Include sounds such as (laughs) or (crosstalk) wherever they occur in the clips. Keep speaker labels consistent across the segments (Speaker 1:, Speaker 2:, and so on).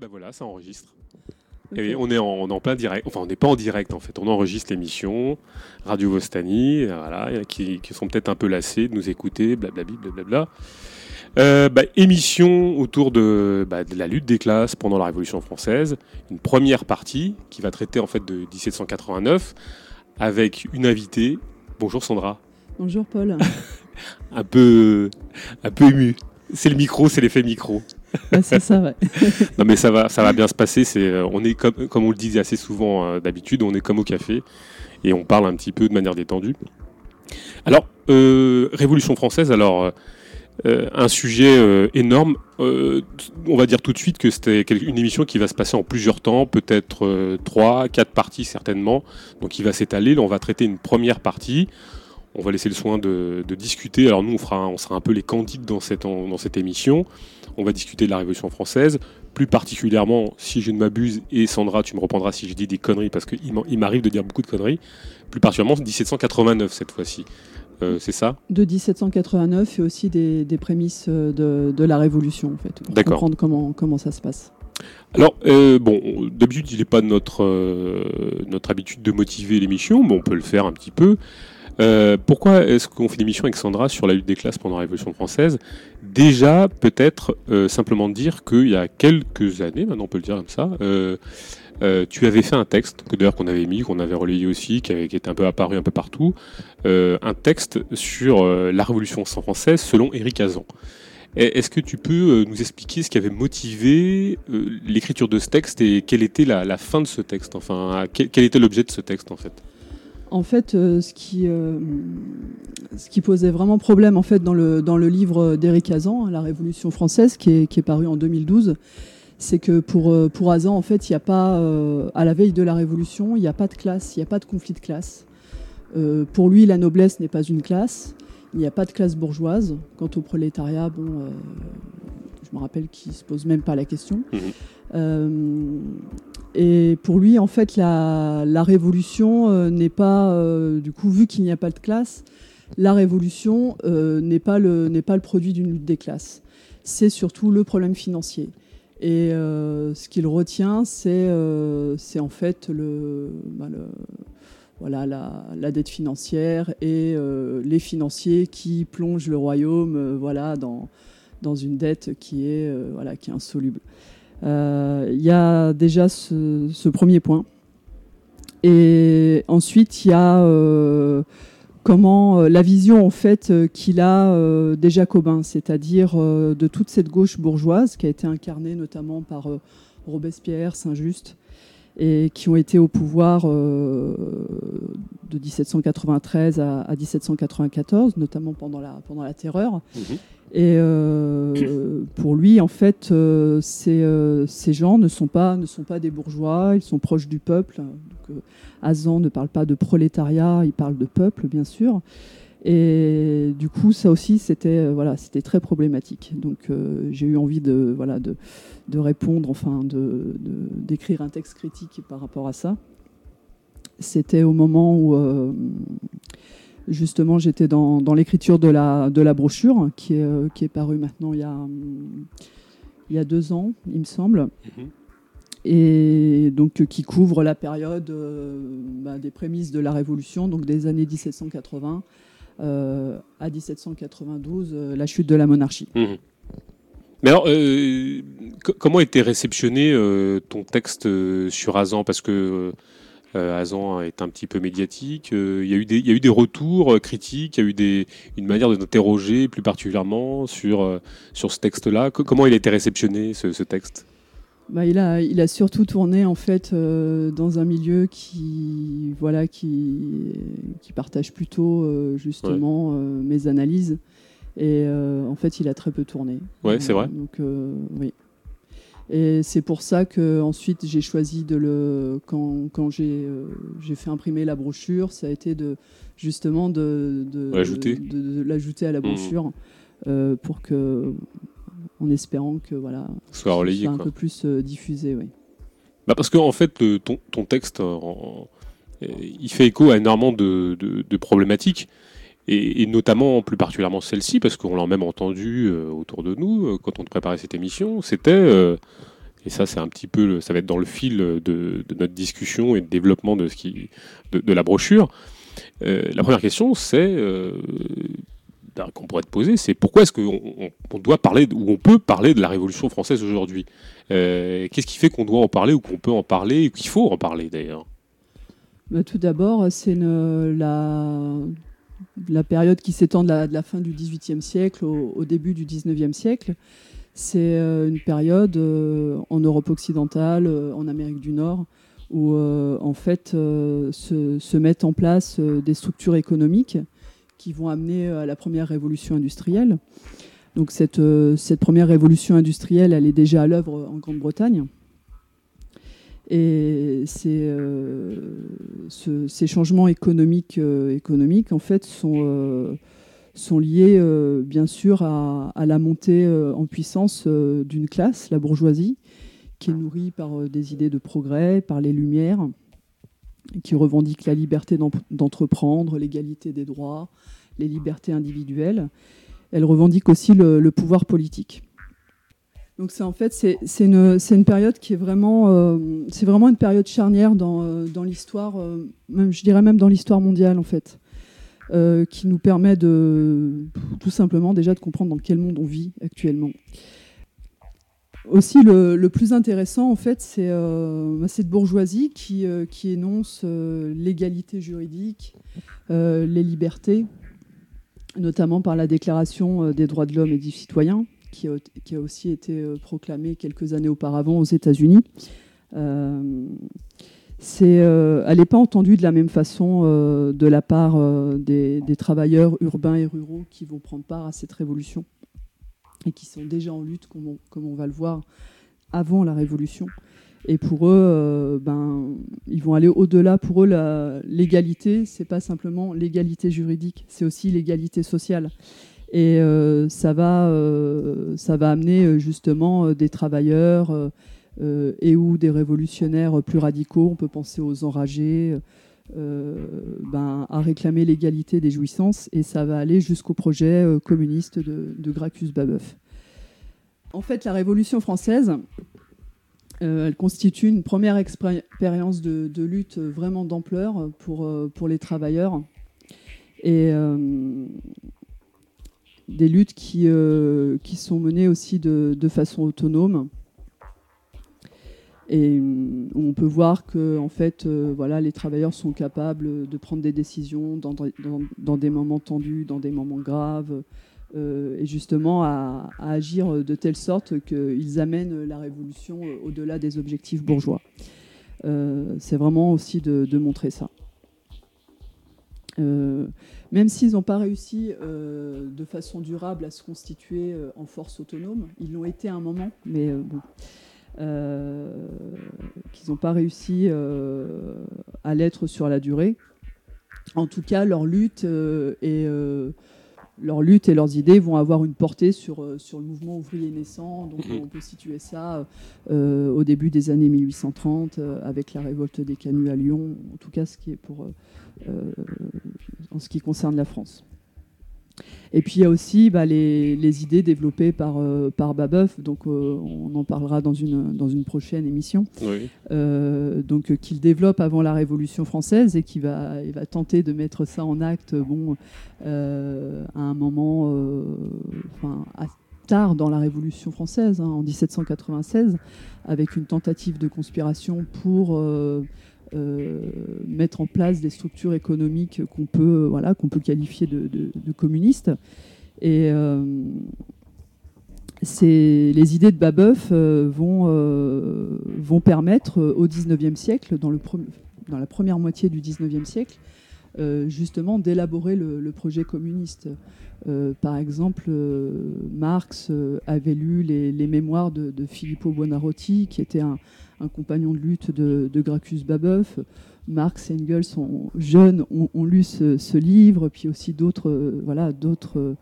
Speaker 1: Ben voilà, ça enregistre. Et on est en, on est en plein direct. Enfin, on n'est pas en direct en fait. On enregistre l'émission Radio Vostani, voilà, qui, qui sont peut-être un peu lassés de nous écouter, blablabla. blablabla. Euh, bah, émission autour de, bah, de la lutte des classes pendant la Révolution française. Une première partie qui va traiter en fait de 1789 avec une invitée. Bonjour Sandra.
Speaker 2: Bonjour Paul. (laughs)
Speaker 1: un peu, un peu ému. C'est le micro, c'est l'effet micro. (laughs)
Speaker 2: C'est ça, ouais. (laughs)
Speaker 1: Non mais ça va, ça va bien se passer. C'est, euh, on est comme, comme on le disait assez souvent euh, d'habitude, on est comme au café et on parle un petit peu de manière détendue. Alors, euh, Révolution française. Alors, un sujet énorme. On va dire tout de suite que c'était une émission qui va se passer en plusieurs temps, peut-être trois, quatre parties certainement. Donc, il va s'étaler. On va traiter une première partie. On va laisser le soin de, discuter. Alors nous, on, fera, on sera un peu les candides dans cette, dans cette émission. On va discuter de la Révolution française, plus particulièrement, si je ne m'abuse, et Sandra, tu me reprendras si je dis des conneries, parce qu'il m'arrive de dire beaucoup de conneries, plus particulièrement 1789 cette fois-ci. Euh, c'est ça?
Speaker 2: De 1789 et aussi des, des prémices euh, de, de la Révolution, en fait. Pour comprendre comment, comment ça se passe.
Speaker 1: Alors, euh, bon, d'habitude, il n'est pas notre, euh, notre habitude de motiver l'émission, mais on peut le faire un petit peu. Euh, pourquoi est-ce qu'on fait l'émission avec Sandra sur la lutte des classes pendant la Révolution française? Déjà, peut-être euh, simplement dire qu'il y a quelques années, maintenant on peut le dire comme ça, euh, tu avais fait un texte, que d'ailleurs qu'on avait mis, qu'on avait relayé aussi, qui, était un peu apparu un peu partout, un texte sur la Révolution française selon Éric Azan. Est-ce que tu peux nous expliquer ce qui avait motivé l'écriture de ce texte et quelle était la, fin de ce texte? Enfin, quel était l'objet de ce texte en fait?
Speaker 2: En fait, euh, ce, qui, euh, ce qui posait vraiment problème en fait, dans, le, livre d'Éric Hazan, La Révolution française, qui est, paru en 2012, c'est que pour, euh, pour Hazan, en fait, il n'y a pas, à la veille de la Révolution, il n'y a pas de classe, il n'y a pas de conflit de classe. Pour lui, la noblesse n'est pas une classe, il n'y a pas de classe bourgeoise. Quant au prolétariat, bon, je me rappelle qu'il ne se pose même pas la question.
Speaker 1: Mhm.
Speaker 2: Euh, et pour lui, en fait, la, la révolution euh, n'est pas, euh, du coup, vu qu'il n'y a pas de classe, la révolution n'est pas, le- n'est pas le produit d'une lutte des classes. C'est surtout le problème financier. Et ce qu'il retient, c'est c'est en fait le, bah, le- voilà, la, la dette financière et les financiers qui plongent le royaume voilà, dans, dans une dette qui est, euh, voilà, qui insoluble. Euh, Il y a déjà ce, premier point. Et ensuite, il y a euh, comment la vision en fait qu'il a des Jacobins, c'est-à-dire de toute cette gauche bourgeoise qui a été incarnée notamment par Robespierre, Saint-Just, et qui ont été au pouvoir de 1793 à, à 1794, notamment pendant la, pendant la Terreur. Et euh, (coughs) pour lui, en fait, euh, ces, euh, ces gens ne sont, pas, ne sont pas des bourgeois, ils sont proches du peuple. Donc, Hazan ne parle pas de prolétariat, il parle de peuple, bien sûr. Et du coup, ça aussi, c'était voilà, c'était très problématique. Donc, euh, j'ai eu envie de, voilà, de, de répondre, enfin, de- d'écrire un texte critique par rapport à ça. C'était au moment où, euh, justement, j'étais dans, dans l'écriture de la, de la brochure, qui est, euh, qui est parue maintenant il y, a, il y a deux ans, il me semble
Speaker 1: Mhm.
Speaker 2: et donc euh, qui couvre la période bah, des prémices de la Révolution, donc des années 1780 euh, à 1792, euh, la chute de la monarchie.
Speaker 1: Mhm. Mais alors, euh, co- comment était réceptionné ton texte sur Azan? Parce que euh, Azan est un petit peu médiatique. euh, Il y, a eu des- il y a eu des retours euh, critiques, il y a eu des, une manière de t'interroger plus particulièrement sur, sur ce texte-là. Co- comment il a été réceptionné, ce, ce texte?
Speaker 2: Bah, il, a, il a surtout tourné en fait dans un milieu qui, voilà, qui, qui partage plutôt justement mes analyses. Et en fait, il a très peu tourné.
Speaker 1: Ouais, c'est vrai.
Speaker 2: Donc, oui. Et c'est pour ça que ensuite j'ai choisi de le quand, quand j'ai euh, j'ai fait imprimer la brochure, ça a été de justement de de,
Speaker 1: L'ajouter.
Speaker 2: de- de l'ajouter à la
Speaker 1: Mhm.
Speaker 2: brochure euh, pour que en espérant que voilà
Speaker 1: Soit relayé,
Speaker 2: soit un
Speaker 1: quoi.
Speaker 2: peu plus euh, diffusé, oui.
Speaker 1: Bah parce qu'en en fait, le- ton, ton texte, en- il fait écho à énormément de, de- de problématiques, et, notamment, plus particulièrement celle-ci, parce qu'on l'a même entendu euh, autour de nous euh, quand on préparait cette émission, c'était euh, Et ça, c'est un petit peu, ça va être dans le fil de, notre discussion et de développement de, ce qui, de, la brochure. la première question, c'est ben, qu'on pourrait te poser, c'est pourquoi est-ce qu'on doit parler ou on peut parler de la Révolution française aujourd'hui? Qu'est-ce qui fait qu'on doit en parler ou qu'on peut en parler ou qu'il faut en parler d'ailleurs?
Speaker 2: Bah, Tout d'abord, c'est la, la période qui s'étend de, la, fin du XVIIIe siècle au, début du XIXe siècle. C'est euh, une période euh, en Europe occidentale, euh, en Amérique du Nord, où en fait se, mettent en place des structures économiques qui vont amener à la première révolution industrielle. Donc cette, cette première révolution industrielle, elle est déjà à l'œuvre en Grande-Bretagne. Et euh, ces changements économiques, euh, économiques, en fait, sont, euh, sont liés, bien sûr, à, la montée en puissance d'une classe, la bourgeoisie, qui est nourrie par des idées de progrès, par les Lumières, qui revendique la liberté d'entreprendre, l'égalité des droits, les libertés individuelles. Elle revendique aussi le pouvoir politique. Donc c'est en fait c'est une, période qui est vraiment euh, une période charnière dans, euh, l'histoire euh, même je dirais même dans l'histoire mondiale en fait qui nous permet de tout simplement déjà de comprendre dans quel monde on vit actuellement. Aussi le, le plus intéressant en fait c'est bah, cette bourgeoisie qui, qui énonce l'égalité juridique, les libertés, notamment par la Déclaration des droits de l'homme et du citoyen qui a, aussi été euh, proclamée quelques années auparavant aux États-Unis. Euh, euh, elle n'est pas entendue de la même façon de la part des, travailleurs urbains et ruraux qui vont prendre part à cette révolution et qui sont déjà en lutte, comme on, va le voir, avant la révolution. Et pour eux, ben, ils vont aller au-delà. Pour eux, l'égalité, c'est pas simplement l'égalité juridique, c'est aussi l'égalité sociale. Et euh, ça, va, euh, ça va amener euh, justement des travailleurs et ou des révolutionnaires plus radicaux, on peut penser aux enragés, ben, à réclamer l'égalité des jouissances. Et ça va aller jusqu'au projet communiste de, Gracchus Babeuf. En fait, la Révolution française, elle constitue une première expérience de, de lutte vraiment d'ampleur pour, pour les travailleurs. Et des luttes qui, euh, qui sont menées aussi de, façon autonome. Et euh, on peut voir que en fait, euh, voilà, les travailleurs sont capables de prendre des décisions dans, des moments tendus, dans des moments graves, et justement à, agir de telle sorte qu'ils amènent la révolution au-delà des objectifs bourgeois. C'est vraiment aussi de montrer ça. Euh, même s'ils n'ont pas réussi euh, de façon durable à se constituer euh, en force autonome, ils l'ont été à un moment, mais bon, qu'ils n'ont pas réussi à l'être sur la durée. En tout cas, leur lutte et leur lutte et leurs idées vont avoir une portée sur, sur le mouvement ouvrier naissant. Donc mhm. on peut situer ça au début des années 1830 avec la révolte des canuts à Lyon, en tout cas ce qui est pour en ce qui concerne la France. Et puis il y a aussi bah, les, idées développées par, euh, par Babeuf, donc euh, on en parlera dans une, dans une prochaine émission, donc qu'il développe avant la Révolution française et qui va, il va tenter de mettre ça en acte bon, à un moment enfin, tard dans la Révolution française, hein, en 1796, avec une tentative de conspiration pour euh, mettre en place des structures économiques qu'on peut, voilà, qu'on peut qualifier de, communistes. Et euh, les idées de Babeuf euh, vont, vont permettre au XIXe siècle, dans, le dans la première moitié du XIXe siècle, justement d'élaborer le, projet communiste. par exemple, Marx avait lu les, mémoires de, de, Filippo Buonarroti, qui était un, un compagnon de lutte de, Gracchus Babeuf. Marx et Engels, sont jeunes, ont, lu ce, livre, puis aussi d'autres euh, voilà, d'autres euh,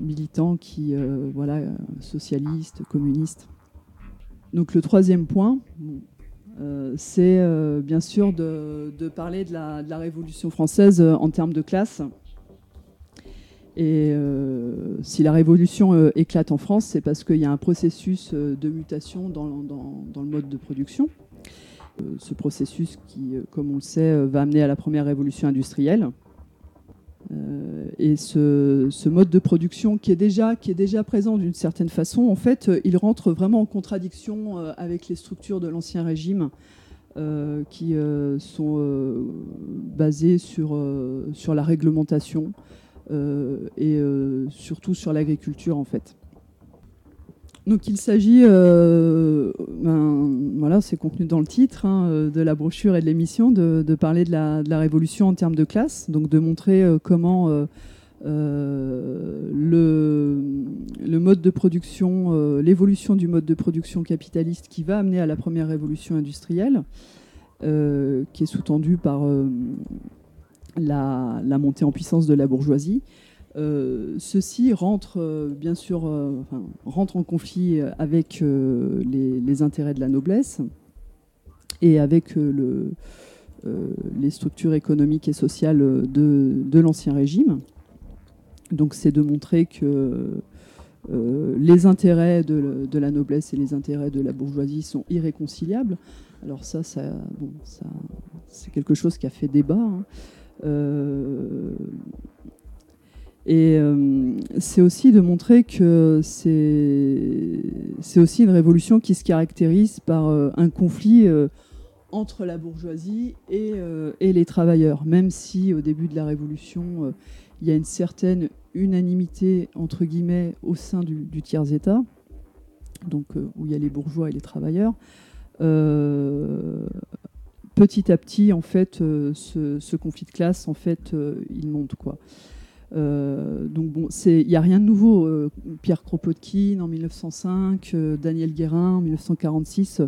Speaker 2: militants qui, euh, voilà, socialistes, communistes. Donc le troisième point, c'est bien sûr de, parler de la, Révolution française en termes de classe. Et si la révolution éclate en France, c'est parce qu'il y a un processus de mutation dans, le mode de production. ce processus qui, comme on le sait, va amener à la première révolution industrielle. et ce, mode de production qui est déjà, présent d'une certaine façon, en fait, il rentre vraiment en contradiction avec les structures de l'Ancien Régime euh, qui euh, sont euh, sur, sur la réglementation et surtout sur l'agriculture en fait. Donc il s'agit, ben, voilà, c'est contenu dans le titre hein, de la brochure et de l'émission, de, parler de la, révolution en termes de classe, donc de montrer comment euh, le, le, mode de production, euh, l'évolution du mode de production capitaliste qui va amener à la première révolution industrielle, euh, qui est sous-tendue par la, montée en puissance de la bourgeoisie. ceci rentre bien sûr rentre en conflit avec les, intérêts de la noblesse et avec le, les structures économiques et sociales de, l'ancien régime. Donc c'est de montrer que euh, les intérêts de, la noblesse et les intérêts de la bourgeoisie sont irréconciliables. Alors ça, ça, c'est quelque chose qui a fait débat. Hein. Euh, et euh, c'est aussi de montrer que c'est aussi une révolution qui se caractérise par un conflit entre la bourgeoisie et, et, les travailleurs, même si au début de la révolution, il y a une certaine unanimité, entre guillemets, au sein du, tiers-État, donc euh, où il y a les bourgeois et les travailleurs. Euh, petit à petit, en fait, euh, ce, conflit de classe, en fait, il monte, quoi. donc bon, il n'y a rien de nouveau. Pierre Kropotkin en 1905, Daniel Guérin en 1946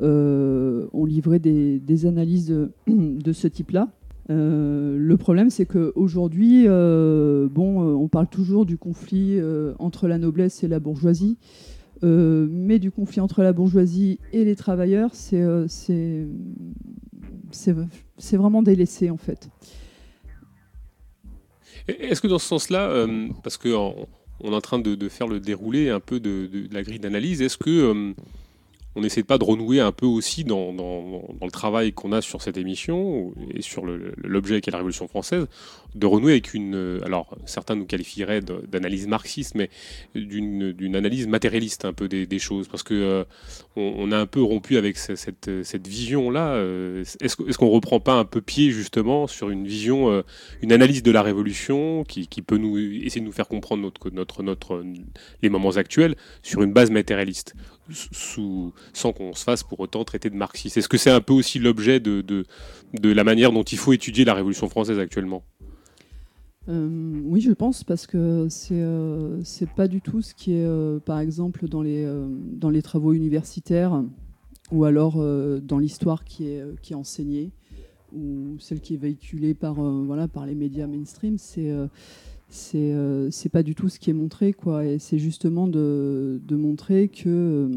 Speaker 2: ont livré des, analyses (clears throat) de ce type-là. Euh, le problème, c'est qu'aujourd'hui, euh, bon, euh, on parle toujours du conflit entre la noblesse et la bourgeoisie, mais du conflit entre la bourgeoisie et les travailleurs, c'est vraiment délaissé en fait.
Speaker 1: Est-ce que dans ce sens-là, parce qu'on on est en train de, faire le déroulé un peu de, de la grille d'analyse, est-ce que on n'essaie pas de renouer un peu aussi dans, le travail qu'on a sur cette émission et sur l'objet qui est la Révolution française, de renouer avec une, alors certains nous qualifieraient d'analyse marxiste, mais d'une analyse matérialiste un peu des, choses, parce que euh, on, a un peu rompu avec cette, vision-là. Euh, est-ce qu'on ne reprend pas un peu pied justement sur une vision, euh, une analyse de la Révolution qui, peut nous essayer de nous faire comprendre notre, notre, notre, les moments actuels sur une base matérialiste? Sans qu'on se fasse pour autant traiter de marxiste. Est-ce que c'est un peu aussi l'objet de, de, la manière dont il faut étudier la Révolution française actuellement?
Speaker 2: Euh, oui, je pense, parce que c'est euh, pas du tout ce qui est, euh, par exemple, dans les, dans les travaux universitaires ou alors dans l'histoire qui est, qui est enseignée ou celle qui est véhiculée par, voilà, par les médias mainstream. C'est c'est c'est pas du tout ce qui est montré, quoi. Et c'est justement de, montrer que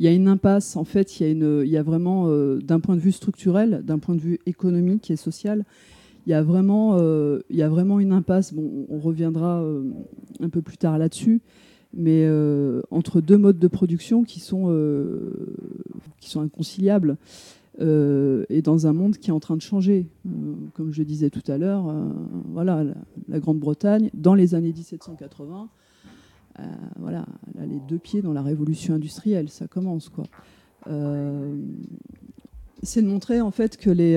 Speaker 2: il y a une impasse. En fait, il y a, vraiment, d'un point de vue structurel, d'un point de vue économique et social, il y a vraiment, euh, y a vraiment une impasse. Bon, on reviendra euh, un peu plus tard là-dessus, mais euh, entre deux modes de production qui sont, qui sont inconciliables. Et dans un monde qui est en train de changer. comme je disais tout à l'heure, voilà, la, Grande-Bretagne, dans les années 1780, voilà, elle a les deux pieds dans la révolution industrielle, ça commence. quoi. c'est de montrer en fait que les,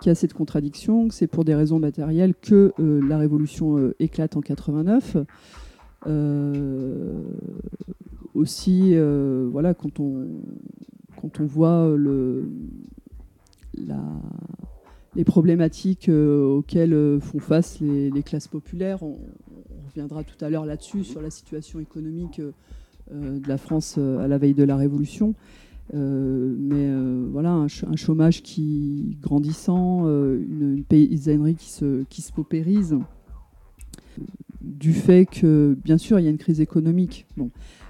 Speaker 2: qu'il y a cette contradiction, que c'est pour des raisons matérielles que euh, la révolution euh, éclate en 89. Euh, aussi, voilà, quand on, quand on voit le, les problématiques auxquelles font face les, classes populaires, on, reviendra tout à l'heure là-dessus, sur la situation économique de la France à la veille de la Révolution. Euh, mais euh, voilà, un, chômage qui grandissant, euh, une, paysannerie qui se, qui se paupérise, du fait que, bien sûr, il y a une crise économique,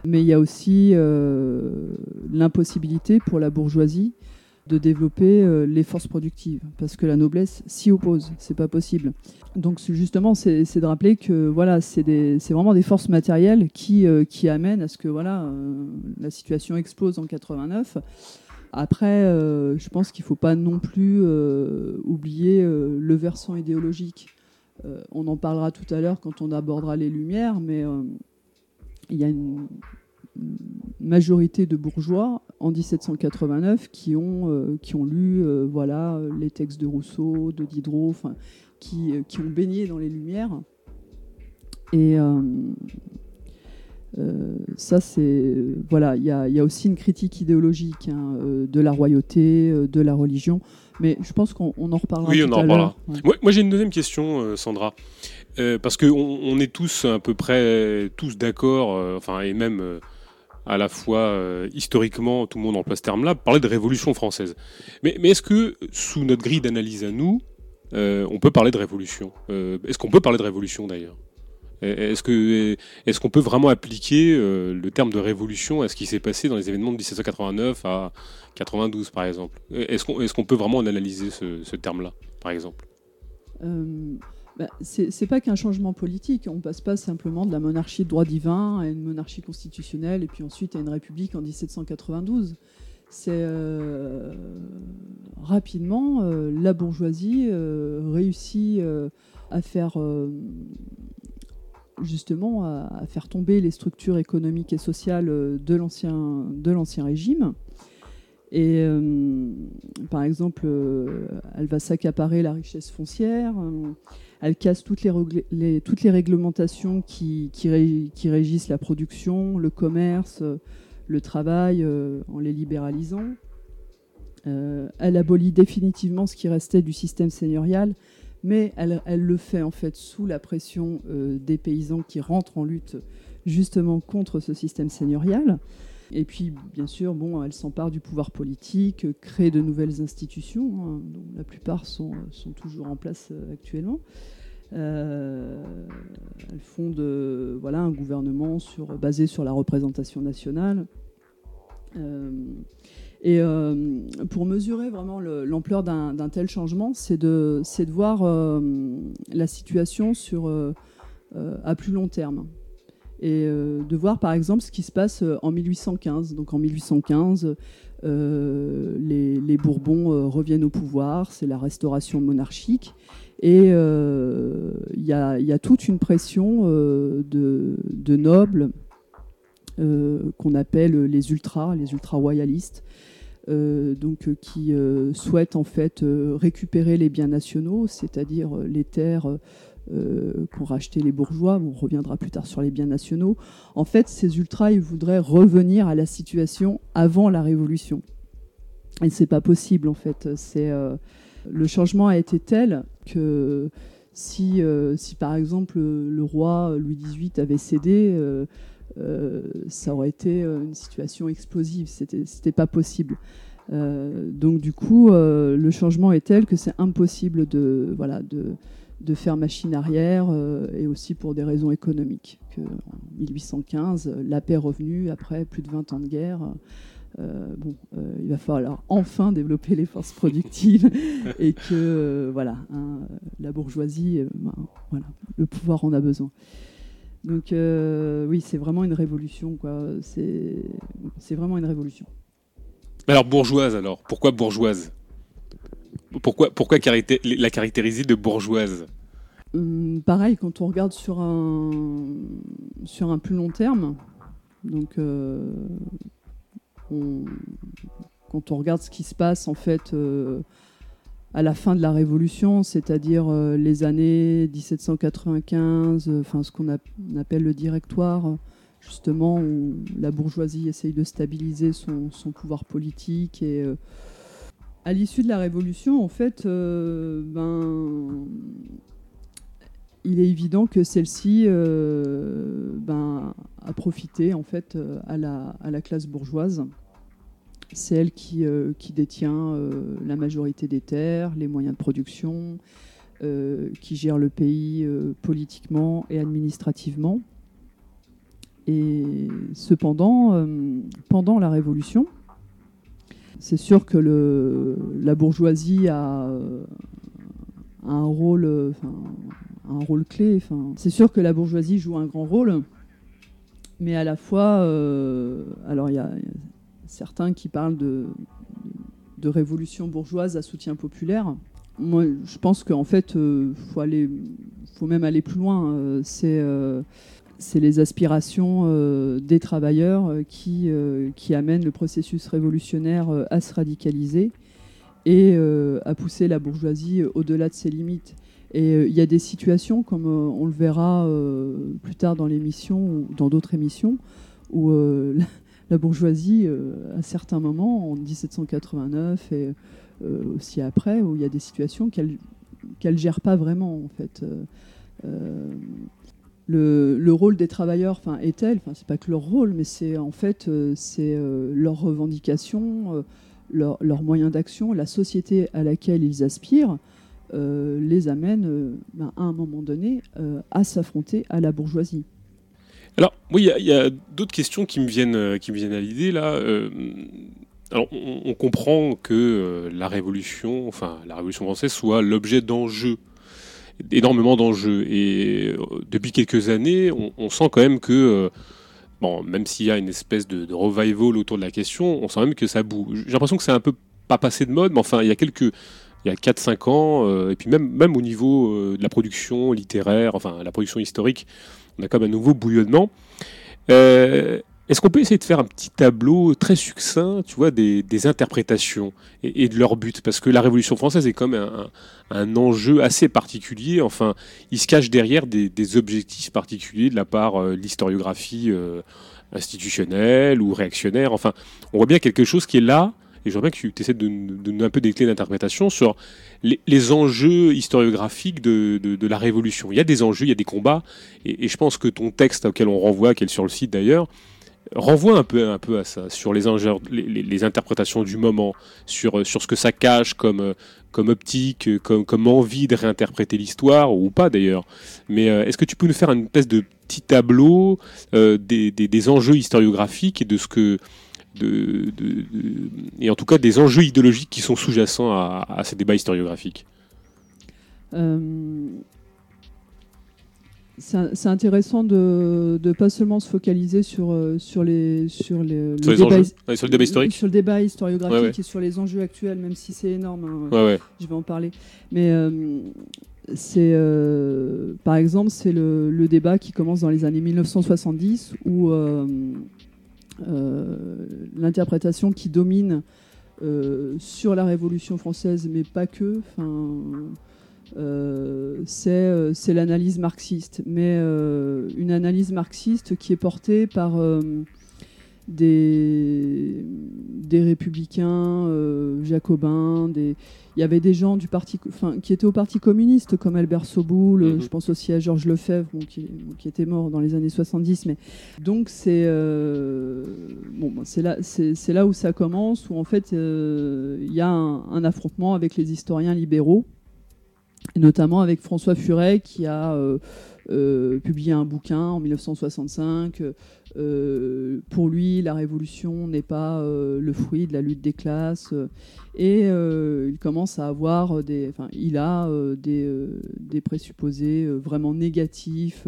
Speaker 2: mais il y a aussi l'impossibilité pour la bourgeoisie de développer euh, les forces productives, parce que la noblesse s'y oppose, c'est pas possible. Donc justement, c'est de rappeler que voilà, c'est vraiment des forces matérielles qui, euh, qui amènent à ce que voilà, euh, la situation explose en 89. Après, je pense qu'il ne faut pas non plus oublier le versant idéologique. on en parlera tout à l'heure quand on abordera les Lumières, mais il y a une, majorité de bourgeois en 1789 qui ont, euh, qui ont lu euh, voilà, les textes de Rousseau, de Diderot, qui, euh, qui ont baigné dans les Lumières. Et ça, c'est. Voilà, il y a, y a, aussi une critique idéologique hein, de la royauté, de la religion. Mais je pense qu'on en reparlera.
Speaker 1: Oui,
Speaker 2: on
Speaker 1: en reparlera. Moi, j'ai une deuxième question, Sandra. Parce qu'on on est tous à peu près tous d'accord, enfin, et même à la fois euh, historiquement, tout le monde emploie ce terme-là, parler de révolution française. Mais, est-ce que, sous notre grille d'analyse à nous, euh, on peut parler de révolution? Euh, Est-ce qu'on peut parler de révolution d'ailleurs? Est-ce est qu'on peut vraiment appliquer le terme de révolution à ce qui s'est passé dans les événements de 1789 à 92 par exemple? Est-ce qu'on est qu'on peut vraiment analyser ce terme-là, par exemple?
Speaker 2: Bah, c'est pas qu'un changement politique. On passe pas simplement de la monarchie de droit divin à une monarchie constitutionnelle et puis ensuite à une république en 1792. C'est euh, rapidement euh, la bourgeoisie euh, réussit à faire justement à, faire tomber les structures économiques et sociales de l'ancien de l'ancien régime. Et par exemple, elle va s'accaparer la richesse foncière elle casse toutes les, réglementations qui, régissent la production, le commerce, le travail, euh, en les libéralisant. Euh, elle abolit définitivement ce qui restait du système seigneurial, mais elle, le fait en fait sous la pression euh, des paysans qui rentrent en lutte justement contre ce système seigneurial. Et puis, bien sûr, bon, elle s'empare du pouvoir politique, crée de nouvelles institutions, hein, dont la plupart sont, toujours en place euh, actuellement. Euh, elle fonde voilà, un gouvernement sur, basé sur la représentation nationale. Euh, et pour mesurer vraiment l'ampleur d'un tel changement, c'est de, de, voir la situation sur, à plus long terme et euh, de voir par exemple ce qui se passe euh, en 1815. Donc en 1815, euh, les, Bourbons reviennent au pouvoir, c'est la restauration monarchique, et il y, a toute une pression de, nobles qu'on appelle les ultras, les ultra-royalistes. donc, qui souhaitent en fait récupérer les biens nationaux, c'est-à-dire les terres euh, qu'ont racheté les bourgeois. On reviendra plus tard sur les biens nationaux. En fait, ces ultras, ils voudraient revenir à la situation avant la Révolution. Et c'est pas possible, en fait. C'est euh, le changement a été tel que si, euh, si par exemple le roi Louis XVIII avait cédé, ça aurait été une situation explosive. C'était pas possible. donc du coup, le changement est tel que c'est impossible de, voilà, de, de faire machine arrière euh, et aussi pour des raisons économiques. Que, en 1815, la paix est revenue après plus de 20 ans de guerre. Euh, bon, euh, il va falloir enfin développer les forces productives (laughs) et que voilà, hein, la bourgeoisie, ben, voilà, le pouvoir en a besoin. Donc oui, c'est vraiment une révolution, quoi. C'est vraiment une révolution.
Speaker 1: Alors bourgeoise, alors pourquoi bourgeoise? Pourquoi, pourquoi la caractériser de bourgeoise?
Speaker 2: Hum, Pareil, quand on regarde sur un, sur un plus long terme, donc euh, quand on regarde ce qui se passe en fait euh, à la fin de la Révolution, c'est-à-dire euh, les années 1795, enfin ce qu'on appelle le directoire, justement où la bourgeoisie essaye de stabiliser son, son pouvoir politique et à l'issue de la Révolution, en fait, euh, ben, il est évident que celle-ci euh, ben, a profité en fait euh, à la, classe bourgeoise. C'est elle qui détient la majorité des terres, les moyens de production, qui gère le pays politiquement et administrativement. Et cependant, pendant la Révolution, c'est sûr que la bourgeoisie a, un rôle, un rôle clé. c'est sûr que la bourgeoisie joue un grand rôle, mais à la fois, alors il y, a certains qui parlent de, révolution bourgeoise à soutien populaire. Moi, je pense qu'en fait, il faut aller, faut même aller plus loin. c'est c'est les aspirations euh, des travailleurs euh, qui, euh, qui amènent le processus révolutionnaire à se radicaliser et à pousser la bourgeoisie au-delà de ses limites. Et il y a des situations, comme on le verra plus tard dans l'émission ou dans d'autres émissions, où la bourgeoisie, à certains moments, en 1789 et aussi après, où il y a des situations qu'elle ne gère pas vraiment, en fait le, rôle des travailleurs enfin, est tel, enfin, c'est pas que leur rôle, mais c'est en fait euh, c'est euh, leurs revendications, euh, leurs moyens d'action, la société à laquelle ils aspirent les amène ben, à un moment donné à s'affronter à la bourgeoisie.
Speaker 1: Alors, oui, il y a, d'autres questions qui me viennent, qui me viennent à l'idée là. alors, on, comprend que la révolution, enfin la révolution française, soit l'objet d'enjeux énormément d'enjeux. Et euh, depuis quelques années, on, sent quand même que, euh, bon, même s'il y a une espèce de, revival autour de la question, on sent même que ça bouge. J'ai l'impression que c'est un peu pas passé de mode, mais enfin, il y a quelques. Il y a 4-5 ans, euh, et puis même, même au niveau de la production littéraire, enfin la production historique, on a même un nouveau bouillonnement. Est-ce qu'on peut essayer de faire un petit tableau très succinct, tu vois, des, interprétations et, de leur but? Parce que la Révolution française est quand même un, enjeu assez particulier. Enfin, il se cache derrière des, objectifs particuliers de la part de euh, l'historiographie euh, institutionnelle ou réactionnaire. Enfin, on voit bien quelque chose qui est là. Et vois bien que tu essaies de donner un peu des clés d'interprétation sur les, enjeux historiographiques de, la Révolution. Il y a des enjeux, il y a des combats. Et, et je pense que ton texte auquel on renvoie, qui est sur le site d'ailleurs, renvoie un peu, un peu à ça, sur les, interprétations du moment, sur, sur ce que ça cache comme, comme optique, comme, comme envie de réinterpréter l'histoire, ou pas d'ailleurs. Mais euh, est-ce que tu peux nous faire une espèce de petit tableau euh, des, des, enjeux historiographiques et de ce que. De, et en tout cas des enjeux idéologiques qui sont sous-jacents à, ces débats historiographiques? Euh,
Speaker 2: c'est intéressant de ne pas seulement se focaliser sur, euh, sur, les, sur, les,
Speaker 1: sur,
Speaker 2: le, débat,
Speaker 1: sur le débat historique
Speaker 2: Sur le débat historiographique et sur les enjeux actuels, même si c'est énorme. Hein, je vais en parler. Mais euh, c'est, euh, par exemple, c'est le, le, débat qui commence dans les années 1970 où l'interprétation qui domine sur la Révolution française, mais pas que, enfin c'est l'analyse marxiste, mais euh, une analyse marxiste qui est portée par des, des républicains jacobins, des... il y avait des gens du parti, enfin, qui étaient au Parti communiste, comme Albert Soboul, mhm. je pense aussi à Georges Lefebvre, qui, qui, était mort dans les années 70. Mais... Donc c'est bon, c'est là, là où ça commence, où en fait il y a un affrontement avec les historiens libéraux notamment avec François Furet qui a euh, euh, publié un bouquin en 1965. Euh, pour lui, la révolution n'est pas le fruit de la lutte des classes. et il commence à avoir des, enfin, il a des, des, présupposés vraiment négatifs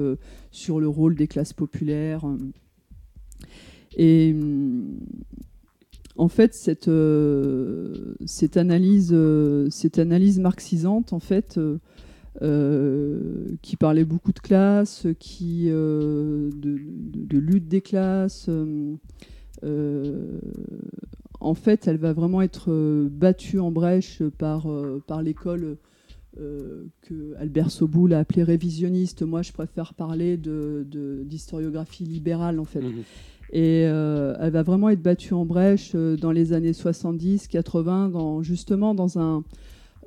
Speaker 2: sur le rôle des classes populaires. Et en fait, cette, euh, analyse, euh, cette analyse marxisante, en fait, euh, qui parlait beaucoup de classes, qui, de, lutte des classes, en fait, elle va vraiment être battue en brèche par, par l'école que Albert Soboul a appelée révisionniste. Moi, je préfère parler d'historiographie libérale, en fait. Mmh et euh, elle va vraiment être battue en brèche euh, dans les années 70, 80, dans, justement dans un,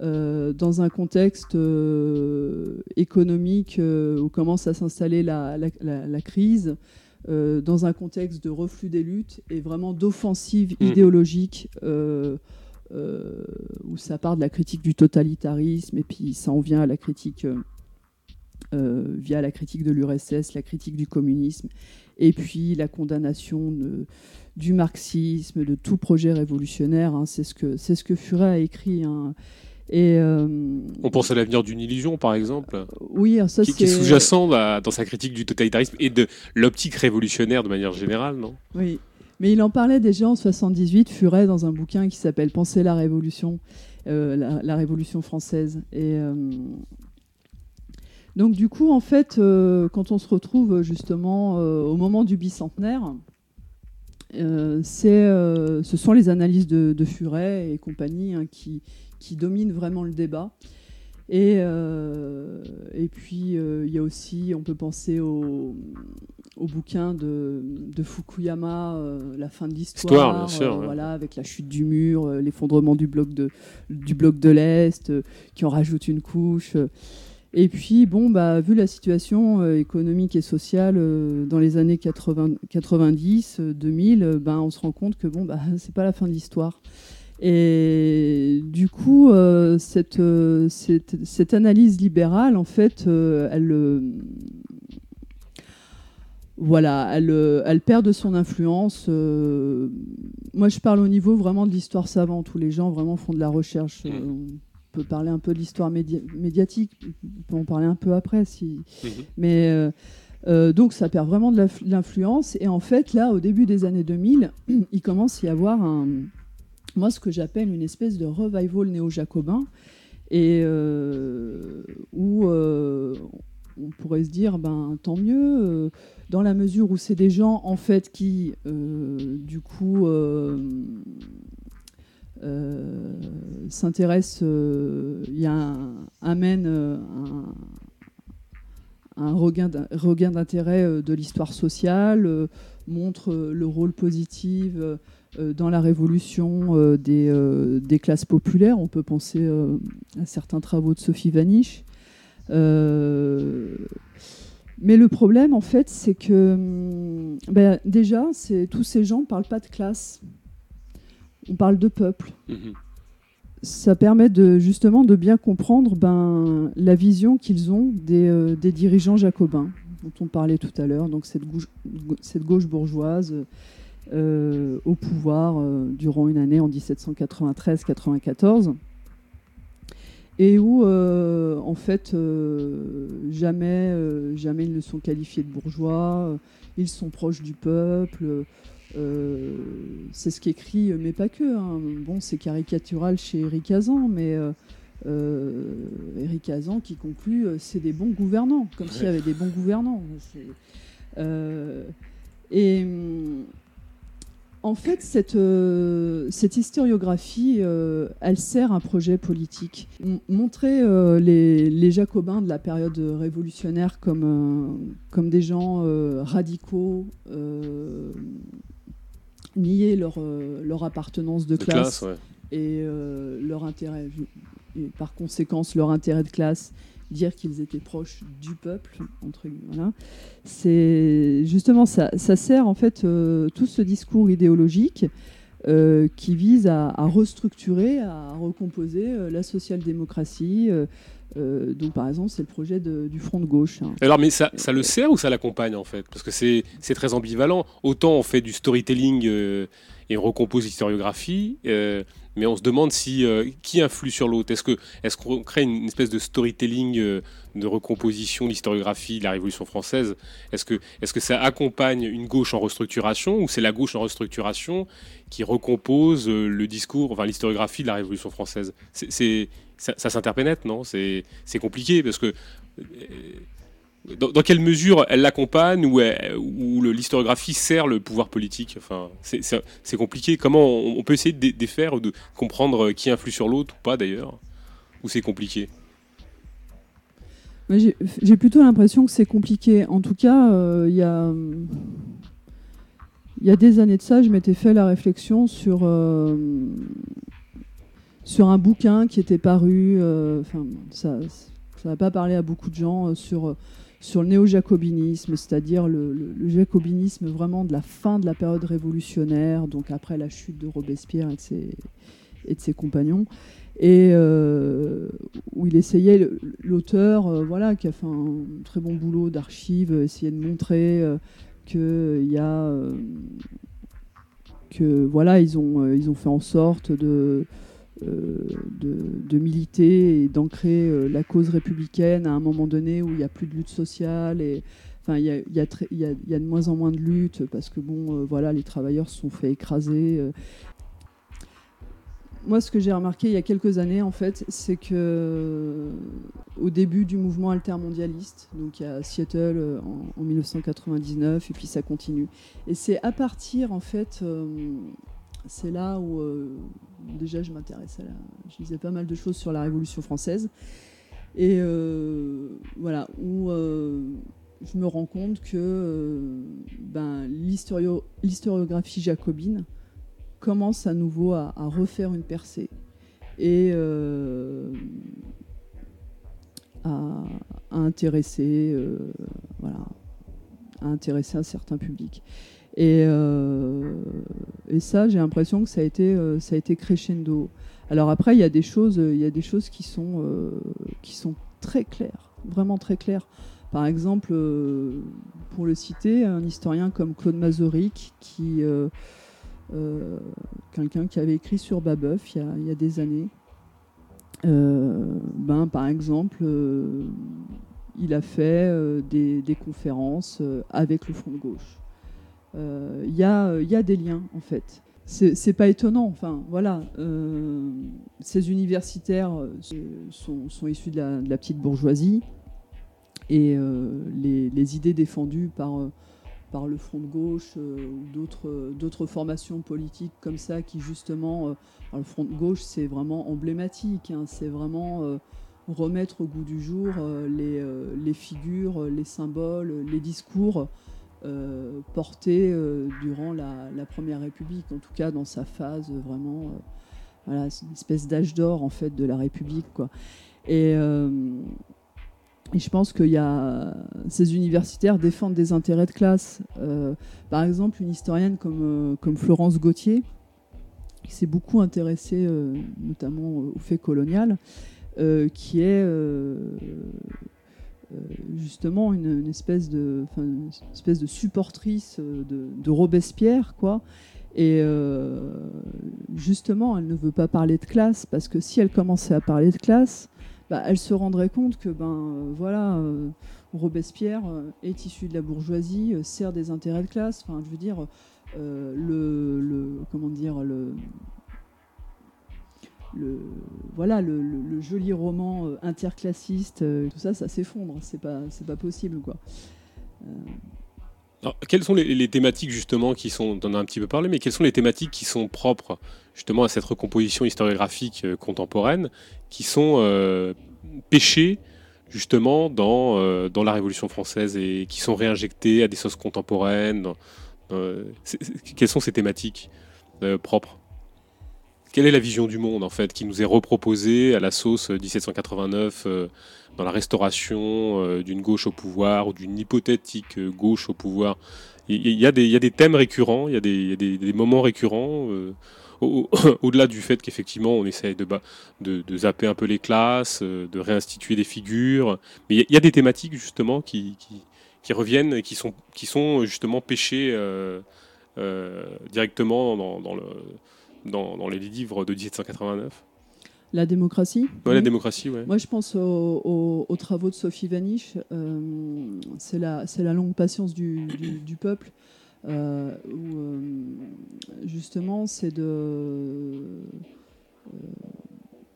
Speaker 2: euh, dans un contexte économique où commence à s'installer la, la, crise, dans un contexte de reflux des luttes et vraiment d'offensive mmh. idéologique. où ça part de la critique du totalitarisme et puis ça en vient à la critique via la critique de l'URSS, la critique du communisme, et puis la condamnation de, du marxisme, de tout projet révolutionnaire. Hein. c'est ce que c'est ce que Furet a écrit. Hein.
Speaker 1: Et, On pense à l'avenir d'une illusion, par exemple.
Speaker 2: Oui, ça
Speaker 1: qui, qui est sous-jacent dans sa critique du totalitarisme et de l'optique révolutionnaire de manière générale, non?
Speaker 2: Oui. Mais il en parlait déjà en 78, Furet, dans un bouquin qui s'appelle Penser la Révolution, euh, la, Révolution française. Et euh, donc du coup, en fait, euh, quand on se retrouve justement au moment du bicentenaire, ce sont les analyses de, Furet et compagnie hein, qui, qui dominent vraiment le débat. Et, et puis, il y a aussi, on peut penser au, au bouquin de, Fukuyama, euh, La fin de l'histoire, euh, voilà, avec la chute du mur, euh, l'effondrement du bloc de, du bloc de l'Est, qui en rajoute une couche. Et puis, bon, bah, vu la situation économique et sociale dans les années 80, 90, 2000, ben, on se rend compte que bon, bah, (laughs) c'est pas la fin de l'histoire. Et du coup, cette, cette, cette, analyse libérale, en fait, elle voilà, elle, euh, elle, perd de son influence. Euh, moi, je parle au niveau vraiment de l'histoire savante, où les gens vraiment font de la recherche. Mm. Euh, on peut parler un peu de l'histoire médiatique, on peut en parler un peu après. Si... Mm-hmm. Mais donc, ça perd vraiment de l'influence. Et en fait, là, au début des années 2000, (clears throat) il commence à y avoir un, moi, ce que j'appelle une espèce de revival néo-jacobin, et où on pourrait se dire, ben, tant mieux dans la mesure où c'est des gens en fait qui, euh, du coup, euh, euh, a un, amène un, un regain d'intérêt de l'histoire sociale, montre le rôle positif dans la révolution des, des, classes populaires. On peut penser à certains travaux de Sophie Vanish. Mais le problème, en fait, c'est que hum, ben, déjà, tous ces gens ne parlent pas de classe. On parle de peuple. Mhm. Ça permet de, justement de bien comprendre ben, la vision qu'ils ont des, euh, dirigeants jacobins, dont on parlait tout à l'heure, donc cette gauche, cette gauche bourgeoise euh, au pouvoir euh, durant une année en 1793-94 et où euh, en fait euh, jamais, euh, jamais ils ne sont qualifiés de bourgeois, ils sont proches du peuple. C'est ce qu'écrit, mais pas que. Hein. Bon, c'est caricatural chez Eric Hazan, mais Eric Hazan qui conclut c'est des bons gouvernants, comme s'il y avait des bons gouvernants. et en fait, cette, euh, cette historiographie, euh, elle sert un projet politique. montrer euh, les, jacobins de la période révolutionnaire comme, comme des gens radicaux, nier leur, leur appartenance de, classe, et leur intérêt, et par conséquence leur intérêt de classe dire qu'ils étaient proches du peuple, entre voilà. C'est justement ça, ça sert en fait euh, tout ce discours idéologique euh, qui vise à, restructurer, à recomposer euh, la social-démocratie. Donc, par exemple, c'est le projet du Front de gauche. Hein.
Speaker 1: Alors, mais ça, le sert ou ça l'accompagne en fait? Parce que c'est très ambivalent. Autant on fait du storytelling et on recompose l'historiographie, mais on se demande si euh, qui influe sur l'autre. Est-ce que est-ce qu'on crée une espèce de storytelling euh, de recomposition de l'historiographie de la Révolution française? Est-ce que est-ce que ça accompagne une gauche en restructuration ou c'est la gauche en restructuration qui recompose euh, le discours, enfin l'historiographie de la Révolution française? Ça, ça non? C'est compliqué parce que dans, quelle mesure elle l'accompagne ou, ou l'historiographie sert le pouvoir politique? Enfin, C'est compliqué. Comment on, peut essayer de défaire ou de comprendre qui influe sur l'autre ou pas d'ailleurs? Ou c'est compliqué?
Speaker 2: J'ai plutôt l'impression que c'est compliqué. En tout cas, euh, il y a. Y a des années de ça, je m'étais fait la réflexion sur, euh, sur un bouquin qui était paru. Euh, ça n'a pas parlé à beaucoup de gens sur sur le néo-jacobinisme, c'est-à-dire le, jacobinisme vraiment de la fin de la période révolutionnaire, donc après la chute de Robespierre et de ses compagnons et euh, où il essayait, l'auteur, euh, voilà, qui a fait un très bon boulot d'archives, essayait de montrer euh, que voilà, ils ils ont fait en sorte de. De, militer et d'ancrer la cause républicaine à un moment donné où il n'y a plus de lutte sociale et enfin il y a, y, a y, y a, de moins en moins de lutte parce que bon voilà les travailleurs se sont fait écraser moi, ce que j'ai remarqué il y a quelques années, en fait, c'est que au début du mouvement altermondialiste, donc a Seattle euh, en, 1999, et puis ça continue. Et c'est à partir, en fait, euh, c'est là où euh, déjà je m'intéressais, je lisais pas mal de choses sur la Révolution française, et voilà où je me rends compte que ben, l'historiographie jacobine commence à nouveau à, refaire une percée et euh, à, intéresser, euh, voilà, à intéresser un certain public. Et, euh, et ça, j'ai l'impression que ça a été, ça a été crescendo. Alors après, il y a des choses, il y a des choses qui sont, qui sont très claires, vraiment très claires. Par exemple, pour le citer, un historien comme Claude Mazoric qui euh, quelqu'un qui avait écrit sur Babeuf il y a, des années. Euh, ben, par exemple, euh, il a fait des, conférences avec le Front de gauche. Il y, a, des liens, en fait. C'est pas étonnant. Enfin, voilà. ces universitaires sont, issus de la, petite bourgeoisie et les, idées défendues par le Front de gauche euh, ou d'autres formations politiques comme ça qui justement, euh, le Front de gauche c'est vraiment emblématique, hein. c'est vraiment euh, remettre au goût du jour les, figures, les symboles, les discours portés durant la, Première République, en tout cas dans sa phase vraiment, voilà, c'est une espèce d'âge d'or en fait de la République quoi. Et je pense que y a, ces universitaires défendent des intérêts de classe. Euh, par exemple, une historienne comme, euh, comme Florence Gauthier, qui s'est beaucoup intéressée euh, notamment au fait colonial, qui est justement une, espèce de, de supportrice de, de Robespierre, quoi. Et justement, elle ne veut pas parler de classe parce que si elle commençait à parler de classe, bah, elle se rendrait compte que ben euh, voilà euh, Robespierre euh, est issu de la bourgeoisie, sert des intérêts de classe. Enfin, je veux dire, le, comment dire le le, voilà, le, joli roman interclassiste, tout ça, ça s'effondre. C'est pas, c'est pas possible, quoi.
Speaker 1: quelles sont les, thématiques justement qui sont, on en a un petit peu parlé, mais quelles sont les thématiques qui sont propres justement à cette recomposition historiographique contemporaine, qui sont pêchés justement dans, euh, dans la Révolution française et qui sont réinjectés à des sauces contemporaines euh, Quelles sont ces thématiques euh, propres? Quelle est la vision du monde en fait qui nous est reproposée à la sauce 1789 dans la restauration d'une gauche au pouvoir ou d'une hypothétique gauche au pouvoir? Il y, a des, thèmes récurrents, il y a des, moments récurrents (coughs) au-delà du fait qu'effectivement on essaye de, zapper un peu les classes, euh, de réinstituer des figures, mais il y, a des thématiques justement qui, reviennent et qui sont, justement pêchées euh, euh, directement dans, le, dans, les livres de 1789.
Speaker 2: La démocratie
Speaker 1: Oui, la démocratie, ouais.
Speaker 2: Moi, je pense aux, travaux de Sophie Vanish. c'est la, la longue patience du, du peuple. Euh, où euh, justement c'est de, euh,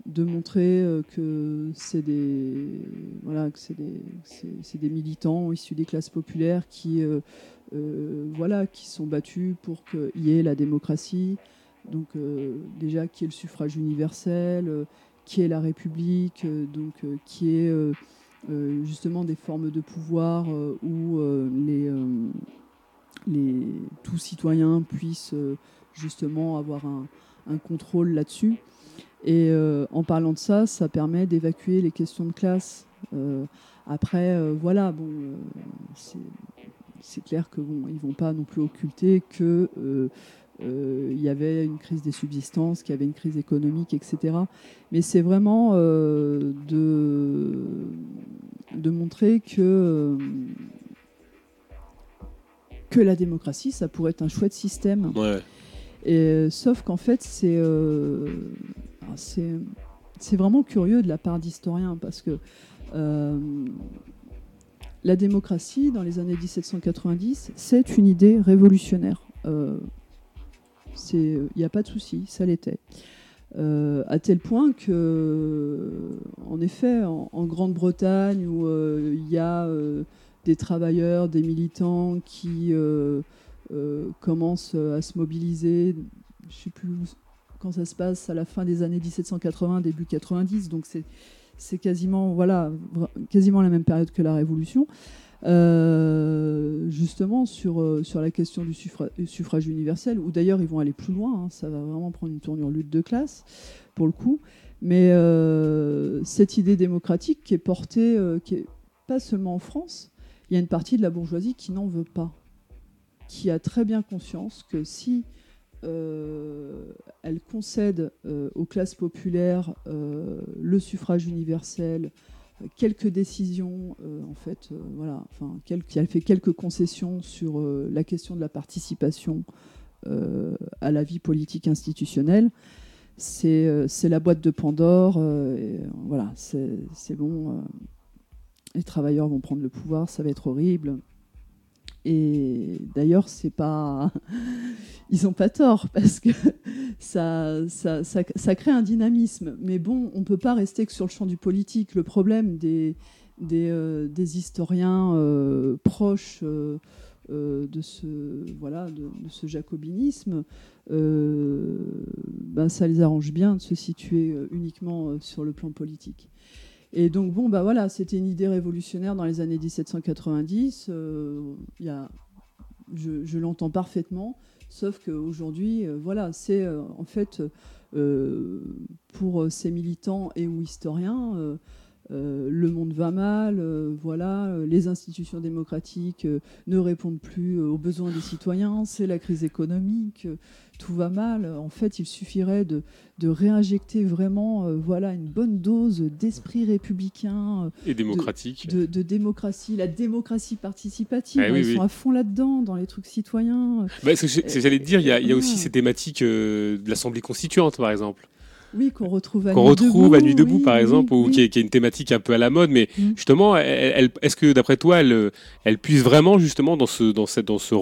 Speaker 2: de montrer que c'est des, voilà, que des militants issus des classes populaires qui, voilà, qui sont battus pour qu'il y ait la démocratie. Donc déjà, qui est le suffrage universel, qui est la République, donc qui est justement des formes de pouvoir où les les, tout citoyen puisse euh, justement avoir un, contrôle là-dessus. Et euh, en parlant de ça, ça permet d'évacuer les questions de classe. Euh, après, voilà, bon, c'est clair que bon, ils vont pas non plus occulter que il y avait une crise des subsistances, qu'il y avait une crise économique, etc. Mais c'est vraiment de, de montrer que, que la démocratie, ça pourrait être un chouette système. Et, sauf qu'en fait, c'est c'est vraiment curieux de la part d'historiens parce que la démocratie, dans les années 1790, c'est une idée révolutionnaire. Euh, il n'y a pas de souci, ça l'était. Euh, à tel point que, en effet, en, Grande-Bretagne, où euh, il y a des travailleurs, des militants qui commencent à se mobiliser, je ne sais plus quand ça se passe, à la fin des années 1780, début 90, donc c'est quasiment la même période que la Révolution. Euh, justement sur, euh, sur la question du suffrage, universel, où d'ailleurs ils vont aller plus loin, hein, ça va vraiment prendre une tournure lutte de classe, pour le coup. Mais euh, cette idée démocratique qui est portée, qui est pas seulement en France, il y a une partie de la bourgeoisie qui n'en veut pas, qui a très bien conscience que si elle concède aux classes populaires le suffrage universel, quelques décisions, en fait, voilà, enfin, elle fait quelques concessions sur la question de la participation à la vie politique institutionnelle. C'est la boîte de Pandore. voilà, c'est bon. les travailleurs vont prendre le pouvoir, ça va être horrible. Et d'ailleurs, c'est pas, (laughs) ils n'ont pas tort (laughs) parce que ça, ça, crée un dynamisme. Mais bon, on ne peut pas rester que sur le champ du politique. Le problème des, des, euh, historiens euh, proches euh, de, ce, voilà, de, ce jacobinisme, ben, ça les arrange bien de se situer uniquement sur le plan politique. Et donc, bon, bah voilà, c'était une idée révolutionnaire dans les années 1790. Euh, y a, je, l'entends parfaitement, sauf qu'aujourd'hui, euh, voilà, c'est euh, en fait pour ces militants et ou historiens le monde va mal, voilà, les institutions démocratiques ne répondent plus aux besoins des citoyens, c'est la crise économique, tout va mal. En fait, il suffirait de, réinjecter vraiment voilà, une bonne dose d'esprit républicain.
Speaker 1: Et démocratique.
Speaker 2: De, démocratie, la démocratie participative. Ah ils sont à fond là-dedans, dans les trucs citoyens.
Speaker 1: Bah, c'est j'allais te dire, il y a, aussi ces thématiques de l'Assemblée constituante, par exemple.
Speaker 2: Oui, qu'on retrouve à
Speaker 1: Nuit retrouve debout, à Nuit debout, par exemple, ou qui est, qui, est, une thématique un peu à la mode. Mais mm. justement, est-ce que d'après toi, elle, elle puise vraiment justement dans ce, dans cette, dans ce,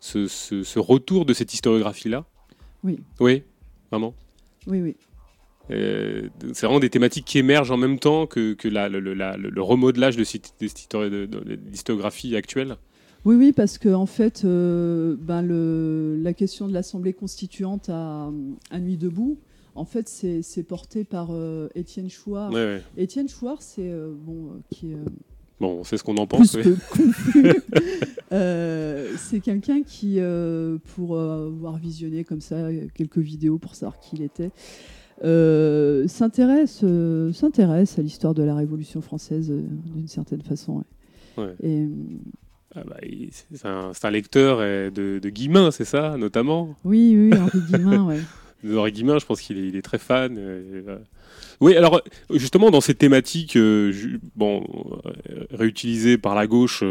Speaker 1: ce, ce, retour de cette historiographie-là?
Speaker 2: Oui.
Speaker 1: Oui, vraiment?
Speaker 2: Oui, oui.
Speaker 1: Euh, c'est vraiment des thématiques qui émergent en même temps que, que la, le, le, remodelage de cette, historiographie actuelle?
Speaker 2: Oui, oui, parce que en fait, euh, ben la question de l'Assemblée constituante à, à Nuit debout, en fait, c'est porté par euh, Étienne Chouard. Étienne Chouard, c'est euh, bon, euh, qui
Speaker 1: Bon, c'est ce qu'on en pense. (laughs) (laughs)
Speaker 2: c'est quelqu'un qui, pour avoir visionné comme ça quelques vidéos pour savoir qui il était, s'intéresse s'intéresse à l'histoire de la Révolution française d'une certaine façon.
Speaker 1: Et, ah bah, c'est un, lecteur de, de Guillemin, c'est ça, notamment?
Speaker 2: Oui, oui, Henri Guillemin, ouais. (laughs)
Speaker 1: Henri Guillemin, je pense qu'il est, très fan. Euh, oui, alors justement dans ces thématiques, euh, bon, euh, réutilisées par la gauche,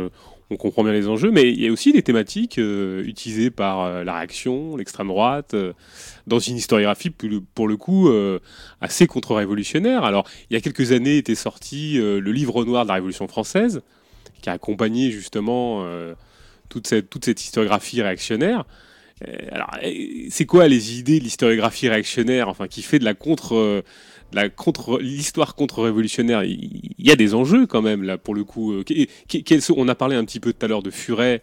Speaker 1: on comprend bien les enjeux, mais il y a aussi des thématiques utilisées par la réaction, l'extrême droite, dans une historiographie pour le coup assez contre-révolutionnaire. Alors, il y a quelques années était sorti le livre noir de la Révolution française, qui a accompagné justement toute cette historiographie réactionnaire. Euh, alors, euh, c'est quoi les idées de l'historiographie réactionnaire, enfin, qui fait de la contre, euh, la contre, l'histoire contre-révolutionnaire? Il y a des enjeux quand même là pour le coup. On a parlé un petit peu tout à l'heure de Furet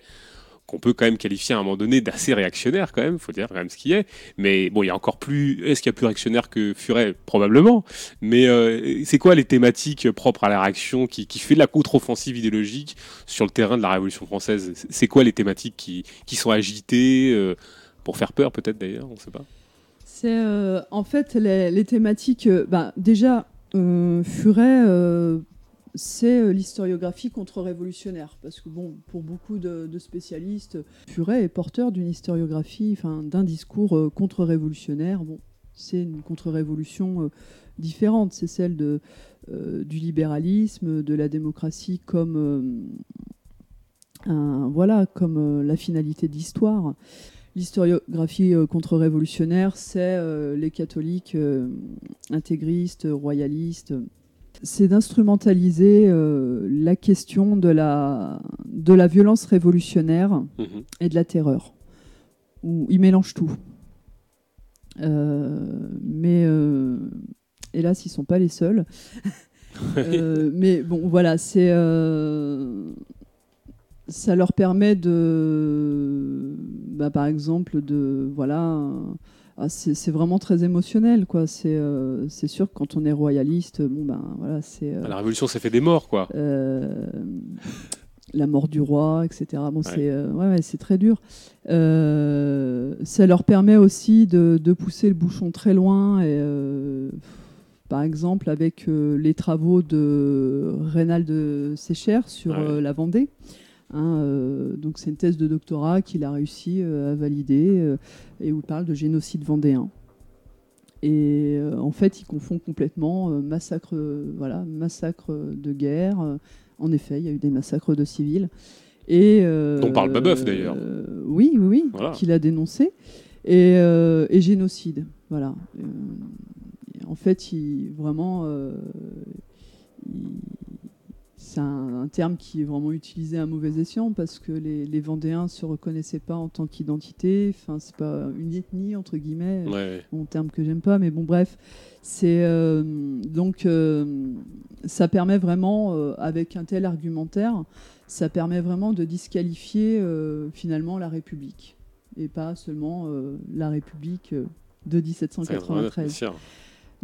Speaker 1: qu'on peut quand même qualifier à un moment donné d'assez réactionnaire quand même, faut dire quand même ce qui est. Mais bon, il y a encore plus. Est-ce qu'il y a plus réactionnaire que Furet? Probablement. Mais euh, c'est quoi les thématiques propres à la réaction qui, qui fait de la contre-offensive idéologique sur le terrain de la Révolution française? C'est quoi les thématiques qui, qui sont agitées euh, pour faire peur peut-être d'ailleurs, on ne sait pas.
Speaker 2: C'est euh, en fait les, thématiques. bah, déjà, Furet c'est l'historiographie contre-révolutionnaire. Parce que, bon, pour beaucoup de, spécialistes, Furet est porteur d'une historiographie, d'un discours contre-révolutionnaire. Bon, c'est une contre-révolution différente. C'est celle du libéralisme, de la démocratie comme, voilà, comme la finalité de l'histoire. L'historiographie euh, contre-révolutionnaire, c'est euh, les catholiques euh, intégristes, royalistes. C'est d'instrumentaliser la question de la, de la violence révolutionnaire mhm. et de la terreur. Où ils mélangent tout. mais hélas, ils ne sont pas les seuls. (laughs) mais bon, voilà, c'est ça leur permet de, bah, par exemple, de, voilà, ah, c'est vraiment très émotionnel, quoi. C'est euh, c'est sûr que quand on est royaliste, bon ben voilà, c'est.
Speaker 1: Euh, la révolution, ça fait des morts, quoi.
Speaker 2: Euh, la mort du roi, etc. Bon, c'est ouais, c'est très dur. ça leur permet aussi de, de, pousser le bouchon très loin et par exemple avec les travaux de Reynald Sécher sur la Vendée. Hein, euh, donc c'est une thèse de doctorat qu'il a réussi euh, à valider euh, et où il parle de génocide vendéen. Et en fait, il confond complètement massacre, voilà, massacre de guerre. en effet, il y a eu des massacres de civils. Et,
Speaker 1: On parle Babeuf d'ailleurs.
Speaker 2: oui, oui, oui, qu'il a dénoncé. Et, génocide, voilà. en fait, il, vraiment, c'est un, terme qui est vraiment utilisé à mauvais escient parce que les, les Vendéens se reconnaissaient pas en tant qu'identité. Enfin, c'est pas une ethnie entre guillemets, un terme que j'aime pas, mais bon, bref, c'est euh, donc euh, ça permet vraiment euh, avec un tel argumentaire, ça permet vraiment de disqualifier finalement la République et pas seulement la République de 1793.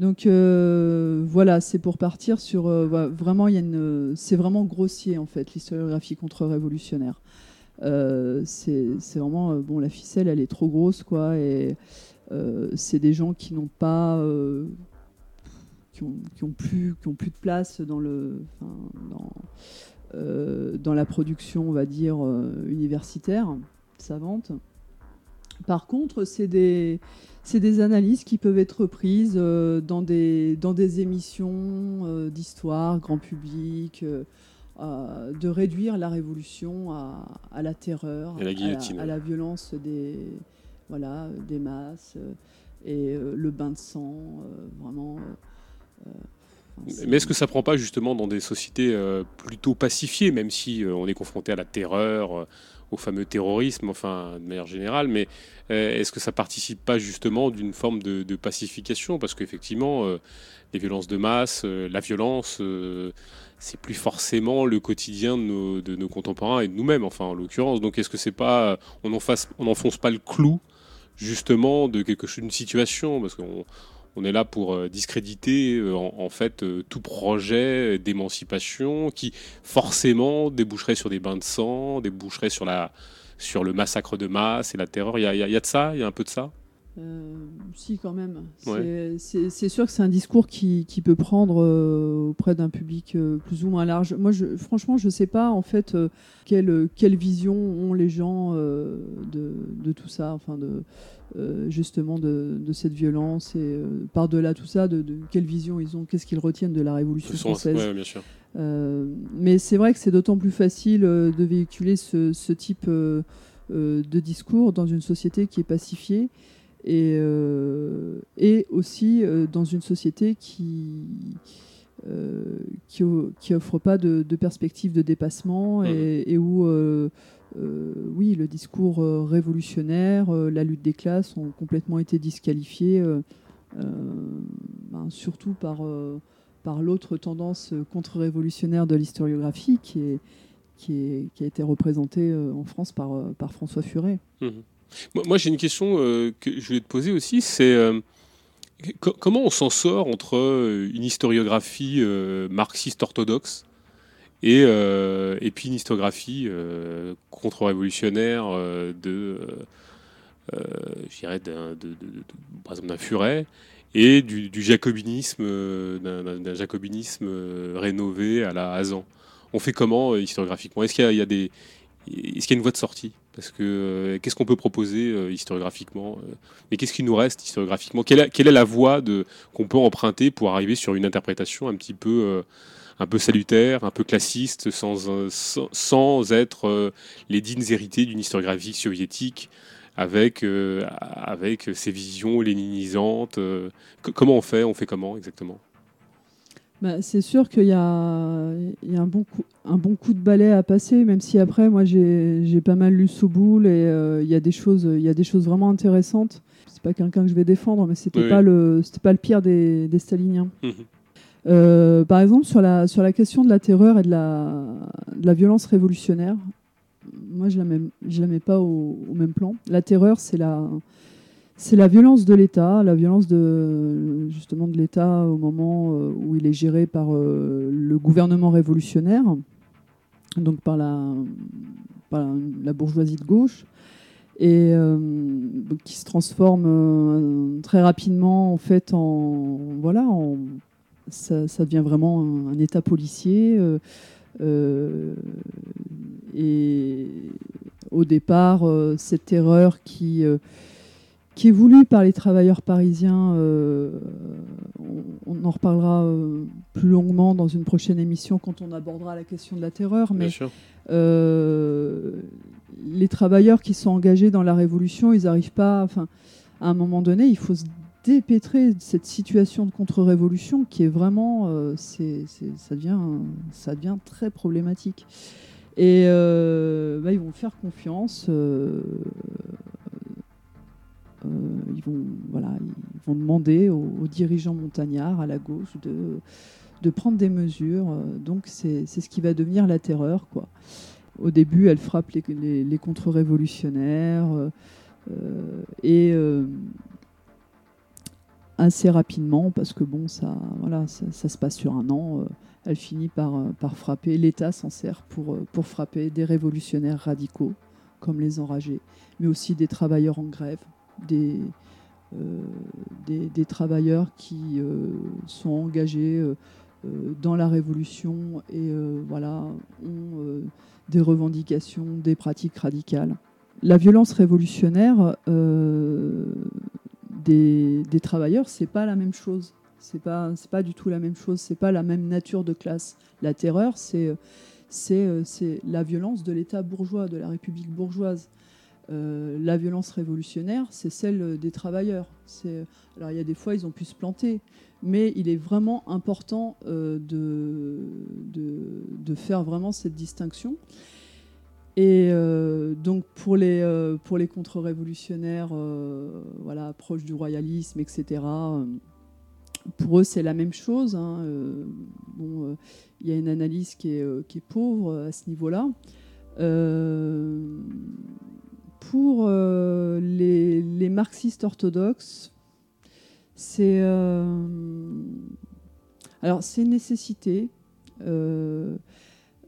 Speaker 2: Donc euh, voilà, c'est pour partir sur euh, vraiment il y a une, c'est vraiment grossier en fait l'historiographie contre-révolutionnaire. Euh, c'est vraiment bon la ficelle elle est trop grosse quoi et c'est des gens qui n'ont pas qui ont, plus qui ont plus de place dans le dans la production on va dire universitaire savante. Par contre c'est des c'est des analyses qui peuvent être reprises euh, dans, des, dans des émissions euh, d'histoire, grand public, euh, de réduire la révolution à, à la terreur,
Speaker 1: à,
Speaker 2: la, violence des, voilà, des masses et le bain de sang, vraiment.
Speaker 1: mais est-ce que ça prend pas justement dans des sociétés plutôt pacifiées, même si on est confronté à la terreur, au fameux terrorisme, enfin de manière générale, mais euh, est-ce que ça participe pas justement d'une forme de, pacification? Parce qu'effectivement, euh, les violences de masse, euh, la violence, c'est plus forcément le quotidien de nos, contemporains et de nous-mêmes, enfin en l'occurrence. Donc est-ce que c'est pas, on n'enfonce pas le clou justement de quelque chose, d'une situation, parce qu'on on est là pour euh, discréditer euh, en, fait euh, tout projet d'émancipation qui forcément déboucherait sur des bains de sang, déboucherait sur, la, sur le massacre de masse et la terreur. Il y a, de ça? Il y a un peu de ça?
Speaker 2: Si, quand même. C'est sûr que c'est un discours qui, peut prendre auprès d'un public plus ou moins large. Moi, je, franchement, je ne sais pas en fait quelle, quelle vision ont les gens de, de, tout ça. Enfin, de, euh, justement de, cette violence et euh, par-delà tout ça, de, quelle vision ils ont, qu'est-ce qu'ils retiennent de la Révolution française. Euh, mais c'est vrai que c'est d'autant plus facile de véhiculer ce, type de discours dans une société qui est pacifiée et, et aussi dans une société qui qui, qui offre pas de, perspective de dépassement mmh. et, où euh, oui, le discours euh, révolutionnaire, euh, la lutte des classes ont complètement été disqualifiés, ben, surtout par, par l'autre tendance contre-révolutionnaire de l'historiographie qui, est, qui, qui, a été représentée en France par, par François Furet.
Speaker 1: Mmh. Moi, j'ai une question que je voulais te poser aussi, c'est comment on s'en sort entre une historiographie marxiste orthodoxe et, euh, et puis une historiographie euh, contre-révolutionnaire euh, de, par exemple d'un Furet, et du, jacobinisme, d'un jacobinisme rénové à la Hazan. On fait comment historiographiquement? Est-ce qu'il y, est-ce qu'il y a une voie de sortie? Parce que qu'est-ce qu'on peut proposer historiographiquement Mais qu'est-ce qui nous reste historiographiquement? Quelle, est, la voie qu'on peut emprunter pour arriver sur une interprétation un petit peu un peu salutaire, un peu classiste, sans, sans, être euh, les dignes hérités d'une historiographie soviétique avec, euh, avec visions léninisantes. Euh, comment on fait On fait comment exactement?
Speaker 2: Bah, c'est sûr qu'il y a, il y a un, bon coup, un bon coup de balai à passer, même si après, moi, j'ai pas mal lu Souboul et il, y a des choses, il y a des choses vraiment intéressantes. C'est pas quelqu'un que je vais défendre, mais c'était n'était pas, le, pas le pire des, des staliniens. Mmh (laughs) euh, par exemple, sur la, sur la question de la terreur et de la, de la violence révolutionnaire, moi, je ne la, mets pas au, même plan. La terreur, c'est la, c'est la violence de l'État, la violence de, justement de l'État au moment euh, où il est géré par euh, le gouvernement révolutionnaire, donc par la, bourgeoisie de gauche, et qui se transforme très rapidement en fait en voilà en ça, devient vraiment un, état policier. Euh, euh, et au départ, euh, cette terreur qui, qui est voulue par les travailleurs parisiens, on, en reparlera plus longuement dans une prochaine émission quand on abordera la question de la terreur. Mais les travailleurs qui sont engagés dans la révolution, ils n'arrivent pas. Enfin, à un moment donné, il faut se dépêtrer cette situation de contre-révolution qui est vraiment, euh, c'est, ça, devient, ça devient très problématique. Et euh, bah, ils vont faire confiance. Euh, ils, vont, voilà, ils vont demander aux, dirigeants montagnards à la gauche de, prendre des mesures. Donc c'est, ce qui va devenir la terreur. Quoi. Au début, elle frappe les, contre-révolutionnaires. et assez rapidement parce que bon, ça, voilà, ça, se passe sur un an. Euh, elle finit par, euh, par frapper. L'État s'en sert pour, euh, pour frapper des révolutionnaires radicaux comme les enragés, mais aussi des travailleurs en grève, des, des, travailleurs qui sont engagés dans la révolution et voilà, ont des revendications, des pratiques radicales. La violence révolutionnaire des, des travailleurs, c'est pas la même chose. C'est pas, pas du tout la même chose. C'est pas la même nature de classe. La terreur, c'est, c'est la violence de l'État bourgeois, de la République bourgeoise. Euh, la violence révolutionnaire, c'est celle des travailleurs. Alors il y a des fois, ils ont pu se planter, mais il est vraiment important euh, de, faire vraiment cette distinction. Et euh, donc pour les, contre-révolutionnaires voilà, proches du royalisme, etc., pour eux c'est la même chose. Hein, bon, il y a une analyse qui est, qui est pauvre à ce niveau-là. Pour les, les, marxistes orthodoxes, c'est alors c'est nécessité.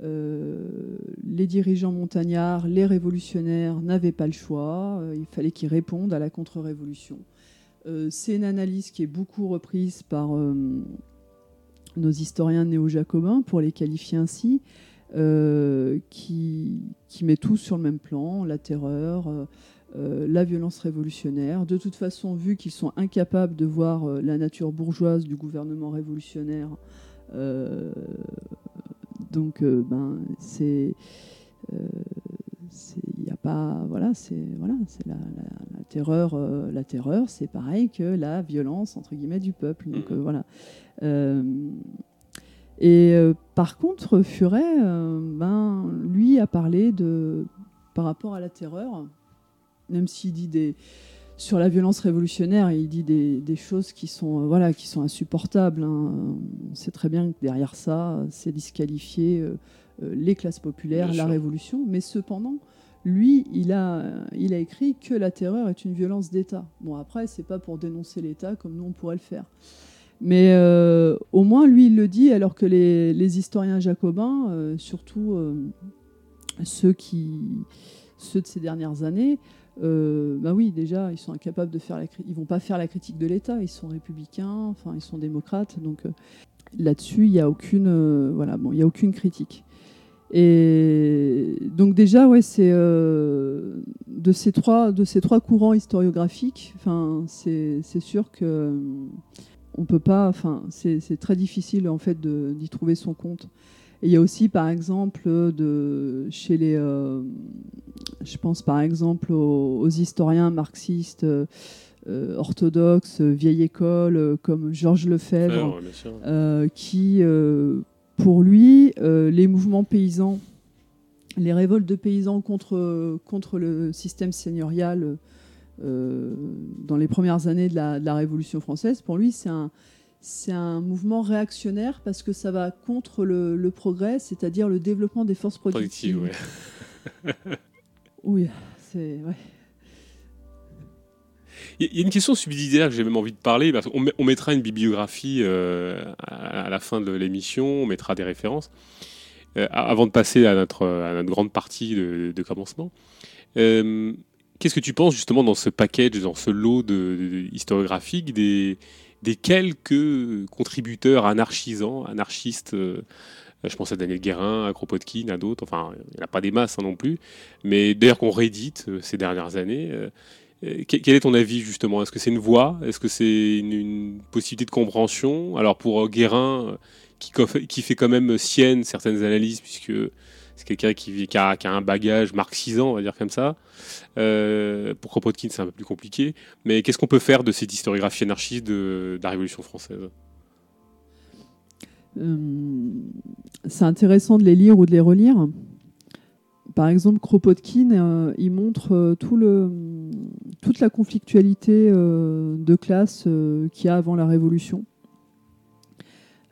Speaker 2: Euh, les dirigeants montagnards, les révolutionnaires n'avaient pas le choix. Euh, il fallait qu'ils répondent à la contre-révolution. Euh, c'est une analyse qui est beaucoup reprise par nos historiens néo-jacobins, pour les qualifier ainsi, qui, qui, met tout sur le même plan, la terreur, la violence révolutionnaire. De toute façon, vu qu'ils sont incapables de voir la nature bourgeoise du gouvernement révolutionnaire, donc, euh, ben, c'est il euh, n'y a pas voilà c'est voilà c'est la, terreur euh, la terreur c'est pareil que la violence entre guillemets du peuple donc mm-hmm. voilà et par contre Furet ben lui a parlé de par rapport à la terreur même s'il dit des sur la violence révolutionnaire, il dit des, choses qui sont, euh, voilà, qui sont insupportables. Hein. On sait très bien que derrière ça, c'est disqualifier euh, euh, les classes populaires, la révolution. Mais cependant, lui, il a, il a écrit que la terreur est une violence d'État. Bon, après, c'est pas pour dénoncer l'État comme nous on pourrait le faire. Mais au moins, lui, il le dit, alors que les, historiens jacobins, surtout ceux, qui, ceux de ces dernières années, bah oui, déjà, ils sont incapables de faire ils vont pas faire la critique de l'État. Ils sont républicains, enfin, ils sont démocrates. Donc là-dessus, il n'y a aucune, voilà, bon, a aucune critique. Et donc déjà, ouais, c'est de ces trois de ces trois courants historiographiques. C'est sûr que on peut pas. Enfin, c'est très difficile en fait d'y trouver son compte. Et il y a aussi, par exemple, de, chez les, euh, je pense par exemple aux, historiens marxistes euh, orthodoxes, vieille école, comme Georges Lefebvre, euh, qui, pour lui, les mouvements paysans, les révoltes de paysans contre, contre le système seigneurial dans les premières années de la, de la Révolution française, pour lui, c'est un c'est un mouvement réactionnaire parce que ça va contre le, progrès, c'est-à-dire le développement des forces productives. oui, c'est.
Speaker 1: Il y a une question subsidiaire que j'ai même envie de parler. Parce on, on, mettra une bibliographie euh, à, la fin de l'émission, on mettra des références. Euh, avant de passer à notre, à notre grande partie de, commencement, euh, qu'est-ce que tu penses justement dans ce package, dans ce lot de, historiographique des, quelques contributeurs anarchisants, anarchistes. Euh, je pense à Daniel Guérin, à Kropotkin, à d'autres. Enfin, il n'y a pas des masses hein, non plus. Mais d'ailleurs, qu'on réédite euh, ces dernières années. Euh, quel est ton avis justement? Est-ce que c'est une voie? Est-ce que c'est une, possibilité de compréhension? Alors pour Guérin, qui, qui, fait quand même sienne certaines analyses, puisque c'est quelqu'un qui, qui, a, un bagage marxisant, on va dire comme ça. Euh, pour Kropotkin, c'est un peu plus compliqué. Mais qu'est-ce qu'on peut faire de cette historiographie anarchiste de, la Révolution française?
Speaker 2: Euh, C'est intéressant de les lire ou de les relire. Par exemple, Kropotkin, euh, il montre toute la conflictualité de classe qu'il y a avant la Révolution.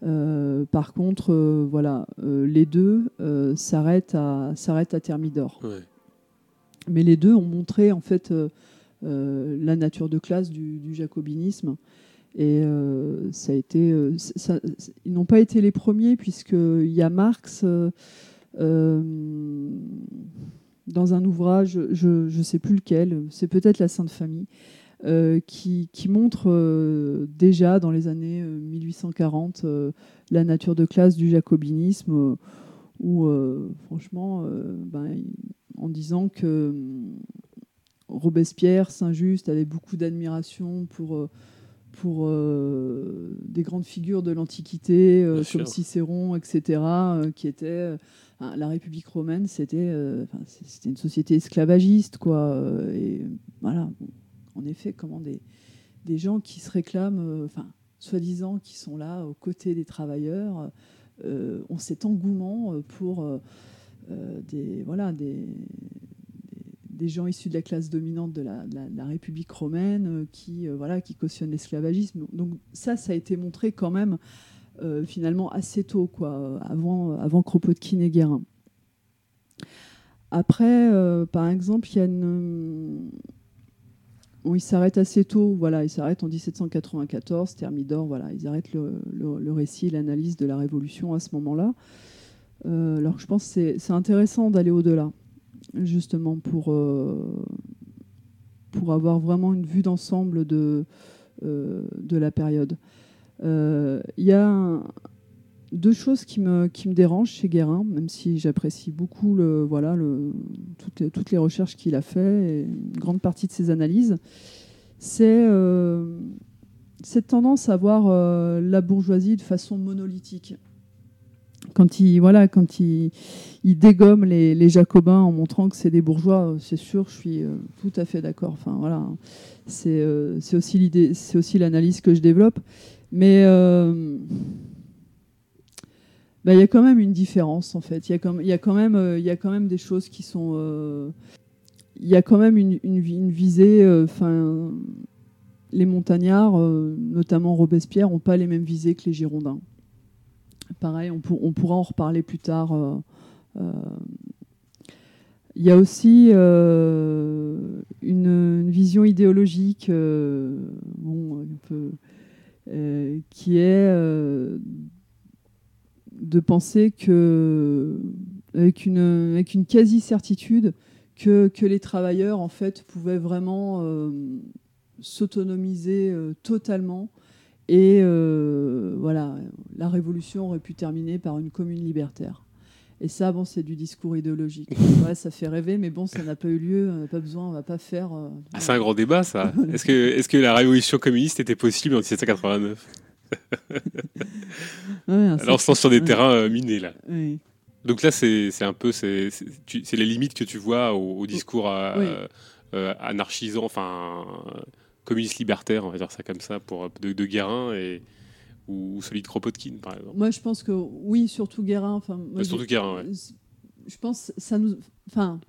Speaker 2: Euh, par contre, euh, voilà, euh, les deux s'arrêtent à, à Thermidor. Mais les deux ont montré en fait la nature de classe du, jacobinisme. Et ça a été, ils n'ont pas été les premiers puisqu'il y a Marx dans un ouvrage, je ne sais plus lequel, c'est peut-être la Sainte Famille, euh, qui, montre euh, déjà dans les années 1840 euh, la nature de classe du jacobinisme, où franchement, ben, en disant que Robespierre, Saint-Just avaient beaucoup d'admiration pour pour des grandes figures de l'Antiquité, comme Cicéron, etc., qui étaient la République romaine, c'était c'était une société esclavagiste, quoi. et voilà, en effet, comment des, gens qui se réclament, euh, enfin, soi-disant, qui sont là aux côtés des travailleurs, euh, ont cet engouement euh, pour des, voilà, des, gens issus de la classe dominante de la, République romaine qui, voilà, qui cautionnent l'esclavagisme. Donc ça, ça a été montré quand même finalement assez tôt, avant, avant Kropotkin et Guérin. Après, par exemple, il y a une, il s'arrête assez tôt, voilà, il s'arrête en 1794, Thermidor, voilà, ils arrêtent le, récit et l'analyse de la Révolution à ce moment-là. Euh, alors je pense que c'est intéressant d'aller au-delà, justement, pour, euh, pour avoir vraiment une vue d'ensemble de, euh, de la période. Il y a deux choses qui me, qui dérangent chez Guérin, même si j'apprécie beaucoup toutes, les, recherches qu'il a fait et une grande partie de ses analyses, c'est euh, cette tendance à voir euh, la bourgeoisie de façon monolithique. Quand il, dégomme les, jacobins en montrant que c'est des bourgeois, c'est sûr, je suis euh, tout à fait d'accord. Enfin, voilà, c'est aussi c'est aussi l'analyse que je développe. Mais bah, il y a quand même une différence en fait. Il y, a quand, euh, même des choses qui sont. Euh, il y a quand même une, visée. Euh, les montagnards, notamment Robespierre, n'ont pas les mêmes visées que les Girondins. Pareil, on, pourra en reparler plus tard. Il y a aussi une, une, vision idéologique bon, un peu, qui est de penser que, avec une, avec une quasi-certitude, que, que, les travailleurs en fait pouvaient vraiment s'autonomiser totalement et voilà, la révolution aurait pu terminer par une commune libertaire. Et ça, bon, c'est du discours idéologique. (laughs) Ouais, ça fait rêver, mais bon, ça n'a pas eu lieu, on n'a pas besoin, on va pas faire. Euh,
Speaker 1: ah, c'est un grand débat, ça. (laughs) est-ce que, est que la révolution communiste était possible en 1789 Alors, on sur des terrains euh, minés, là. Donc là, c'est un peu, c'est les limites que tu vois au, discours euh, anarchisant, enfin, communiste libertaire, on va dire ça comme ça, pour, de, de Guérin. Et, ou celui de Kropotkin, par exemple
Speaker 2: Moi, je pense que oui, surtout Guérin. Enfin,
Speaker 1: surtout Guérin, oui.
Speaker 2: Je pense ça nous, enfin,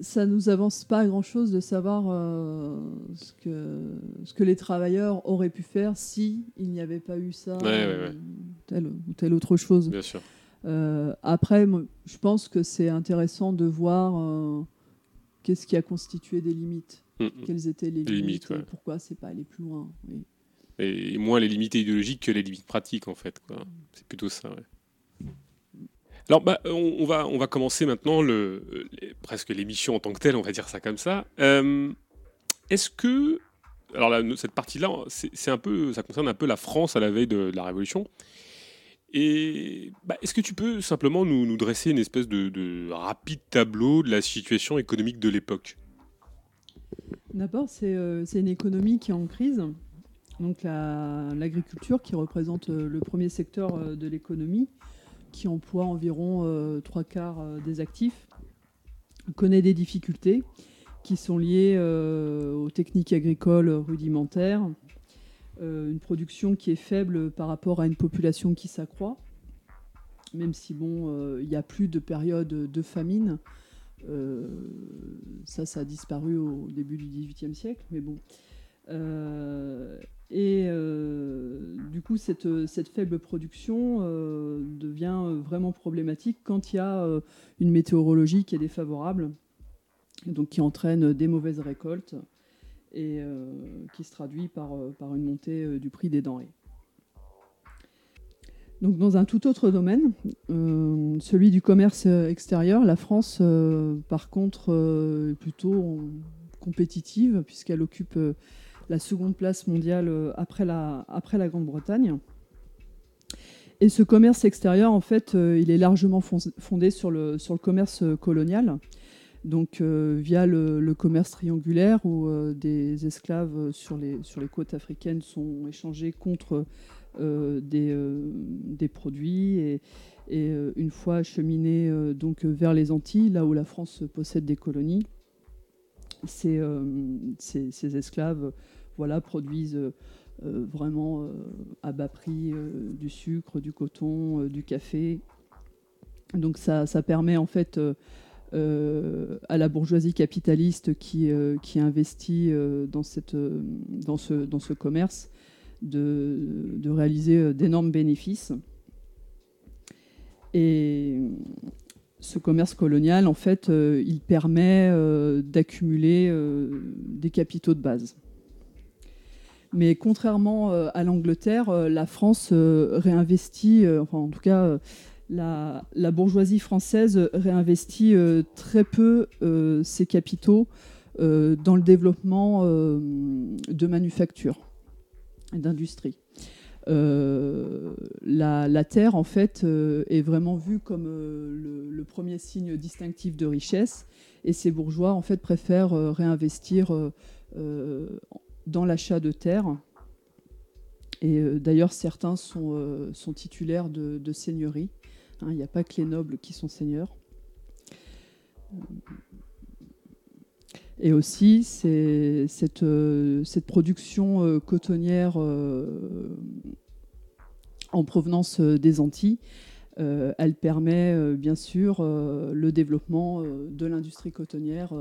Speaker 2: ça nous avance pas grand chose de savoir euh, ce que ce que les travailleurs auraient pu faire si il n'y avait pas eu ça,
Speaker 1: euh,
Speaker 2: telle ou telle autre chose.
Speaker 1: Bien sûr.
Speaker 2: Euh, après, je pense que c'est intéressant de voir qu'est-ce qui a constitué des limites, mm, mm. quelles étaient les, limites, et pourquoi c'est pas aller plus loin. Oui
Speaker 1: et moins les limites idéologiques que les limites pratiques en fait. C'est plutôt ça. Alors bah, on, va, commencer maintenant presque l'émission en tant que telle, on va dire ça comme ça. Euh, est-ce que alors cette partie-là, c'est un peu, ça concerne un peu la France à la veille de, la Révolution. Et bah, est-ce que tu peux simplement nous, dresser une espèce de, de, rapide tableau de la situation économique de l'époque?
Speaker 2: D'abord, c'est euh, une économie qui est en crise donc l'agriculture qui représente euh, le premier secteur de l'économie, qui emploie environ euh, trois quarts des actifs, connaît des difficultés qui sont liées aux techniques agricoles rudimentaires, une production qui est faible par rapport à une population qui s'accroît, même si bon, il n'y a plus de période de famine. ça, ça a disparu au début du XVIIIe siècle, mais bon. Et euh, du coup, cette, cette, faible production euh, devient vraiment problématique quand il y a euh, une météorologie qui est défavorable, donc qui entraîne des mauvaises récoltes et qui se traduit par, par une montée du prix des denrées. Donc dans un tout autre domaine, celui du commerce extérieur, la France, par contre, est plutôt compétitive puisqu'elle occupe la seconde place mondiale euh, après la, Grande-Bretagne. Et ce commerce extérieur, en fait, euh, il est largement fondé sur le, commerce euh, colonial, donc via le, commerce triangulaire où des esclaves sur les, côtes africaines sont échangés contre des, produits et, et une fois acheminés donc vers les Antilles, là où la France possède des colonies, ces, ces esclaves voilà, produisent euh, euh, vraiment euh, à bas prix du sucre, du coton, du café. Donc ça, permet en fait à la bourgeoisie capitaliste qui, qui investit dans, cette, dans, ce, dans ce commerce de, de réaliser d'énormes bénéfices. Et ce commerce colonial, en fait, il permet d'accumuler des capitaux de base. Mais contrairement euh, à l'Angleterre, euh, la France euh, réinvestit, enfin en tout cas la, bourgeoisie française réinvestit très peu ses capitaux dans le développement de manufactures et d'industrie. La, terre, en fait, est vraiment vue comme le, le, premier signe distinctif de richesse, et ces bourgeois, en fait, préfèrent réinvestir dans l'achat de terres. Et euh, d'ailleurs, certains sont, euh, sont, titulaires de, de seigneuries. Hein, il n'y a pas que les nobles qui sont seigneurs. Et aussi, cette, euh, cette, production cotonnière en provenance des Antilles, elle permet bien sûr le développement de l'industrie cotonnière.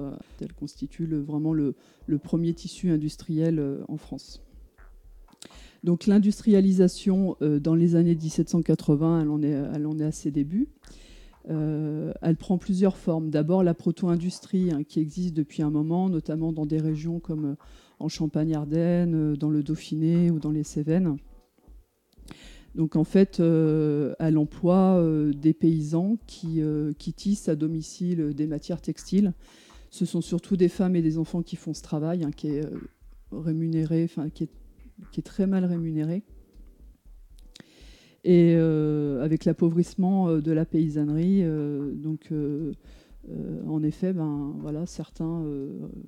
Speaker 2: elle constitue vraiment le, premier tissu industriel en France. Donc l'industrialisation euh, dans les années 1780, elle en est, elle en est à ses débuts. Euh, elle prend plusieurs formes. D'abord la proto-industrie hein, qui existe depuis un moment, notamment dans des régions comme euh, en Champagne-Ardenne, dans le Dauphiné ou dans les Cévennes. Donc en fait, elle emploie des paysans qui, tissent à domicile des matières textiles. Ce sont surtout des femmes et des enfants qui font ce travail, hein, qui est rémunéré, enfin qui est, très mal rémunéré. Et avec l'appauvrissement de la paysannerie, donc en effet, ben, voilà, certains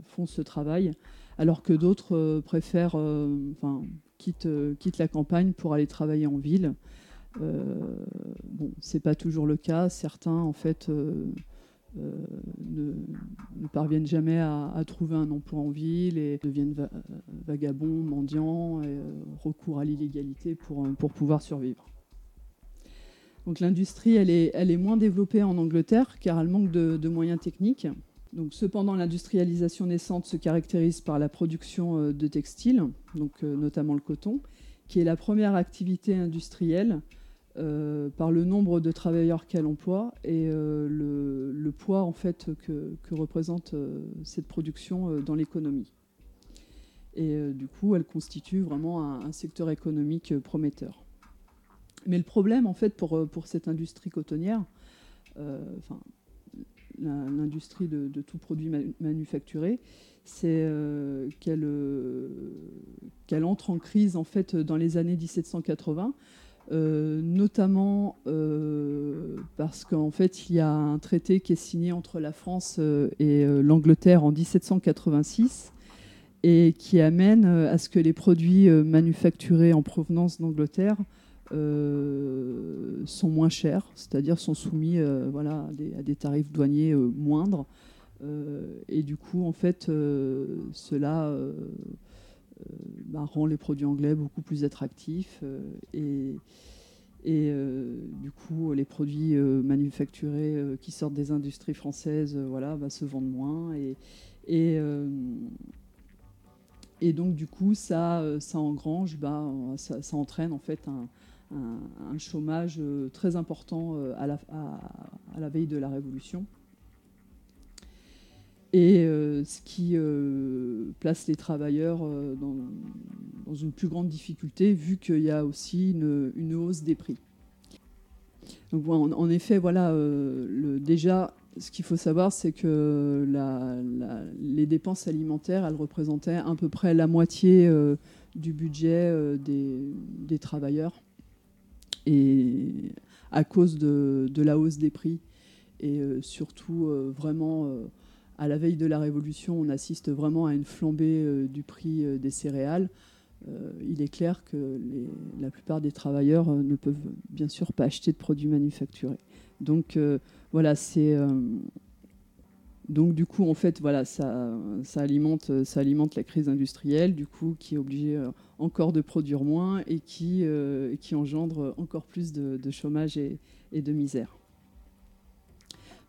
Speaker 2: font ce travail alors que d'autres euh, préfèrent, euh, enfin, quittent, euh, la campagne pour aller travailler en ville. bon, c'est pas toujours le cas. Certains, en fait, ne, parviennent jamais à, trouver un emploi en ville et deviennent vagabonds, mendiants, et recourent à l'illégalité pour, pour pouvoir survivre. L'industrie, est, moins développée en Angleterre car elle manque de moyens techniques cependant, l'industrialisation naissante se caractérise par la production euh, de textiles, euh, notamment le coton, qui est la première activité industrielle euh, par le nombre de travailleurs qu'elle emploie et le, poids en fait, que, représente cette production dans l'économie. Et du coup, elle constitue vraiment un, secteur économique prometteur. Mais le problème, en fait, pour, pour cette industrie cotonnière, enfin, l'industrie de, tout produit manufacturé, c'est euh, euh, qu'elle entre en crise en fait dans les années 1780. Euh, notamment parce qu'en fait il y a un traité qui est signé entre la France et l'Angleterre en 1786 et qui amène à ce que les produits manufacturés en provenance d'Angleterre euh, sont moins chers, c'est-à-dire sont soumis euh, voilà, à des, tarifs douaniers euh, moindres. et du coup, en fait, cela bah, rend les produits anglais beaucoup plus attractifs. et et du coup, les produits manufacturés qui sortent des industries françaises voilà, bah, se vendent moins. Et, et, et, donc, du coup, ça, ça engrange, bah, ça, ça, entraîne en fait un, un, chômage euh, très important euh, à la, veille de la Révolution. Et euh, ce qui place les travailleurs dans, une plus grande difficulté, vu qu'il y a aussi une, hausse des prix. En, effet, voilà, déjà, ce qu'il faut savoir, c'est que les dépenses alimentaires, elles représentaient à peu près la moitié du budget des, travailleurs et à cause de, la hausse des prix et euh, surtout euh, vraiment euh, à la veille de la Révolution, on assiste vraiment à une flambée du prix des céréales. il est clair que la plupart des travailleurs ne peuvent bien sûr pas acheter de produits manufacturés. Donc voilà, c'est donc du coup, en fait, voilà, ça, ça, alimente, ça alimente la crise industrielle, du coup, qui est obligée euh, encore de produire moins et qui, euh, qui engendre encore plus de, chômage et, de misère.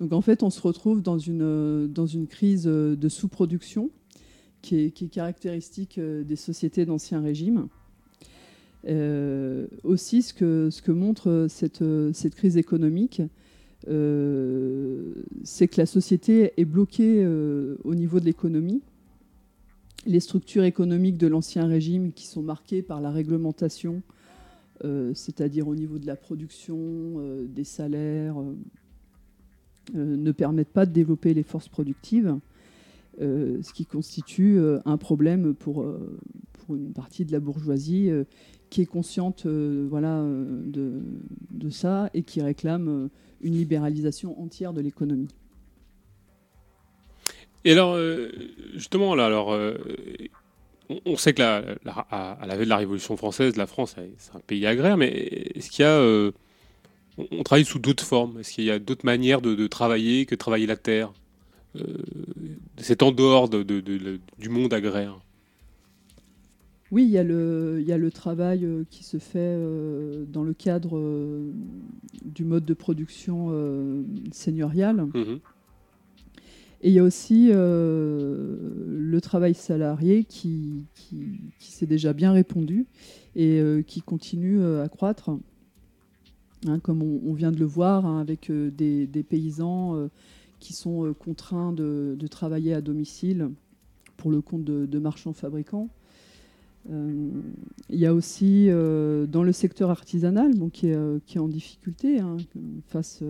Speaker 2: Donc en fait, on se retrouve dans une, dans une crise de sous-production qui est, qui est, caractéristique des sociétés d'Ancien Régime. Euh, aussi, ce que, ce que montre cette, cette crise économique, euh, c'est que la société est bloquée euh, au niveau de l'économie. Les structures économiques de l'Ancien Régime qui sont marquées par la réglementation, euh, c'est-à-dire au niveau de la production, des salaires, ne permettent pas de développer les forces productives, ce qui constitue un problème pour, pour, une partie de la bourgeoisie qui est consciente voilà, de, de, ça et qui réclame une libéralisation entière de l'économie.
Speaker 1: Et alors, euh, justement, là, alors, euh, on, sait que la, à la veille de la Révolution française, la France, c'est un pays agraire, mais est-ce qu'il y a. Euh, on travaille sous d'autres formes? Est-ce qu'il y a d'autres manières de, travailler que travailler la terre C'est en dehors de, du monde agraire?
Speaker 2: Oui, il y, a le, il y, a le, travail euh, qui se fait euh, dans le cadre euh, du mode de production seigneurial. Mhm. Et il y a aussi le travail salarié qui, qui, s'est déjà bien répandu et qui continue à croître. Hein, comme on, vient de le voir, hein, avec des, paysans qui sont contraints de, travailler à domicile pour le compte de marchands fabricants. Il y a aussi dans le secteur artisanal, bon, qui, est, est, en difficulté hein, face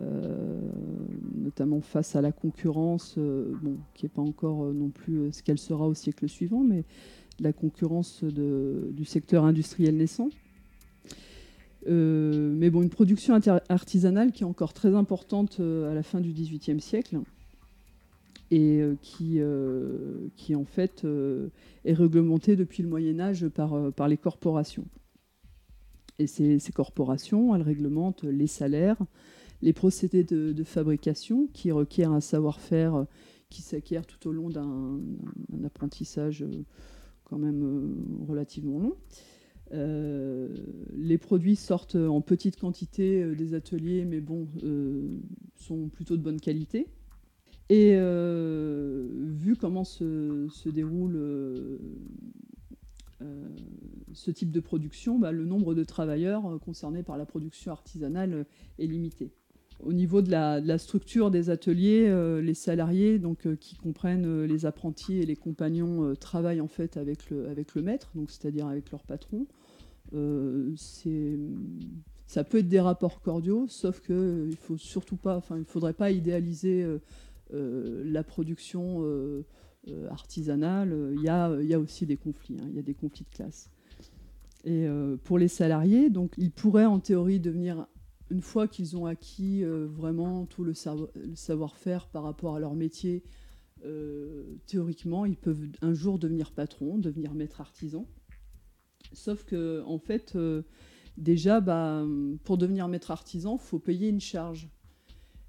Speaker 2: euh, notamment face à la concurrence, euh, bon, qui n'est pas encore euh, non plus ce qu'elle sera au siècle suivant, mais la concurrence du secteur industriel naissant. mais bon, une production artisanale qui est encore très importante à la fin du XVIIIe siècle et qui, qui en fait est réglementée depuis le Moyen Âge par, par les corporations. Et ces, ces, corporations, elles réglementent les salaires, les procédés de, fabrication qui requièrent un savoir-faire euh, qui s'acquiert tout au long d'un apprentissage euh, quand même euh, relativement long. les produits sortent en petite quantité des ateliers, mais bon, sont plutôt de bonne qualité. Et vu comment se, déroule ce type de production, bah, le nombre de travailleurs concernés par la production artisanale est limité. Au niveau de la, structure des ateliers, euh, les salariés, donc, euh, qui comprennent euh, les apprentis et les compagnons, travaillent en fait avec le, avec le maître, c'est-à-dire avec leur patron. ça peut être des rapports cordiaux, sauf qu'il il faudrait pas idéaliser la production artisanale. Il y, a, il y, a, aussi des conflits, hein. il y a des conflits de classe. Et pour les salariés, donc, ils pourraient en théorie devenir une fois qu'ils ont acquis euh, vraiment tout le, savoir-faire par rapport à leur métier, euh, théoriquement, ils peuvent un jour devenir patron, devenir maître artisan. Sauf que, en fait, euh, déjà, bah, pour devenir maître artisan, il faut payer une charge.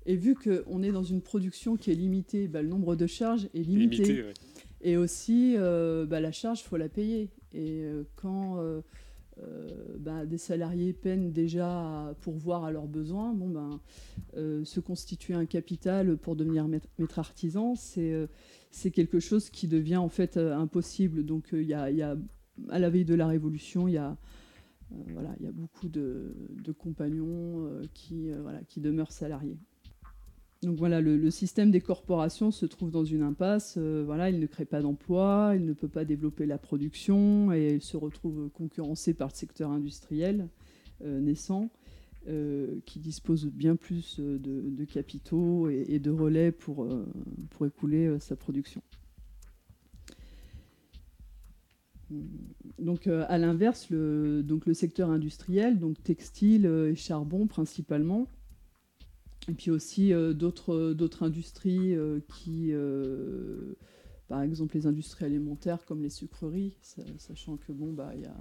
Speaker 2: Et vu qu'on est dans une production qui est limitée, bah, le nombre de charges est limité. Et aussi, bah, la charge, il faut la payer. Et quand euh, bah, des salariés peinent déjà à pourvoir à leurs besoins. Bon, ben, euh, se constituer un capital pour devenir maître, artisan, euh, c'est quelque chose qui devient en fait impossible. Donc il y, a, à la veille de la Révolution, il y a, voilà, y a beaucoup de, de compagnons qui, voilà, qui demeurent salariés. Donc voilà, le, système des corporations se trouve dans une impasse. Euh, voilà, il ne crée pas d'emplois, il ne peut pas développer la production et il se retrouve concurrencé par le secteur industriel euh, naissant, euh, qui dispose bien plus de, capitaux et, de relais pour, pour écouler sa production. Donc à l'inverse, le, le secteur industriel, donc textile et charbon principalement, et puis aussi euh, d'autres, d'autres industries euh, qui, euh, par exemple les industries alimentaires comme les sucreries, sachant que bon, bah, y a,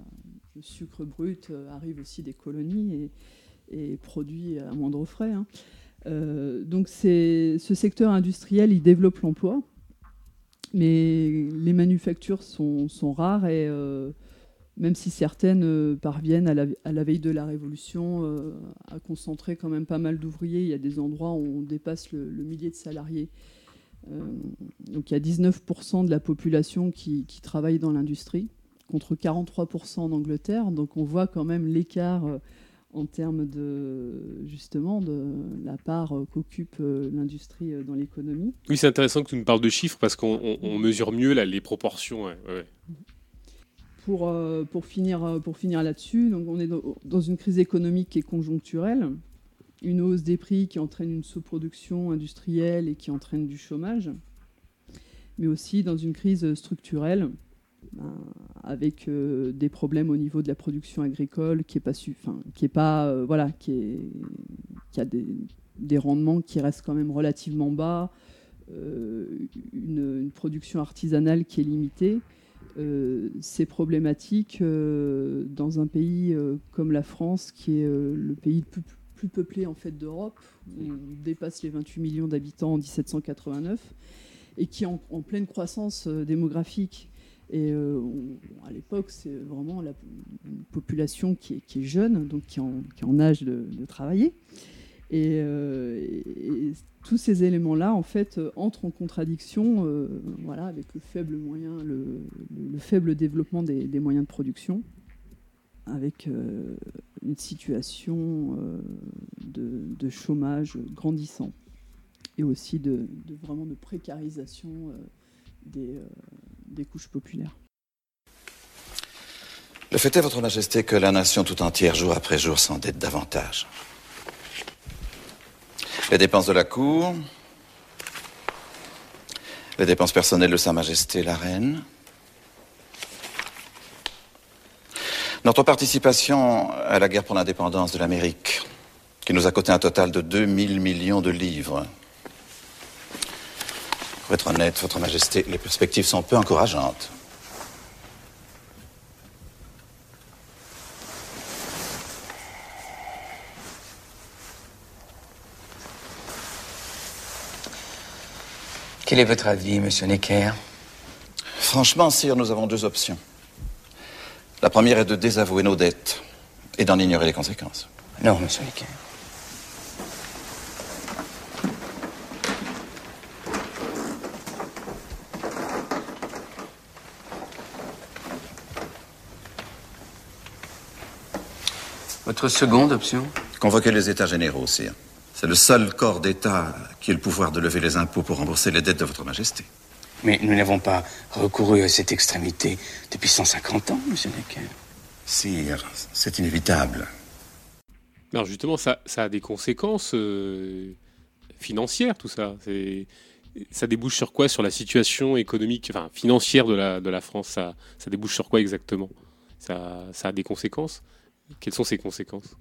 Speaker 2: le sucre brut arrive aussi des colonies et, produit à moindre frais. Hein. donc c'est, ce secteur industriel, il développe l'emploi, mais les manufactures sont, sont rares et même si certaines euh, parviennent à la, veille de la Révolution euh, à concentrer quand même pas mal d'ouvriers. Il y a des endroits où on dépasse le, millier de salariés. Euh, donc il y a 19% de la population qui, travaille dans l'industrie, contre 43% en Angleterre. Donc on voit quand même l'écart en termes de justement de la part qu'occupe l'industrie dans l'économie.
Speaker 1: Oui, c'est intéressant que tu nous parles de chiffres parce qu'on mesure mieux là, les proportions.
Speaker 2: Euh, pour, finir, euh, pour finir là-dessus, donc on est dans, une crise économique est conjoncturelle, une hausse des prix qui entraîne une sous-production industrielle et qui entraîne du chômage, mais aussi dans une crise structurelle ben, avec euh, des problèmes au niveau de la production agricole qui est pas qui est pas voilà qui a des, rendements qui restent quand même relativement bas, une, production artisanale qui est limitée euh, c'est problématique euh, dans un pays euh, comme la France, qui est le pays le plus, peuplé en fait d'Europe. On dépasse les 28 millions d'habitants en 1789 et qui est en, pleine croissance démographique. Et à l'époque, c'est vraiment la, une population qui est, jeune, donc qui est en, âge de, travailler. Tous ces éléments-là, en fait, euh, entrent en contradiction euh, avec le faible, moyen, le, faible développement des, moyens de production, avec euh, une situation de, chômage grandissant et aussi de, vraiment de précarisation des couches populaires.
Speaker 3: Le fait est, Votre Majesté, que la nation tout entière, jour après jour, s'endette davantage. Les dépenses de la cour, les dépenses personnelles de Sa Majesté la Reine, notre participation à la guerre pour l'indépendance de l'Amérique, qui nous a coûté un total de 2000 millions de livres. Pour être honnête, Votre Majesté, les perspectives sont peu encourageantes.
Speaker 4: Quel est votre avis, monsieur Necker?
Speaker 3: Franchement, sire, nous avons deux options. La première est de désavouer nos dettes et d'en ignorer les conséquences.
Speaker 4: Non, monsieur Necker. Votre seconde option?
Speaker 3: Convoquer les États généraux, sire. C'est le seul corps d'État qui ait le pouvoir de lever les impôts pour rembourser les dettes de Votre Majesté.
Speaker 4: Mais nous n'avons pas recouru à cette extrémité depuis 150 ans, monsieur Necker.
Speaker 3: Sire, c'est inévitable.
Speaker 1: Alors justement, ça, ça a des conséquences euh, financières, tout ça. Ça débouche sur quoi Sur la situation économique, enfin financière de la, de la France? Ça, ça débouche sur quoi exactement? Ça, ça a des conséquences? Quelles sont ces conséquences?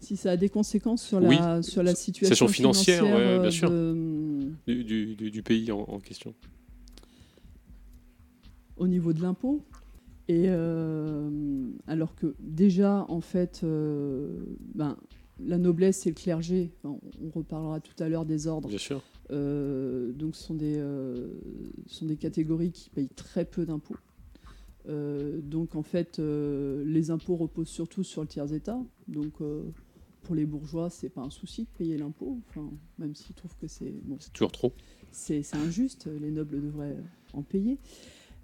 Speaker 2: Si ça a des conséquences sur
Speaker 1: Oui,
Speaker 2: la, sur la
Speaker 1: situation financière,
Speaker 2: financière,
Speaker 1: ouais, bien sûr.
Speaker 2: de-
Speaker 1: du, du- du- du pays en, en question
Speaker 2: au niveau de l'impôt. Et euh, alors que déjà, en fait, euh, ben, la noblesse et le clergé, on reparlera tout à l'heure des ordres,
Speaker 1: Bien sûr.
Speaker 2: euh, donc ce sont des, sont des catégories qui payent très peu d'impôts. Donc en fait, les impôts reposent surtout sur le tiers état. Donc pour les bourgeois, c'est pas un souci de payer l'impôt, enfin, même s'ils trouvent que c'est bon,
Speaker 1: C'est toujours trop.
Speaker 2: c'est injuste, les nobles devraient en payer.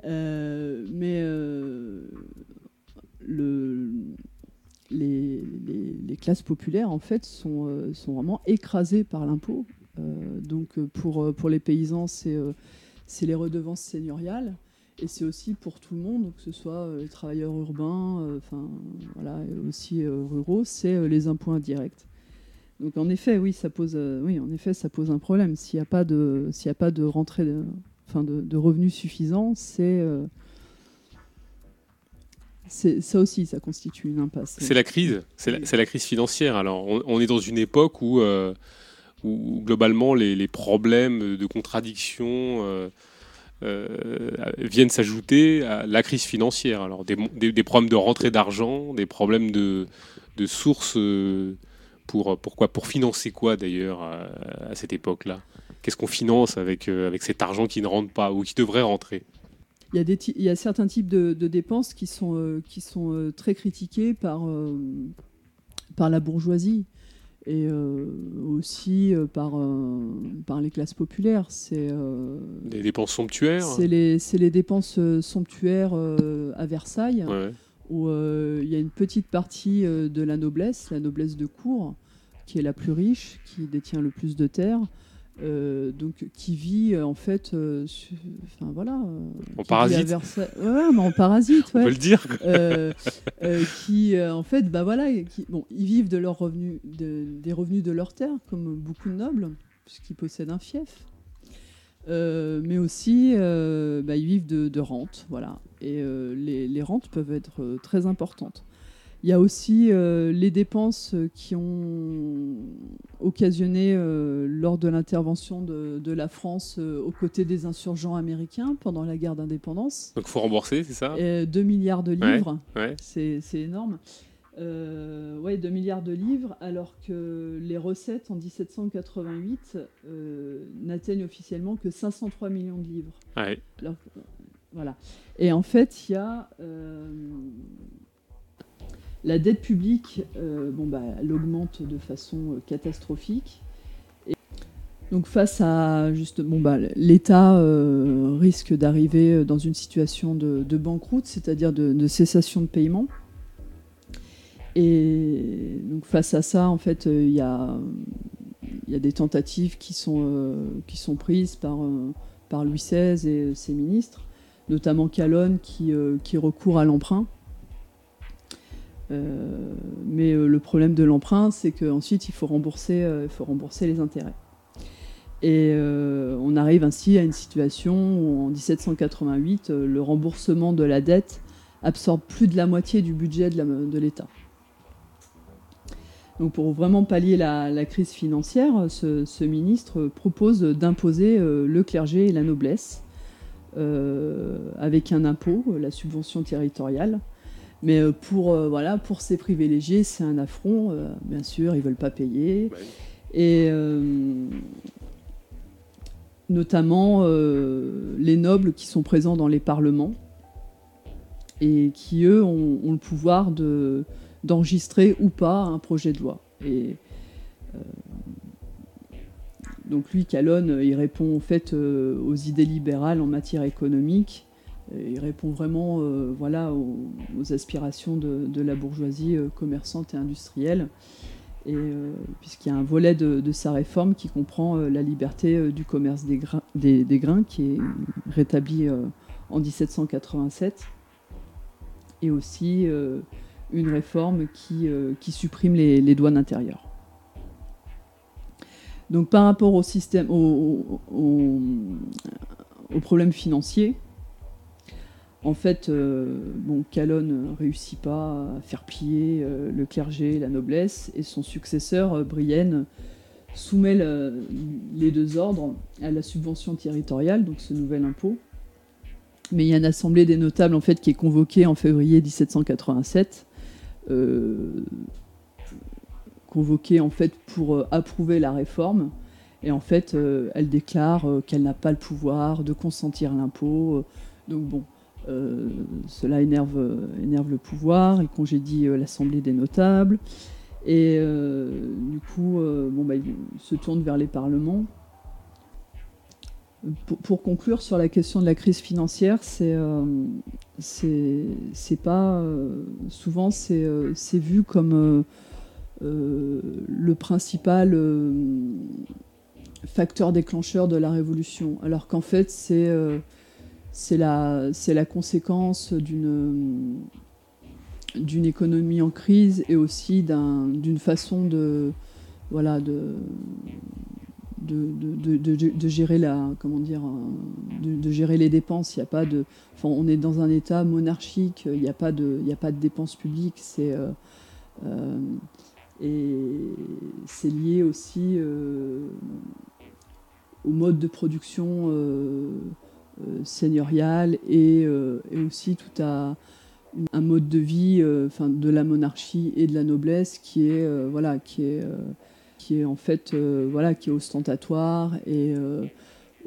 Speaker 2: Euh, mais euh, le, les, les- les classes populaires, en fait, sont, euh, sont vraiment écrasées par l'impôt. Donc, pour, pour les paysans, c'est les redevances seigneuriales. Et c'est aussi pour tout le monde, que ce soit euh, les travailleurs urbains, euh, enfin voilà, et aussi euh, ruraux, c'est les impôts indirects. Donc en effet, oui, ça pose, oui, en effet, ça pose un problème. S'il n'y a pas de, s'il a pas de rentrée, enfin de, revenus suffisants, c'est, ça aussi, ça constitue une impasse.
Speaker 1: C'est la crise, c'est la, crise financière. Alors, on, est dans une époque où, où globalement les, problèmes de contradiction euh, viennent s'ajouter à la crise financière. Alors, des, problèmes de rentrée d'argent, des problèmes de, sources euh, pour pourquoi pour financer quoi d'ailleurs à, cette époque-là? Qu'est-ce qu'on finance avec euh, avec cet argent qui ne rentre pas ou qui devrait rentrer?
Speaker 2: Il y a, des il y a certains types de, dépenses qui sont, qui sont très critiqués par, par la bourgeoisie et euh, aussi euh, par, euh, par les classes populaires. C'est
Speaker 1: Des dépenses somptuaires
Speaker 2: c'est les, c'est les dépenses somptuaires à Versailles.
Speaker 1: Ouais.
Speaker 2: où il y a une petite partie de la noblesse, la noblesse de cour, qui est la plus riche, qui détient le plus de terres, euh, donc qui vit euh, en fait, euh, su- enfin voilà, euh,
Speaker 1: parasite.
Speaker 2: Versailles. Ouais, mais en parasite, (laughs)
Speaker 1: On
Speaker 2: ouais.
Speaker 1: peut le dire.
Speaker 2: Qui en fait, bah voilà, qui, bon, ils vivent de leurs revenus, de- des revenus de leurs terres, comme beaucoup de nobles, puisqu'ils possèdent un fief. Mais aussi, bah, ils vivent de, de rentes, voilà. Et les, les rentes peuvent être très importantes. Il y a aussi euh, les dépenses qui ont occasionné euh, lors de l'intervention de, de la France euh, aux côtés des insurgents américains pendant la guerre d'indépendance.
Speaker 1: Donc, faut rembourser, c'est ça?
Speaker 2: Euh, 2 milliards de livres,
Speaker 1: Ouais.
Speaker 2: c'est c'est énorme. Euh, ouais, 2 milliards de livres, alors que les recettes en 1788 euh, n'atteignent officiellement que 503 millions de livres.
Speaker 1: Ouais.
Speaker 2: Alors euh, voilà. Et en fait, il y a euh, la dette publique, euh, bon, bah, elle augmente de façon euh, catastrophique. Donc face à juste, bon, bah, l'État euh, risque d'arriver dans une situation de, banqueroute, c'est-à-dire de, cessation de paiement. Et donc face à ça, en fait, il y, a, des tentatives qui sont, prises par, Louis XVI et ses ministres, notamment Calonne qui recourt à l'emprunt mais le problème de l'emprunt, c'est qu'ensuite, il faut rembourser, il faut rembourser les intérêts. Et on arrive ainsi à une situation où en 1788, le remboursement de la dette absorbe plus de la moitié du budget de l'État. Donc pour vraiment pallier la, crise financière, ce, ministre propose d'imposer euh, le clergé et la noblesse euh, avec un impôt, la subvention territoriale. Mais euh, pour, voilà, pour ces privilégiés, c'est un affront. bien sûr, ils ne veulent pas payer. Et notamment les nobles qui sont présents dans les parlements et qui, eux, ont, le pouvoir de, d'enregistrer ou pas un projet de loi. Et euh, donc lui, Calonne, il répond en fait euh, aux idées libérales en matière économique. Il répond vraiment euh, voilà, aux, aspirations de, la bourgeoisie commerçante et industrielle. Et puisqu'il y a un volet de, sa réforme qui comprend la liberté du commerce des, grains, qui est rétabli en 1787, et aussi une réforme qui, euh, qui supprime les, douanes intérieures. Donc par rapport au système, au, au, problème financier, en fait, euh, bon, Calonne ne réussit pas à faire plier euh, le clergé, la noblesse, et son successeur, Brienne, soumet les deux ordres à la subvention territoriale, donc ce nouvel impôt. Mais il y a une assemblée des notables en fait qui est convoquée en février 1787 euh, convoquée en fait pour euh, approuver la réforme. Et en fait, euh, elle déclare qu'elle n'a pas le pouvoir de consentir l'impôt. donc bon, cela énerve, le pouvoir, il congédie l'Assemblée des notables. Et du coup, bah, il se tourne vers les parlements. Pour, conclure sur la question de la crise financière, c'est c'est pas euh, souvent c'est euh, vu comme euh, le principal facteur déclencheur de la révolution, alors qu'en fait c'est c'est la, la conséquence d'une d'une économie en crise et aussi d'une façon de voilà de gérer la comment dire de, gérer les dépenses. Il y a pas de, enfin, on est dans un État monarchique. Il n'y a pas de, il y a pas de dépenses publiques. C'est euh, euh, et c'est lié aussi euh, au mode de production seigneurial et, et, aussi tout un mode de vie, enfin de la monarchie et de la noblesse qui est voilà qui est qui est en fait euh, voilà, qui est ostentatoire et euh,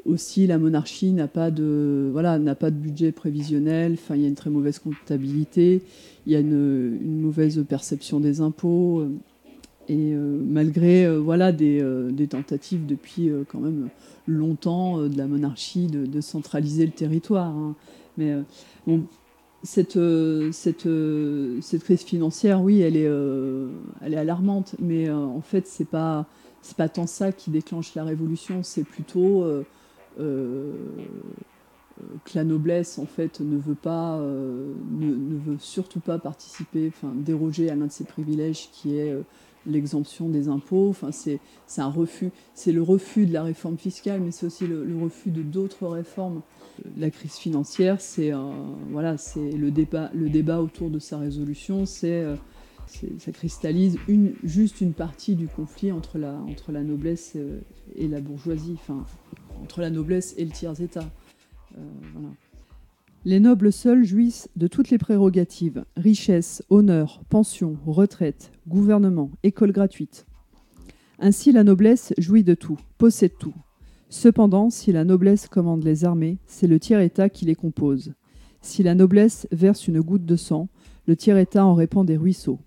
Speaker 2: aussi la monarchie n'a pas de voilà n'a pas de budget prévisionnel. Enfin, il y a une très mauvaise comptabilité, il y a une, mauvaise perception des impôts euh, et malgré voilà des, des, tentatives depuis quand même longtemps de la monarchie de, centraliser le territoire. Hein. Mais cette, euh, cette, euh, cette, crise financière, oui, elle est, euh, elle est alarmante, mais en fait, c'est pas c'est pas tant ça qui déclenche la révolution, c'est plutôt que la noblesse en fait ne veut pas, ne, veut surtout pas participer, déroger à l'un de ses privilèges qui est l'exemption des impôts. Enfin, c'est un refus, c'est le refus de la réforme fiscale, mais c'est aussi le, refus de d'autres réformes la crise financière, c'est euh, voilà, c'est le débat, le débat autour de sa résolution, c'est euh, ça cristallise une, juste une partie du conflit entre la, entre la noblesse euh, et la bourgeoisie, enfin entre la noblesse et le tiers-État.
Speaker 5: Les nobles seuls jouissent de toutes les prérogatives richesse, honneur, pension, retraite, gouvernement, école gratuite. Ainsi, la noblesse jouit de tout, possède tout, Cependant, si la noblesse commande les armées, c'est le tiers-État qui les compose. Si la noblesse verse une goutte de sang, le tiers-État en répand des ruisseaux.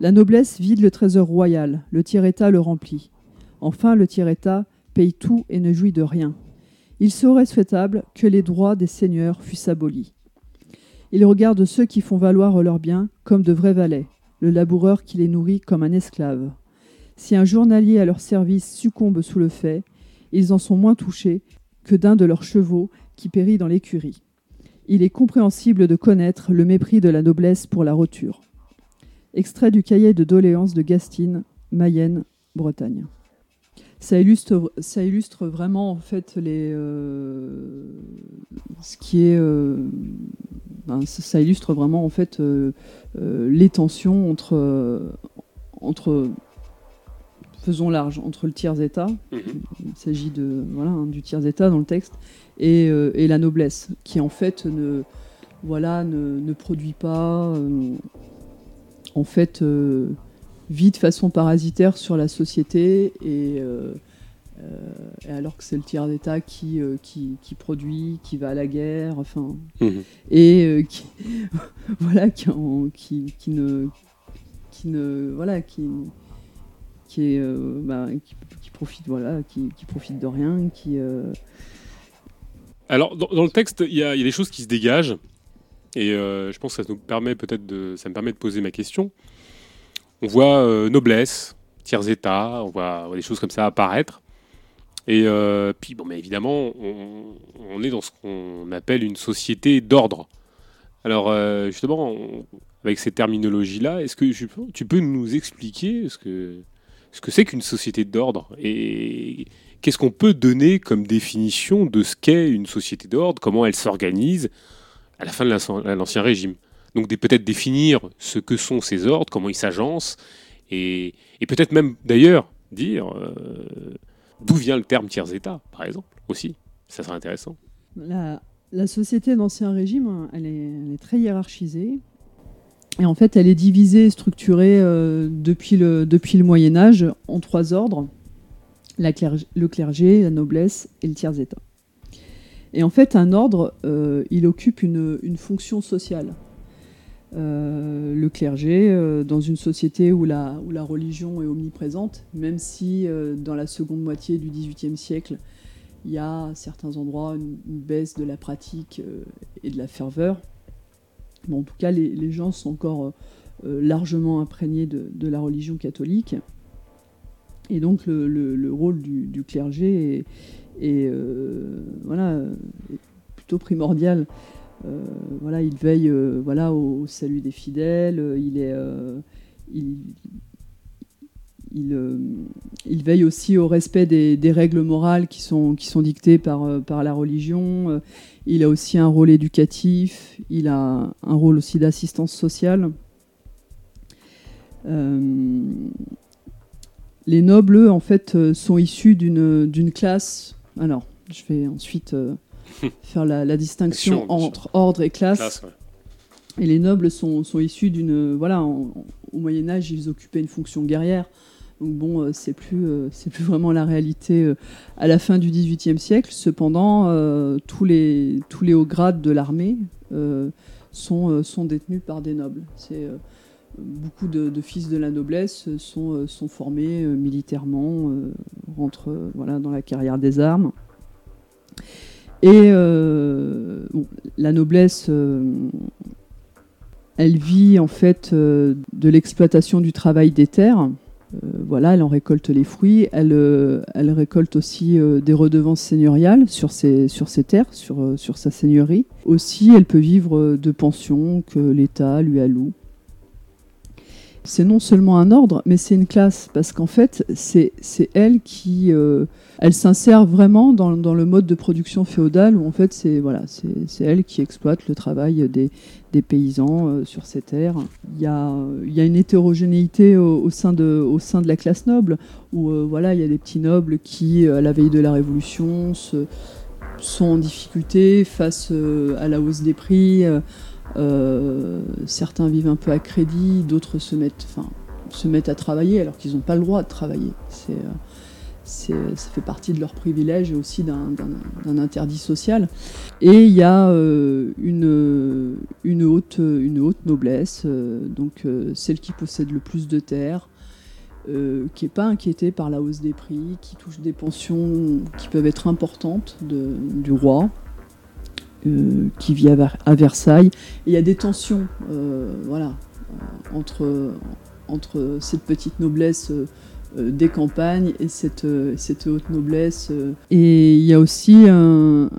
Speaker 5: La noblesse vide le trésor royal, le tiers-État le remplit. Enfin, le tiers-État paye tout et ne jouit de rien. Il serait souhaitable que les droits des seigneurs fussent abolis. Il regarde ceux qui font valoir leurs biens comme de vrais valets, le laboureur qui les nourrit comme un esclave. Si un journalier à leur service succombe sous le fait, ils en sont moins touchés que d'un de leurs chevaux qui périt dans l'écurie. Il est compréhensible de connaître le mépris de la noblesse pour la roture.
Speaker 2: Extrait du cahier de doléances de Gastine, Mayenne, Bretagne. Ça illustre, ça illustre vraiment en fait les, euh, ce qui est, euh, ben, ça illustre vraiment en fait euh, les tensions entre, entre, faisons large, entre le tiers état, mhm. il s'agit de voilà hein, du tiers état dans le texte, et, et, la noblesse, qui en fait ne, voilà, ne, ne produit pas, en fait vit de façon parasitaire sur la société et, euh, euh, alors que c'est le tiers d'État qui, euh, qui, qui, produit, qui va à la guerre, enfin, mhm. et qui, (laughs) voilà, qui, qui, ne, qui ne, voilà, qui, qui est, bah, qui, profite, voilà, qui, profite de rien, qui.
Speaker 1: Alors, dans, le texte, il y, a, y, a des choses qui se dégagent, et je pense que ça nous permet peut-être de, ça me permet de poser ma question on voit euh, noblesse, tiers état, on voit, des choses comme ça apparaître. Et euh, puis, bon, mais évidemment, on, est dans ce qu'on appelle une société d'ordre. Alors, euh, justement, avec ces terminologies-là, est-ce que tu peux nous expliquer ce que ce que c'est qu'une société d'ordre et qu'est-ce qu'on peut donner comme définition de ce qu'est une société d'ordre, comment elle s'organise à la fin de l'Ancien Régime? Donc peut-être définir ce que sont ces ordres, comment ils s'agencent, et, peut-être même d'ailleurs dire euh, d'où vient le terme tiers-État, par exemple, aussi. Ça serait intéressant.
Speaker 2: La, société d'Ancien Régime, elle est, très hiérarchisée. Et en fait, elle est divisée, structurée euh, depuis, le, Moyen Âge en trois ordres. Le clergé, la noblesse et le tiers-État. Et en fait, un ordre, euh, il occupe une fonction sociale. Euh, le clergé euh, dans une société où la, religion est omniprésente, même si euh, dans la seconde moitié du XVIIIe siècle, il y a à certains endroits une, baisse de la pratique et de la ferveur. en tout cas, les, gens sont encore largement imprégnés de, la religion catholique. Et donc le, rôle du, clergé est, plutôt primordial voilà, il veille euh, au, salut des fidèles, euh, il, veille aussi au respect des, règles morales qui sont, dictées par, par la religion. Il a aussi un rôle éducatif, il a un rôle aussi d'assistance sociale. les nobles, en fait, sont issus d'une classe. Alors, je vais ensuite faire la, distinction entre ordre et classe. Et les nobles sont, sont issus d'une. Voilà, au Moyen-Âge, ils occupaient une fonction guerrière. Donc bon, euh, c'est plus, euh, c'est plus vraiment la réalité euh, à la fin du XVIIIe siècle. Cependant, tous, les, tous les hauts grades de l'armée sont, sont détenus par des nobles. C'est beaucoup de, fils de la noblesse sont, sont formés militairement, rentrent voilà, dans la carrière des armes. Et euh, la noblesse, euh, elle vit en fait euh, de l'exploitation du travail des terres. voilà, elle en récolte les fruits. Elle, elle récolte aussi des redevances seigneuriales sur ses, sur ses terres, sur, sur sa seigneurie. Aussi, elle peut vivre de pensions que l'État lui alloue c'est non seulement un ordre, mais c'est une classe, parce qu'en fait, c'est elle qui... elle s'insère vraiment dans, le mode de production féodal, où en fait, c'est voilà, elle qui exploite le travail des, paysans euh, sur ces terres. Il y a, il y a une hétérogénéité au, sein de, au sein de la classe noble, où euh, voilà, il y a des petits nobles qui, à la veille de la Révolution, sont en difficulté face à la hausse des prix euh, certains vivent un peu à crédit, d'autres se mettent, enfin, se mettent à travailler alors qu'ils n'ont pas le droit de travailler. C'est, euh, ça fait partie de leur privilège et aussi d'un, interdit social. Et il y a euh, une, haute, noblesse, donc celle qui possède le plus de terres, qui n'est pas inquiétée par la hausse des prix, qui touche des pensions qui peuvent être importantes du roi, euh, qui vit à, Versailles. il y a des tensions euh, voilà, euh, entre cette petite noblesse des campagnes et cette, cette haute noblesse. Et il y a aussi un,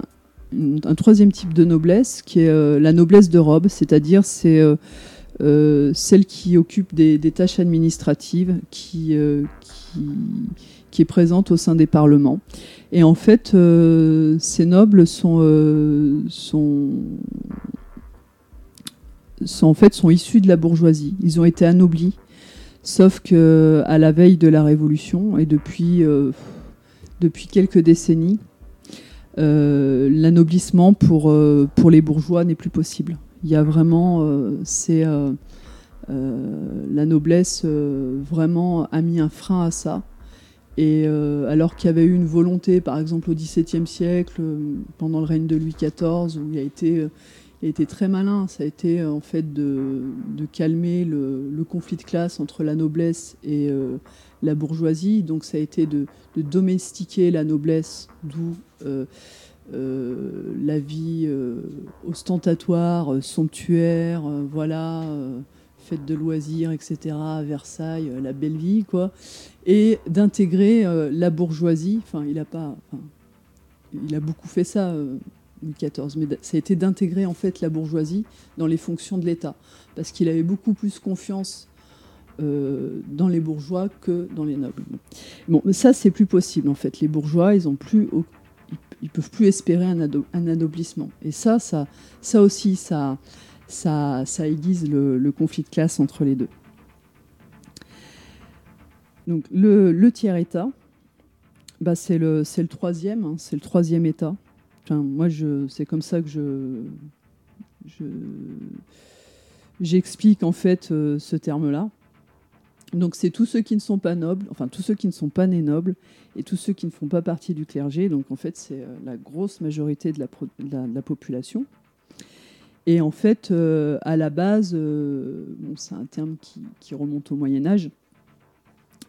Speaker 2: troisième type de noblesse qui est la noblesse de robe, c'est-à-dire c'est celle qui occupe des, tâches administratives, qui, qui, qui, est présente au sein des parlements. Et en fait, ces nobles sont, sont, sont, en fait, sont issus de la bourgeoisie. Ils ont été anoblis Sauf que à la veille de la Révolution et depuis, euh, depuis quelques décennies, euh, l'anoblissement pour, euh, pour les bourgeois n'est plus possible. Il y a vraiment, c'est la noblesse vraiment a mis un frein à ça. Et alors qu'il y avait eu une volonté, par exemple au XVIIe siècle, pendant le règne de Louis XIV, où il a été a été très malin. Ça a été euh, en fait de, calmer le, conflit de classe entre la noblesse et euh, la bourgeoisie. Donc ça a été de, domestiquer la noblesse, d'où euh, la vie ostentatoire, somptuaire, voilà, fête de loisirs, etc. à Versailles, la belle vie, quoi. Et d'intégrer la bourgeoisie. Enfin, il a pas. il a beaucoup fait ça. Mais ça a été d'intégrer en fait la bourgeoisie dans les fonctions de l'État, parce qu'il avait beaucoup plus confiance euh, dans les bourgeois que dans les nobles. Bon, mais ça c'est plus possible en fait. Les bourgeois, ils ont plus, ils peuvent plus espérer un, un anoblissement. Et ça, ça, ça aussi, ça, ça, ça aiguise le, conflit de classe entre les deux. Donc le, tiers État, bah, c'est le, le troisième, hein, c'est le troisième État moi, je, c'est comme ça que je, j'explique en fait euh, ce terme-là. Donc c'est tous ceux qui ne sont pas nobles, enfin tous ceux qui ne sont pas nés nobles et tous ceux qui ne font pas partie du clergé. Donc en fait c'est euh, la grosse majorité de la, population. Et en fait euh, à la base, c'est un terme qui, remonte au Moyen Âge,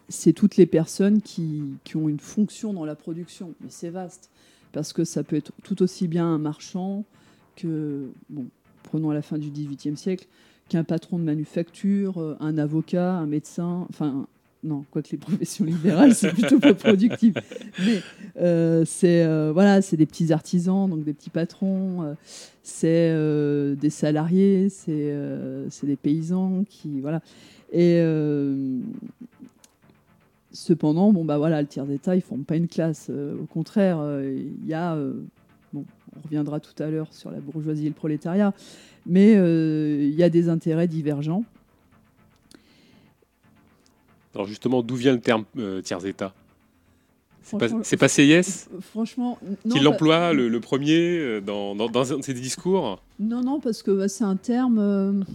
Speaker 2: c'est toutes les personnes qui, ont une fonction dans la production. Mais c'est vaste parce que ça peut être tout aussi bien un marchand que, bon, prenons à la fin du XVIIIe siècle, qu'un patron de manufacture, euh, un avocat, un médecin, enfin, non, quoique les professions libérales, c'est plutôt pas productif. Mais euh, c'est euh, voilà, des petits artisans, donc des petits patrons, c'est des salariés, c'est des paysans qui voilà. Et Cependant, bon, bah voilà, le tiers d'État, ils ne forment pas une classe. Euh, au contraire, euh, il y a. Euh, bon, on reviendra tout à l'heure sur la bourgeoisie et le prolétariat, mais il y a des intérêts divergents.
Speaker 1: Alors justement, d'où vient le terme tiers-État c'est pas, pas CIS
Speaker 2: Franchement,
Speaker 1: qui l'emploie le, premier dans, dans, dans, ses discours?
Speaker 2: Non, non, parce que bah, c'est un terme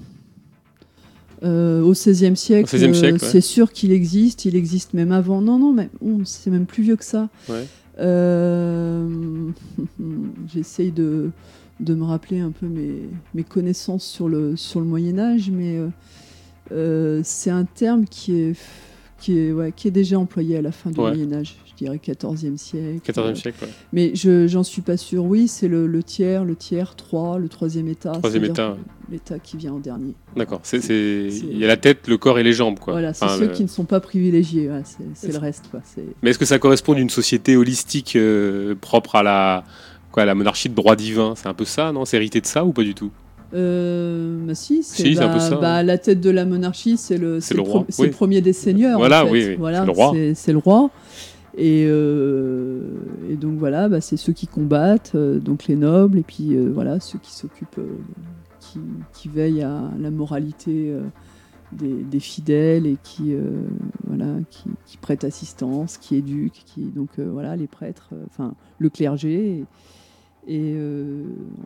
Speaker 2: euh, au XVIe siècle, euh, c'est sûr qu'il existe, il existe même avant. Non, non, mais c'est même plus vieux que ça. Euh, (laughs) j'essaye de, de, me rappeler un peu mes, mes, connaissances sur le, sur le Moyen Âge, mais c'est un terme qui est, qui, est, ouais, qui est déjà employé à la fin du Moyen Âge dirais 14e siècle.
Speaker 1: 14e siècle, ouais.
Speaker 2: Mais je j'en suis pas sûr. Oui, c'est le, le, tiers, le tiers 3, le troisième état.
Speaker 1: Troisième état.
Speaker 2: L'état qui vient en dernier.
Speaker 1: D'accord. C'est, il y a la tête, le corps et les jambes, quoi.
Speaker 2: Voilà, c'est ceux qui ne sont pas privilégiés. c'est, le reste, quoi.
Speaker 1: Mais est-ce que ça correspond à une société holistique euh, propre à la, quoi, la monarchie de droit divin? C'est un peu ça, non? C'est hérité de ça ou pas du tout?
Speaker 2: Euh, bah si, c'est bah, bah, la tête de la monarchie, c'est le, le, le, premier des seigneurs.
Speaker 1: Voilà, oui, oui. Voilà, c'est le roi.
Speaker 2: C'est, le roi. Euh, et, donc voilà, bah, c'est ceux qui combattent, euh, donc les nobles, et puis euh, voilà, ceux qui s'occupent, qui, veillent à la moralité des, fidèles et qui, voilà, qui, prêtent assistance, qui éduquent, qui, donc voilà, les prêtres, enfin le clergé. Et,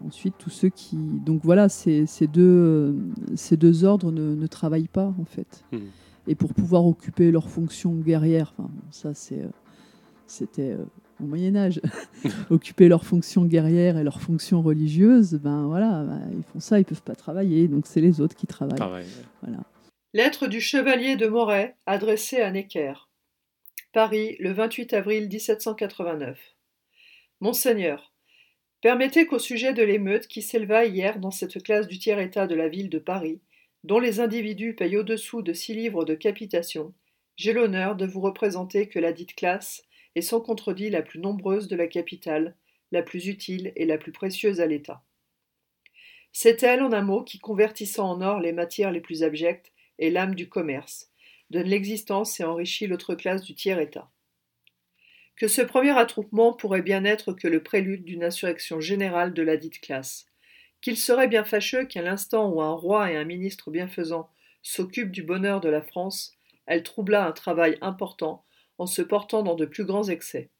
Speaker 2: ensuite, tous ceux qui. Donc voilà, ces, ces deux, ces deux ordres ne, travaillent pas, en fait. Hmm. Et pour pouvoir occuper leurs fonctions guerrières, ça c'est c'était euh, au Moyen Âge, (laughs) occuper leurs fonctions guerrières et leurs fonctions religieuses, ben voilà, ben, ils font ça, ils peuvent pas travailler, donc c'est les autres qui travaillent. Voilà.
Speaker 5: Lettre du chevalier de Moret adressée à Necker. Paris, le 28 avril 1789. Monseigneur, permettez qu'au sujet de l'émeute qui s'éleva hier dans cette classe du tiers-état de la ville de Paris, dont les individus payent au-dessous de six livres de capitation, j'ai l'honneur de vous représenter que la dite classe et sans contredit la plus nombreuse de la capitale, la plus utile et la plus précieuse à l'État.
Speaker 6: C'est elle, en un mot, qui, convertissant en or les matières les plus abjectes, est l'âme du commerce, donne l'existence et enrichit l'autre classe du tiers-État. Que ce premier attroupement pourrait bien être que le prélude d'une insurrection générale de la dite classe, qu'il serait bien fâcheux qu'à l'instant où un roi et un ministre bienfaisant s'occupent du bonheur de la France, elle troublât un travail important en se portant dans de plus grands excès.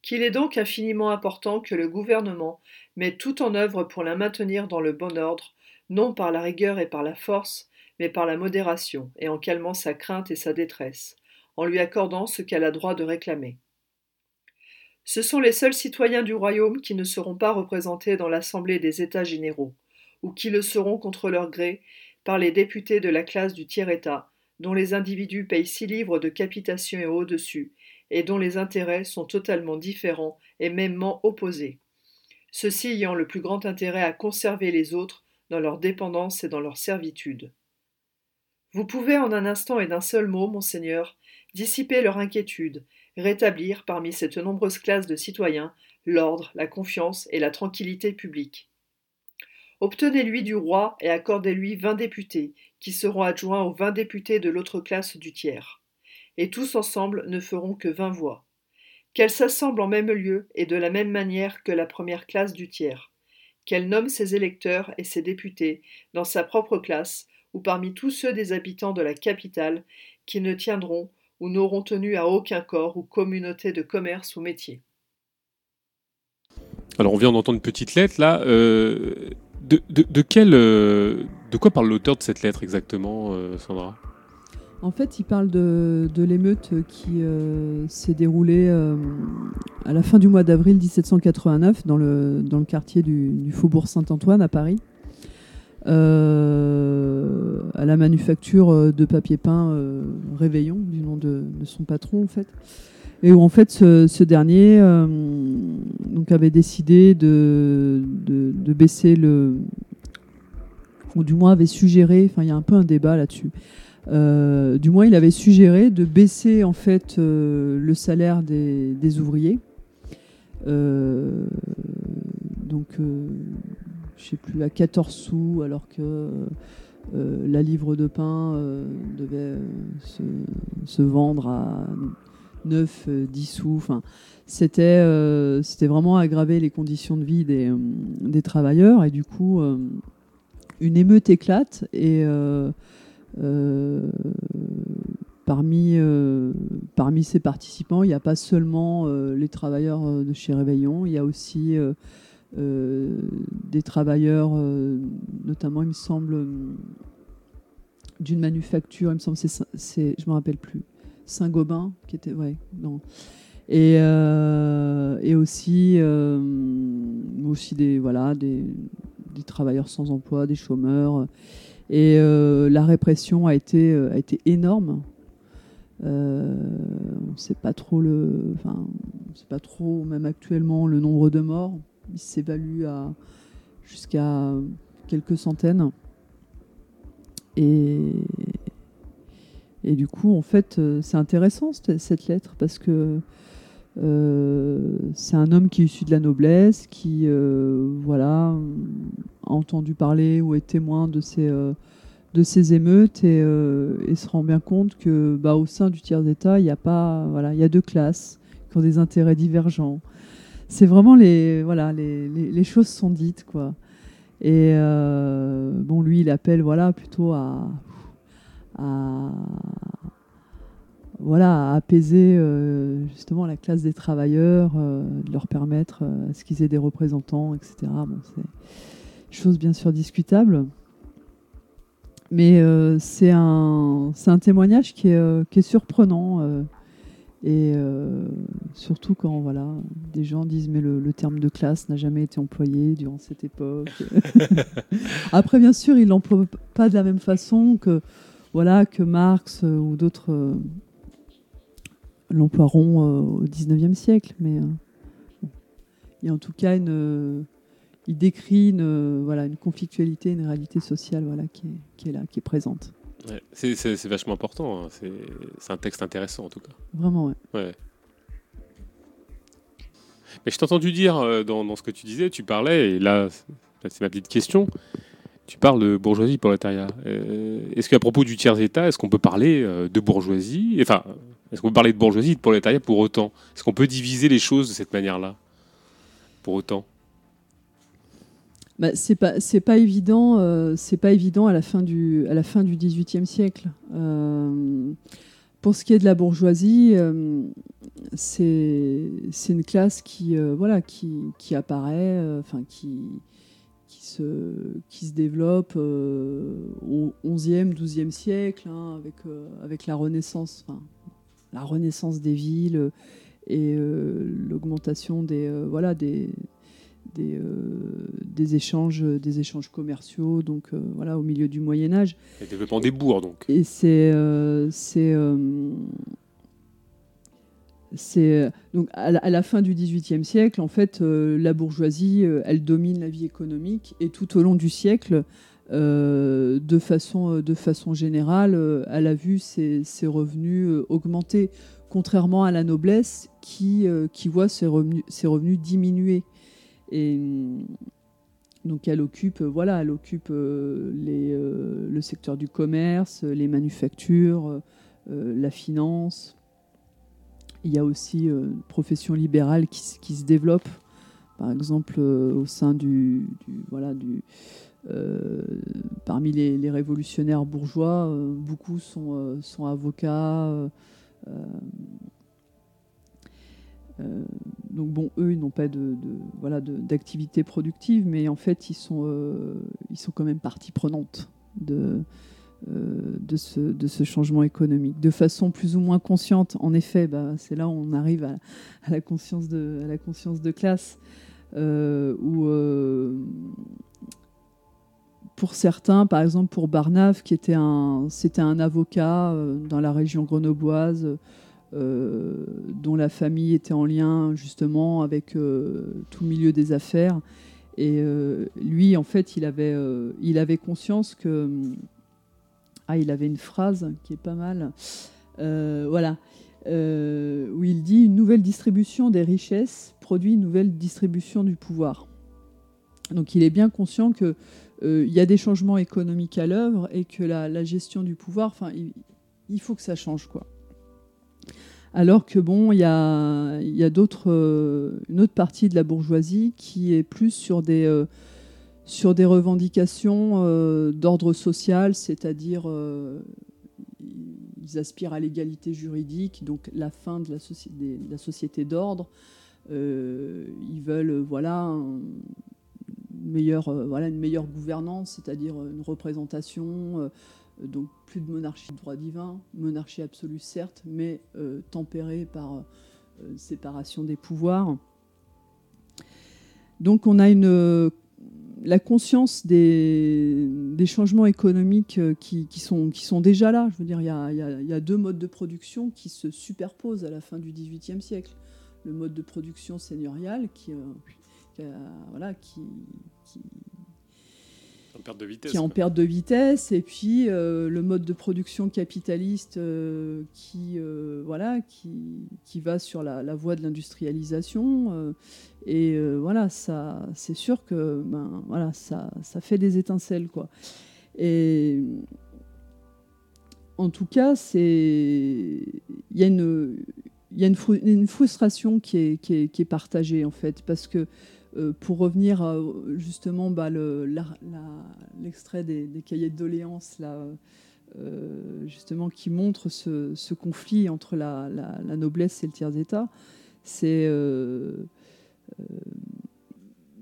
Speaker 6: Qu'il est donc infiniment important que le gouvernement mette tout en œuvre pour la maintenir dans le bon ordre, non par la rigueur et par la force, mais par la modération, et en calmant sa crainte et sa détresse, en lui accordant ce qu'elle a droit de réclamer. Ce sont les seuls citoyens du royaume qui ne seront pas représentés dans l'Assemblée des États généraux, ou qui le seront contre leur gré par les députés de la classe du tiers-État, dont les individus payent six livres de capitation et au-dessus, et dont les intérêts sont totalement différents et mêmement opposés. Ceux-ci ayant le plus grand intérêt à conserver les autres dans leur dépendance et dans leur servitude. Vous pouvez en un instant et d'un seul mot, monseigneur, dissiper leur inquiétude, rétablir parmi cette nombreuse classe de citoyens l'ordre, la confiance et la tranquillité publique. Obtenez-lui du roi et accordez-lui vingt députés, qui seront adjoints aux vingt députés de l'autre classe du tiers. Et tous ensemble ne feront que vingt voix. Qu'elle s'assemble en même lieu et de la même manière que la première classe du tiers. Qu'elle nomme ses électeurs et ses députés dans sa propre classe ou parmi tous ceux des habitants de la capitale qui ne tiendront ou n'auront tenu à aucun corps ou communauté de commerce ou métier.
Speaker 1: Alors on vient d'entendre une petite lettre là. Euh, de, de, euh, de quoi parle l'auteur de cette lettre exactement, euh, Sandra?
Speaker 2: En fait, il parle de, l'émeute qui euh, s'est déroulée euh, à la fin du mois d'avril 1789 dans le, quartier du, Faubourg Saint-Antoine à Paris. À la manufacture de papier peint Réveillon, du nom de, son patron en fait. Et où en fait ce, dernier avait décidé de, baisser le. Du moins avait suggéré, enfin il y a un peu un débat là-dessus. Euh, du moins, il avait suggéré de baisser en fait euh, le salaire des, ouvriers. Euh, donc, je sais plus, à 14 sous, alors que la livre de pain devait se, vendre à 9, 10 sous. C'était vraiment aggraver les conditions de vie des travailleurs. Et du coup, une émeute éclate. Et parmi, parmi ces participants, il n'y a pas seulement les travailleurs de chez Réveillon, il y a aussi euh, des travailleurs, euh, notamment, il me semble, euh, d'une manufacture, il me semble, c'est, je me rappelle plus, Saint-Gobain, qui était, ouais, non. Et, euh, aussi, euh, aussi des, voilà, des, des, travailleurs sans emploi, des chômeurs. Et euh, la répression a été, a été énorme. on ne sait pas trop le, enfin, pas trop, même actuellement, le nombre de morts il s'évalue à jusqu'à quelques centaines. Et, et du coup, en fait, euh, c'est intéressant cette lettre parce que euh, c'est un homme qui est issu de la noblesse, qui euh, voilà, a entendu parler ou est témoin de ces, euh, de ces émeutes et, euh, se rend bien compte que bah, au sein du tiers d'État, il y a pas voilà, il y a deux classes qui ont des intérêts divergents c'est vraiment les voilà les, les, choses sont dites quoi. Et euh, bon, lui, il appelle voilà plutôt à, à voilà à apaiser euh, justement la classe des travailleurs, euh, de leur permettre euh, à ce qu'ils aient des représentants, etc. Bon, c'est chose bien sûr discutable. Mais euh, c'est un, un témoignage qui est, qui est surprenant et surtout quand voilà, des gens disent mais le, le terme de classe n'a jamais été employé durant cette époque. (laughs) Après, bien sûr, ils l'emploient pas de la même façon que voilà que Marx ou d'autres euh, l'emploieront euh, au 19e siècle, mais euh, il y a en tout cas une il décrit une voilà une conflictualité, une réalité sociale voilà qui est, qui est là, qui est présente.
Speaker 1: Ouais, c'est vachement important. Hein. C'est un texte intéressant en tout cas.
Speaker 2: Vraiment, ouais.
Speaker 1: ouais. Mais je t'ai entendu dire euh, dans, dans, ce que tu disais, tu parlais, et là, c'est ma petite question. Tu parles de bourgeoisie prolétariat. Euh, est-ce qu'à propos du tiers-État, est-ce qu'on peut parler euh, de bourgeoisie? Enfin, est-ce qu'on peut parler de bourgeoisie et de prolétariat pour autant? Est-ce qu'on peut diviser les choses de cette manière-là? Pour autant?
Speaker 2: Bah, c'est pas pas évident euh, pas évident à la fin du XVIIIe siècle. pour ce qui est de la bourgeoisie, c'est c'est une classe qui voilà qui, apparaît qui se, développe euh, au XIe, XIIe siècle, hein, euh, avec la Renaissance, la Renaissance des villes et euh, l'augmentation des, voilà, des, des, des, échanges, des échanges commerciaux, donc voilà, au milieu du Moyen Âge.
Speaker 1: Le développement des bourgs, donc.
Speaker 2: Et c'est c'est c'est euh, donc à la, fin du XVIIIe siècle, en fait, euh, la bourgeoisie, euh, elle domine la vie économique et tout au long du siècle, de, façon, de façon générale, elle a vu ses, revenus augmenter, contrairement à la noblesse qui, qui voit ses revenus, ses revenus diminuer. Et donc elle occupe, voilà, elle occupe les, le secteur du commerce, les manufactures, la finance. Il y a aussi euh, une profession libérale qui, se développe, par exemple euh, au sein du, voilà, du, euh, parmi les, révolutionnaires bourgeois, beaucoup sont, sont avocats. donc bon, eux, ils n'ont pas de, voilà d'activité productive, mais en fait, ils sont, ils sont quand même partie prenante de, euh, de, ce, de ce changement économique. De façon plus ou moins consciente, en effet, bah, c'est là où on arrive à, la, conscience de, la conscience de classe, euh, où euh, pour certains, par exemple pour Barnave, qui était un, c'était un avocat dans la région grenobloise, dont la famille était en lien justement avec tout le milieu des affaires. Et lui, en fait, il avait, il avait conscience que ah, il avait une phrase qui est pas mal. Euh, voilà. Euh, où il dit Une nouvelle distribution des richesses produit une nouvelle distribution du pouvoir. Donc il est bien conscient qu'il euh, y a des changements économiques à l'œuvre et que la, gestion du pouvoir, enfin, il, faut que ça change. quoi. Alors que bon, il y a, d'autres, une autre partie de la bourgeoisie qui est plus sur des sur des revendications euh, d'ordre social, c'est-à-dire euh, ils aspirent à l'égalité juridique, donc la fin de la, société d'ordre. Euh, ils veulent voilà, meilleure, voilà une meilleure gouvernance, c'est-à-dire une représentation, donc plus de monarchie de droit divin, monarchie absolue certes, mais tempérée par séparation des pouvoirs. Donc on a une la conscience des, changements économiques euh, qui, sont, qui, sont, déjà là. Je veux dire, il y, a, deux modes de production qui se superposent à la fin du XVIIIe siècle. Le mode de production seigneurial qui, euh, voilà, qui,
Speaker 1: en perte de vitesse,
Speaker 2: qui est en perte de vitesse, et puis euh, le mode de production capitaliste euh, qui, euh, voilà, qui, qui, va sur la, voie de l'industrialisation. et voilà, ça, c'est sûr que ben, voilà, ça, ça fait des étincelles. Quoi. Et en tout cas, c'est il y a une il y a une, une frustration qui est, qui est, qui est partagée en fait parce que euh, pour revenir justement bah, l'extrait des, cahiers de doléances euh, justement qui montre ce, conflit entre la, noblesse et le tiers état, c'est euh,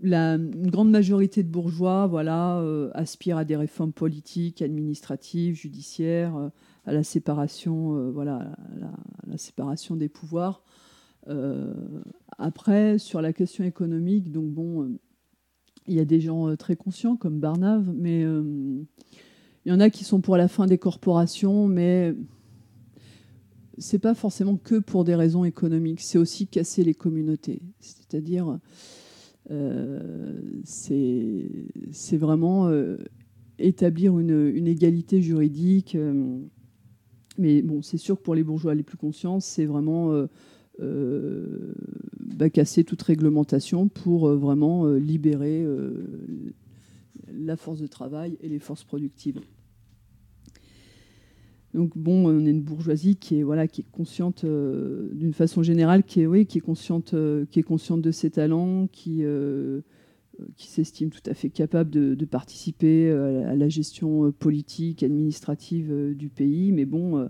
Speaker 2: une grande majorité de bourgeois voilà, aspire à des réformes politiques, administratives, judiciaires, à la séparation des pouvoirs. Euh, après, sur la question économique, donc bon, euh, il y a des gens euh, très conscients comme Barnave, mais il y en a qui sont pour la fin des corporations, mais c'est pas forcément que pour des raisons économiques, c'est aussi casser les communautés. C'est-à-dire, c'est vraiment établir une, égalité juridique. mais bon, c'est sûr que pour les bourgeois les plus conscients, c'est vraiment bah, casser toute réglementation pour euh, vraiment euh, libérer la force de travail et les forces productives. Donc bon, on est une bourgeoisie qui est voilà, qui est consciente euh, d'une façon générale, qui est oui, qui est consciente, euh, qui est consciente de ses talents, qui euh, qui s'estime tout à fait capable de, participer à la gestion politique, administrative du pays. Mais bon,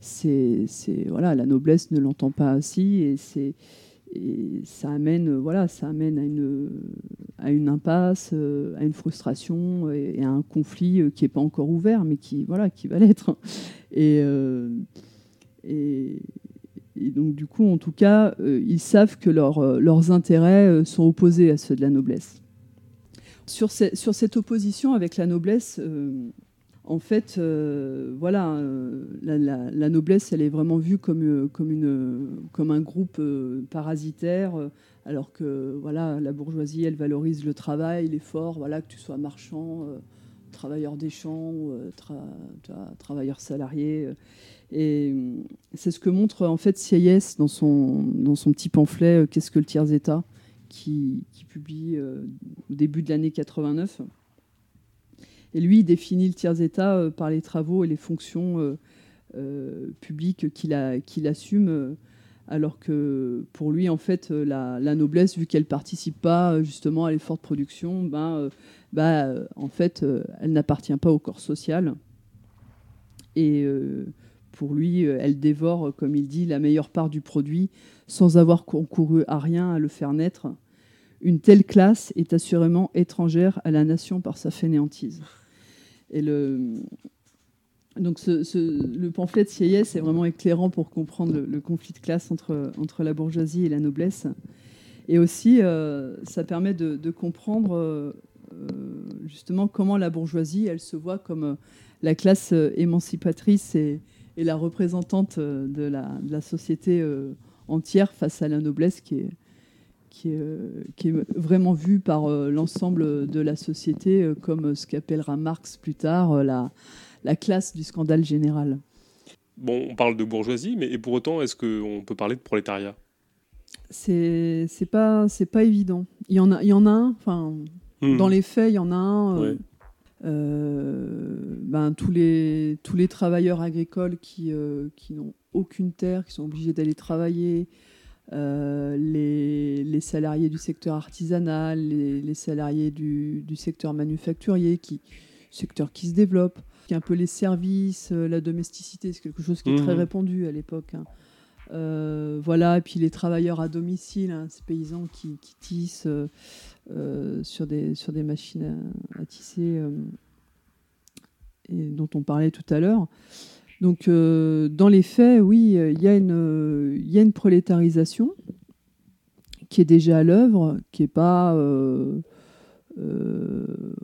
Speaker 2: c'est voilà, la noblesse ne l'entend pas ainsi et c'est ça amène, voilà, ça amène à une, impasse, à une frustration et, à un conflit qui n'est pas encore ouvert, mais qui, voilà, qui va l'être. Euh, et, donc, du coup, en tout cas, euh, ils savent que euh, leurs intérêts sont opposés à ceux de la noblesse. Sur cette opposition avec la noblesse, en fait, voilà, la, noblesse, elle est vraiment vue comme, comme un groupe parasitaire, alors que voilà, la bourgeoisie, elle valorise le travail, l'effort, voilà, que tu sois marchand travailleurs des champs, euh, travailleurs salariés. Euh, et euh, c'est ce que montre en fait Sieyès dans son, petit pamphlet Qu'est-ce que le tiers-État qui, publie au début de l'année 89. Et lui, il définit le tiers-État par les travaux et les fonctions publiques qu'il assume alors que pour lui, en fait, la, noblesse, vu qu'elle participe pas justement à l'effort de production, ben, bah, euh, en fait, euh, elle n'appartient pas au corps social. Et euh, pour lui, elle dévore, comme il dit, la meilleure part du produit sans avoir concouru à rien à le faire naître. Une telle classe est assurément étrangère à la nation par sa fainéantise. Et le, donc le pamphlet de Sieyès est vraiment éclairant pour comprendre le, conflit de classe entre, entre la bourgeoisie et la noblesse. Et aussi, ça permet de, comprendre euh, justement comment la bourgeoisie, elle se voit comme euh, la classe euh, émancipatrice et, la représentante de la, société entière face à la noblesse qui est, qui est, vraiment vue par l'ensemble de la société comme ce qu'appellera Marx plus tard la, la classe du scandale général.
Speaker 1: Bon, on parle de bourgeoisie, mais et pour autant, est-ce qu'on peut parler de prolétariat?
Speaker 2: C'est pas, pas évident. Il y en a, il y en a un, enfin, Hmm. Dans les faits, il y en a un. Euh, euh, ben, tous, les, tous les travailleurs agricoles qui, euh, qui n'ont aucune terre, qui sont obligés d'aller travailler, les, les, salariés du secteur artisanal, les, les salariés du, du, secteur manufacturier, qui, secteur qui se développe, qui un peu les services, la domesticité, c'est quelque chose qui est très hmm. répandu à l'époque. Hein. voilà, et puis les travailleurs à domicile, hein, ces paysans qui, qui tissent, euh, sur, des, sur des machines à, tisser euh, et dont on parlait tout à l'heure. Donc, euh, dans les faits, oui, il y, a une, y a une prolétarisation qui est déjà à l'œuvre, qui n'est pas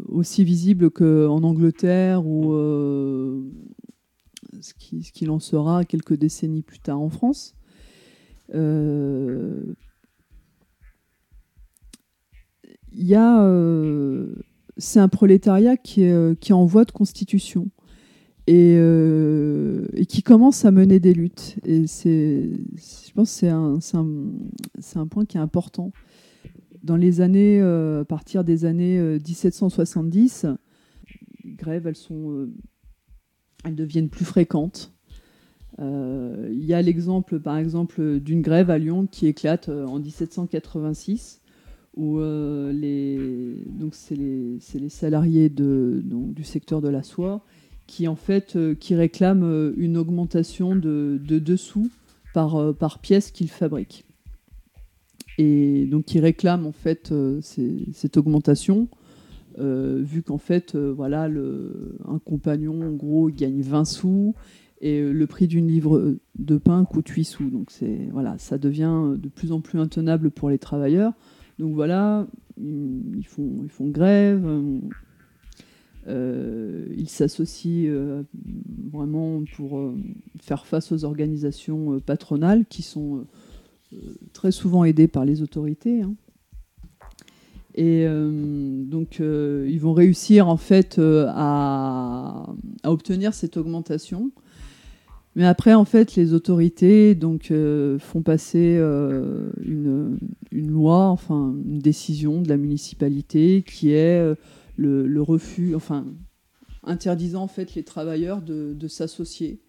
Speaker 2: aussi visible qu'en Angleterre ou ce qu'il ce qui en sera quelques décennies plus tard en France. il y a, euh, c'est un prolétariat qui est, euh, qui est, en voie de constitution et, euh, et, qui commence à mener des luttes. Et je pense que c'est un, un, un, point qui est important. Dans les années, à partir des années 1770, les grèves, elles, sont, elles deviennent plus fréquentes. Il y a l'exemple, par exemple, d'une grève à Lyon qui éclate en 1786 où euh, les, donc c'est les, les, salariés de, donc, du secteur de la soie qui en fait euh, qui réclament euh, une augmentation de, de dessous par, par pièce qu'ils fabriquent. Et donc qui réclament en fait cette augmentation, vu qu'en fait voilà le, un compagnon en gros gagne 20 sous et le prix d'une livre de pain coûte 8 sous. Donc voilà, ça devient de plus en plus intenable pour les travailleurs. Donc voilà, ils font, ils font grève, euh, ils s'associent euh, vraiment pour euh, faire face aux organisations patronales qui sont très souvent aidées par les autorités. Hein. Et donc, ils vont réussir en fait à, obtenir cette augmentation mais après, en fait, les autorités donc, font passer euh, une, loi, enfin une décision de la municipalité qui est euh, le, refus, enfin, interdisant en fait les travailleurs de, s'associer,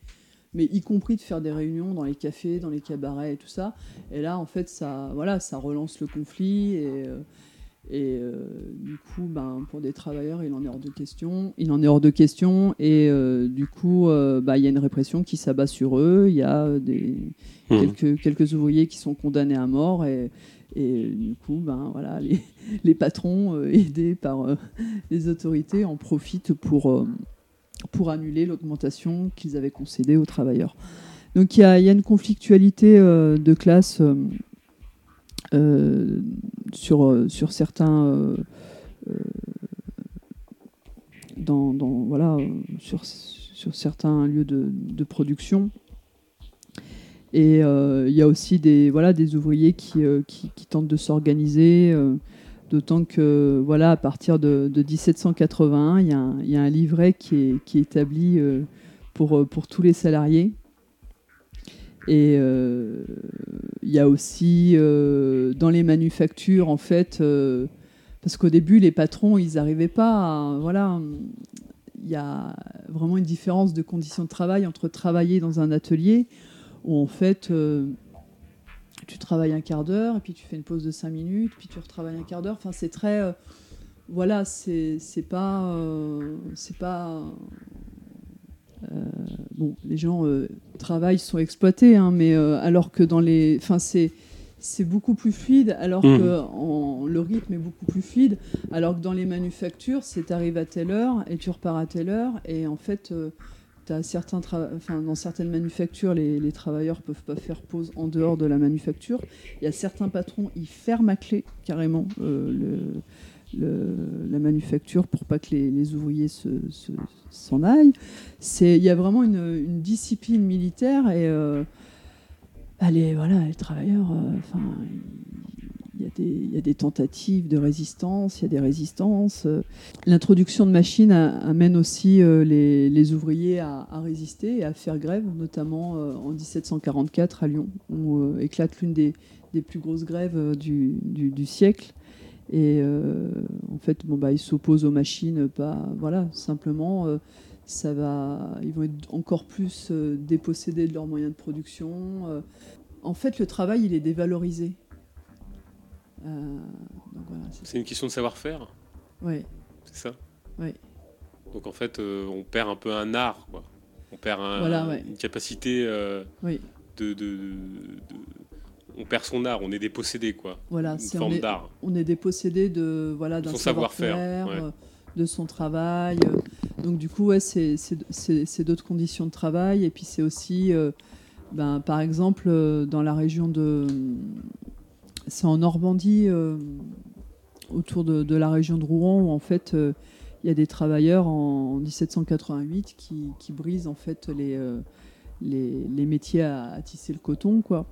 Speaker 2: mais y compris de faire des réunions dans les cafés, dans les cabarets et tout ça. Et là, en fait, ça, voilà, ça relance le conflit et et euh, du coup, ben, pour des travailleurs, il en est hors de question. Il en est hors de question. Et euh, du coup, euh, bah, il y a une répression qui s'abat sur eux. Il y a des, mmh. quelques, quelques ouvriers qui sont condamnés à mort. Et, et du coup, ben, voilà, les, patrons, aidés par les autorités, en profitent pour, pour annuler l'augmentation qu'ils avaient concédée aux travailleurs. Donc il y, a, une conflictualité de classe euh, sur, euh, sur certains. Euh, dans, voilà, sur, sur certains lieux de, de production. Et il y a aussi des, voilà, des ouvriers qui, qui, qui tentent de s'organiser, d'autant que voilà, à partir de, de 1781, il y, y, a un livret qui est, qui est établi pour, pour tous les salariés. Et il y a aussi euh, dans les manufactures, en fait, euh, parce qu'au début, les patrons, ils n'arrivaient pas à. Voilà, il y a vraiment une différence de conditions de travail entre travailler dans un atelier où, en fait, euh, tu travailles un quart d'heure, et puis tu fais une pause de cinq minutes, puis tu retravailles un quart d'heure. Enfin, c'est très. voilà, c'est pas. c'est pas euh, bon, les gens euh, travaillent, sont exploités, hein, mais euh, alors que dans les, enfin c'est c'est beaucoup plus fluide, alors mmh. que le rythme est beaucoup plus fluide, alors que dans les manufactures, c'est arrives à telle heure et tu repars à telle heure, et en fait, dans certaines manufactures, les, travailleurs peuvent pas faire pause en dehors de la manufacture. Il y a certains patrons, ils ferment à clé carrément le la manufacture pour pas que les, ouvriers s'en aillent. Il y a vraiment une, discipline militaire et euh, bah, les travailleurs, euh, il y, a des tentatives de résistance, il y a des résistances. L'introduction de machines amène aussi euh, les, ouvriers à, résister et à faire grève, notamment en 1744 à Lyon, où éclate l'une des, plus grosses grèves du siècle. Et euh, en fait, bah, ils s'opposent aux machines, pas, voilà, simplement, euh, ça va, ils vont être encore plus euh, dépossédés de leurs moyens de production. en fait, le travail, il est dévalorisé.
Speaker 1: C'est une question de savoir-faire
Speaker 2: Oui.
Speaker 1: C'est ça?
Speaker 2: Oui.
Speaker 1: Donc en fait, on perd un peu un art, quoi. On perd une capacité oui. de, de, on perd son art, on est dépossédé, quoi.
Speaker 2: Voilà, une forme d'art. On est dépossédé de voilà d'un savoir-faire, euh, de son travail. Euh. Donc du coup, ouais, c'est d'autres conditions de travail. Et puis c'est aussi, euh, ben, par exemple, dans la région de, c'est en Normandie, autour de, la région de Rouen, où en fait il y a des travailleurs en, 1788 qui, brisent en fait les, les, métiers à, tisser le coton, quoi.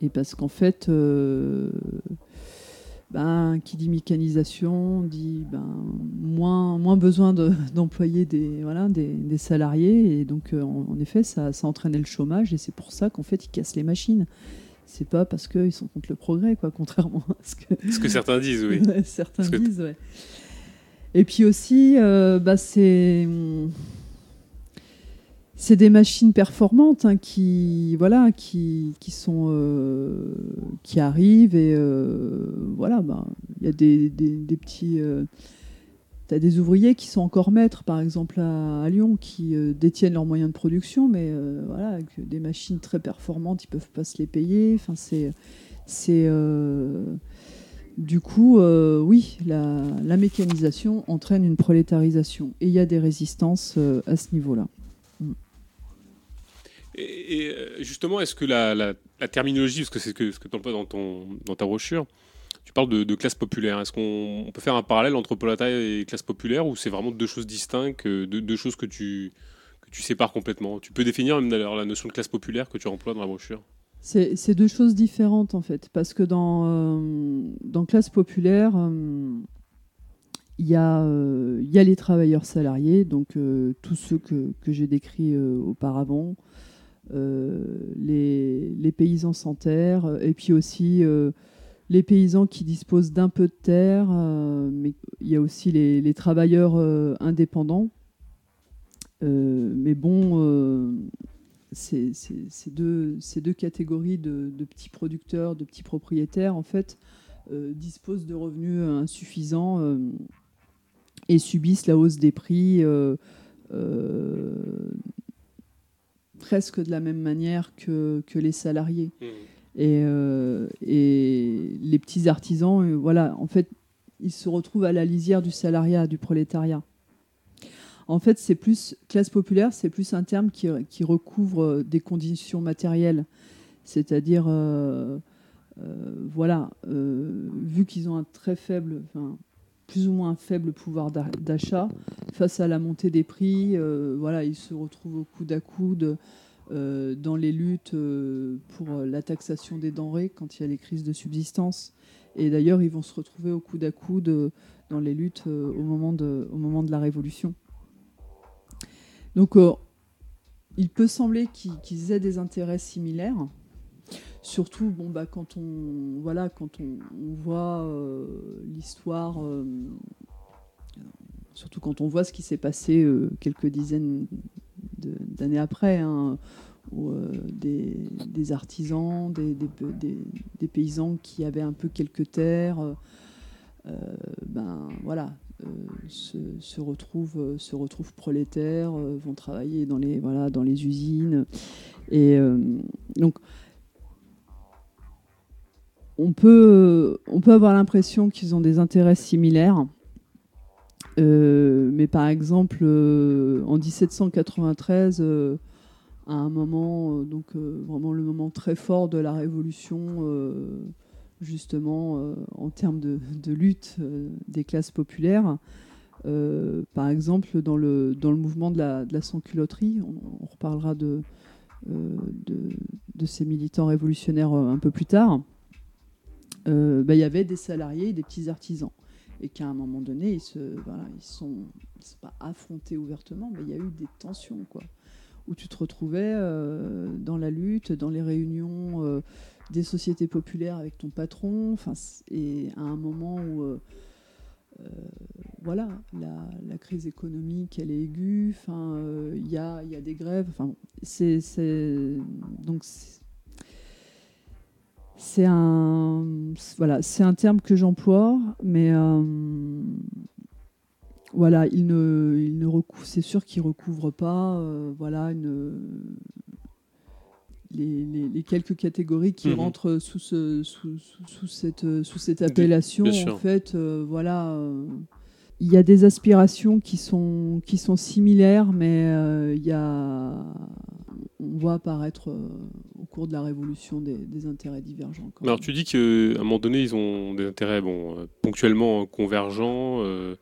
Speaker 2: Et parce qu'en fait, euh, ben, qui dit mécanisation dit ben, moins, moins besoin (laughs) d'employer des, voilà, des, salariés. Et donc, euh, en, effet, ça, ça entraînait le chômage. Et c'est pour ça qu'en fait, ils cassent les machines. C'est pas parce qu'ils sont contre le progrès, quoi, (laughs) contrairement à ce que,
Speaker 1: ce que certains disent, oui. (laughs)
Speaker 2: certains disent, ouais. Et puis aussi, euh, bah, c'est c'est des machines performantes hein, qui voilà qui, qui sont euh, qui arrivent et euh, voilà bah, il y a des, des, petits euh, tu as des ouvriers qui sont encore maîtres par exemple à, Lyon qui détiennent leurs moyens de production mais voilà avec des machines très performantes ils peuvent pas se les payer. Enfin c'est c'est du coup, oui, la, mécanisation entraîne une prolétarisation. Et il y a des résistances à ce niveau-là.
Speaker 1: Et, euh, justement, est-ce que la, terminologie, parce que c'est ce que, tu emploies dans, dans ta brochure, tu parles de, classe populaire. Est-ce qu'on peut faire un parallèle entre prolétariat et classe populaire ou c'est vraiment deux choses distinctes, euh, deux, choses que tu, que tu sépares complètement? Tu peux définir même d'ailleurs la notion de classe populaire que tu emploies dans la brochure.
Speaker 2: C'est deux choses différentes en fait, parce que dans, euh, dans classe populaire, il y, a, il y a les travailleurs salariés, donc tous ceux que, que j'ai décrits auparavant, euh, les, paysans sans terre, et puis aussi euh, les paysans qui disposent d'un peu de terre, mais il y a aussi les, travailleurs indépendants. mais bon, ces, deux, catégories de, petits producteurs, de petits propriétaires, en fait, disposent de revenus insuffisants et subissent la hausse des prix presque de la même manière que, que les salariés. Mmh. Et, euh, et, les petits artisans, euh, voilà, en fait, ils se retrouvent à la lisière du salariat, du prolétariat. En fait, c'est plus classe populaire, c'est plus un terme qui, recouvre des conditions matérielles, c'est-à-dire, euh, voilà, vu qu'ils ont un très faible, plus ou moins faible pouvoir d'achat face à la montée des prix. Euh, voilà, ils se retrouvent au coude à coude euh, dans les luttes euh, pour la taxation des denrées quand il y a les crises de subsistance. Et d'ailleurs, ils vont se retrouver au coude à coude dans les luttes au, moment de, au moment de la Révolution. Donc, il peut sembler qu'ils aient des intérêts similaires. Surtout, bon, bah, quand on, voilà, quand on, voit euh, l'histoire, euh, surtout quand on voit ce qui s'est passé euh, quelques dizaines d'années après, hein, où, des, artisans, des, paysans qui avaient un peu quelques terres, ben voilà, se, se, retrouvent, se retrouvent prolétaires, vont travailler dans les, voilà, dans les usines. Et donc, on peut, on peut avoir l'impression qu'ils ont des intérêts similaires. Euh, mais par exemple, euh, en 1793, euh, à un moment, donc vraiment le moment très fort de la Révolution, justement en termes de, lutte des classes populaires, par exemple dans le, mouvement de la, sans-culotterie, on, reparlera de, ces militants révolutionnaires un peu plus tard. Bah, il y avait des salariés et des petits artisans. Et qu'à un moment donné, ils se, ils sont, pas affrontés ouvertement, mais il y a eu des tensions, quoi, où tu te retrouvais euh, dans la lutte, dans les réunions euh, des sociétés populaires avec ton patron, enfin, et à un moment où voilà, la, crise économique, elle est aiguë. Enfin, il y, a, y, a, des grèves. Enfin, c'est donc c'est un, voilà, c'est un terme que j'emploie, mais euh, voilà, il ne, il ne recouvre, c'est sûr qu'il recouvre pas, euh, voilà, une, les, quelques catégories qui mhm. rentrent sous, ce, sous, sous, cette, sous cette appellation. En fait, euh, voilà, il y a des aspirations qui sont, qui sont similaires, mais il y a, on voit apparaître au cours de la révolution des, intérêts divergents.
Speaker 1: Alors tu dis qu'à un moment donné, ils ont des intérêts bon, euh, ponctuellement convergents. Euh,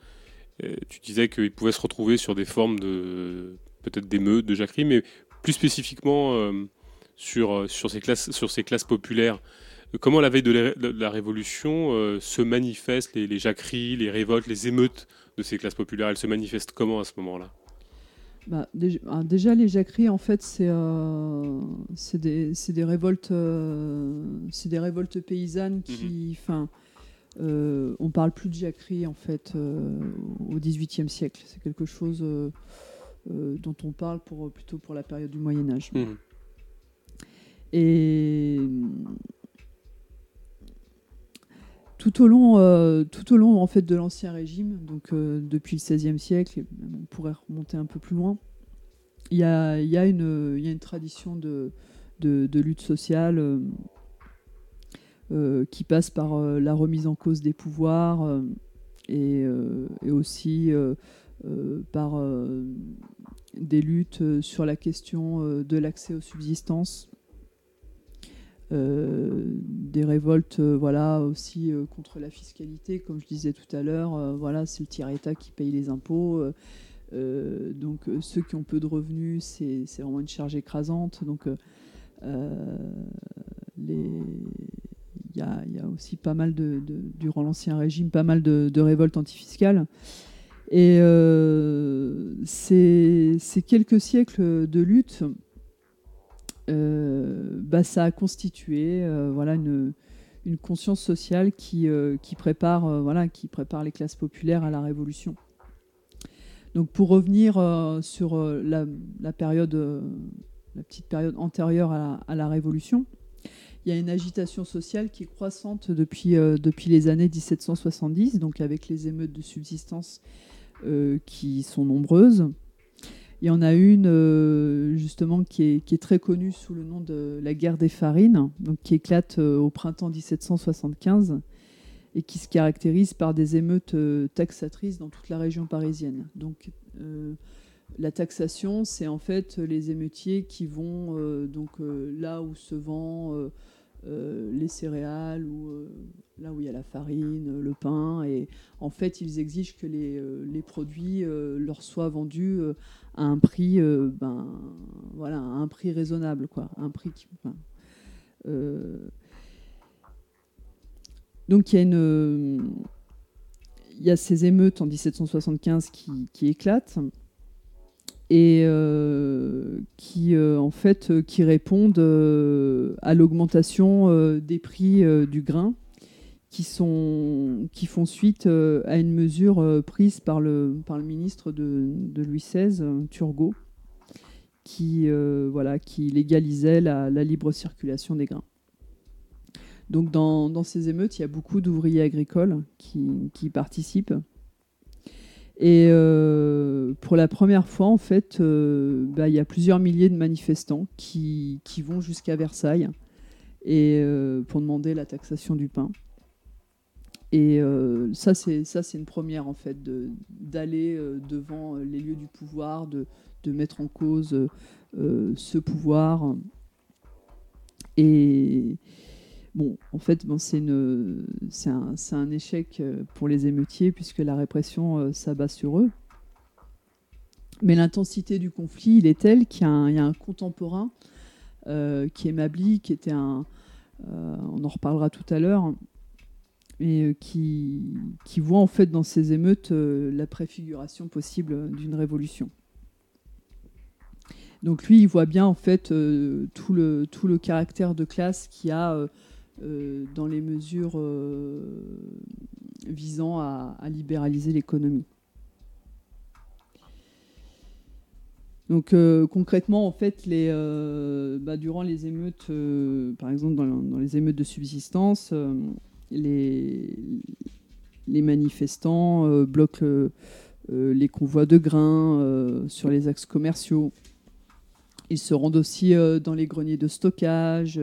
Speaker 1: tu disais qu'ils pouvaient se retrouver sur des formes de peut-être d'émeutes, de jacqueries, mais plus spécifiquement euh, sur, sur, ces classes, sur ces classes populaires. Comment la veille de la, Révolution se manifestent les, les jacqueries, les révoltes, les émeutes de ces classes populaires? Elles se manifestent comment à ce moment-là?
Speaker 2: Bah, ah, déjà, les jacqueries, en fait, c'est euh, des, des, révoltes, euh, des révoltes paysannes qui. Mhm. Euh, on parle plus de jacquerie, en fait, euh, au XVIIIe siècle. C'est quelque chose dont on parle pour, plutôt pour la période du Moyen-Âge. Mhm. Et tout au long, euh, tout au long en fait, de l'Ancien Régime, donc euh, depuis le XVIe siècle, on pourrait remonter un peu plus loin, il y a, une, tradition de, lutte sociale euh, qui passe par la remise en cause des pouvoirs et, aussi par des luttes sur la question de l'accès aux subsistances des révoltes euh, voilà, aussi euh, contre la fiscalité, comme je disais tout à l'heure. voilà, c'est le tiers-État qui paye les impôts. donc ceux qui ont peu de revenus, c'est vraiment une charge écrasante. Donc il y, a, aussi pas mal de, durant l'ancien régime, pas mal de, révoltes antifiscales. Et ces, quelques siècles de lutte euh, bah, ça a constitué euh, voilà, une, conscience sociale qui, qui, prépare, voilà, qui prépare les classes populaires à la Révolution. Donc pour revenir sur la, période, la petite période antérieure à la, Révolution, il y a une agitation sociale qui est croissante depuis, depuis les années 1770, donc avec les émeutes de subsistance qui sont nombreuses. Il y en a une euh, justement qui est, très connue sous le nom de la guerre des farines, donc qui éclate euh, au printemps 1775 et qui se caractérise par des émeutes euh, taxatrices dans toute la région parisienne. Donc la taxation, c'est en fait les émeutiers qui vont donc là où se vend euh, les céréales ou euh, là où il y a la farine, le pain. Et en fait, ils exigent que les, euh, produits leur soient vendus à un prix, ben, voilà, un prix raisonnable, quoi, un prix donc il y a une, il y a ces émeutes en 1775 qui, qui éclatent et euh, qui euh, en fait euh, qui répondent à l'augmentation des prix du grain qui sont qui font suite à une mesure prise par le par le ministre de, Louis XVI Turgot qui voilà qui légalisait la, libre circulation des grains. Donc dans, ces émeutes, il y a beaucoup d'ouvriers agricoles qui, qui participent et euh, pour la première fois, en fait, euh, bah, il y a plusieurs milliers de manifestants qui, qui vont jusqu'à Versailles et, euh, pour demander la taxation du pain. Et ça, c'est ça, c'est une première en fait d'aller devant les lieux du pouvoir, de, de mettre en cause ce pouvoir. Et, Bon, en fait, c'est un, échec euh, pour les émeutiers puisque la répression euh, s'abat sur eux. Mais l'intensité du conflit, il est tel qu'il y, a un contemporain euh, qui est Mably, qui était un. on en reparlera tout à l'heure, et qui, voit en fait dans ces émeutes la préfiguration possible d'une révolution. Donc lui, il voit bien en fait tout, le, caractère de classe qui a dans les mesures euh, visant à, libéraliser l'économie. Donc euh, concrètement, en fait, bah, durant les émeutes, par exemple dans, les émeutes de subsistance, les, manifestants bloquent les convois de grains sur les axes commerciaux. Ils se rendent aussi dans les greniers de stockage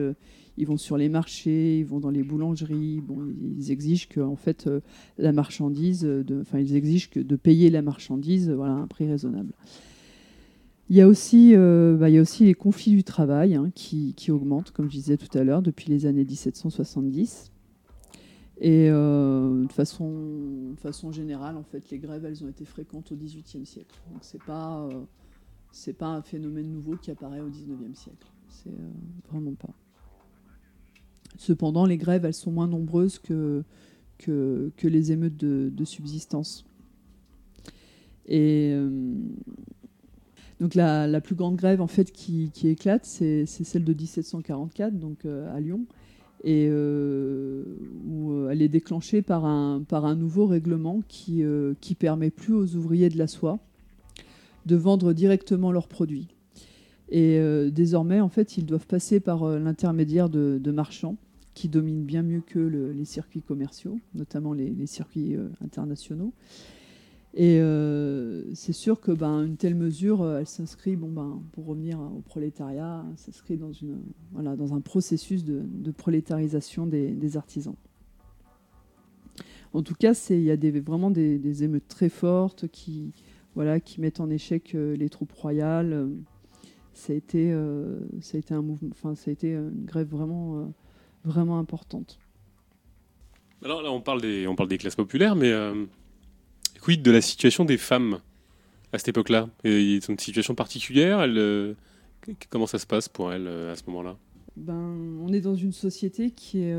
Speaker 2: ils vont sur les marchés, ils vont dans les boulangeries. Bon, ils exigent que fait euh, la marchandise, de, enfin ils exigent que de payer la marchandise, voilà, à un prix raisonnable. Il y a aussi, euh, bah, il y a aussi les conflits du travail hein, qui, qui, augmentent, comme je disais tout à l'heure, depuis les années 1770. Et euh, de, façon, de façon générale, en fait, les grèves, elles ont été fréquentes au XVIIIe siècle. Donc c'est pas, c'est pas un phénomène nouveau qui apparaît au XIXe siècle. C'est vraiment pas. Cependant, les grèves, sont moins nombreuses que, les émeutes de, subsistance. Euh, donc la, plus grande grève en fait qui, éclate, c'est celle de 1744, donc euh, à Lyon, euh, où elle est déclenchée par un, par un nouveau règlement qui, qui permet plus aux ouvriers de la soie de vendre directement leurs produits. Et désormais, en fait, ils doivent passer par l'intermédiaire de marchands qui dominent bien mieux que les circuits commerciaux, notamment les, circuits euh, internationaux. Et euh, c'est sûr que ben, une telle mesure, euh, elle s'inscrit, bon, ben, pour revenir au prolétariat, s'inscrit dans, une, voilà, dans un processus de, prolétarisation des, artisans. En tout cas, il y a des, vraiment des, émeutes très fortes qui, voilà, qui mettent en échec les troupes royales. Ça a été, ça a été un mouvement, enfin, ça a été une grève vraiment vraiment importante.
Speaker 1: Alors là, on parle des, on parle des classes populaires, mais euh, quid de la situation des femmes à cette époque-là? Ils ont une situation particulière euh, Comment ça se passe pour elles euh, à ce moment-là?
Speaker 2: Ben, On est dans une société qui est,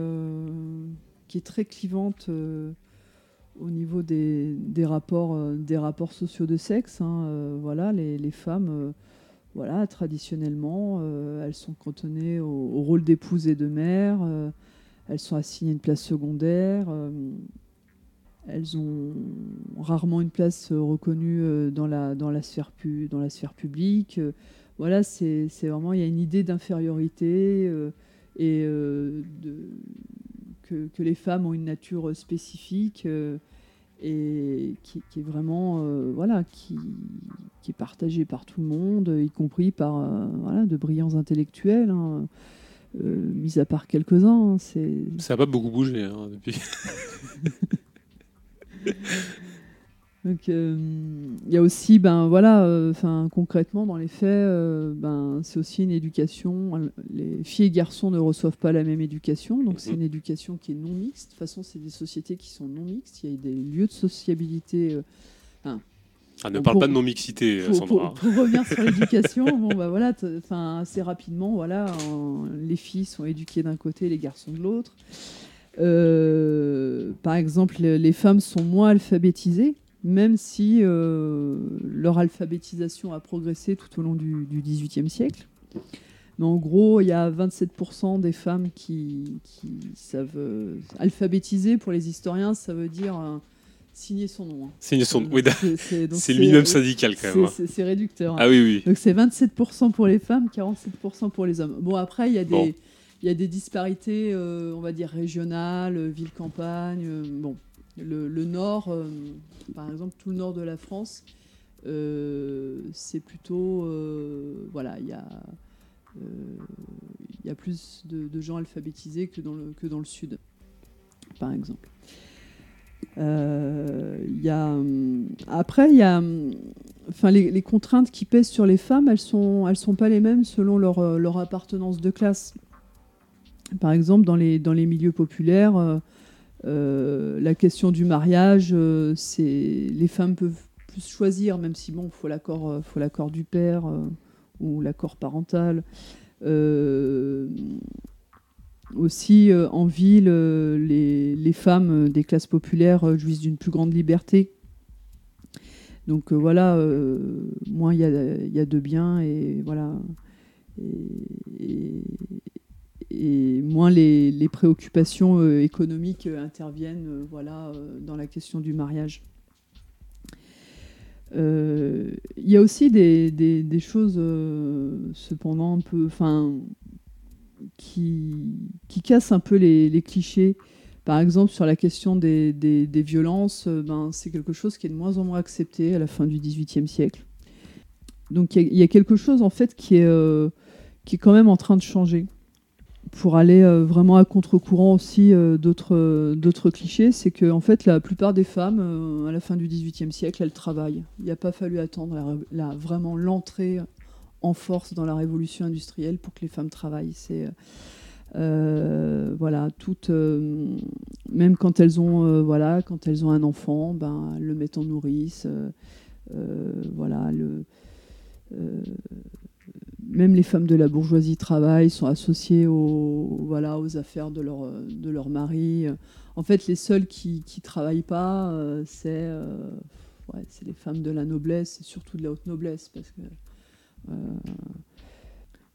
Speaker 2: qui est très clivante au niveau des, des rapports, des rapports sociaux de sexe. Hein, voilà, les, les femmes voilà, traditionnellement, euh, elles sont cantonnées au, rôle d'épouse et de mère. Euh, elles sont assignées une place secondaire. elles ont rarement une place reconnue dans la, dans la, sphère, publique. voilà, c'est vraiment, il y a une idée d'infériorité et que, les femmes ont une nature spécifique et qui, est vraiment euh, voilà qui, qui, est partagé par tout le monde, y compris par euh, voilà, de brillants intellectuels, hein, euh, mis à part quelques-uns. Hein, c'est...
Speaker 1: Ça n'a pas beaucoup bougé hein, depuis. (laughs)
Speaker 2: Donc euh, il y a aussi, ben voilà, euh, enfin concrètement dans les faits, euh, ben c'est aussi une éducation. Les filles et garçons ne reçoivent pas la même éducation, donc c'est une éducation qui est non mixte. De toute façon, c'est des sociétés qui sont non mixtes. Il y a des lieux de sociabilité.
Speaker 1: ah, ne parle pas de non-mixité,
Speaker 2: Sandra. Pour, revenir sur l'éducation, bon, bah, voilà, assez rapidement, voilà, les filles sont éduquées d'un côté, les garçons de l'autre. par exemple, les femmes sont moins alphabétisées même si euh, leur alphabétisation a progressé tout au long du XVIIIe siècle. Mais en gros, il y a 27% des femmes qui, savent euh, alphabétiser. Pour les historiens, ça veut dire euh, signer son nom. Hein.
Speaker 1: Signer son nom, oui. (laughs) C'est le minimum syndical quand même.
Speaker 2: Hein. C'est réducteur. Hein.
Speaker 1: Ah oui, oui.
Speaker 2: Donc c'est 27% pour les femmes, 47% pour les hommes. Bon, après, il y a des... Il y a des disparités, on va dire, régionales, ville-campagne. bon, le, nord, euh, par exemple, tout le nord de la France, euh, c'est plutôt. Euh, voilà, il y a. Y a plus de, gens alphabétisés que dans le, que dans le sud, par exemple. y a, après, y a, enfin, les, contraintes qui pèsent sur les femmes, elles sont, elles sont pas les mêmes selon leur, leur appartenance de classe. Par exemple, dans les, dans les milieux populaires, euh, la question du mariage, euh, c'est les femmes peuvent plus choisir, même si bon, faut l'accord, euh, faut l'accord du père ou l'accord parental. aussi en ville, les, femmes des classes populaires jouissent d'une plus grande liberté. Donc voilà, moins il y a, de biens et voilà. Moins les, préoccupations euh, économiques euh, interviennent euh, voilà, dans la question du mariage. Il y a aussi des, choses, cependant, un peu, enfin, qui, qui cassent un peu les, clichés. Par exemple, sur la question des, violences, ben, c'est quelque chose qui est de moins en moins accepté à la fin du XVIIIe siècle. Donc il y, a quelque chose en fait qui est, qui est quand même en train de changer pour aller euh, vraiment à contre-courant aussi euh, d'autres d'autres clichés, c'est que en fait la plupart des femmes euh, à la fin du XVIIIe siècle, elles travaillent. Il n'y a pas fallu attendre la, vraiment l'entrée en force dans la révolution industrielle pour que les femmes travaillent. C'est voilà, toutes, même quand elles ont voilà, quand elles ont un enfant, ben le mettent en nourrice. voilà, le même les femmes de la bourgeoisie travaillent, sont associées aux, voilà, aux affaires de leur, de leur mari. En fait, les seules qui ne travaillent pas, euh, euh, c'est les femmes de la noblesse, et surtout de la haute noblesse. Parce que, euh,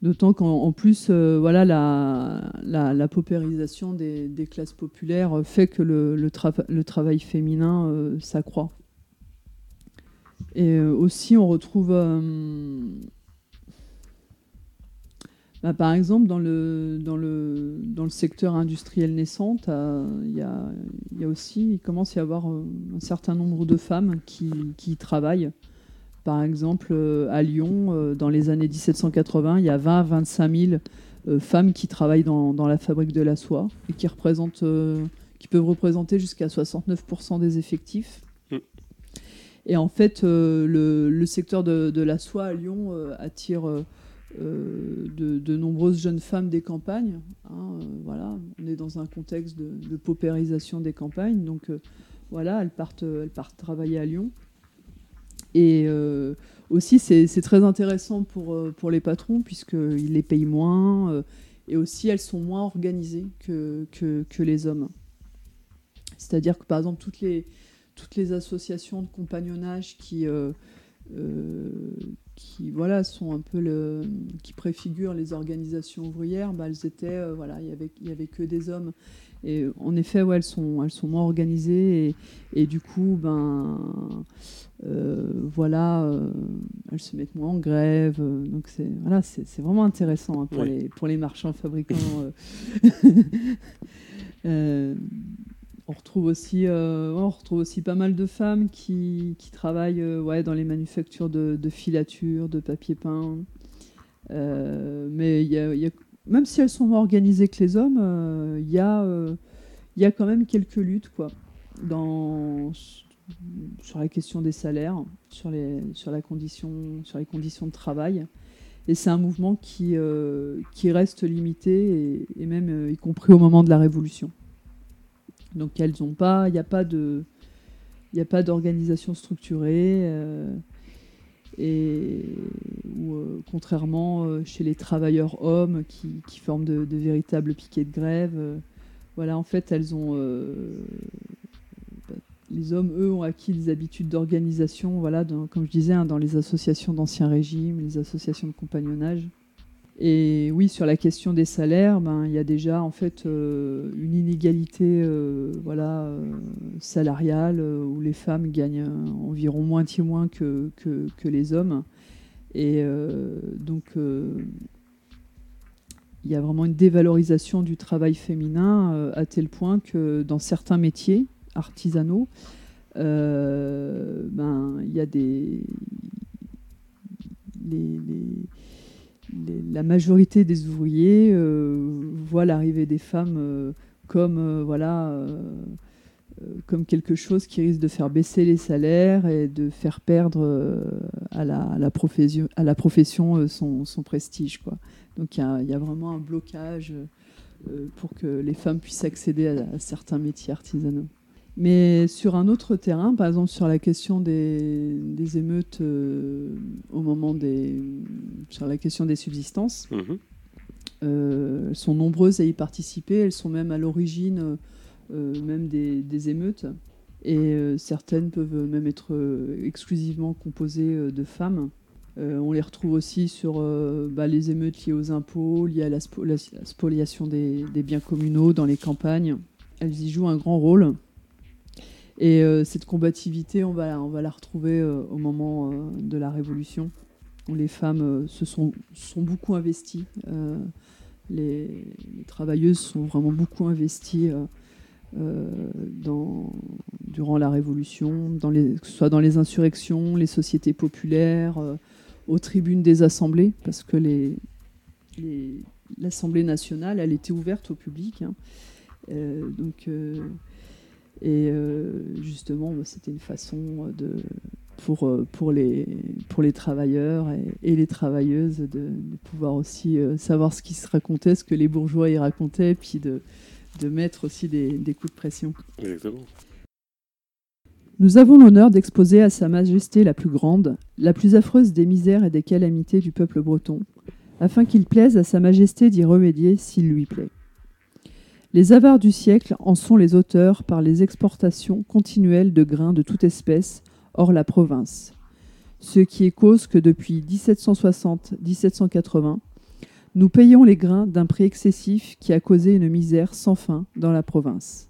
Speaker 2: D'autant qu'en plus, voilà, la, la, paupérisation des, des, classes populaires fait que le, le, le travail féminin s'accroît. Et aussi, on retrouve bah, par exemple, dans le, dans, le, dans le secteur industriel naissant, il y a, y a, aussi, il commence à y avoir euh, un certain nombre de femmes qui, qui travaillent. Par exemple, euh, à Lyon, euh, dans les années 1780, il y a 20 à 25 000 femmes qui travaillent dans, dans, la fabrique de la soie et qui, représentent, qui peuvent représenter jusqu'à 69% des effectifs. Mm. Et en fait, le, le, secteur de, de, la soie à Lyon attire euh, de, nombreuses jeunes femmes des campagnes. Hein, euh, voilà, on est dans un contexte de, paupérisation des campagnes, donc euh, voilà, elles partent, elles partent travailler à Lyon. Et aussi, c'est très intéressant pour, pour les patrons, puisqu'ils les payent moins, et aussi elles sont moins organisées que, que, les hommes. C'est-à-dire que, par exemple, toutes les, toutes les associations de compagnonnage qui, qui voilà sont un peu le qui préfigurent les organisations ouvrières bah, elles étaient voilà il y avait il y avait que des hommes. Et en effet ouais, elles sont elles sont moins organisées et, et du coup ben voilà elles se mettent moins en grève. Donc c'est voilà c'est vraiment intéressant hein, pour les pour les marchands fabricants (laughs) on retrouve aussi, euh, on retrouve aussi pas mal de femmes qui, qui travaillent euh, ouais, dans les manufactures de, de filature, de papier peint. Euh, mais même si elles sont moins organisées que les hommes, il y, a, y a quand même quelques luttes quoi, sur la question des salaires, sur les, sur, la condition, sur les conditions de travail. Et c'est un mouvement qui, qui reste limité, et, et même y compris au moment de la Révolution. Donc elles ont pas, il n'y a pas d'organisation structurée. Euh, et euh, contrairement euh, chez les travailleurs hommes qui, forment de, véritables piquets de grève, voilà, en fait, elles ont, les hommes, eux, ont acquis des habitudes d'organisation, voilà, comme je disais, hein, dans les associations d'ancien régime, les associations de compagnonnage. Et oui, sur la question des salaires, ben, il y a déjà en fait euh, une inégalité euh, voilà, euh, salariale où les femmes gagnent environ moitié moins que, que, les hommes. Et donc, il y a vraiment une dévalorisation du travail féminin à tel point que dans certains métiers artisanaux, ben, il y a des. Les, la majorité des ouvriers euh, voient l'arrivée des femmes euh, comme euh, voilà comme quelque chose qui risque de faire baisser les salaires et de faire perdre à, la, profession, son, prestige. Donc il y, a vraiment un blocage pour que les femmes puissent accéder à certains métiers artisanaux. Mais sur un autre terrain, par exemple sur la question des, émeutes euh, au moment des. sur la question des subsistances, mhm. euh, elles sont nombreuses à y participer, elles sont même à l'origine euh, même des, émeutes. Et certaines peuvent même être exclusivement composées de femmes. on les retrouve aussi sur bah, les émeutes liées aux impôts, liées à la, spoliation des, des biens communaux dans les campagnes. Elles y jouent un grand rôle. Et euh, cette combativité, on va, la retrouver euh, au moment euh, de la Révolution, où les femmes se sont, beaucoup investies. Les, travailleuses sont vraiment beaucoup investies durant la Révolution, les, que ce soit dans les insurrections, les sociétés populaires, aux tribunes des assemblées, parce que les, l'Assemblée nationale, elle était ouverte au public. Hein. donc et euh, justement, bah, c'était une façon de, pour, euh, pour, les, pour les travailleurs et, les travailleuses de, pouvoir aussi euh, savoir ce qui se racontait, ce que les bourgeois y racontaient, puis de, de mettre aussi des, des coups de pression.
Speaker 1: Exactement.
Speaker 5: Nous avons l'honneur d'exposer à Sa Majesté la plus grande, la plus affreuse des misères et des calamités du peuple breton, afin qu'il plaise à Sa Majesté d'y remédier s'il lui plaît. Les avares du siècle en sont les auteurs par les exportations continuelles de grains de toute espèce hors la province, ce qui est cause que depuis 1760-1780, nous payons les grains d'un prix excessif qui a causé une misère sans fin dans la province.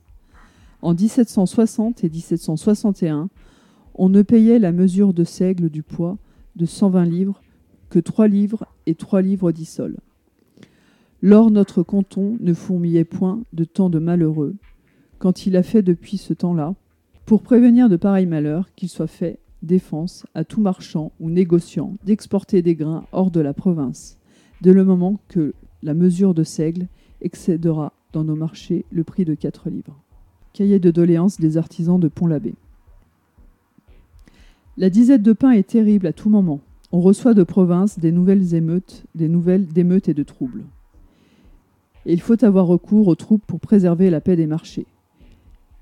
Speaker 5: En 1760 et 1761, on ne payait la mesure de seigle du poids de 120 livres que 3 livres et 3 livres d'isole. Lors notre canton ne fourmillait point de tant de malheureux, quand il a fait depuis ce temps-là, pour prévenir de pareils malheurs, qu'il soit fait défense à tout marchand ou négociant d'exporter des grains hors de la province, dès le moment que la mesure de seigle excédera dans nos marchés le prix de 4 livres. Cahier de doléances des artisans de Pont-l'Abbé. La disette de pain est terrible à tout moment. On reçoit de province des nouvelles émeutes, des nouvelles d'émeutes et de troubles et il faut avoir recours aux troupes pour préserver la paix des marchés.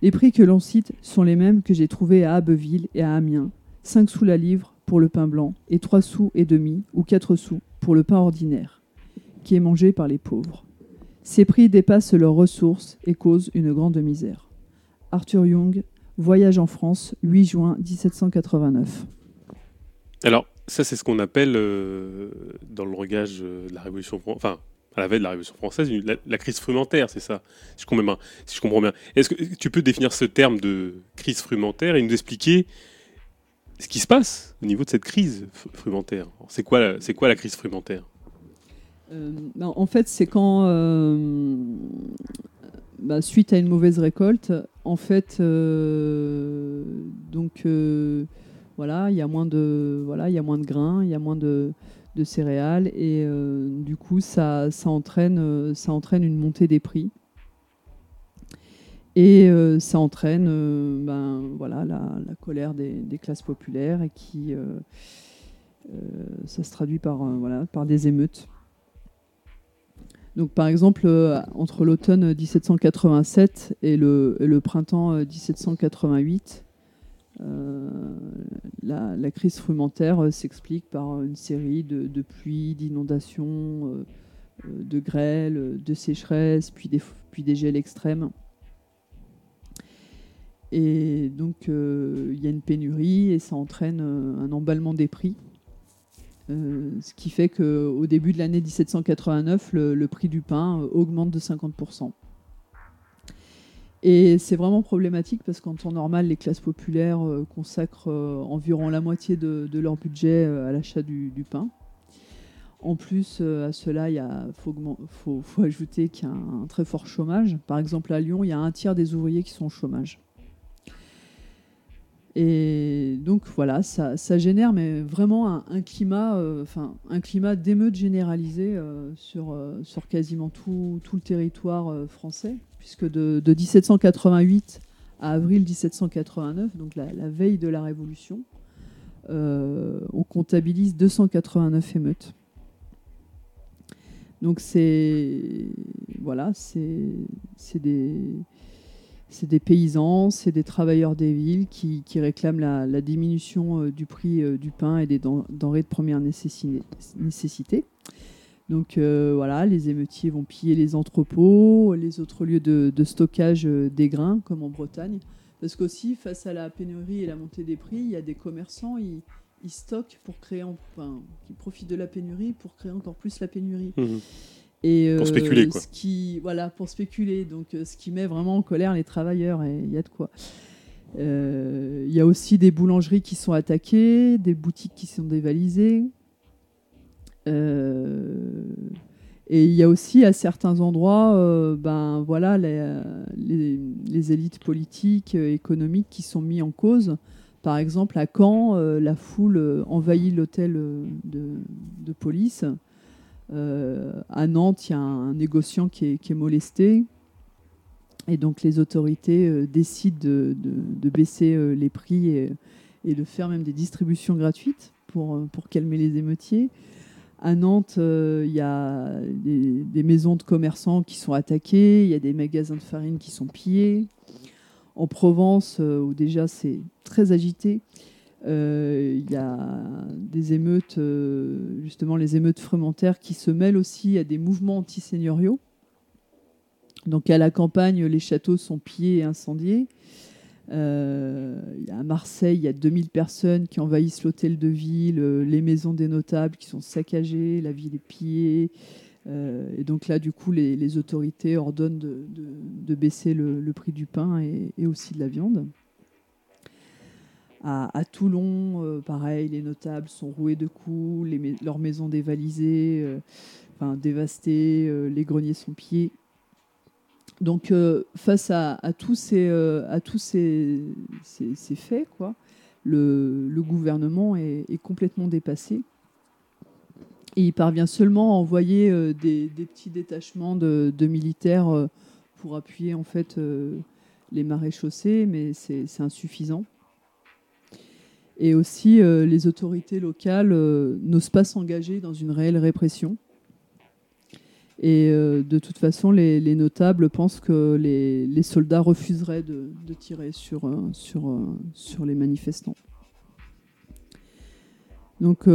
Speaker 5: Les prix que l'on cite sont les mêmes que j'ai trouvés à Abbeville et à Amiens, 5 sous la livre pour le pain blanc et 3 sous et demi ou 4 sous pour le pain ordinaire, qui est mangé par les pauvres. Ces prix dépassent leurs ressources et causent une grande misère. Arthur Young, Voyage en France, 8 juin 1789.
Speaker 1: Alors, ça, c'est ce qu'on appelle, euh, dans le langage de la Révolution, enfin, à la veille de la Révolution française, la, crise frumentaire, c'est ça, si je, comprends bien, si je comprends bien. Est-ce que tu peux définir ce terme de crise frumentaire et nous expliquer ce qui se passe au niveau de cette crise frumentaire? C'est quoi, c'est quoi la crise frumentaire?
Speaker 2: Euh, ben, En fait, c'est quand, euh, bah, suite à une mauvaise récolte, en fait, donc voilà, il y a moins de voilà, il y a moins de grains, il y a moins de, céréales et euh, du coup ça, ça, entraîne, euh, ça entraîne une montée des prix et euh, ça entraîne ben, voilà, la, colère des, classes populaires et qui ça se traduit par des émeutes. Donc, par exemple, entre l'automne 1787 et le, et le printemps 1788, euh, la, crise frumentaire euh, s'explique par une série de, pluies, d'inondations, euh, de grêles, de sécheresses, puis des, puis des gels extrêmes. Et donc, il y a une pénurie et ça entraîne un emballement des prix. ce qui fait qu'au début de l'année 1789, le, prix du pain augmente de 50%. Et c'est vraiment problématique parce qu'en temps normal, les classes populaires euh, consacrent euh, environ la moitié de, leur budget euh, à l'achat du, pain. En plus, à cela, il faut, ajouter qu'il y a un, très fort chômage. Par exemple, à Lyon, il y a un tiers des ouvriers qui sont au chômage. Et donc voilà, ça, génère mais vraiment un, climat, enfin un climat d'émeute généralisé sur, sur quasiment tout, tout le territoire français puisque de, 1788 à avril 1789, donc la, veille de la Révolution, euh, on comptabilise 289 émeutes. Donc c'est voilà, c'est des c'est des paysans, c'est des travailleurs des villes qui, réclament la, diminution euh, du prix euh, du pain et des denrées de première nécessité. Donc euh, voilà, les émeutiers vont piller les entrepôts, les autres lieux de, stockage des grains, comme en Bretagne. Parce qu'aussi, face à la pénurie et la montée des prix, il y a des commerçants, ils, stockent pour créer, enfin, qui profitent de la pénurie pour créer encore plus la pénurie.
Speaker 1: Mmh. Et, euh, pour spéculer, quoi.
Speaker 2: Ce qui, voilà, pour spéculer. Donc, ce qui met vraiment en colère les travailleurs, et il y a de quoi. Il y a aussi des boulangeries qui sont attaquées, des boutiques qui sont dévalisées. Euh, et il y a aussi à certains endroits, euh, ben voilà, les, les, élites politiques, euh, économiques qui sont mis en cause. Par exemple, à Caen, la foule envahit l'hôtel de, de, police. À Nantes, il y a un négociant qui est, qui est, molesté. Et donc les autorités décident de, de, baisser les prix et, de faire même des distributions gratuites pour, pour calmer les émeutiers. À Nantes, euh, il y a des, maisons de commerçants qui sont attaquées, il y a des magasins de farine qui sont pillés. En Provence, euh, où déjà c'est très agité, euh, il y a des émeutes, justement les émeutes frumentaires, qui se mêlent aussi à des mouvements antiseigneuriaux. Donc à la campagne, les châteaux sont pillés et incendiés. Euh, à Marseille, il y a 2000 personnes qui envahissent l'hôtel de ville, euh, les maisons des notables qui sont saccagées, la ville est pillée. Euh, et donc là, du coup, les, autorités ordonnent de, baisser le, prix du pain et, aussi de la viande. À, Toulon, pareil, les notables sont roués de coups, leurs maisons dévalisées, enfin, dévastées, les greniers sont pillés. Donc, euh, face à, tous, ces, euh, faits, quoi, le, gouvernement est, complètement dépassé. Et il parvient seulement à envoyer euh, des, petits détachements de, militaires pour appuyer en fait les maréchaussées, mais c'est insuffisant. Et aussi, les autorités locales n'osent pas s'engager dans une réelle répression. Et euh, de toute façon, les, notables pensent que les, soldats refuseraient de, tirer sur, euh, euh, sur les manifestants. Donc,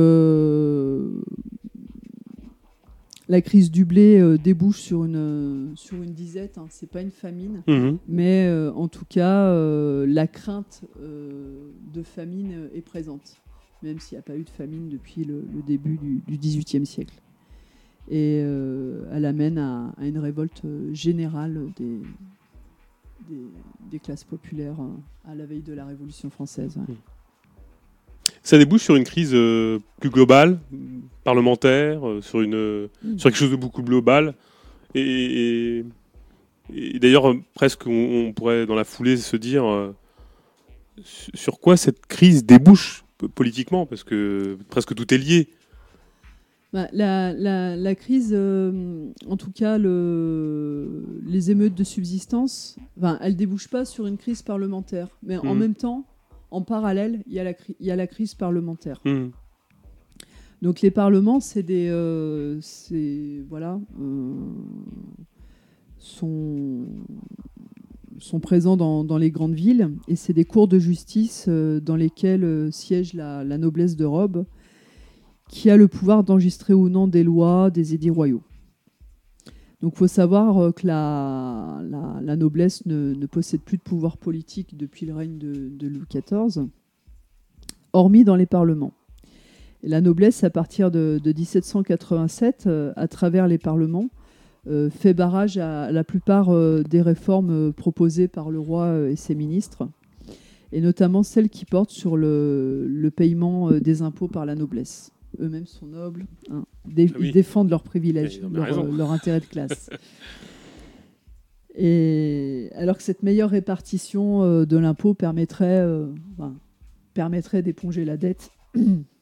Speaker 2: la crise du blé débouche sur une, sur une disette. Hein. C'est pas une famine,
Speaker 1: mmh.
Speaker 2: mais en tout cas, la crainte de famine est présente. même s'il n'y a pas eu de famine depuis le, début du, XVIIIe siècle. Et elle amène à, une révolte générale des, des, classes populaires à la veille de la Révolution française. Mmh.
Speaker 1: Ça débouche sur une crise plus globale, parlementaire, sur, une, mmh. sur quelque chose de beaucoup global. et et d'ailleurs, euh, presque, on, pourrait dans la foulée se dire euh, sur quoi cette crise débouche politiquement, parce que presque tout est lié.
Speaker 2: Bah, la, crise, euh, en tout cas, le, les émeutes de subsistance, elle débouche pas sur une crise parlementaire, mais en mmh. même temps, en parallèle, il y, a la, y a la crise parlementaire. Mmh. Donc les parlements, c'est des, voilà sont, sont présents dans, les grandes villes et c'est des cours de justice euh, dans lesquels euh, siège la, noblesse de robe qui a le pouvoir d'enregistrer ou non des lois, des édits royaux. Donc il faut savoir euh, que la, noblesse ne, possède plus de pouvoir politique depuis le règne de, Louis XIV, hormis dans les parlements. La noblesse, à partir de, de 1787, à travers les parlements, euh, fait barrage à la plupart euh, des réformes euh, proposées par le roi et ses ministres, et notamment celles qui portent sur le, paiement des impôts par la noblesse. Eux-mêmes sont nobles, hein. ah ils défendent leurs privilèges, leur, intérêt de classe. Et alors que cette meilleure répartition de l'impôt permettrait, permettrait d'éponger la dette (clears throat)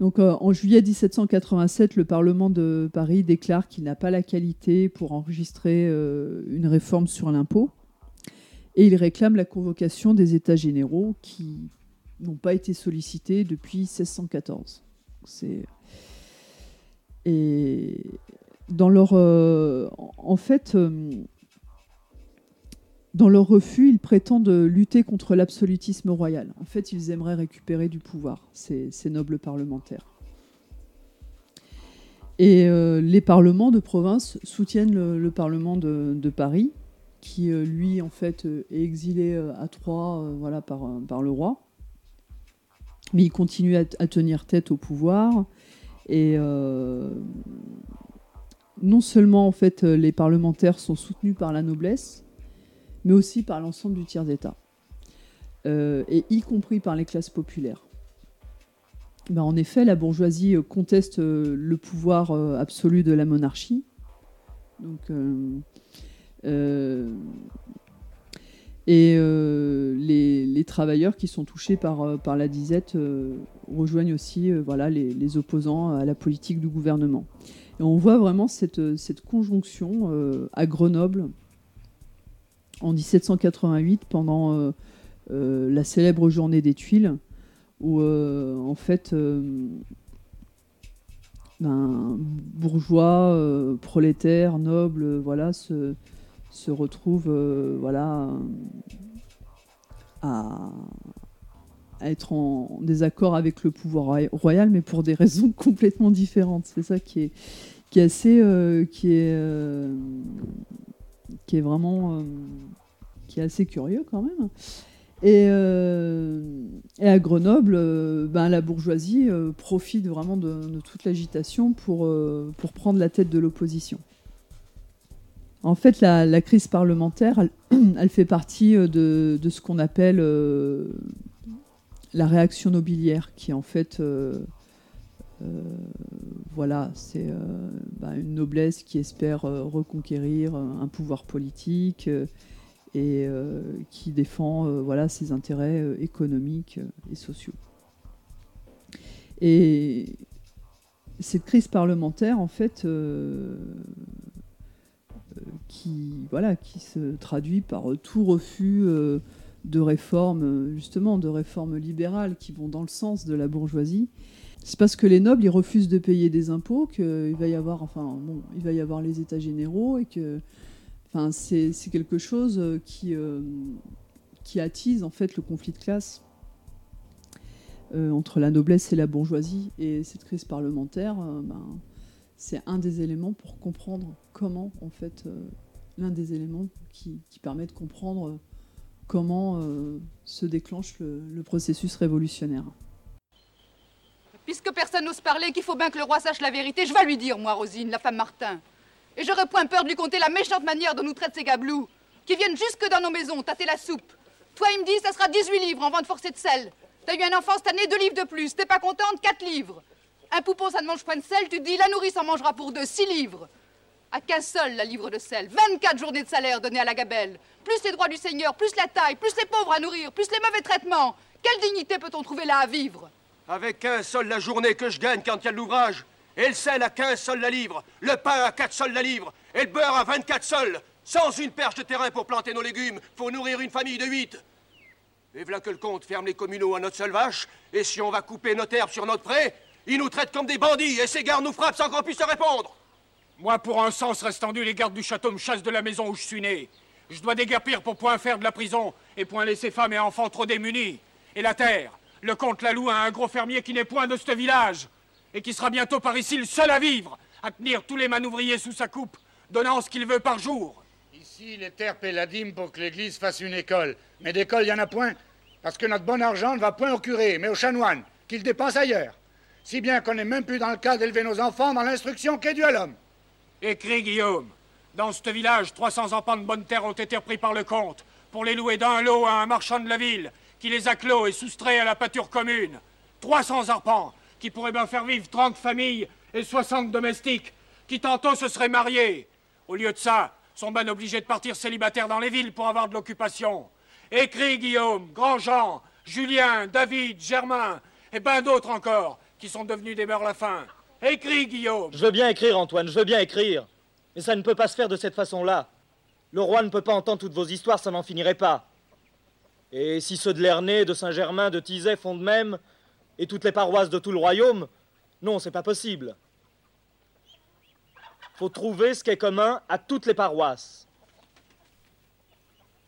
Speaker 2: Donc, euh, en juillet 1787, le Parlement de Paris déclare qu'il n'a pas la qualité pour enregistrer euh, une réforme sur l'impôt. Et il réclame la convocation des États généraux qui n'ont pas été sollicités depuis 1614. Et dans leur. Euh, fait dans leur refus, ils prétendent lutter contre l'absolutisme royal. En fait, ils aimeraient récupérer du pouvoir, ces, nobles parlementaires. Et euh, les parlements de province soutiennent le, Parlement de, Paris, qui euh, lui, en fait, euh, est exilé à Troyes voilà, par, le roi. Mais il continue à, tenir tête au pouvoir. Et non seulement, en fait, les parlementaires sont soutenus par la noblesse, mais aussi par l'ensemble du tiers d'État, euh, et y compris par les classes populaires. Ben, en effet, la bourgeoisie euh, conteste euh, le pouvoir absolu de la monarchie. Donc, et les, travailleurs qui sont touchés par, par la disette rejoignent aussi voilà, les, opposants à la politique du gouvernement. Et on voit vraiment cette, conjonction à Grenoble en 1788 pendant euh, euh, la célèbre journée des Tuiles, où euh, en fait ben, bourgeois, prolétaires, nobles, voilà, se, se retrouvent voilà, à, être en désaccord avec le pouvoir royal, mais pour des raisons (laughs) complètement différentes. C'est ça qui est, assez, qui est, qui est vraiment euh, qui est assez curieux quand même. Et, euh, à Grenoble, euh, ben, la bourgeoisie profite vraiment de, toute l'agitation pour, pour prendre la tête de l'opposition. En fait, la, crise parlementaire, elle, (clears throat) fait partie de, de ce qu'on appelle la réaction nobiliaire, qui en fait euh, voilà, c'est euh, bah, une noblesse qui espère euh, reconquérir un pouvoir politique et qui défend voilà, ses intérêts économiques et sociaux. Et cette crise parlementaire, en fait, qui, voilà, qui se traduit par tout refus de réformes, justement, de réformes libérales qui vont dans le sens de la bourgeoisie, c'est parce que les nobles ils refusent de payer des impôts qu'il va y avoir enfin bon il va y avoir les états généraux et que enfin c'est quelque chose qui euh, attise en fait le conflit de classe euh, entre la noblesse et la bourgeoisie. Et cette crise parlementaire euh, ben, c'est un des éléments pour comprendre comment en fait l'un des éléments qui, permet de comprendre comment se déclenche le, processus révolutionnaire.
Speaker 7: Puisque personne n'ose parler, qu'il faut bien que le roi sache la vérité, je vais lui dire, moi, Rosine, la femme Martin. Et j'aurais point peur de lui conter la méchante manière dont nous traitent ces gablous, qui viennent jusque dans nos maisons tâter la soupe. Toi, il me dit, ça sera 18 livres en vente forcée de sel. T'as eu un enfant cette année, deux livres de plus. T'es pas contente, 4 livres. Un poupon, ça ne mange point de sel, tu dis, la nourrice en mangera pour deux, 6 livres. À qu'un seul, la livre de sel. 24 journées de salaire données à la gabelle. Plus les droits du Seigneur, plus la taille, plus les pauvres à nourrir, plus les mauvais traitements. Quelle dignité peut-on trouver là à vivre?
Speaker 8: Avec un seul la journée que je gagne quand il y a de l'ouvrage. Et le sel à 15 sols la livre. Le pain à 4 sols la livre. Et le beurre à 24 sols. Sans une perche de terrain pour planter nos légumes, faut nourrir une famille de 8. Et voilà que le comte ferme les communaux à notre seule vache. Et si on va couper notre herbe sur notre pré, il nous traite comme des bandits et ses gardes nous frappent sans qu'on puisse se répondre.
Speaker 9: Moi, pour un sens restendu, les gardes du château me chassent de la maison où je suis né. Je dois déguerpir pour point faire de la prison et point laisser femmes et enfants trop démunis. Et la terre, le comte la loue à un gros fermier qui n'est point de ce village et qui sera bientôt par ici le seul à vivre, à tenir tous les manouvriers sous sa coupe, donnant ce qu'il veut par jour.
Speaker 10: Ici, les terres paient la dîme pour que l'église fasse une école. Mais d'école, il n'y en a point, parce que notre bon argent ne va point au curé, mais au chanoine, qu'il dépense ailleurs. Si bien qu'on n'est même plus dans le cas d'élever nos enfants dans l'instruction qu'est due à l'homme.
Speaker 9: Écris, Guillaume. Dans ce village, 300 enfants de bonne terre ont été repris par le comte pour les louer d'un lot à un marchand de la ville qui les a clos et soustraits à la pâture commune. 300 arpents qui pourraient bien faire vivre 30 familles et 60 domestiques qui tantôt se seraient mariés. Au lieu de ça, sont bien obligés de partir célibataires dans les villes pour avoir de l'occupation. Écris, Guillaume, Grandjean, Julien, David, Germain et bien d'autres encore qui sont devenus des meurs la faim. Écris, Guillaume
Speaker 11: Je veux bien écrire, Antoine, je veux bien écrire. Mais ça ne peut pas se faire de cette façon-là. Le roi ne peut pas entendre toutes vos histoires, ça n'en finirait pas. Et si ceux de Lernay, de Saint-Germain, de Tizet font de même, et toutes les paroisses de tout le royaume, non, c'est pas possible. Faut trouver ce qui est commun à toutes les paroisses.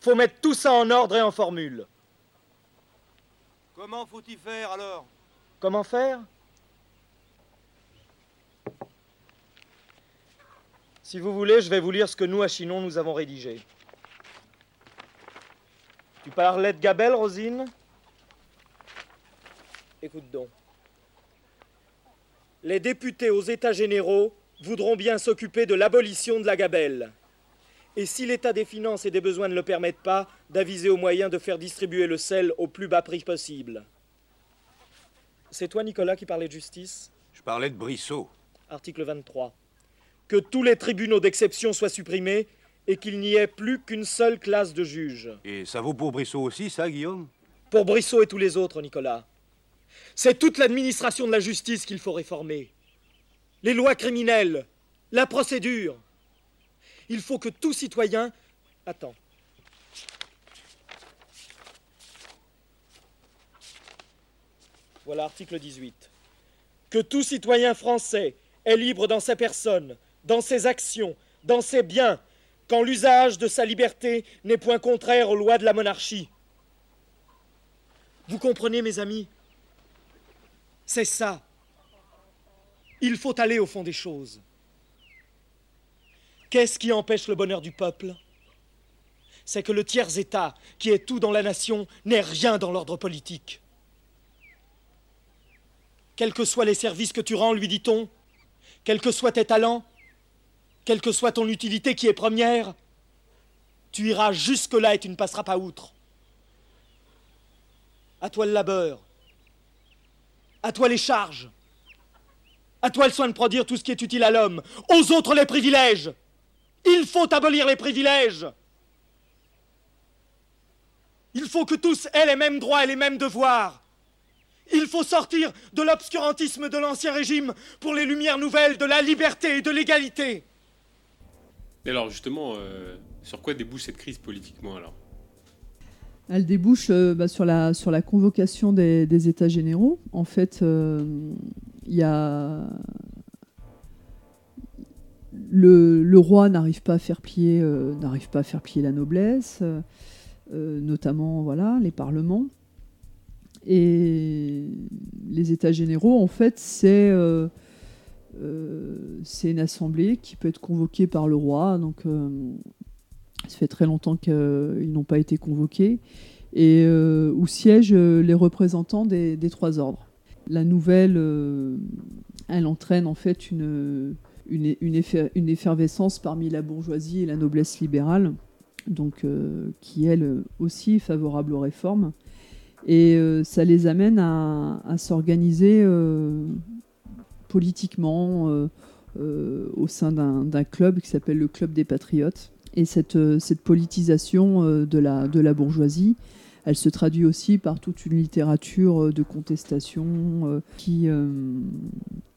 Speaker 11: Faut mettre tout ça en ordre et en formule.
Speaker 8: Comment faut-il faire alors?
Speaker 11: Comment faire? Si vous voulez, je vais vous lire ce que nous, à Chinon, nous avons rédigé. Tu parlais de Gabelle, Rosine? Écoute donc. Les députés aux États généraux voudront bien s'occuper de l'abolition de la gabelle. Et si l'état des finances et des besoins ne le permettent pas, d'aviser aux moyens de faire distribuer le sel au plus bas prix possible. C'est toi, Nicolas, qui parlais de justice?
Speaker 8: Je parlais de Brissot.
Speaker 11: Article 23 que tous les tribunaux d'exception soient supprimés et qu'il n'y ait plus qu'une seule classe de juges.
Speaker 8: Et ça vaut pour Brissot aussi, ça, Guillaume?
Speaker 11: Pour Brissot et tous les autres, Nicolas. C'est toute l'administration de la justice qu'il faut réformer. Les lois criminelles, la procédure. Il faut que tout citoyen... Attends. Voilà article 18. Que tout citoyen français est libre dans sa personne dans ses actions, dans ses biens, quand l'usage de sa liberté n'est point contraire aux lois de la monarchie. Vous comprenez, mes amis? C'est ça. Il faut aller au fond des choses. Qu'est-ce qui empêche le bonheur du peuple? C'est que le tiers-État, qui est tout dans la nation, n'est rien dans l'ordre politique. Quels que soient les services que tu rends, lui dit-on, quels que soient tes talents, quelle que soit ton utilité qui est première, tu iras jusque-là et tu ne passeras pas outre. À toi le labeur, à toi les charges, à toi le soin de produire tout ce qui est utile à l'homme, aux autres les privilèges. Il faut abolir les privilèges. Il faut que tous aient les mêmes droits et les mêmes devoirs. Il faut sortir de l'obscurantisme de l'Ancien Régime pour les lumières nouvelles de la liberté et de l'égalité.
Speaker 1: Et alors justement, euh, sur quoi débouche cette crise politiquement alors?
Speaker 2: Elle débouche euh, bah, sur, la, convocation des, États généraux. En fait, euh, il y a... Le, roi n'arrive pas à faire plier, la noblesse, notamment voilà les parlements. Et les États généraux, en fait, c'est c'est une assemblée qui peut être convoquée par le roi. Donc, euh, Ça fait très longtemps qu'ils n'ont pas été convoqués. Et où siègent les représentants des, trois ordres. La nouvelle, elle entraîne en fait une, une, effervescence parmi la bourgeoisie et la noblesse libérale, donc, qui elle aussi est favorable aux réformes. Et euh, ça les amène à, s'organiser euh, politiquement euh, au sein d'un club qui s'appelle le Club des Patriotes. Et cette, cette politisation de la, de la bourgeoisie, elle se traduit aussi par toute une littérature de contestation qui,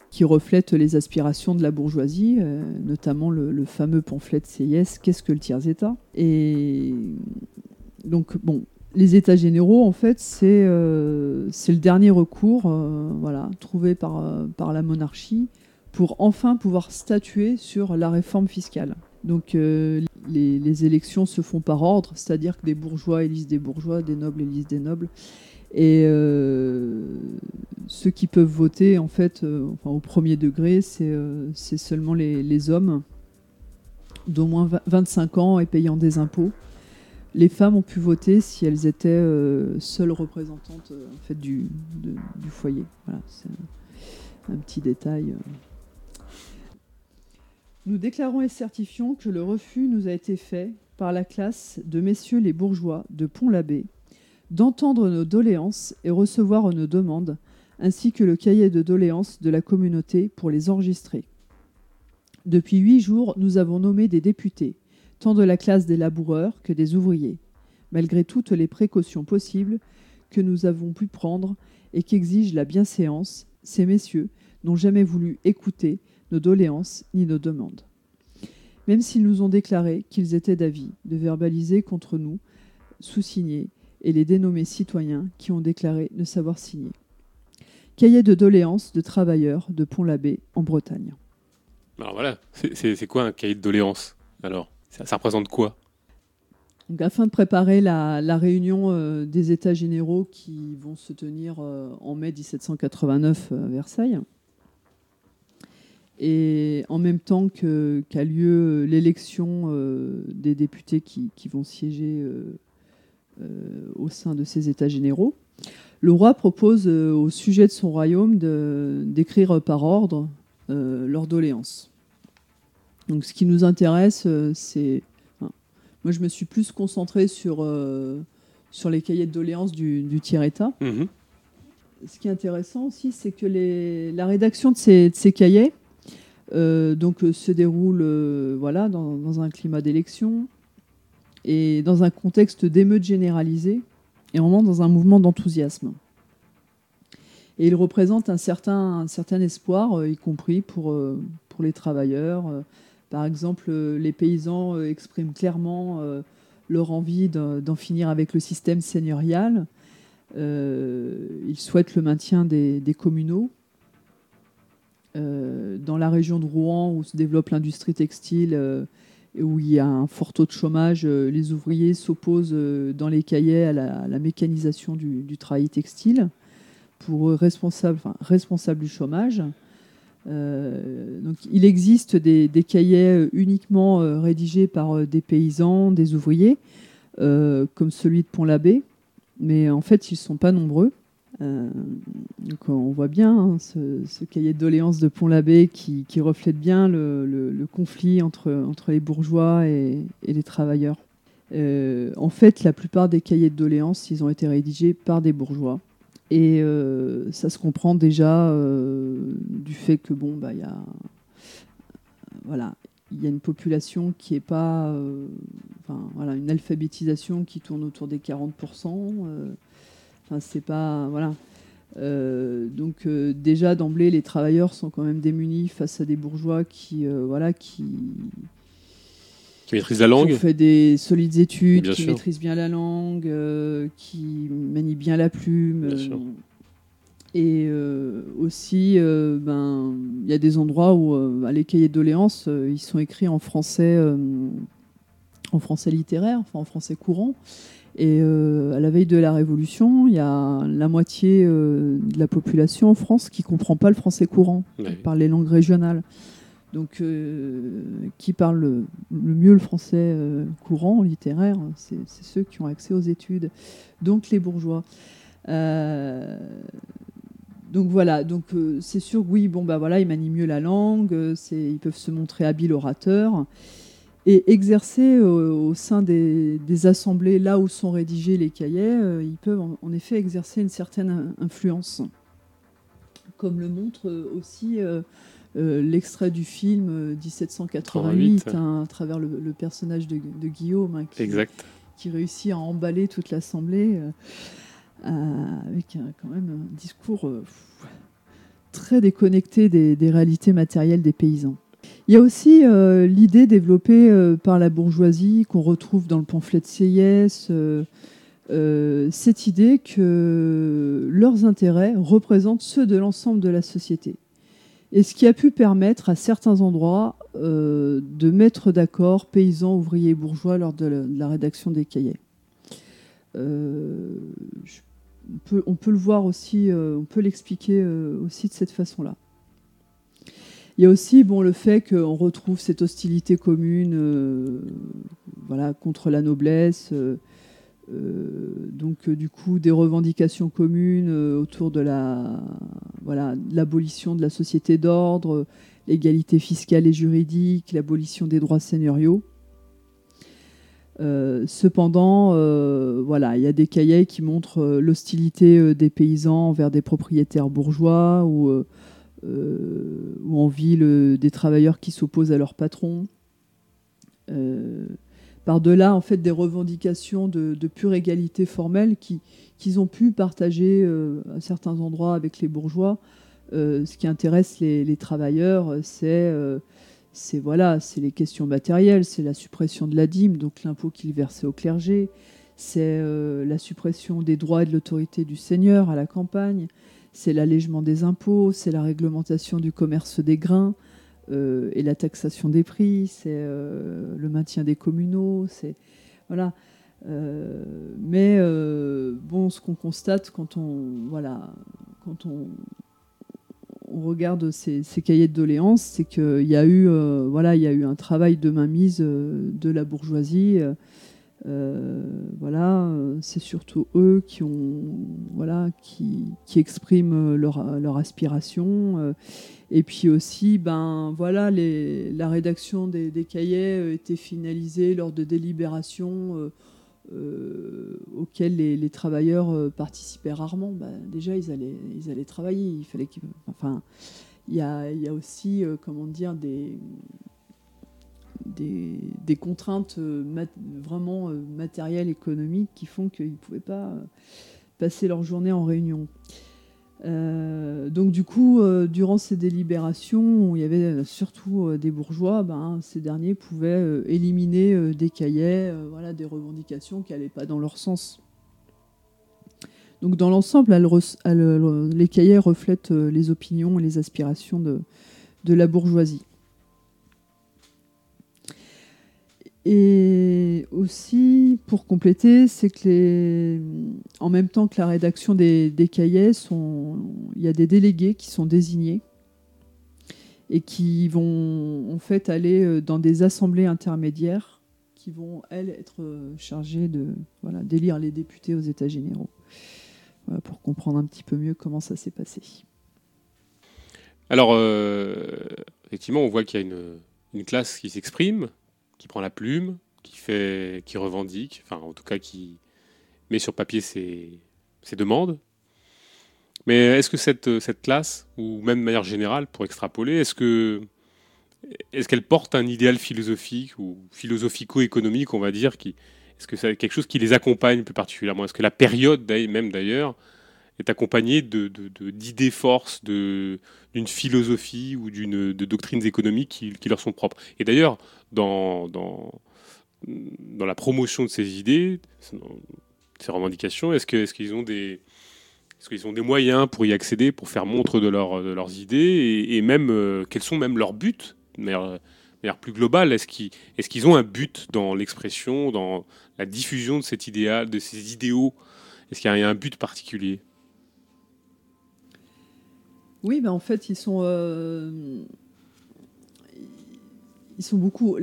Speaker 2: qui reflète les aspirations de la bourgeoisie, notamment le, le, fameux pamphlet de CIS, Qu'est-ce que le tiers-État? Et donc, bon, les États généraux, en fait, c'est euh, le dernier recours euh, voilà, trouvé par, euh, par la monarchie pour enfin pouvoir statuer sur la réforme fiscale. Donc les, les, élections se font par ordre, c'est-à-dire que des bourgeois élisent des bourgeois, des nobles élisent des nobles. Et ceux qui peuvent voter, en fait, enfin, au premier degré, c'est seulement les, les hommes d'au moins 25 ans et payant des impôts les femmes ont pu voter si elles étaient euh, seules représentantes euh, en fait, du, foyer. Voilà, c'est un, petit détail. Euh. Nous déclarons et certifions que le refus nous a été fait par la classe de messieurs les bourgeois de Pont-l'Abbé d'entendre nos doléances et recevoir nos demandes, ainsi que le cahier de doléances de la communauté pour les enregistrer. Depuis huit jours, nous avons nommé des députés tant de la classe des laboureurs que des ouvriers, malgré toutes les précautions possibles que nous avons pu prendre et qu'exige la bienséance, ces messieurs n'ont jamais voulu écouter nos doléances ni nos demandes. Même s'ils nous ont déclaré qu'ils étaient d'avis de verbaliser contre nous, sous-signés, et les dénommés citoyens qui ont déclaré ne savoir signer. Cahier de doléances de travailleurs de Pont-l'Abbé en Bretagne.
Speaker 1: Alors voilà, c'est quoi un cahier de doléances alors? Ça, représente quoi?
Speaker 2: Afin de préparer la, réunion euh, des États généraux qui vont se tenir euh, en mai 1789 euh, à Versailles, et en même temps qu'a lieu l'élection des députés qui, vont siéger au sein de ces États généraux, le roi propose au sujet de son royaume d'écrire par ordre leurs doléances. Donc ce qui nous intéresse, euh, c'est... moi, je me suis plus concentré sur, euh, sur les cahiers de doléances du, tiers-État. Mhm. Ce qui est intéressant aussi, c'est que les, la rédaction de ces, de ces cahiers euh, donc, se déroule voilà, dans, dans, un climat d'élection et dans un contexte d'émeute généralisée et vraiment dans un mouvement d'enthousiasme. Et il représente un certain, un certain espoir, y compris pour, pour les travailleurs, par exemple, euh, les paysans euh, expriment clairement euh, leur envie d'en finir avec le système seigneurial. ils souhaitent le maintien des, communaux. dans la région de Rouen, où se développe l'industrie textile et où il y a un fort taux de chômage, les ouvriers s'opposent dans les cahiers à la, mécanisation du, travail textile pour responsables responsable du chômage. Euh, donc, il existe des, cahiers euh, uniquement euh, rédigés par des paysans, des ouvriers, comme celui de Pont-l'Abbé, mais en fait, ils ne sont pas nombreux. donc on voit bien hein, ce, cahier de doléances de Pont-l'Abbé qui, reflète bien le, conflit entre, les bourgeois et, et les travailleurs. en fait, la plupart des cahiers de doléances, ils ont été rédigés par des bourgeois. Et euh, ça se comprend déjà euh, du fait que bon, bah, il y a, voilà, il y a une population qui est pas, euh, enfin, voilà, une alphabétisation qui tourne autour des 40%. Enfin, c'est pas, voilà. donc déjà d'emblée, les travailleurs sont quand même démunis face à des bourgeois qui, voilà, qui
Speaker 1: qui maîtrise la langue. Qui
Speaker 2: fait des solides études, qui maîtrise bien la langue, euh, qui manie bien la plume. Euh, et euh, aussi, ben, il y a des endroits où les cahiers de doléances, ils sont écrits en français, en français littéraire, enfin en français courant. Et à la veille de la Révolution, il y a la moitié de la population en France qui ne comprend pas le français courant, qui parle les langues régionales. Donc qui parlent le, mieux le français courant littéraire, c'est ceux qui ont accès aux études, donc les bourgeois. donc voilà, donc c'est sûr, oui, bon bah voilà, ils manient mieux la langue, ils peuvent se montrer habiles orateurs et exercer au sein des, assemblées, là où sont rédigés les cahiers, ils peuvent en, effet exercer une certaine influence. Comme le montre aussi euh, euh, l'extrait du film 1788, euh, hein, à travers le, personnage de, Guillaume, hein, qui, réussit à emballer toute l'Assemblée avec quand même un discours très déconnecté des, réalités matérielles des paysans. Il y a aussi l'idée développée par la bourgeoisie qu'on retrouve dans le pamphlet de Sieyès, euh, cette idée que leurs intérêts représentent ceux de l'ensemble de la société. Et ce qui a pu permettre à certains endroits euh, de mettre d'accord paysans, ouvriers bourgeois lors de la, rédaction des cahiers. Euh, on, peut, le voir aussi, on peut l'expliquer aussi de cette façon-là. Il y a aussi bon, le fait qu'on retrouve cette hostilité commune voilà, contre la noblesse, euh, donc euh, du coup des revendications communes euh, autour de la voilà l'abolition de la société d'ordre, l'égalité fiscale et juridique, l'abolition des droits seigneuriaux. cependant, voilà, il y a des cahiers qui montrent l'hostilité des paysans envers des propriétaires bourgeois ou, ou en ville des travailleurs qui s'opposent à leurs patrons par-delà en fait des revendications de, pure égalité formelle qu'ils ont pu partager euh, à certains endroits avec les bourgeois. Euh, ce qui intéresse les, travailleurs, euh, c'est voilà, c'est les questions matérielles, c'est la suppression de la dîme, donc l'impôt qu'ils versaient au clergé, c'est la suppression des droits et de l'autorité du seigneur à la campagne, c'est l'allègement des impôts, c'est la réglementation du commerce des grains, euh, et la taxation des prix, c'est euh, le maintien des communaux, c'est voilà. Euh, mais bon, ce qu'on constate quand on voilà, quand on, regarde ces, ces, cahiers de doléances, c'est qu'il y a eu voilà, il y a eu un travail de mainmise de la bourgeoisie. Voilà, c'est surtout eux qui ont, voilà, qui, expriment leur, aspiration et puis aussi, ben voilà, la rédaction des, cahiers euh, était finalisée lors de délibérations euh, euh, auxquelles les, travailleurs participaient rarement. Ben, déjà, ils allaient, travailler. Il fallait enfin, il y a, aussi, comment dire, des des, contraintes vraiment matérielles, économiques qui font qu'ils ne pouvaient pas passer leur journée en réunion. Euh, donc du coup, euh, durant ces délibérations, où il y avait surtout euh, des bourgeois, ben, ces derniers pouvaient éliminer des cahiers, voilà, des revendications qui n'allaient pas dans leur sens. Donc dans l'ensemble, les cahiers reflètent les opinions et les aspirations de la bourgeoisie. Et aussi, pour compléter, c'est que en même temps que la rédaction des, cahiers, il y a des délégués qui sont désignés et qui vont en fait aller euh, dans des assemblées intermédiaires qui vont, elles, être euh, chargées de d'élire les députés aux États généraux. Voilà, pour comprendre un petit peu mieux comment ça s'est passé.
Speaker 1: Alors, euh, effectivement, on voit qu'il y a une classe qui s'exprime, qui prend la plume, qui fait, qui revendique, enfin en tout cas qui met sur papier ses, demandes. Mais est-ce que cette, cette classe, ou même de manière générale, pour extrapoler, est-ce que est-ce qu'elle porte un idéal philosophique ou philosophico-économique, on va dire, qui est-ce que c'est quelque chose qui les accompagne plus particulièrement? Est-ce que la période même d'ailleurs est accompagnée de, d'idées forces, de, d'une philosophie ou d'une, de doctrines économiques qui, leur sont propres. Et d'ailleurs, dans, la promotion de ces idées, ces revendications, est-ce qu'ils ont des moyens pour y accéder, pour faire montre de, leur, de leurs idées et, même euh, quels sont même leurs buts de manière, plus globale? Est-ce qu'ils est qu'ils ont un but dans l'expression, dans la diffusion de cet idéal, de ces idéaux? Est-ce qu'il y a un but particulier?
Speaker 2: Oui, ben en fait, ils sont. Euh, beaucoup,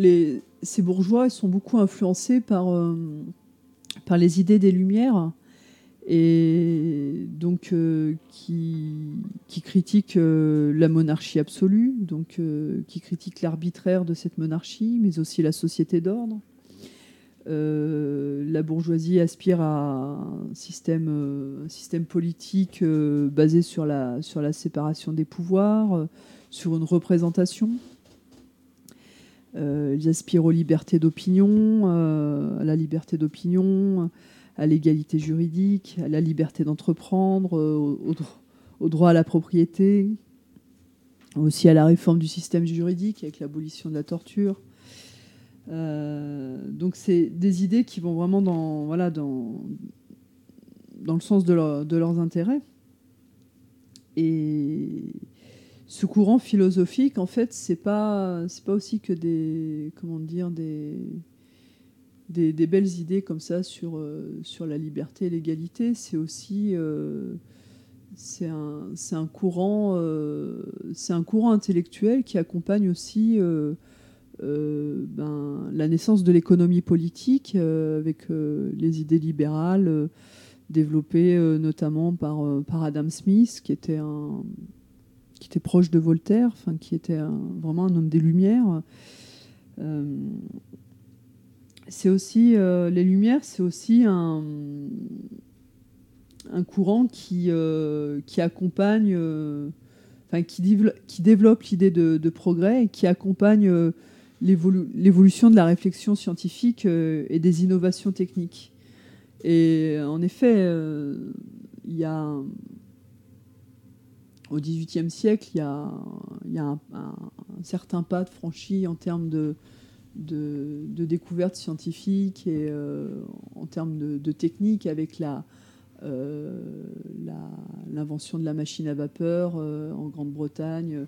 Speaker 2: ces bourgeois sont beaucoup influencés par, par les idées des Lumières et donc qui, qui critiquent la monarchie absolue, donc qui critiquent l'arbitraire de cette monarchie, mais aussi la société d'ordre. Euh, la bourgeoisie aspire à un système, euh, politique euh, basé sur la, sur la séparation des pouvoirs, sur une représentation. ils aspirent aux libertés d'opinion, à la liberté d'opinion, à l'égalité juridique, à la liberté d'entreprendre, au, droit à la propriété, aussi à la réforme du système juridique avec l'abolition de la torture. Euh, donc c'est des idées qui vont vraiment dans, voilà, dans, dans le sens de, leurs intérêts. Et ce courant philosophique, en fait, c'est pas c'est pas aussi que des comment dire des, des belles idées comme ça sur euh, sur la liberté et l'égalité. C'est aussi euh, c'est un, un courant c'est un courant intellectuel qui accompagne aussi euh, ben, la naissance de l'économie politique euh, avec euh, les idées libérales développées notamment par, par Adam Smith, qui était, un, qui était proche de Voltaire, qui était vraiment un homme des Lumières. c'est aussi les Lumières, c'est aussi un, un courant qui, qui accompagne, qui, qui développe l'idée de, de, progrès et qui accompagne l'évolution de la réflexion scientifique euh, et des innovations techniques. Et en effet, euh, il y a au XVIIIe siècle, il y a, un, certain pas de franchi en termes de découvertes scientifiques et euh, en termes de, de, technique avec la, l'invention de la machine à vapeur en Grande-Bretagne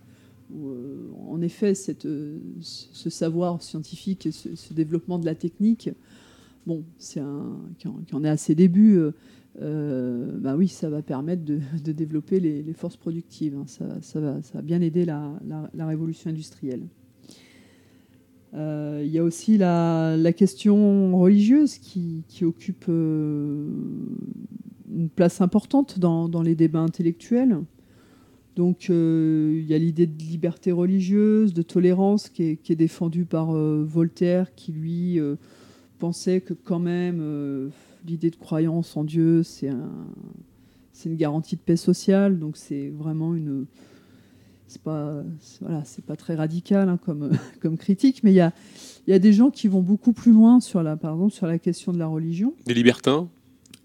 Speaker 2: euh, en effet, euh, ce savoir scientifique et ce, développement de la technique, bon, c'est un, qui, en, est à ses débuts, euh, bah oui, ça va permettre de, (laughs) développer les, forces productives. Hein. Ça, va, ça, va, bien aider la, révolution industrielle. Il y a aussi la, question religieuse qui, occupe une place importante dans, les débats intellectuels. Donc euh, il y a l'idée de liberté religieuse, de tolérance qui est, défendue par euh, Voltaire, qui lui euh, pensait que quand même l'idée de croyance en Dieu, c'est une garantie de paix sociale. Donc c'est vraiment une... C'est pas, voilà, pas très radical hein, comme, (laughs) comme critique, mais il y a, y a des gens qui vont beaucoup plus loin sur la, par exemple, sur la question de la religion.
Speaker 1: Des libertins?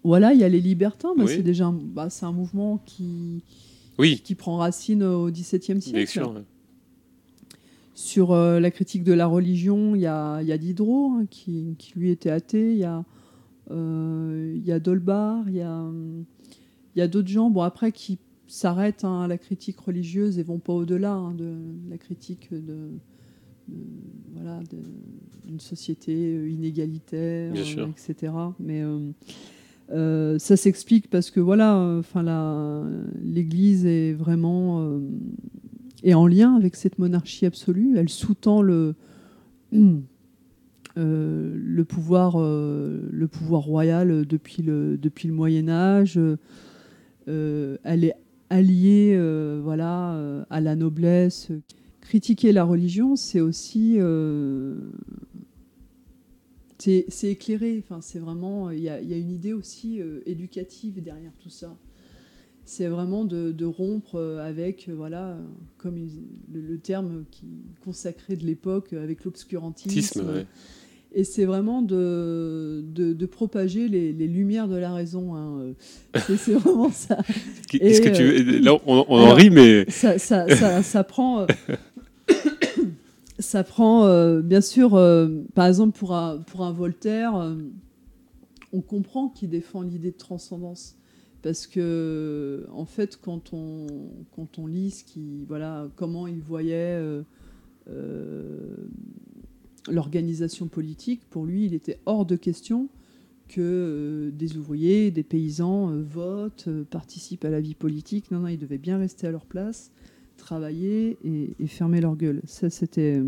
Speaker 2: Voilà, il y a les libertins, mais c'est déjà bah, c'est un mouvement qui
Speaker 1: oui.
Speaker 2: qui prend racine au XVIIe siècle. Sur euh, la critique de la religion, il y a, y a Diderot, hein, qui, qui, lui était athée, il y a, euh, y a Dolbar, il y a, y a d'autres gens, bon, après, qui s'arrêtent hein, à la critique religieuse et vont pas au-delà hein, de la critique de, voilà, d'une société inégalitaire, etc. Mais euh, ça s'explique parce que voilà, enfin l'Église est vraiment euh, en lien avec cette monarchie absolue. Elle sous-tend le (clears throat) euh, le pouvoir le pouvoir royal depuis le depuis le Moyen Âge. elle est alliée voilà à la noblesse. Critiquer la religion, c'est aussi c'est éclairé. Enfin, c'est vraiment. Il y a, une idée aussi euh, éducative derrière tout ça. C'est vraiment de, rompre euh, avec, euh, voilà, comme le, terme qui consacré de l'époque, avec l'obscurantisme. Et c'est vraiment de, de, propager les, lumières de la raison. Hein. C'est vraiment ça.
Speaker 1: Qu'est-ce que tu Là, on, en rit, mais.
Speaker 2: Ça, ça, ça, ça prend ça prend, euh, bien sûr, euh, par exemple, pour un, Voltaire, euh, on comprend qu'il défend l'idée de transcendance. Parce que, en fait, quand on, quand on lit ce qui, voilà, comment il voyait l'organisation politique, pour lui, il était hors de question que des ouvriers, des paysans votent, participent à la vie politique. Non, non, ils devaient bien rester à leur place travailler et, fermer leur gueule. Ça, c'était.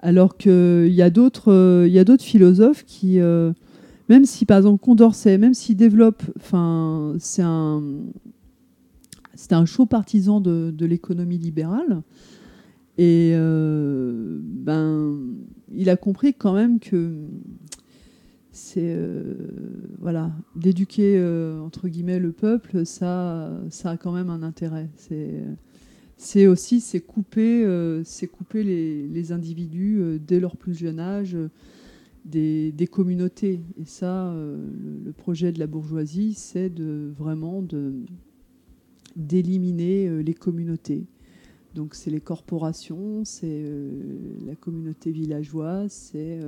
Speaker 2: Alors qu'il y a d'autres il y a d'autres philosophes qui, même si par exemple Condorcet, même s'il développe, enfin, c'est un, un chaud partisan de, de l'économie libérale. Et ben, il a compris quand même que c'est euh, voilà d'éduquer euh, entre guillemets le peuple ça ça a quand même un intérêt. C'est c'est aussi c'est couper euh, couper les, les individus dès leur plus jeune âge des, des, communautés. Et ça le, projet de la bourgeoisie c'est de vraiment d'éliminer les communautés. Donc c'est les corporations c'est la communauté villageoise c'est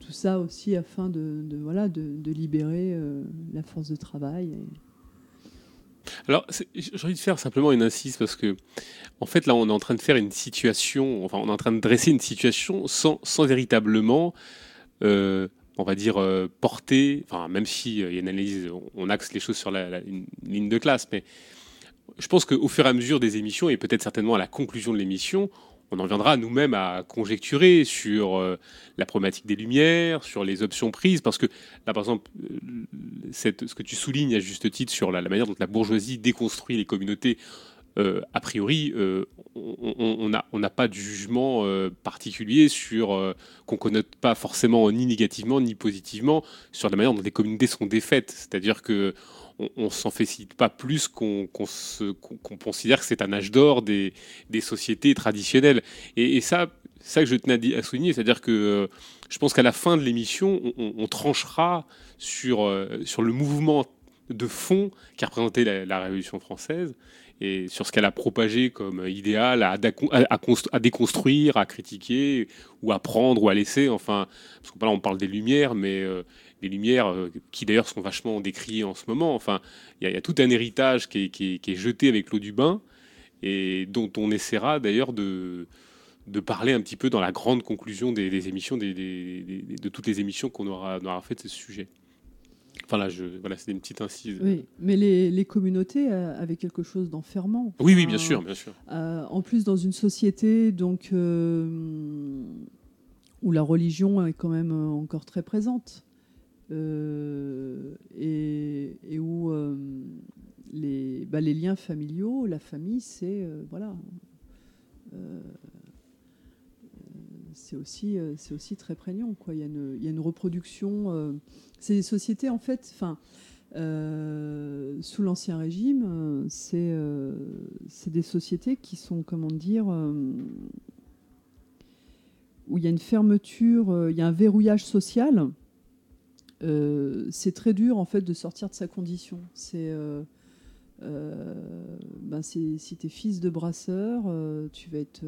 Speaker 2: tout ça aussi afin de, voilà, de, libérer euh, la force de travail.
Speaker 1: Alors, j'ai envie de faire simplement une insiste parce que, en fait, là, on est en train de faire une situation, enfin, on est en train de dresser une situation sans, sans véritablement, euh, on va dire, euh, porter, enfin, même si il y a une analyse, on, axe les choses sur la, ligne de classe, mais je pense qu'au fur et à mesure des émissions, et peut-être certainement à la conclusion de l'émission, on en viendra nous-mêmes à conjecturer sur euh, la problématique des lumières, sur les options prises, parce que là, par exemple, euh, ce que tu soulignes à juste titre sur la, manière dont la bourgeoisie déconstruit les communautés, euh, a priori, on n'a pas de jugement particulier sur qu'on connote pas forcément ni négativement ni positivement sur la manière dont les communautés sont défaites. C'est-à-dire que on, s'en félicite pas plus qu'on considère que c'est un âge d'or des, sociétés traditionnelles. Et, ça, ça que je tenais à, souligner, c'est-à-dire que euh, je pense qu'à la fin de l'émission, on, tranchera sur, euh, sur le mouvement de fond qui a représenté la, Révolution française et sur ce qu'elle a propagé comme idéal à, à, déconstruire, à critiquer, ou à prendre, ou à laisser. Enfin, parce que là, on parle des Lumières, mais euh, les Lumières, euh, qui d'ailleurs sont vachement décriées en ce moment. Enfin, il y, a tout un héritage qui est, jeté avec l'eau du bain et dont on essaiera d'ailleurs de, de parler un petit peu dans la grande conclusion des, émissions, de toutes les émissions qu'on aura, aura faites de ce sujet. Enfin là, je, voilà, c'est une petite incise.
Speaker 2: Oui, mais les, communautés euh, avaient quelque chose d'enfermant.
Speaker 1: Oui, oui, bien sûr, bien sûr.
Speaker 2: Euh, en plus, dans une société donc où la religion est quand même encore très présente. Euh, et, où euh, les, bah, les, liens familiaux, la famille, c'est euh, voilà, c'est aussi, c'est aussi très prégnant. Il, y a une, reproduction. c'est des sociétés, en fait, sous l'Ancien Régime, c'est des sociétés qui sont, comment dire, où il y a une fermeture, il y a un verrouillage social euh, c'est très dur en fait de sortir de sa condition. C'est euh, euh, ben si tu es fils de brasseur, tu, vas être,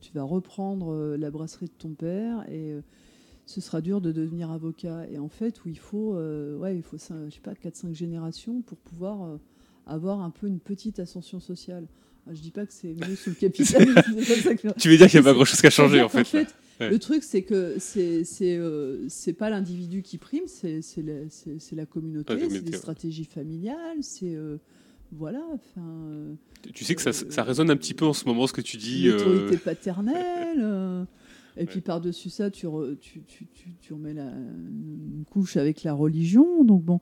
Speaker 2: tu vas reprendre la brasserie de ton père et ce sera dur de devenir avocat. Et en fait, où il faut, ouais, il faut je sais pas, 4-5 générations pour pouvoir avoir un peu une petite ascension sociale. Ah, je dis pas que c'est mieux sous le capitalisme. (laughs)
Speaker 1: tu veux dire qu'il n'y a pas grand-chose qui a changé en fait.
Speaker 2: Le truc, c'est que c'est c'est euh, pas l'individu qui prime, c'est la, la, communauté, c'est des stratégies familiales, c'est euh, voilà. Enfin.
Speaker 1: tu sais que ça, ça, résonne un petit peu en ce moment ce que tu dis.
Speaker 2: L'autorité paternelle. (laughs) et puis par-dessus ça, tu, tu, tu, tu, remets la, une couche avec la religion. Donc bon.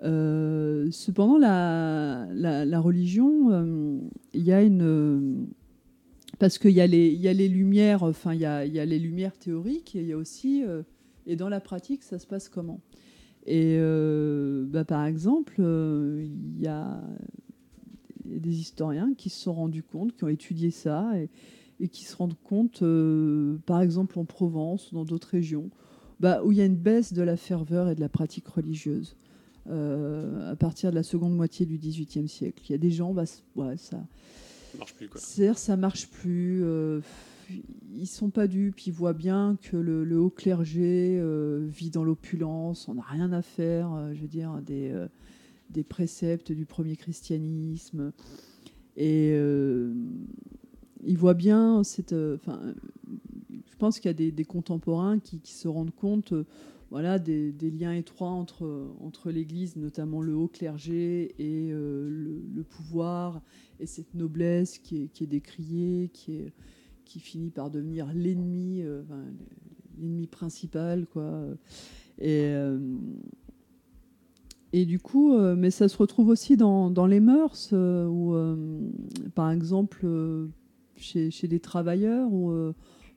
Speaker 2: cependant, la, la, la religion, il y a une parce qu'il y, a les, y a les lumières, enfin, il y a, y a, les lumières théoriques et il y a aussi, euh, et dans la pratique, ça se passe comment? Et euh, bah, par exemple, euh, il y a des historiens qui se sont rendus compte, qui ont étudié ça et, qui se rendent compte, par exemple en Provence ou dans d'autres régions, bah, où il y a une baisse de la ferveur et de la pratique religieuse. à partir de la seconde moitié du XVIIIe siècle. Il y a des gens, bah, ça,
Speaker 1: ça marche plus.
Speaker 2: C'est-à-dire, ça marche plus. Euh, ils sont pas dupes, ils voient bien que le, haut clergé euh, vit dans l'opulence, on n'a rien à faire, euh, je veux dire, des, des préceptes du premier christianisme. Et ils voient bien cette. Enfin, je pense qu'il y a des, contemporains qui, se rendent compte voilà, des, liens étroits entre, entre l'Église, notamment le haut clergé, et le, pouvoir, et cette noblesse qui est, qui est décriée, qui est, qui finit par devenir l'ennemi, l'ennemi principal, quoi. Et et du coup, mais ça se retrouve aussi dans, dans les mœurs, par exemple, chez, chez, des travailleurs, où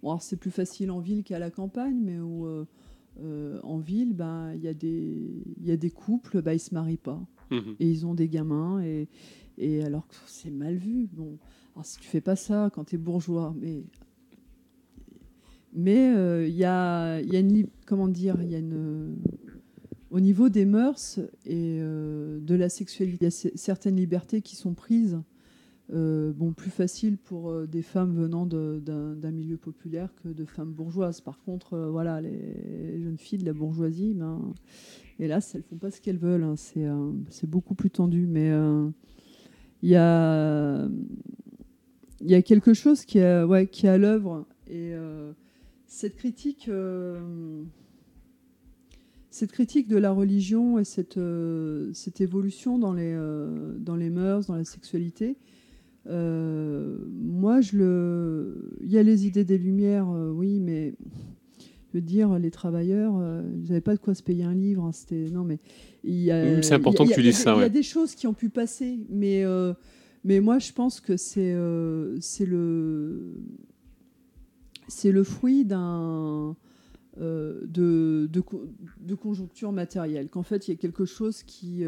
Speaker 2: bon, c'est plus facile en ville qu'à la campagne, mais où euh, en ville, ben, il y, a des, y a des couples, ben, ils ne se marient pas. Mhm. Et ils ont des gamins. Et, et alors que c'est mal vu. Bon, alors si tu fais pas ça quand tu es bourgeois, mais. Mais il euh, y, a, y a une. Comment dire Il y a une. Au niveau des mœurs et euh, de la sexualité, il y a certaines libertés qui sont prises euh, bon, plus facile pour euh, des femmes venant d'un milieu populaire que de femmes bourgeoises. Par contre, euh, voilà, les jeunes filles de la bourgeoisie, ben, hélas, elles font pas ce qu'elles veulent. Hein. C'est beaucoup plus tendu. Mais il y, a, quelque chose qui est, à l'œuvre. Et cette critique cette critique de la religion et cette, évolution dans les, dans les mœurs, dans la sexualité, moi, je le. Il y a les idées des Lumières, euh, oui, mais je veux dire, les travailleurs, euh, ils n'avaient pas de quoi se payer un livre. Hein, c'était non, mais
Speaker 1: C'est important que tu dises ça.
Speaker 2: Il y a des choses qui ont pu passer, mais mais moi, je pense que c'est c'est le c'est le fruit d'un de, de, de, conjoncture matérielle. Qu'en fait, il y a quelque chose qui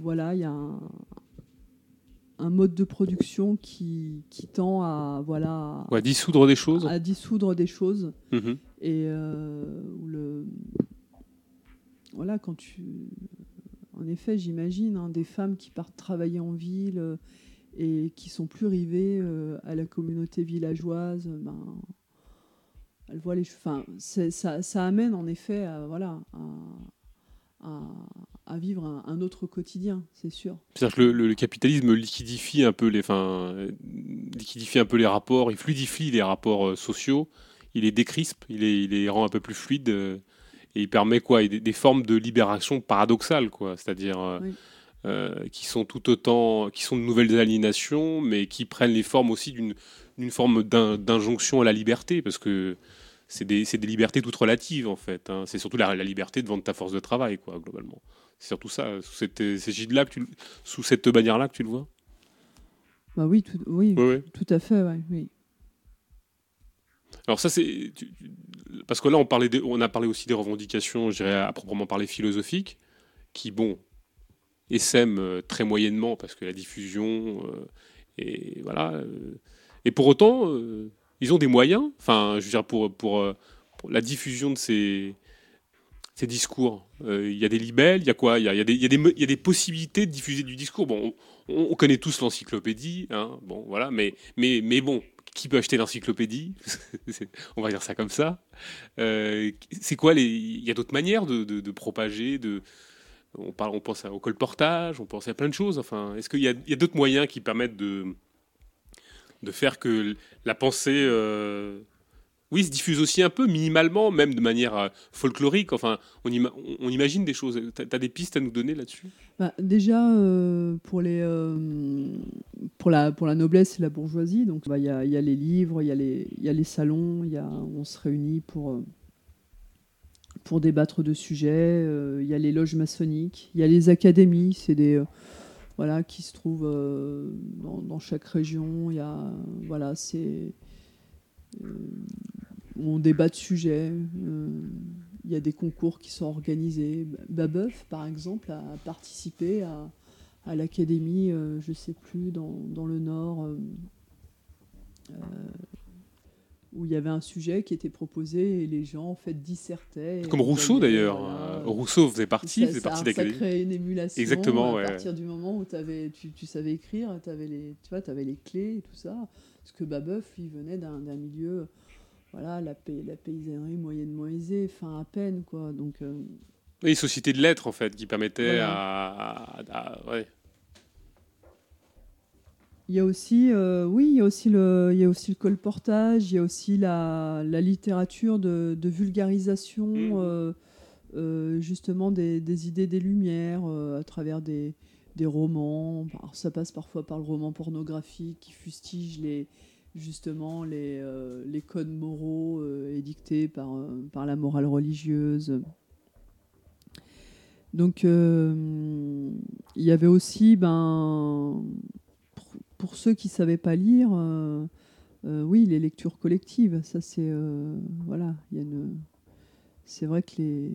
Speaker 2: voilà, il y a un, un mode de production qui, qui tend à voilà
Speaker 1: à dissoudre des choses
Speaker 2: à dissoudre des choses mhm. et euh, le voilà quand tu en effet j'imagine hein, des femmes qui partent travailler en ville euh, et qui sont plus rivées euh, à la communauté villageoise ben elles voient les enfin ça, ça amène en effet à voilà à, à vivre un, autre quotidien, c'est sûr.
Speaker 1: C'est-à-dire que le, capitalisme liquidifie un peu les, enfin, liquidifie un peu les rapports, il fluidifie les rapports euh, sociaux, il les décrispe, il les, il les rend un peu plus fluides euh, et il permet quoi des, formes de libération paradoxales, quoi. C'est-à-dire euh, qui sont tout autant, qui sont de nouvelles aliénations, mais qui prennent les formes aussi d'une forme d'injonction à la liberté, parce que c'est des, des, libertés toutes relatives en fait. Hein. C'est surtout la, la, liberté de vendre ta force de travail, quoi, globalement. C'est surtout ça, sous cette, là que tu, sous cette bannière-là que tu le vois
Speaker 2: Bah oui, tout, oui, tout à fait, oui.
Speaker 1: Alors ça, c'est... Parce que là, on, parlait on a parlé aussi des revendications, je dirais, à proprement parler philosophiques, qui, bon, essaiment euh, très moyennement, parce que la diffusion, euh, et voilà... Euh, et pour autant, ils ont des moyens, enfin, je veux dire, pour, pour, pour la diffusion de ces ces discours. Euh, il y a des libelles, il y a quoi? Il y a, des possibilités de diffuser du discours. Bon, on, connaît tous l'encyclopédie, hein, bon, voilà, mais, mais, mais bon, qui peut acheter l'encyclopédie? (laughs) On va dire ça comme ça. Euh, c'est quoi Il y a d'autres manières de, propager, de. On, parle, on pense au colportage, on pense à plein de choses. Enfin, est-ce qu'il y a, d'autres moyens qui permettent de, de faire que la pensée euh, oui, se diffuse aussi un peu, minimalement, même de manière euh, folklorique. Enfin, on, imagine des choses. Tu as, des pistes à nous donner là-dessus?
Speaker 2: Bah, Déjà, euh, pour, les, pour, la, pour la noblesse et la bourgeoisie, bah, il y, a, y, a, les livres, il y, a les, y a les salons, y a, on se réunit pour, pour débattre de sujets. Il y a les loges maçonniques, il y a les académies, c'est des voilà, qui se trouvent dans, dans, chaque région. Voilà, c'est on débat de sujets. Euh, il y a des concours qui sont organisés. Babeuf, par exemple, a participé à, l'académie, euh, je ne sais plus, dans, le Nord, euh, où il y avait un sujet qui était proposé et les gens en fait dissertaient.
Speaker 1: Comme Rousseau d'ailleurs. Rousseau faisait partie, faisait
Speaker 2: partie de Ça créait une émulation.
Speaker 1: Exactement.
Speaker 2: À partir du moment où avais, tu, savais écrire, avais les, tu vois, avais les clés et tout ça. Parce que Babeuf, il venait d'un milieu voilà, la, la paysannerie moyennement aisée, enfin à peine, quoi. Donc, euh,
Speaker 1: Oui, société de lettres, en fait, qui permettait à...
Speaker 2: Il y a aussi, euh, oui, il y a aussi le, il y a aussi le colportage, il y a aussi la, la littérature de, de vulgarisation, mmh. euh, justement des, des, idées des Lumières à travers des, des romans. ça passe parfois par le roman pornographique qui fustige les, justement les, les codes moraux édictés par, par la morale religieuse. Donc il y avait aussi, ben, pour, ceux qui ne savaient pas lire, oui, les lectures collectives. Ça, c'est. voilà, a une. C'est vrai que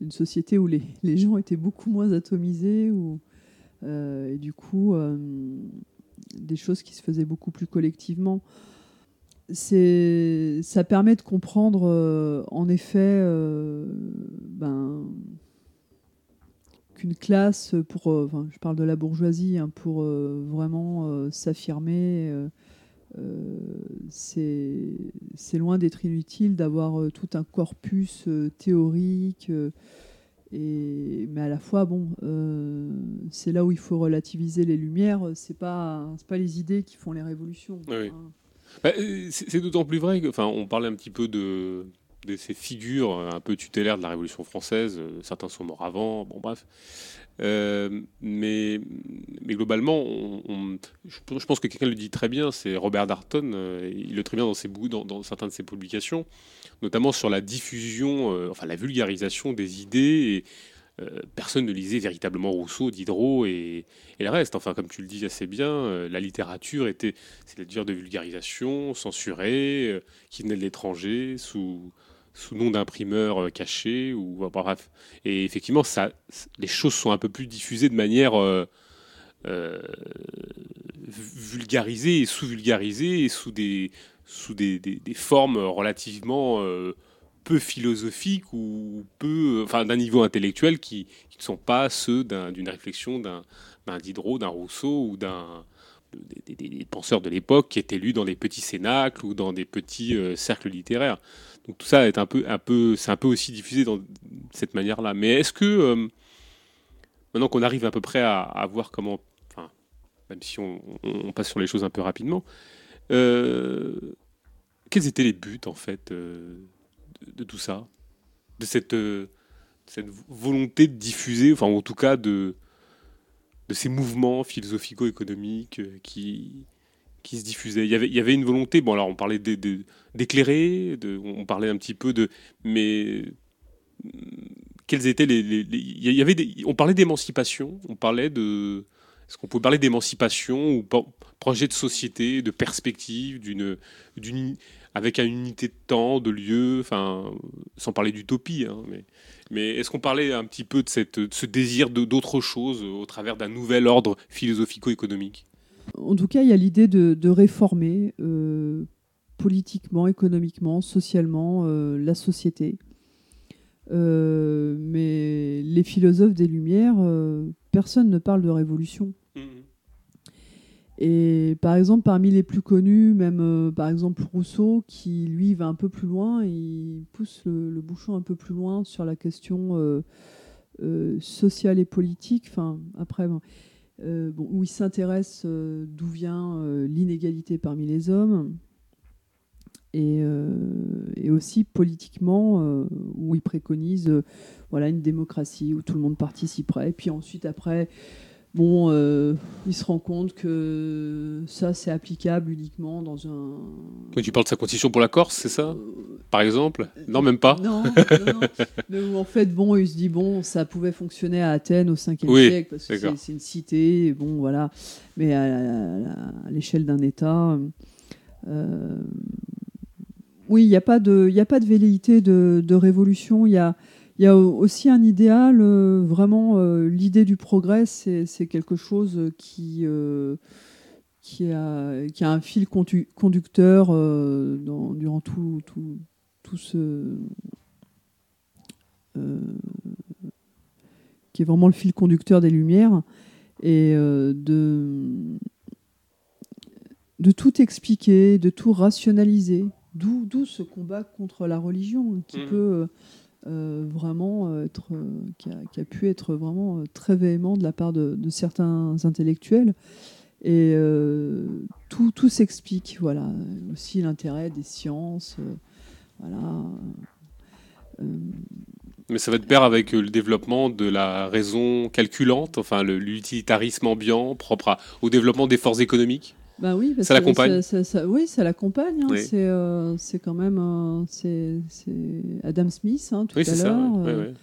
Speaker 2: une société où les, gens étaient beaucoup moins atomisés, où, euh, et du coup, euh, des choses qui se faisaient beaucoup plus collectivement. Ça permet de comprendre, euh, en effet, ben, qu'une classe, pour, enfin, je parle de la bourgeoisie, hein, pour vraiment s'affirmer, c'est loin d'être inutile d'avoir tout un corpus théorique et, mais à la fois, bon, euh, c'est là où il faut relativiser les lumières. C'est pas, pas les idées qui font les révolutions.
Speaker 1: Hein. Bah, euh, c'est d'autant plus vrai que, enfin, on parlait un petit peu de, de ces figures un peu tutélaires de la Révolution française. Certains sont morts avant. Bon, bref. Euh, mais, mais globalement, je, pense que quelqu'un le dit très bien, c'est Robert Darton. il le très bien dans, ses, dans, dans certaines de ses publications notamment sur la diffusion, euh, enfin la vulgarisation des idées. Et, euh, personne ne lisait véritablement Rousseau, Diderot et, et, le reste. Enfin, comme tu le dis assez bien, euh, la littérature était, c'est-à-dire de vulgarisation, censurée, qui venait de l'étranger, sous, sous nom d'imprimeur caché, ou bref. Et effectivement, ça, les choses sont un peu plus diffusées de manière vulgarisée et sous-vulgarisée sous des sous des, formes relativement euh, peu philosophiques ou peu, enfin, d'un niveau intellectuel qui, ne sont pas ceux d'une réflexion d'un Diderot, d'un Rousseau ou d'un des, penseurs de l'époque qui étaient lus dans des petits cénacles ou dans des petits euh, cercles littéraires. Donc tout ça est un peu, un peu, c'est un peu aussi diffusé dans cette manière-là. Mais est-ce que euh, maintenant qu'on arrive à peu près à, voir comment, enfin, même si on, passe sur les choses un peu rapidement, euh, quels étaient les buts, en fait, euh, de, tout ça? De cette, volonté de diffuser, enfin, en tout cas, de ces mouvements philosophico-économiques qui, qui se diffusaient. Il y, avait, une volonté, bon alors on parlait d'éclairer, on parlait un petit peu de... Mais quels étaient les... il y avait on parlait d'émancipation, on parlait de... Est-ce qu'on peut parler d'émancipation ou projet de société, de perspective, d'une, avec une unité de temps, de lieu, enfin, sans parler d'utopie, hein, mais, est-ce qu'on parlait un petit peu de, cette, ce désir d'autre chose au travers d'un nouvel ordre philosophico-économique?
Speaker 2: En tout cas, il y a l'idée de, réformer euh, politiquement, économiquement, socialement euh, la société. Euh, mais les philosophes des Lumières, personne ne parle de révolution. Mmh. Et par exemple, parmi les plus connus, même par exemple Rousseau, qui lui va un peu plus loin, il pousse le, bouchon un peu plus loin sur la question sociale et politique. Enfin, après, bon, où il s'intéresse d'où vient l'inégalité parmi les hommes. Et, et aussi politiquement, où il préconise voilà, une démocratie où tout le monde participerait. Et puis ensuite, après, Bon, euh, il se rend compte que ça, c'est applicable uniquement dans un.
Speaker 1: tu parles de sa constitution pour la Corse, c'est ça? Par exemple? Non, même pas
Speaker 2: Non, non, (laughs) Mais en fait, bon, il se dit, bon, ça pouvait fonctionner à Athènes au 5e siècle, parce que c'est une cité, bon, voilà. Mais à, l'échelle d'un État. Euh, oui, il n'y a, pas de, a pas de velléité de, de révolution. Il y a il y a aussi un idéal, euh, vraiment, euh, l'idée du progrès, c'est quelque chose qui, euh, qui, a, qui a un fil conducteur durant tout, tout, tout ce. qui est vraiment le fil conducteur des Lumières. Et de, de tout expliquer, de tout rationaliser. D'où ce combat contre la religion qui mmh. peut vraiment euh, euh, qui a, pu être vraiment très véhément de la part de, certains intellectuels. Et tout, tout s'explique, voilà. Aussi l'intérêt des sciences, voilà.
Speaker 1: Mais ça va de pair avec le développement de la raison calculante, enfin l'utilitarisme ambiant propre au développement des forces économiques?
Speaker 2: Bah oui, parce
Speaker 1: Ça
Speaker 2: que
Speaker 1: l'accompagne
Speaker 2: ça- ça- ça- Oui, ça l'accompagne. hein.
Speaker 1: Oui.
Speaker 2: C'est euh, c'est quand même euh, c'est c'est Adam Smith hein, tout
Speaker 1: Oui,
Speaker 2: à
Speaker 1: c'est ça,
Speaker 2: l'heure.
Speaker 1: ouais,
Speaker 2: euh,
Speaker 1: ouais,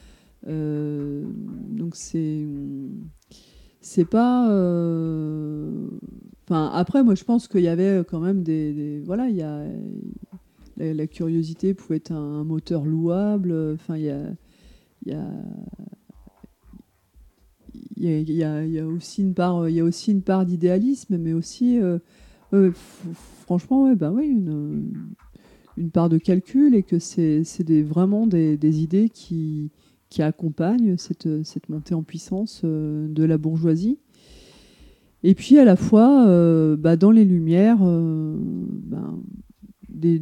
Speaker 2: euh, donc c'est c'est pas. Enfin après, moi je pense qu'il y avait quand même des, des- voilà, il y a la, la curiosité pouvait être un, un moteur louable. Enfin il y a il y a y aussi une part, il y a aussi une part d'idéalisme, mais aussi, euh, f- franchement, bah oui, une, une part de calcul et que c'est vraiment des, idées qui, qui accompagnent cette, cette montée en puissance euh, de la bourgeoisie. Et puis à la fois, euh, bah, dans les Lumières, euh, ben, des,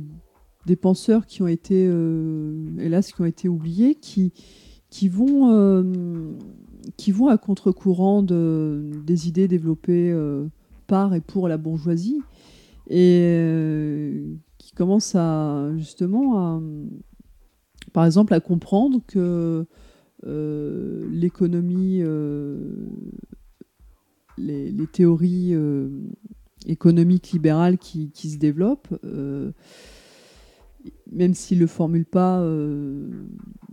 Speaker 2: des penseurs qui ont été, euh, hélas, qui ont été oubliés, qui, qui vont, euh, qui vont à contre-courant de, des idées développées euh, par et pour la bourgeoisie et euh, qui commencent à justement à, par exemple, à comprendre que euh, l'économie, les, théories économiques libérales qui, se développent, même s'ils ne le formulent pas euh,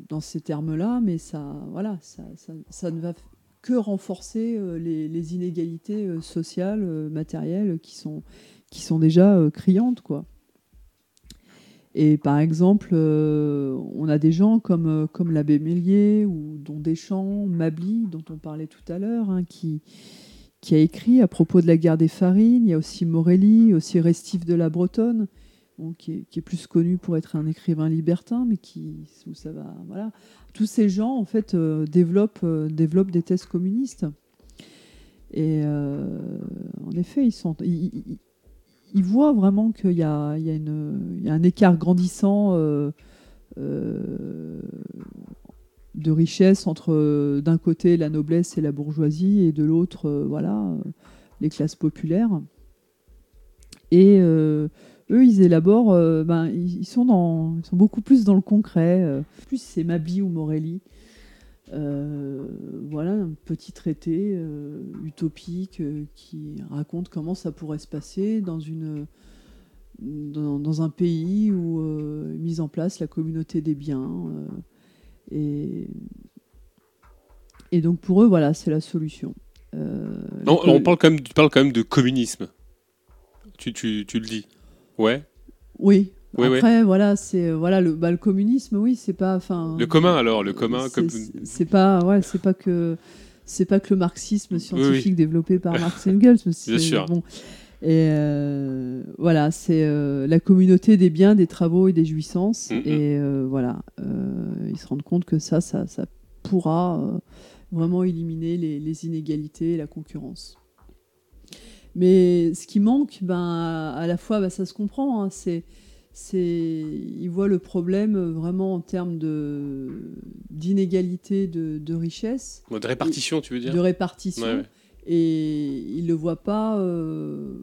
Speaker 2: dans ces termes-là, mais ça, voilà, ça, ne va que renforcer euh, les, inégalités euh, sociales, matérielles qui sont, qui sont déjà criantes, quoi. Et par exemple, on a des gens comme, comme l'abbé Mélier ou Don Deschamps, Mably, dont on parlait tout à l'heure, hein, qui, qui a écrit à propos de la guerre des farines. Il y a aussi Morelli, aussi Restif de la Bretonne, qui, est, plus connu pour être un écrivain libertin, mais qui, où ça va, voilà. Tous ces gens, en fait, euh, développent, euh, développent des thèses communistes. Et euh, en effet, ils sont, ils, voient vraiment qu'il y y y a un écart grandissant de richesse entre, d'un côté, la noblesse et la bourgeoisie, et de l'autre, voilà, les classes populaires. Et eux, ils élaborent, euh, ben, ils, ils sont dans, ils sont beaucoup plus dans le concret. euh. plus c'est Mably ou Morelli. Euh, voilà un petit traité euh, utopique qui raconte comment ça pourrait se passer dans une dans, dans un pays où est mise en place la communauté des biens et et donc pour eux voilà c'est la solution.
Speaker 1: Non, on parle quand même, tu parles quand même de communisme. Tu, tu, tu le dis. Ouais.
Speaker 2: Oui.
Speaker 1: Oui, oui.
Speaker 2: Après, voilà, c'est voilà le, bah, le communisme, oui, c'est pas, enfin.
Speaker 1: Le commun, alors, le commun,
Speaker 2: c'est- pas, ouais, c'est pas que c'est pas que le marxisme scientifique
Speaker 1: oui.
Speaker 2: développé par (laughs) Marx et Engels.
Speaker 1: Bien sûr.
Speaker 2: Bon. Et euh, voilà, c'est euh, la communauté des biens, des travaux et des jouissances.
Speaker 1: Mhm.
Speaker 2: Et euh, voilà, euh, ils se rendent compte que ça, ça, ça pourra euh, vraiment éliminer les, les inégalités et la concurrence. Mais ce qui manque, ben, à, la fois, ben, ça se comprend, hein, c'est, c'est, ils voient le problème vraiment en termes de, d'inégalité de, de richesse.
Speaker 1: De répartition, tu veux dire?
Speaker 2: De répartition.
Speaker 1: Ouais, ouais.
Speaker 2: Et ils ne voient pas. euh,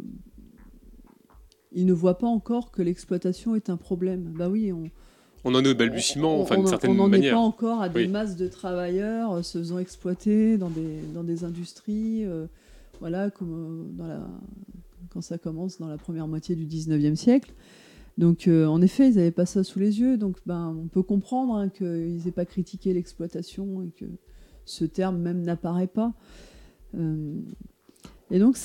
Speaker 2: ils ne voient pas encore que l'exploitation est un problème. Bah oui, on,
Speaker 1: On en est au balbutiement, enfin, d'une certaine
Speaker 2: on n'en est
Speaker 1: manière.
Speaker 2: pas encore à des
Speaker 1: Oui.
Speaker 2: masses de travailleurs euh, se faisant exploiter dans des, dans des industries, euh, voilà, comme euh, quand ça commence dans la première moitié du 19e siècle. Donc, euh, en effet, ils n'avaient pas ça sous les yeux. Donc, ben, on peut comprendre hein, qu'ils n'aient pas critiqué l'exploitation et que ce terme même n'apparaît pas. Euh, et donc,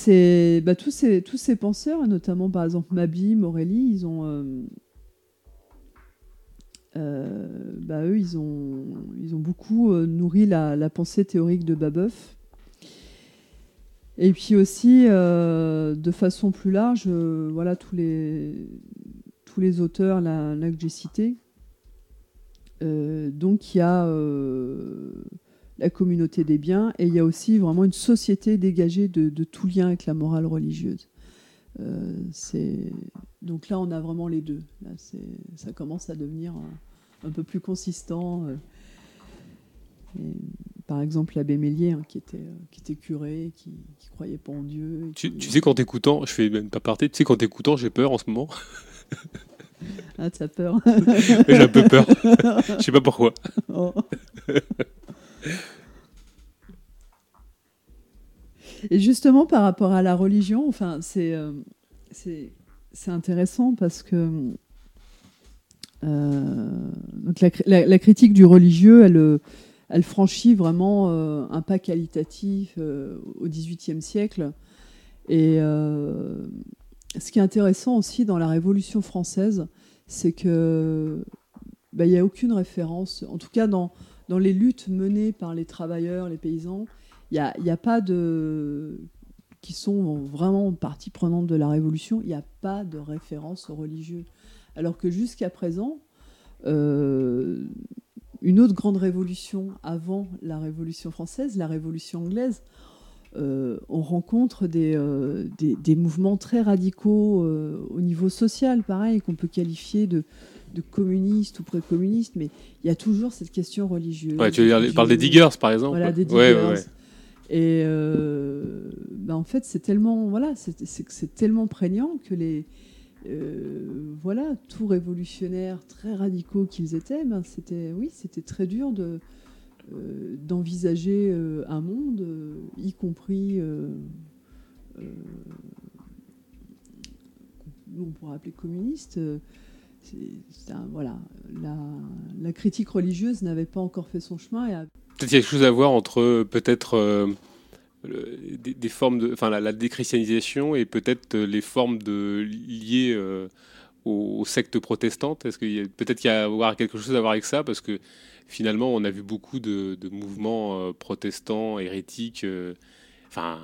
Speaker 2: bah, tous, ces, tous ces penseurs, notamment par exemple Mably, Morelli, ils ont, bah, eux, ils ont, beaucoup nourri la, la pensée théorique de Babeuf. Et puis aussi, euh, de façon plus large, euh, voilà tous les, tous les auteurs là, que j'ai cités. Euh, donc il y a la communauté des biens et il y a aussi vraiment une société dégagée de, tout lien avec la morale religieuse. Donc là on a vraiment les deux. Ça commence à devenir un peu plus consistant. Et, par exemple, l'abbé Mélier, hein, qui, était, euh, qui était curé, qui, qui croyait pas en Dieu. et
Speaker 1: Tu,
Speaker 2: qui-
Speaker 1: tu sais, qu'en t'écoutant, je fais même pas partie, tu sais, qu'en t'écoutant, j'ai peur en ce moment.
Speaker 2: Ah, t'as peur (laughs)
Speaker 1: J'ai un peu peur. (laughs) Je sais pas pourquoi.
Speaker 2: Oh. Et justement, par rapport à la religion, enfin, c'est, euh, C'est intéressant parce que euh, donc la, critique du religieux, elle, elle franchit vraiment euh, un pas qualitatif euh, au XVIIIe siècle. Et ce qui est intéressant aussi dans la Révolution française, c'est que bah, il n'y a aucune référence, en tout cas dans, les luttes menées par les travailleurs, les paysans, il n'y a, pas de qui sont vraiment partie prenante de la Révolution, il n'y a pas de référence religieux. Alors que jusqu'à présent, euh, une autre grande révolution avant la Révolution française, la Révolution anglaise, euh, on rencontre euh, des, des, mouvements très radicaux au niveau social, pareil, qu'on peut qualifier de, de communistes ou pré-communistes, mais il y a toujours cette question religieuse.
Speaker 1: Ouais, tu parles des diggers, par exemple.
Speaker 2: Voilà, des diggers. Et ben en fait, c'est tellement, voilà, c'est tellement prégnant que les, euh, voilà, tout révolutionnaires, très radicaux qu'ils étaient, ben c'était, oui, c'était très dur de, euh, d'envisager euh, un monde, y compris, on pourrait appeler communiste. voilà, la, critique religieuse n'avait pas encore fait son chemin. Et
Speaker 1: Peut-être quelque chose à voir entre peut-être des, formes de, enfin la, déchristianisation et peut-être euh, les formes de liées euh, aux, sectes protestantes. Est-ce qu'il peut-être qu'il y a avoir quelque chose à voir avec ça parce que finalement on a vu beaucoup de, mouvements euh, protestants hérétiques. Enfin,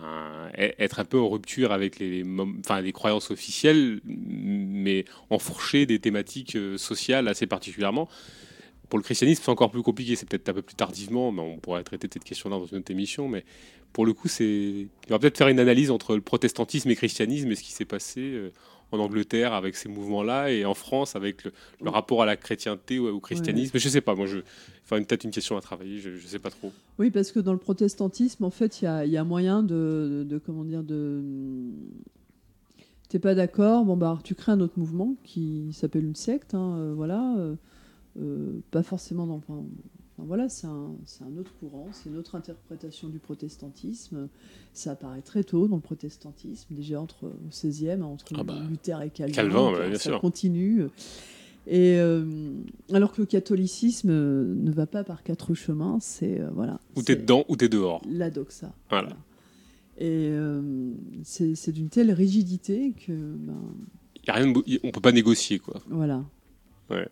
Speaker 1: être un peu en rupture avec les, enfin, les croyances officielles, mais enfourcher des thématiques sociales assez particulièrement. Pour le christianisme, c'est encore plus compliqué. C'est peut-être un peu plus tardivement, mais on pourrait traiter cette question-là dans une autre émission. Mais pour le coup, c'est. Il va peut-être faire une analyse entre le protestantisme et le christianisme et ce qui s'est passé euh, en Angleterre avec ces mouvements-là et en France avec le, rapport à la chrétienté ou au christianisme. Je sais pas, moi, je. Enfin, peut-être une question à travailler, je, ne sais pas trop.
Speaker 2: Oui, parce que dans le protestantisme, en fait, il y a, moyen de, Comment dire de. T'es pas d'accord Bon, bah, tu crées un autre mouvement qui s'appelle une secte, hein, euh, voilà. Euh, pas forcément dans voilà, c'est un, un, autre courant, c'est une autre interprétation du protestantisme. Ça apparaît très tôt dans le protestantisme, déjà entre, au XVIe, entre ah bah, Luther et Calvin.
Speaker 1: Calvin, bien
Speaker 2: ça continue. Et euh, alors que le catholicisme ne va pas par quatre chemins, c'est euh, voilà.
Speaker 1: Ou t'es dedans ou t'es dehors.
Speaker 2: La doxa. Voilà. Et euh, c'est d'une telle rigidité que. Ben,
Speaker 1: y a rien on peut pas négocier quoi.
Speaker 2: Voilà.
Speaker 1: Ouais.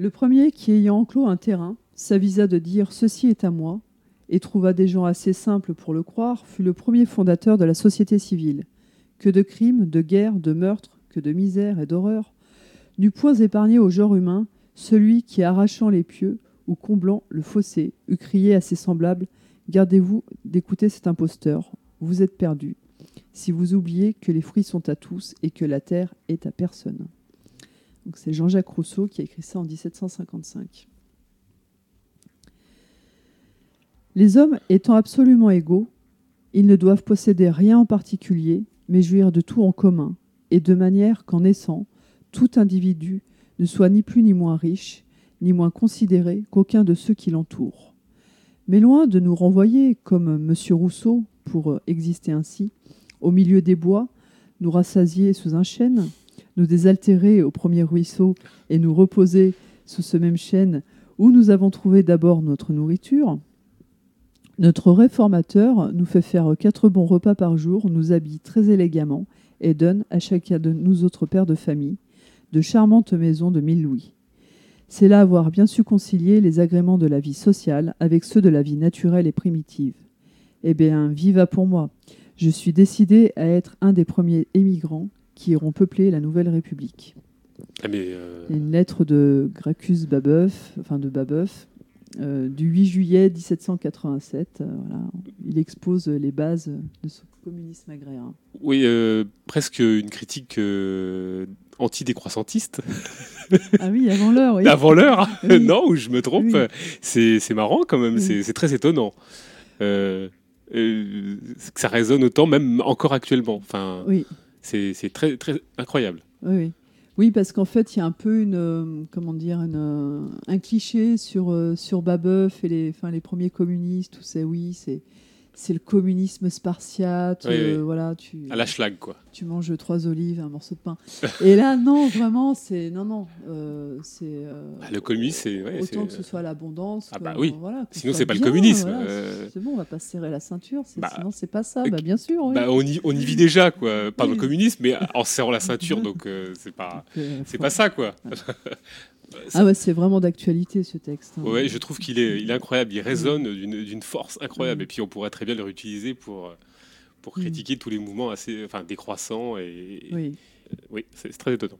Speaker 2: Le premier qui, ayant enclos un terrain, s'avisa de dire Ceci est à moi, et trouva des gens assez simples pour le croire, fut le premier fondateur de la société civile. Que de crimes, de guerres, de meurtres, que de misères et d'horreurs, n'eût point épargné au genre humain celui qui, arrachant les pieux ou comblant le fossé, eût crié à ses semblables Gardez-vous d'écouter cet imposteur, vous êtes perdus, si vous oubliez que les fruits sont à tous et que la terre est à personne c'est Jean-Jacques Rousseau qui a écrit ça en 1755. Les hommes étant absolument égaux, ils ne doivent posséder rien en particulier, mais jouir de tout en commun, et de manière qu'en naissant, tout individu ne soit ni plus ni moins riche, ni moins considéré qu'aucun de ceux qui l'entourent. Mais loin de nous renvoyer, comme M. Rousseau, pour exister ainsi, au milieu des bois, nous rassasier sous un chêne, nous désaltérer au premier ruisseau et nous reposer sous ce même chêne où nous avons trouvé d'abord notre nourriture, notre réformateur nous fait faire quatre bons repas par jour, nous habille très élégamment et donne à chacun de nous autres pères de famille de charmantes maisons de mille louis. C'est là avoir bien su concilier les agréments de la vie sociale avec ceux de la vie naturelle et primitive. Eh bien, viva pour moi. Je suis décidé à être un des premiers émigrants qui iront peupler la Nouvelle République.
Speaker 1: Ah, euh,
Speaker 2: une lettre de Gracchus Babeuf, enfin de Babeuf, euh, du 8 juillet 1787. Euh, voilà. Il expose les bases de ce communisme agréin.
Speaker 1: Oui, presque une critique anti-décroissantiste.
Speaker 2: ah oui, avant l'heure. Oui. (laughs)
Speaker 1: Avant l'heure (laughs) Non, ou je me trompe. C'est marrant quand même, c'est très étonnant. que ça résonne autant, même encore actuellement. Enfin,
Speaker 2: oui.
Speaker 1: C'est très, incroyable.
Speaker 2: Oui, oui. parce qu'en fait, il y a un peu une, euh, comment dire, euh, un cliché sur, euh, sur Babeuf et les, enfin, les premiers communistes, tout ça, oui, c'est c'est le communisme spartiate.
Speaker 1: Oui,
Speaker 2: euh,
Speaker 1: oui.
Speaker 2: Voilà, tu,
Speaker 1: À la schlag, quoi.
Speaker 2: tu manges trois olives, un morceau de pain. (laughs) Et là, non, vraiment, c'est non, non, euh, c'est euh,
Speaker 1: Bah, le communisme, c'est. ouais,
Speaker 2: autant que ce soit l'abondance.
Speaker 1: Ah bah oui.
Speaker 2: voilà,
Speaker 1: Sinon, c'est pas le communisme,
Speaker 2: voilà. C'est bon, on va pas se serrer la ceinture. c'est-
Speaker 1: Bah,
Speaker 2: sinon, c'est pas ça. Bah, bien sûr. oui.
Speaker 1: Bah, on, y, on y vit déjà, quoi. (laughs) Pas dans le communisme, mais en serrant la ceinture, donc c'est pas, c'est pas ça, quoi. (laughs)
Speaker 2: Ah ouais, c'est vraiment d'actualité ce texte. hein.
Speaker 1: Ouais, je trouve qu'il est, il est incroyable. Il résonne d'une force
Speaker 2: Mm.
Speaker 1: incroyable. Et puis, on pourrait très bien le réutiliser pour, pour critiquer tous les mouvements assez, enfin, décroissants. Et,
Speaker 2: Oui.
Speaker 1: euh, oui, c'est très étonnant.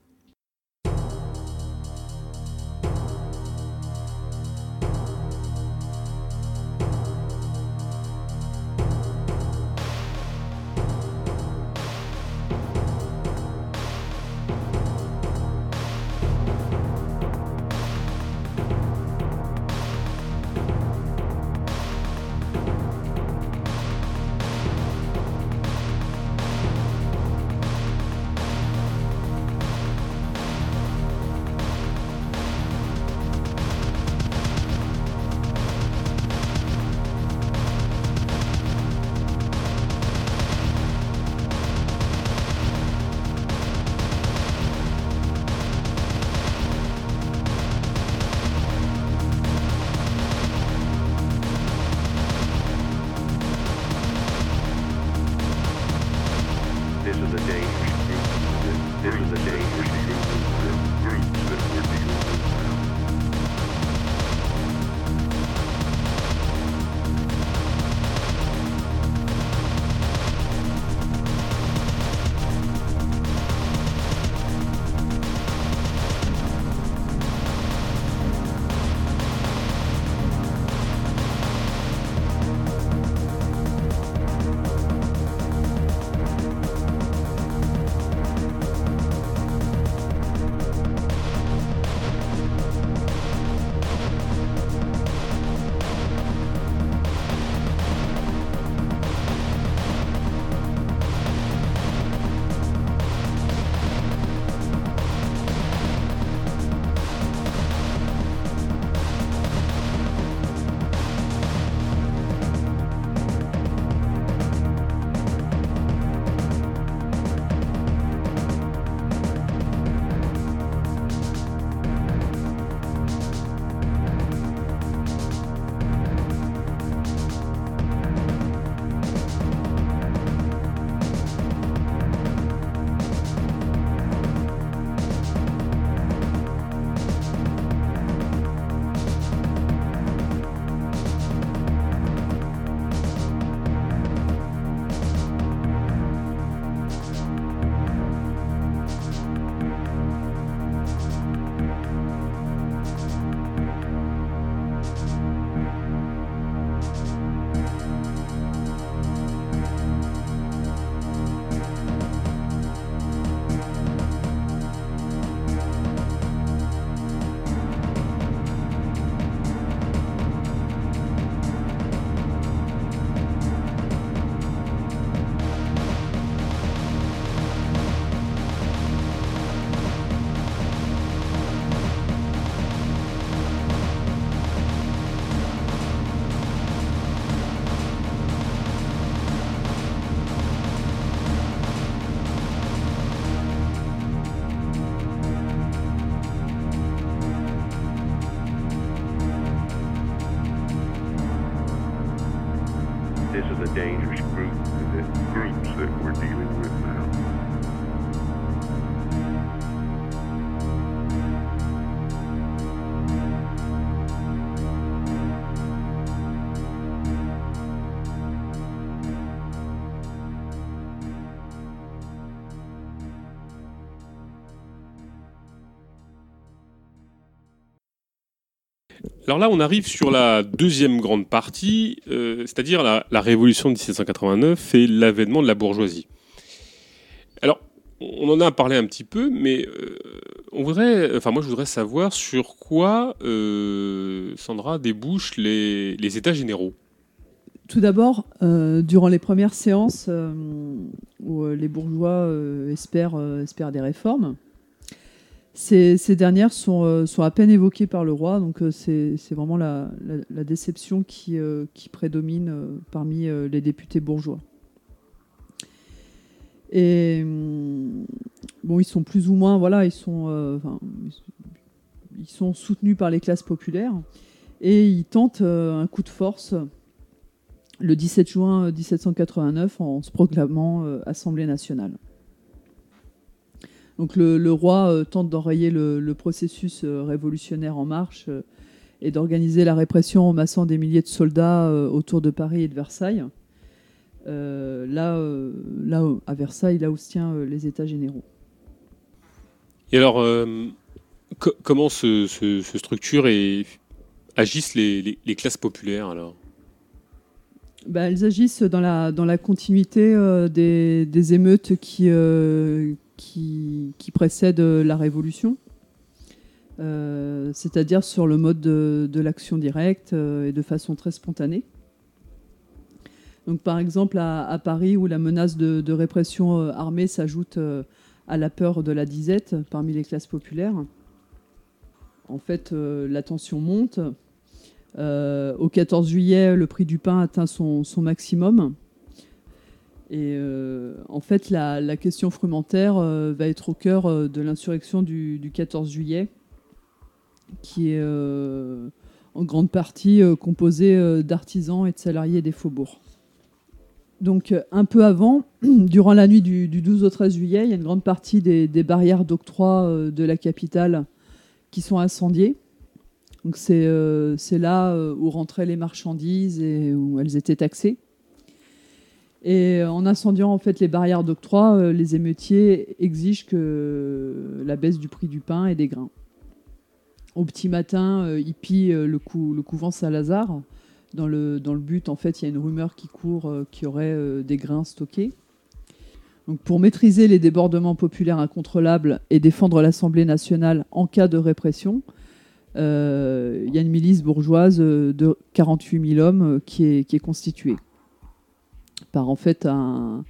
Speaker 1: Alors là, on arrive sur la deuxième grande partie, euh, c'est-à-dire la, révolution de 1789 et l'avènement de la bourgeoisie. Alors, on en a parlé un petit peu, mais euh, on voudrait, moi je voudrais savoir sur quoi, euh, Sandra, débouchent les, États généraux.
Speaker 2: Tout d'abord, durant les premières séances où les bourgeois espèrent des réformes, Ces, dernières sont, euh, sont à peine évoquées par le roi, donc euh, c'est vraiment la, déception qui, euh, prédomine parmi les députés bourgeois. Et hum, bon, ils sont plus ou moins, voilà, ils sont, soutenus par les classes populaires et ils tentent un coup de force le 17 juin 1789 en se proclamant Assemblée nationale. Donc le, le roi euh, tente d'enrayer le, le processus euh, révolutionnaire en marche euh, et d'organiser la répression en massant des milliers de soldats autour de Paris et de Versailles. Euh, là, euh, là, à Versailles, là où se tient euh, les États généraux.
Speaker 1: Et alors, co- comment se, se, se structurent et agissent les, les- les classes populaires alors?
Speaker 2: Bah, elles agissent dans la, dans la continuité des, des émeutes qui, qui, précèdent euh, la Révolution, Euh, c'est-à-dire sur le mode de, l'action directe euh, et de façon très spontanée. Donc, par exemple, à, Paris, où la menace de, répression armée s'ajoute à la peur de la disette parmi les classes populaires, en fait, la tension monte. Au 14 juillet, le prix du pain atteint son maximum. Et euh, en fait, la, question frumentaire euh, va être au cœur euh, de l'insurrection du, du 14 juillet, qui est en grande partie composée d'artisans et de salariés des faubourgs. Donc, un peu avant, (clears throat) durant la nuit du, du 12 au 13 juillet, il y a une grande partie des, des barrières d'octroi de la capitale qui sont incendiées. Donc c'est là où rentraient les marchandises et où elles étaient taxées. Et euh, en incendiant en fait les barrières d'octroi, euh, les émeutiers exigent que la baisse du prix du pain et des grains. Au petit matin, euh, ils pillent euh, le, cou- le couvent Saint-Lazare. Dans le, but, en fait, il y a une rumeur qui court euh, qu'il y aurait euh, des grains stockés. Donc, pour maîtriser les débordements populaires incontrôlables et défendre l'Assemblée nationale en cas de répression, euh, il y a une milice bourgeoise euh, de 48 000 hommes euh, qui qui est constituée par en fait un,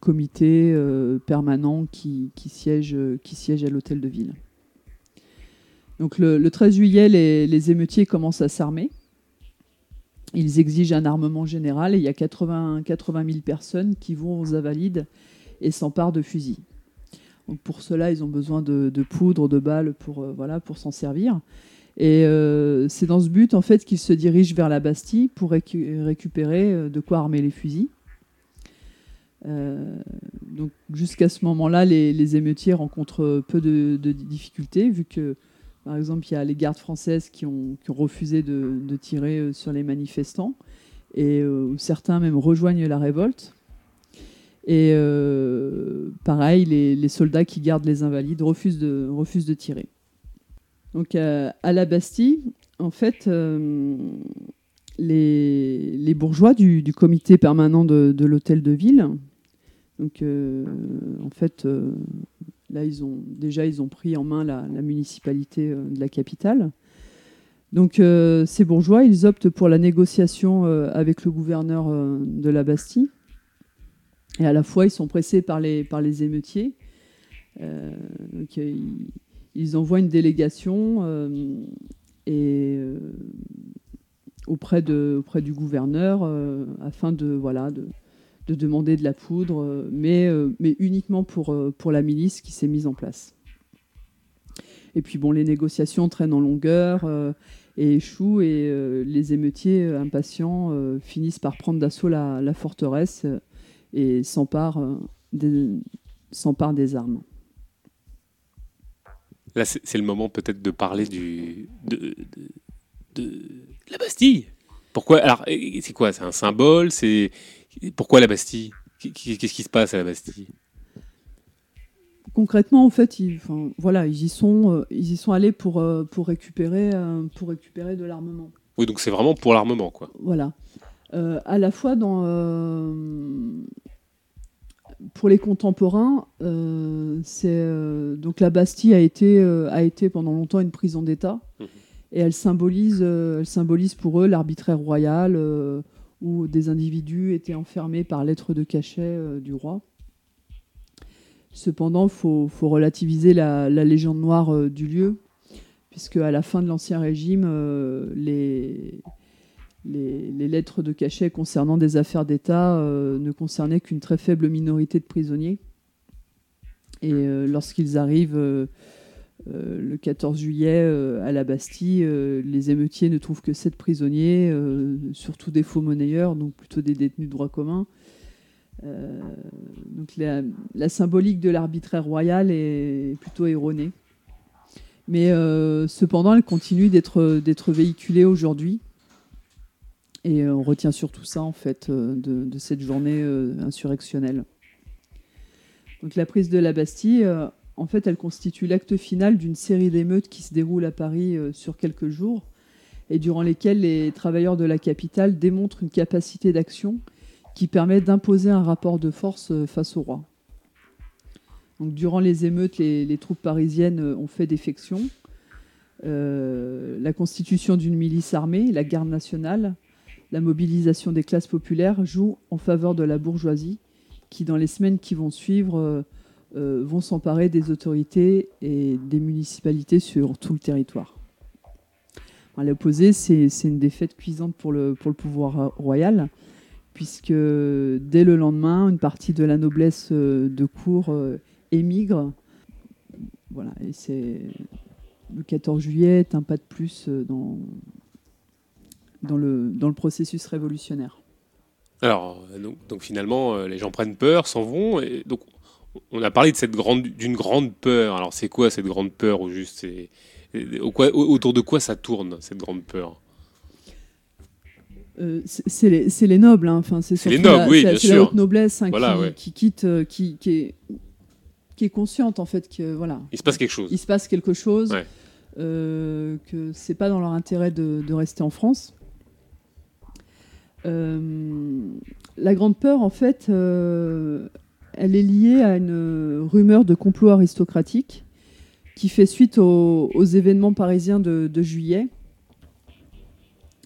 Speaker 2: comité euh, permanent qui, siège, à l'hôtel de ville. Le, le 13 juillet, les, émeutiers commencent à s'armer. Ils exigent un armement général et il y a 80, 80 000 personnes qui vont aux Invalides et s'emparent de fusils. Pour cela, ils ont besoin de, de poudre, de balles pour, euh, voilà, pour s'en servir. Et euh, c'est dans ce but en fait qu'ils se dirigent vers la Bastille pour récu- récupérer euh, de quoi armer les fusils. Euh, donc jusqu'à ce moment-là, les, émeutiers rencontrent peu de, difficultés vu que par exemple, il y a les gardes françaises qui ont, refusé de, tirer sur les manifestants et certains même rejoignent la révolte. Et pareil, les, soldats qui gardent les invalides refusent de, refusent de tirer. Donc à la Bastille, en fait, euh, les, bourgeois du, comité permanent de, l'hôtel de ville, donc euh, en fait, euh, là ils ont déjà ils ont pris en main la, municipalité de la capitale. Donc ces bourgeois, ils optent pour la négociation avec le gouverneur de la Bastille. Et à la fois, ils sont pressés par les, par les émeutiers. Ils envoient une délégation euh, euh, auprès, du gouverneur euh, afin de, demander de la poudre, mais, uniquement pour, la milice qui s'est mise en place. Et puis bon, les négociations traînent en longueur et échouent, et les émeutiers impatients finissent par prendre d'assaut la, forteresse et s'emparent des armes.
Speaker 1: Là, c'est le moment peut-être de parler du, de, de, de la Bastille. Pourquoi Alors, c'est quoi? C'est un symbole? C'est pourquoi la Bastille? Qu'est-ce qui se passe à la Bastille?
Speaker 2: Concrètement, en fait, ils, enfin, voilà, ils y sont, euh, ils y sont allés pour, euh, pour récupérer, euh, pour récupérer de l'armement.
Speaker 1: Oui, donc c'est vraiment pour l'armement, quoi.
Speaker 2: Voilà. À la fois dans, pour les contemporains, euh, c'est euh, donc la Bastille a été euh, a été pendant longtemps une prison d'État et elle symbolise elle symbolise pour eux l'arbitraire royal où des individus étaient enfermés par lettre de cachet du roi. Cependant, il faut, faut relativiser la, la légende noire du lieu, puisque à la fin de l'Ancien Régime, les, les, lettres de cachet concernant des affaires d'État euh, ne concernaient qu'une très faible minorité de prisonniers. Et euh, lorsqu'ils arrivent euh, le 14 juillet à la Bastille, les émeutiers ne trouvent que sept prisonniers, surtout des faux monnayeurs, donc plutôt des détenus de droit commun. Donc la, symbolique de l'arbitraire royal est plutôt erronée. Mais cependant, elle continue d'être véhiculée aujourd'hui. Et euh, on retient surtout ça, en fait, euh, de, cette journée euh, insurrectionnelle. Donc la prise de la Bastille, en fait, elle constitue l'acte final d'une série d'émeutes qui se déroulent à Paris sur quelques jours et durant lesquelles les travailleurs de la capitale démontrent une capacité d'action qui permet d'imposer un rapport de force face au roi. Donc, durant les émeutes, les, troupes parisiennes ont fait défection. La constitution d'une milice armée, la garde nationale, la mobilisation des classes populaires jouent en faveur de la bourgeoisie qui, dans les semaines qui vont suivre, euh, euh, vont s'emparer des autorités et des municipalités sur tout le territoire. À l'opposé, c'est une défaite cuisante pour le, pouvoir euh, royal, puisque dès le lendemain, une partie de la noblesse de cour émigre. Voilà, et c'est le 14 juillet est un pas de plus dans, dans, le, dans le processus révolutionnaire.
Speaker 1: Alors, euh, donc, donc finalement, euh, les gens prennent peur, s'en vont. Et donc, on a parlé de cette grande, d'une grande peur. Alors, c'est quoi cette grande peur ou juste au- autour de quoi ça tourne cette grande peur?
Speaker 2: Euh, c'est les, nobles, hein. enfin, c'est
Speaker 1: les nobles,
Speaker 2: la,
Speaker 1: oui, bien
Speaker 2: c'est la
Speaker 1: sûr.
Speaker 2: haute noblesse hein,
Speaker 1: Voilà,
Speaker 2: qui,
Speaker 1: ouais.
Speaker 2: qui quitte, euh, qui, qui est, qui est consciente en fait que voilà.
Speaker 1: Il se passe quelque chose.
Speaker 2: Il se passe quelque chose,
Speaker 1: Ouais.
Speaker 2: euh, que c'est pas dans leur intérêt de, de rester en France. Euh, la grande peur, en fait, euh, elle est liée à une rumeur de complot aristocratique qui fait suite aux, événements parisiens de, juillet.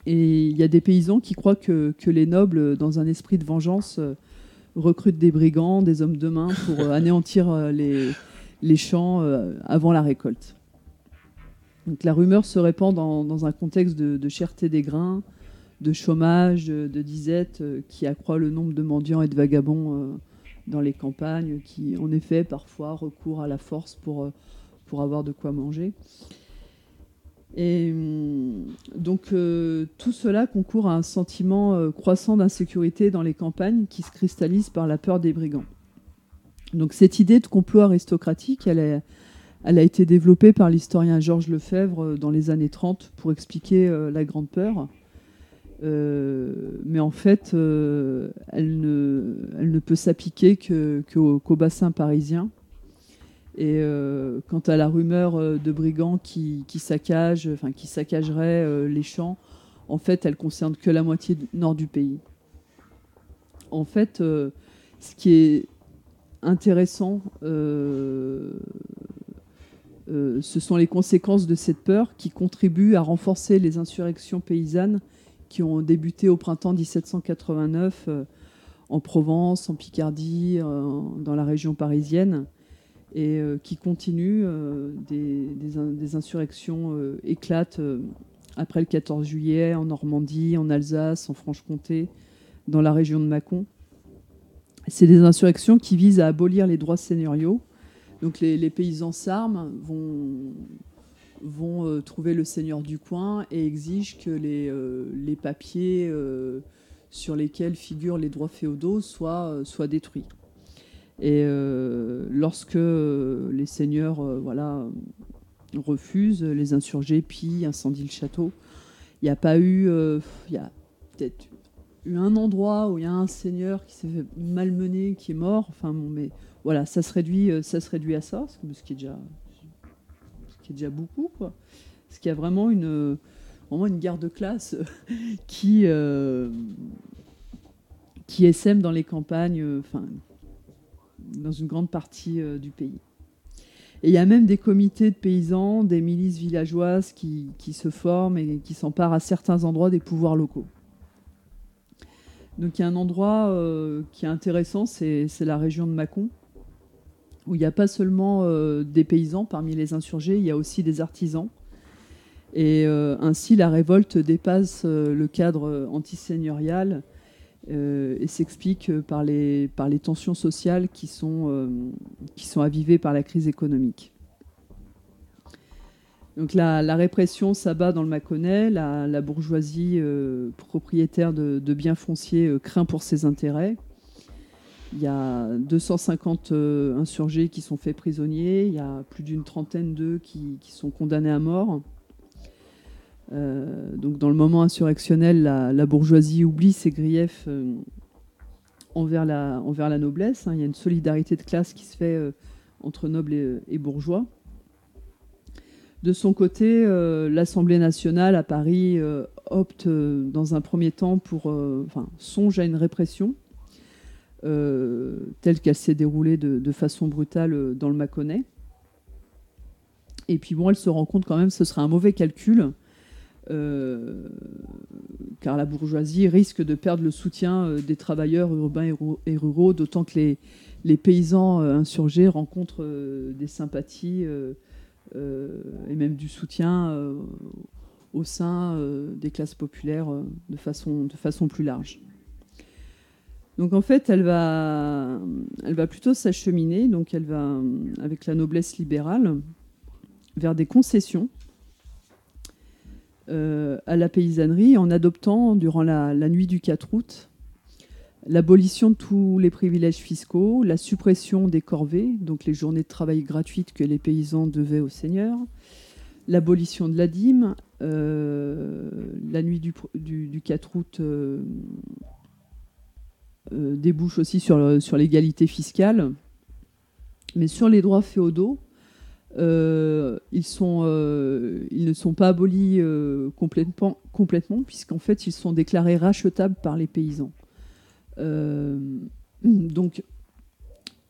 Speaker 2: Et il y a des paysans qui croient que, les nobles, dans un esprit de vengeance, euh, recrutent des brigands, des hommes de main pour anéantir les, champs avant la récolte. Donc la rumeur se répand dans, un contexte de cherté des grains, de chômage, de, disette, euh, qui accroît le nombre de mendiants et de vagabonds euh, dans les campagnes, qui en effet parfois recourent à la force pour, euh, pour avoir de quoi manger. Et hum, donc tout cela concourt à un sentiment croissant d'insécurité dans les campagnes qui se cristallise par la peur des brigands. Donc cette idée de complot aristocratique, elle, a été développée par l'historien Georges Lefebvre dans les années 30 pour expliquer la Grande Peur. Euh, mais en fait, euh, elle, ne, peut s'appliquer que- qu'au bassin parisien. Et euh, quant à la rumeur de brigands qui, saccagent, enfin qui saccageraient les champs, en fait, elle concerne que la moitié nord du pays. En fait, ce qui est intéressant, ce sont les conséquences de cette peur qui contribuent à renforcer les insurrections paysannes qui ont débuté au printemps 1789 euh, en Provence, en Picardie, euh, dans la région parisienne, et euh, qui continuent. des, des in- des insurrections éclatent après le 14 juillet en Normandie, en Alsace, en Franche-Comté, dans la région de Mâcon. C'est des insurrections qui visent à abolir les droits seigneuriaux. Donc les, les paysans s'arment, vont, vont euh, trouver le seigneur du coin et exigent que les, euh, les papiers euh, sur lesquels figurent les droits féodaux soient, soient détruits. Et lorsque les seigneurs voilà, refusent, les insurgés pillent, incendient le château. Il n'y a pas eu, il y a peut-être eu un endroit où il y a un seigneur qui s'est fait malmener, qui est mort. Enfin bon, mais voilà, ça se réduit, ça se réduit à ça, ce qui est déjà, déjà beaucoup. Parce qu'il y a vraiment une, vraiment une guerre de classe (laughs) qui, euh, qui essaime dans les campagnes, euh, enfin, dans une grande partie euh, du pays. Et il y a même des comités de paysans, des milices villageoises qui, qui se forment et qui s'emparent à certains endroits des pouvoirs locaux. Donc il y a un endroit euh, qui est intéressant, c'est la région de Mâcon. Où il n'y a pas seulement euh, des paysans parmi les insurgés, il y a aussi des artisans. Et euh, ainsi, la révolte dépasse euh, le cadre antiseigneurial et s'explique par les, tensions sociales qui sont, avivées par la crise économique. Donc la, répression s'abat dans le Mâconnais, la, bourgeoisie propriétaire de, biens fonciers craint pour ses intérêts. Il y a 250 euh, insurgés qui sont faits prisonniers, il y a plus d'une trentaine d'eux qui, sont condamnés à mort. Euh, donc dans le moment insurrectionnel, la, bourgeoisie oublie ses griefs euh, envers, la, noblesse. hein. Il y a une solidarité de classe qui se fait entre nobles et, et bourgeois. De son côté, l'Assemblée nationale à Paris opte dans un premier temps pour, enfin, songe à une répression telle qu'elle s'est déroulée de, façon brutale euh, dans le Mâconnais. Et puis bon, elle se rend compte quand même ce serait un mauvais calcul, euh, car la bourgeoisie risque de perdre le soutien euh, des travailleurs urbains et ru- et ruraux, d'autant que les, paysans euh, insurgés rencontrent euh, des sympathies euh, euh, et même du soutien euh, au sein euh, des classes populaires euh, de façon plus large. Donc en fait, elle va, plutôt s'acheminer, donc elle va, avec la noblesse libérale, vers des concessions euh, à la paysannerie en adoptant, durant la, nuit du 4 août, l'abolition de tous les privilèges fiscaux, la suppression des corvées, donc les journées de travail gratuites que les paysans devaient aux seigneurs, l'abolition de la dîme, euh, la nuit du, pr- du- du 4 août euh, débouche aussi sur, le- sur l'égalité fiscale, mais sur les droits féodaux, euh, ils, euh, ne sont pas abolis euh, complètement, puisqu'en fait ils sont déclarés rachetables par les paysans. Euh, donc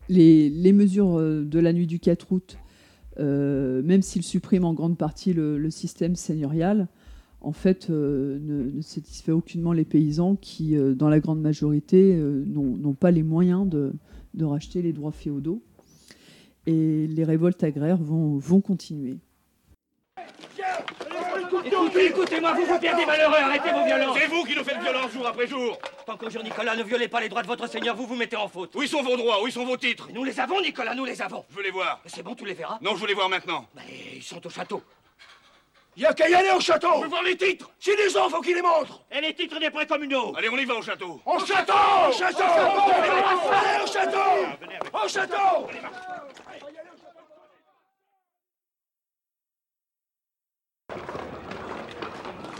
Speaker 2: les, mesures euh, de la nuit du 4 août, euh, même s'ils suppriment en grande partie le système seigneurial, en fait, euh, ne, ne satisfait aucunement les paysans qui, euh, dans la grande majorité, euh, n'ont pas les moyens de, de racheter les droits féodaux. Et les révoltes agraires vont, vont continuer.
Speaker 12: Écoutez, écoutez-moi, vous vous perdez malheureux, arrêtez vos violences
Speaker 13: C'est vous qui nous faites violence jour après jour
Speaker 12: Tant qu'au jour Nicolas ne violez pas les droits de votre seigneur, vous vous mettez en faute.
Speaker 13: Où sont vos droits? Où sont vos titres?
Speaker 12: Nous les avons, Nicolas, nous les avons
Speaker 13: Je veux les voir.
Speaker 12: C'est bon, tu les verras
Speaker 13: Non, je veux les voir maintenant.
Speaker 12: Mais ils sont au château.
Speaker 13: Y a qu'à y aller au château.
Speaker 12: Je veux voir les
Speaker 13: titres. Si les gens, faut qu'ils les montrent.
Speaker 12: Et les titres des prêts communaux.
Speaker 13: Allez, on y va au château.
Speaker 12: Au château.
Speaker 13: Au château. Allez, au château. Au château.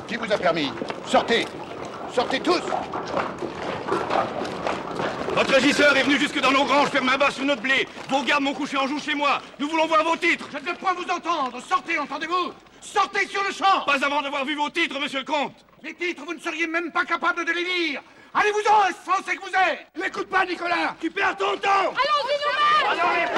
Speaker 10: Qui vous a permis Sortez. Sortez tous
Speaker 13: Votre régisseur est venu jusque dans nos granges faire main basse sur notre blé. Vos gardes m'ont couché en joue chez moi. Nous voulons voir vos titres.
Speaker 10: Je ne veux pas vous entendre. Sortez, entendez-vous. Sortez sur le champ.
Speaker 13: Pas avant d'avoir vu vos titres, monsieur le comte.
Speaker 10: Les titres, vous ne seriez même pas capable de les lire. Allez-vous-en, français que vous êtes. N'écoute pas, Nicolas.
Speaker 13: Tu perds ton temps.
Speaker 10: Allons-y nous-mêmes.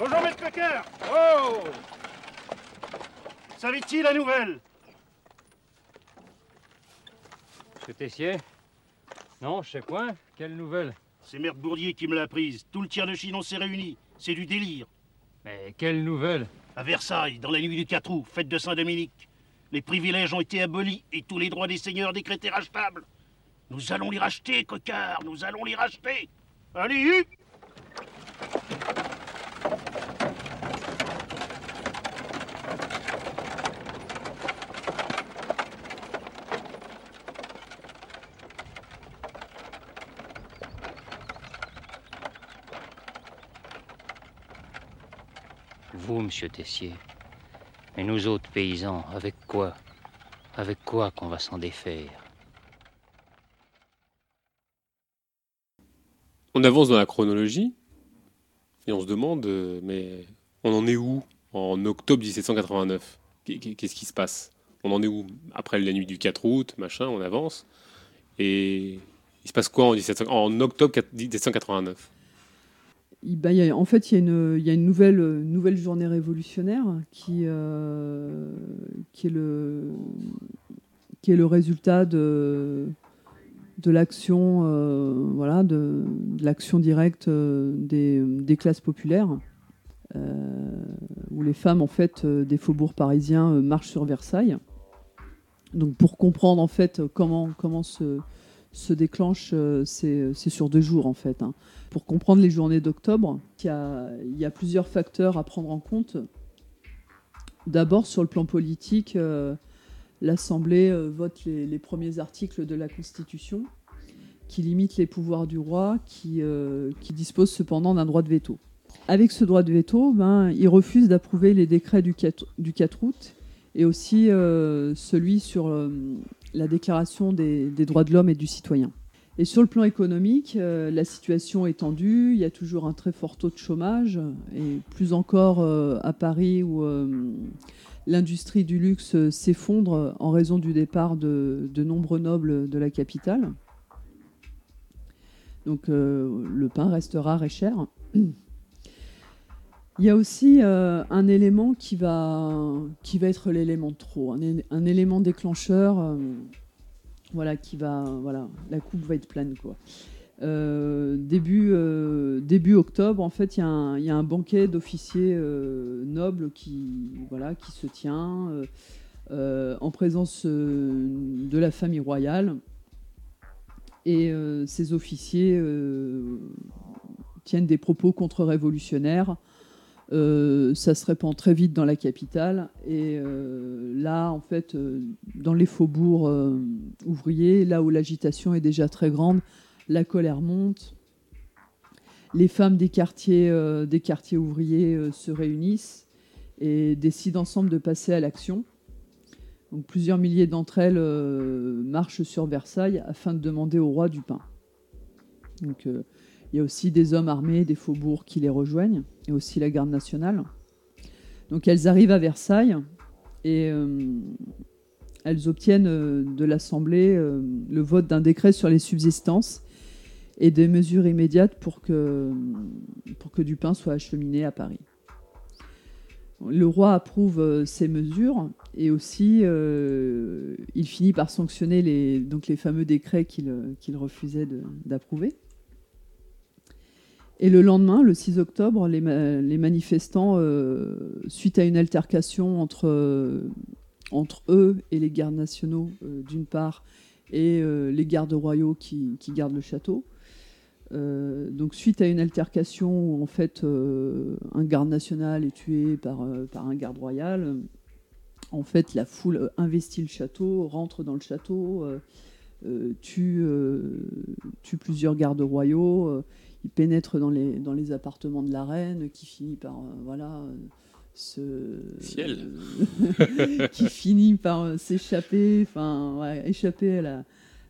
Speaker 14: Bonjour, maître Cocker Oh Savait-il la nouvelle
Speaker 15: Monsieur Tessier Non, je sais point. Quelle nouvelle
Speaker 14: C'est Mère Bourdier qui me l'a prise. Tout le tiers de Chine, on s'est réunis. C'est du délire.
Speaker 15: Mais quelle nouvelle
Speaker 14: À Versailles, dans la nuit du 4 août, fête de Saint-Dominique. Les privilèges ont été abolis et tous les droits des seigneurs décrétés rachetables. Nous allons les racheter, cocard, nous allons les racheter. Allez, Hugues
Speaker 16: Vous, monsieur Tessier. Et nous autres paysans, avec quoi Avec quoi qu'on va s'en défaire?
Speaker 1: On avance dans la chronologie et on se demande, euh, mais on en est où en octobre 1789 Qu'est- Qu'est-ce qui se passe? On en est où Après la nuit du 4 août, machin, on avance. Et Il se passe quoi en, 1700 en octobre 1789
Speaker 2: il- bah, en fait, il y a une, nouvelle, journée révolutionnaire qui, euh, qui, est le, résultat de, euh, l'action directe euh, des, classes populaires, où les femmes en fait, des faubourgs parisiens marchent sur Versailles. Donc pour comprendre en fait comment se, se déclenche, euh, c'est sur deux jours en fait. hein. Pour comprendre les journées d'octobre, il y a, plusieurs facteurs à prendre en compte. D'abord, sur le plan politique, euh, l'Assemblée euh, vote les, premiers articles de la Constitution qui limitent les pouvoirs du roi, qui, dispose cependant d'un droit de veto. Avec ce droit de veto, ben, il refuse d'approuver les décrets du 4, du 4 août et aussi celui sur la déclaration des, droits de l'homme et du citoyen. Et sur le plan économique, euh, la situation est tendue, il y a toujours un très fort taux de chômage, et plus encore euh, à Paris où euh, l'industrie du luxe s'effondre en raison du départ de, nombreux nobles de la capitale. Donc le pain reste rare et cher. Il y a aussi euh, un élément qui va, qui va être l'élément de trop, un, élément déclencheur, euh, voilà, qui va, voilà, la coupe va être pleine. Euh, début, début octobre, en fait, il y, a un- il y a un banquet d'officiers nobles qui, voilà, qui se tient en présence de la famille royale. Et ces officiers tiennent des propos contre-révolutionnaires. Euh, ça se répand très vite dans la capitale. Et euh, là, en fait, euh, dans les faubourgs ouvriers, là où l'agitation est déjà très grande, la colère monte. Les femmes des quartiers, des quartiers ouvriers se réunissent et décident ensemble de passer à l'action. Donc, plusieurs milliers d'entre elles marchent sur Versailles afin de demander au roi du pain. Donc, il y a aussi des hommes armés des faubourgs qui les rejoignent, et aussi la garde nationale. Donc elles arrivent à Versailles et euh, elles obtiennent euh, de l'Assemblée euh, le vote d'un décret sur les subsistances et des mesures immédiates pour que, pour du pain soit acheminé à Paris. Le roi approuve ces mesures et aussi il finit par sanctionner les, donc les fameux décrets qu'il refusait d'approuver. Et le lendemain, le 6 octobre, les, ma- les manifestants, euh, suite à une altercation entre, euh, entre eux et les gardes nationaux, euh, d'une part, et les gardes royaux qui, qui gardent le château, donc suite à une altercation où en fait un garde national est tué par, par un garde royal, en fait la foule investit le château, rentre dans le château, tue, tue plusieurs gardes royaux, il pénètre dans les, dans les appartements de la reine qui finit par euh, voilà se
Speaker 1: Ciel. (laughs)
Speaker 2: qui finit par euh, s'échapper, enfin ouais, échapper à la,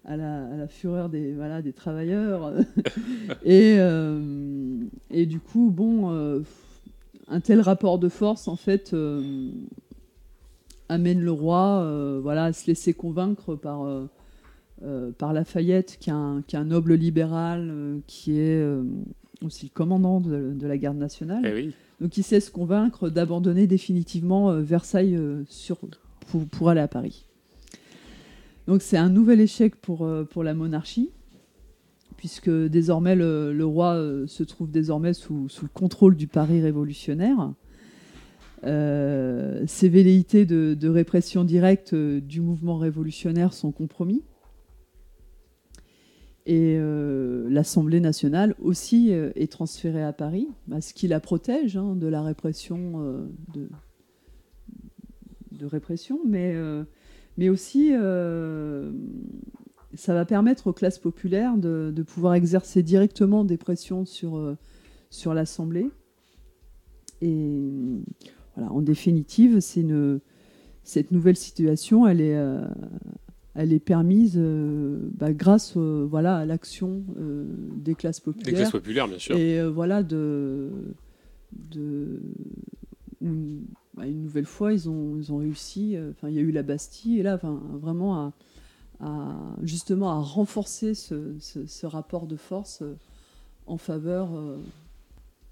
Speaker 2: à la, à la fureur des, voilà, des travailleurs. (laughs) et, euh, et du coup, bon, euh, un tel rapport de force, en fait, euh, amène le roi voilà, à se laisser convaincre par, euh, par Lafayette, qui est un, qui est un noble libéral, euh, qui est euh, aussi le commandant de, de la garde nationale.
Speaker 1: Eh oui.
Speaker 2: Donc il sait se convaincre d'abandonner définitivement Versailles sur, pour, pour aller à Paris. Donc c'est un nouvel échec pour, pour la monarchie, puisque désormais le, le roi se trouve désormais sous, sous le contrôle du Paris révolutionnaire. Euh, ces velléités de, de répression directe euh, du mouvement révolutionnaire sont compromis. Et euh, l'Assemblée nationale aussi euh, est transférée à Paris, bah, ce qui la protège hein, de la répression, euh, de, répression, mais, mais aussi ça va permettre aux classes populaires de, pouvoir exercer directement des pressions sur, sur l'Assemblée. Et voilà, en définitive, une, cette nouvelle situation, elle est, elle est permise euh, bah, grâce euh, voilà, à l'action euh, des classes populaires.
Speaker 1: classes populaires, bien sûr.
Speaker 2: Et voilà, de, de, une, bah, une nouvelle fois, ils ont, ils ont réussi. Enfin, il y a eu la Bastille, et là, vraiment à, à, justement à renforcer ce, ce- ce rapport de force en faveur,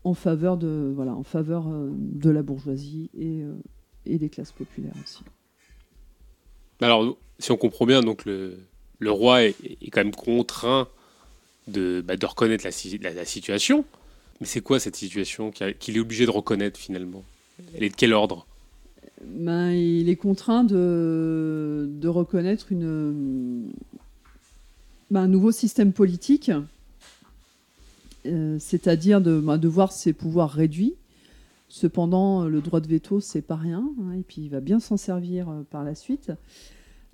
Speaker 2: en faveur de voilà, en faveur de la bourgeoisie et, et des classes populaires aussi.
Speaker 1: Alors, si on comprend bien, donc le, roi est, quand même contraint de, bah, reconnaître la, la- situation. Mais c'est quoi cette situation qu'il est obligé de reconnaître finalement? Elle est de quel ordre?
Speaker 2: Ben, il est contraint de, reconnaître une, ben, un nouveau système politique, euh, c'est-à-dire ben, de voir ses pouvoirs réduits. Cependant, le droit de veto, c'est pas rien, hein, et puis il va bien s'en servir euh, par la suite.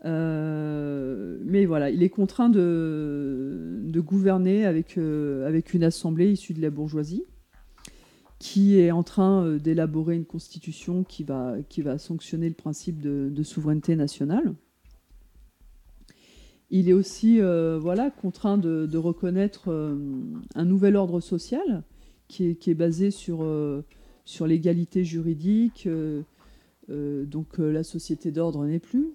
Speaker 2: Euh, mais voilà, il est contraint de, gouverner avec, euh, une assemblée issue de la bourgeoisie qui est en train euh, d'élaborer une constitution qui va, sanctionner le principe de, souveraineté nationale. Il est aussi euh, voilà, contraint de, reconnaître euh, un nouvel ordre social qui est, basé sur, euh, sur l'égalité juridique. euh, euh, donc euh, la société d'ordre n'est plus.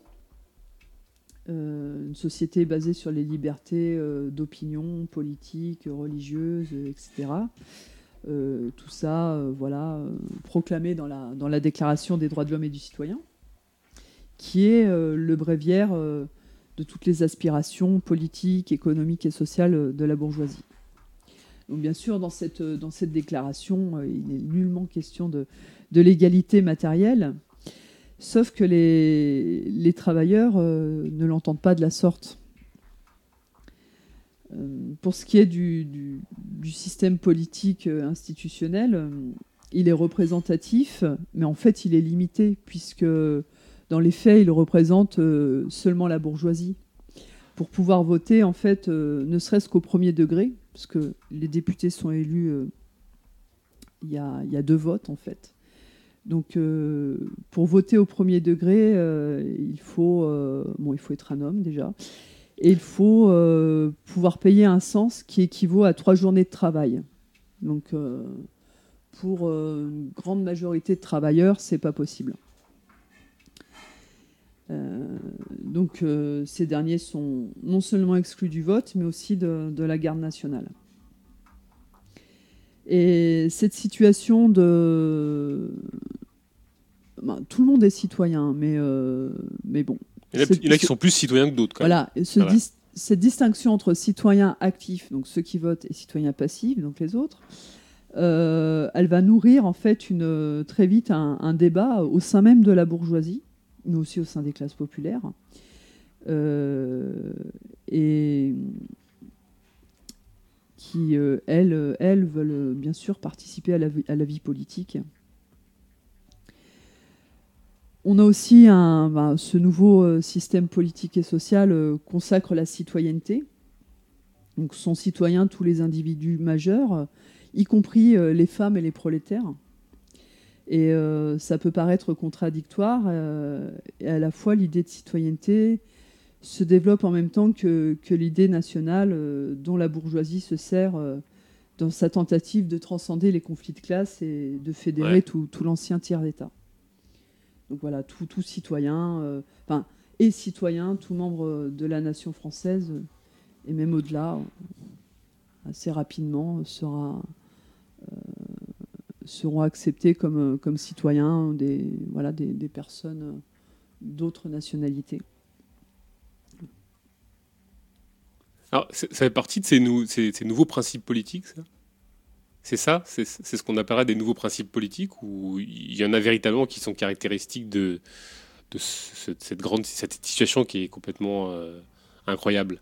Speaker 2: Une société basée sur les libertés d'opinion politique, religieuse, etc. Tout ça, voilà, proclamé dans la, Déclaration des droits de l'homme et du citoyen, qui est le bréviaire de toutes les aspirations politiques, économiques et sociales de la bourgeoisie. Donc, bien sûr, dans cette, euh, dans cette déclaration, euh, il n'est nullement question de, de l'égalité matérielle, sauf que les, les travailleurs euh, ne l'entendent pas de la sorte. Pour ce qui est du, du- système politique institutionnel, il est représentatif, mais en fait il est limité, puisque dans les faits, il représente seulement la bourgeoisie. Pour pouvoir voter, en fait, ne serait-ce qu'au premier degré, parce que les députés sont élus, euh, il y, a, deux votes, en fait. Donc, euh, pour voter au premier degré, euh, il, faut, bon, il faut être un homme déjà. Et il faut pouvoir payer un sens qui équivaut à trois journées de travail. Donc, pour une grande majorité de travailleurs, c'est pas possible. Euh, donc, euh, ces derniers sont non seulement exclus du vote, mais aussi de, de la garde nationale. Et cette situation de. Ben, tout le monde est citoyen, mais, euh, mais bon.
Speaker 1: il y, en a,
Speaker 2: C'est-
Speaker 1: il y en a qui sont plus citoyens que d'autres.
Speaker 2: voilà, ce
Speaker 1: Voilà.
Speaker 2: dis- cette distinction entre citoyens actifs, donc ceux qui votent, et citoyens passifs, donc les autres, euh, elle va nourrir en fait une, très vite un, un débat au sein même de la bourgeoisie, mais aussi au sein des classes populaires. Euh, et qui, euh, elles, elles veulent euh, bien sûr participer à la, vie- à la vie politique. On a aussi un, ben, ce nouveau système politique et social consacre la citoyenneté. Donc sont citoyens tous les individus majeurs, y compris les femmes et les prolétaires. Et euh, ça peut paraître contradictoire. euh, et à la fois, l'idée de citoyenneté se développe en même temps que, que l'idée nationale euh, dont la bourgeoisie se sert euh, dans sa tentative de transcender les conflits de classe et de fédérer
Speaker 1: Ouais.
Speaker 2: tout, tout l'ancien tiers d'État. Donc voilà, tout, tout citoyen, enfin, et citoyen, tout membre de la nation française, et même au-delà, assez rapidement, sera, seront acceptés comme, euh, comme citoyens des, voilà, des, des personnes euh, d'autres nationalités.
Speaker 1: Alors, ça fait partie de ces, nou- ces- ces nouveaux principes politiques, ça? C'est ça? C'est ce qu'on appellerait des nouveaux principes politiques ou il y en a véritablement qui sont caractéristiques de, de ce- cette, grande, cette situation qui est complètement euh, incroyable?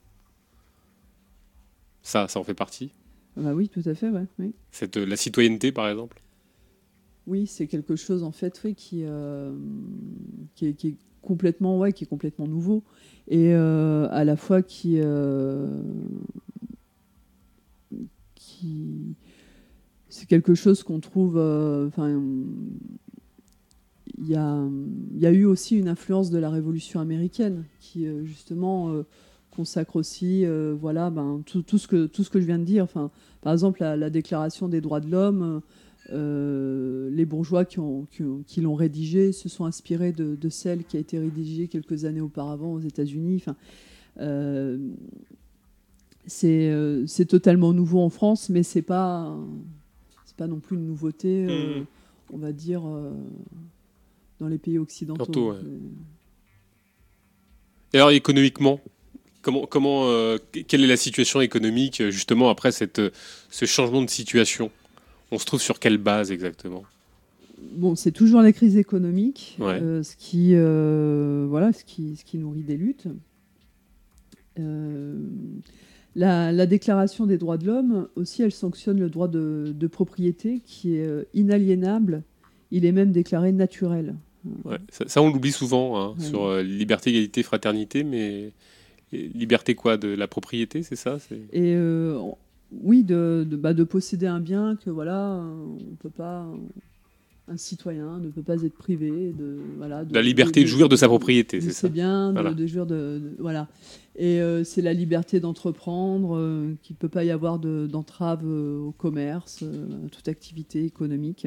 Speaker 1: Ça, ça en fait partie?
Speaker 2: Bah oui, tout à fait, ouais, oui.
Speaker 1: cette, La citoyenneté, par exemple?
Speaker 2: Oui, c'est quelque chose en fait oui, qui, euh, qui, est, complètement ouais, qui est complètement nouveau et euh, à la fois qui euh, qui c'est quelque chose qu'on trouve enfin il y a, y a eu aussi une influence de la révolution américaine qui justement consacre aussi voilà ben, tout, ce que tout ce que je viens de dire. Enfin par exemple la déclaration des droits de l'homme euh, les bourgeois qui, ont- qui l'ont rédigée se sont inspirés de, de celle qui a été rédigée quelques années auparavant aux États-Unis. Enfin, Euh, c'est euh, c'est totalement nouveau en France, mais c'est pas c'est pas non plus une nouveauté,
Speaker 1: Mhm.
Speaker 2: on va dire, dans les pays occidentaux.
Speaker 1: Tantôt, ouais. Et alors économiquement, comment, comment, quelle est la situation économique justement après cette, ce changement de situation? On se trouve sur quelle base exactement?
Speaker 2: Bon, c'est toujours la crise économique,
Speaker 1: Ouais.
Speaker 2: euh, ce, qui, euh, voilà, ce, qui, ce qui nourrit des luttes. Euh, la, la Déclaration des droits de l'homme, aussi, elle sanctionne le droit de, de propriété qui est inaliénable. Il est même déclaré naturel.
Speaker 1: Ouais, ça, ça, on l'oublie souvent hein,
Speaker 2: Ouais.
Speaker 1: sur euh, liberté, égalité, fraternité, mais et liberté quoi? De la propriété, c'est ça?
Speaker 2: Et euh, oui, de, de, bah, de posséder un bien que voilà, on peut pas. Un citoyen ne peut pas être privé de voilà
Speaker 1: La liberté de jouir de sa propriété, c'est ça.
Speaker 2: C'est bien de,
Speaker 1: Voilà.
Speaker 2: de jouir de, voilà. Et euh, c'est la liberté d'entreprendre, euh, qu'il ne peut pas y avoir de- d'entrave euh, au commerce, à toute activité économique.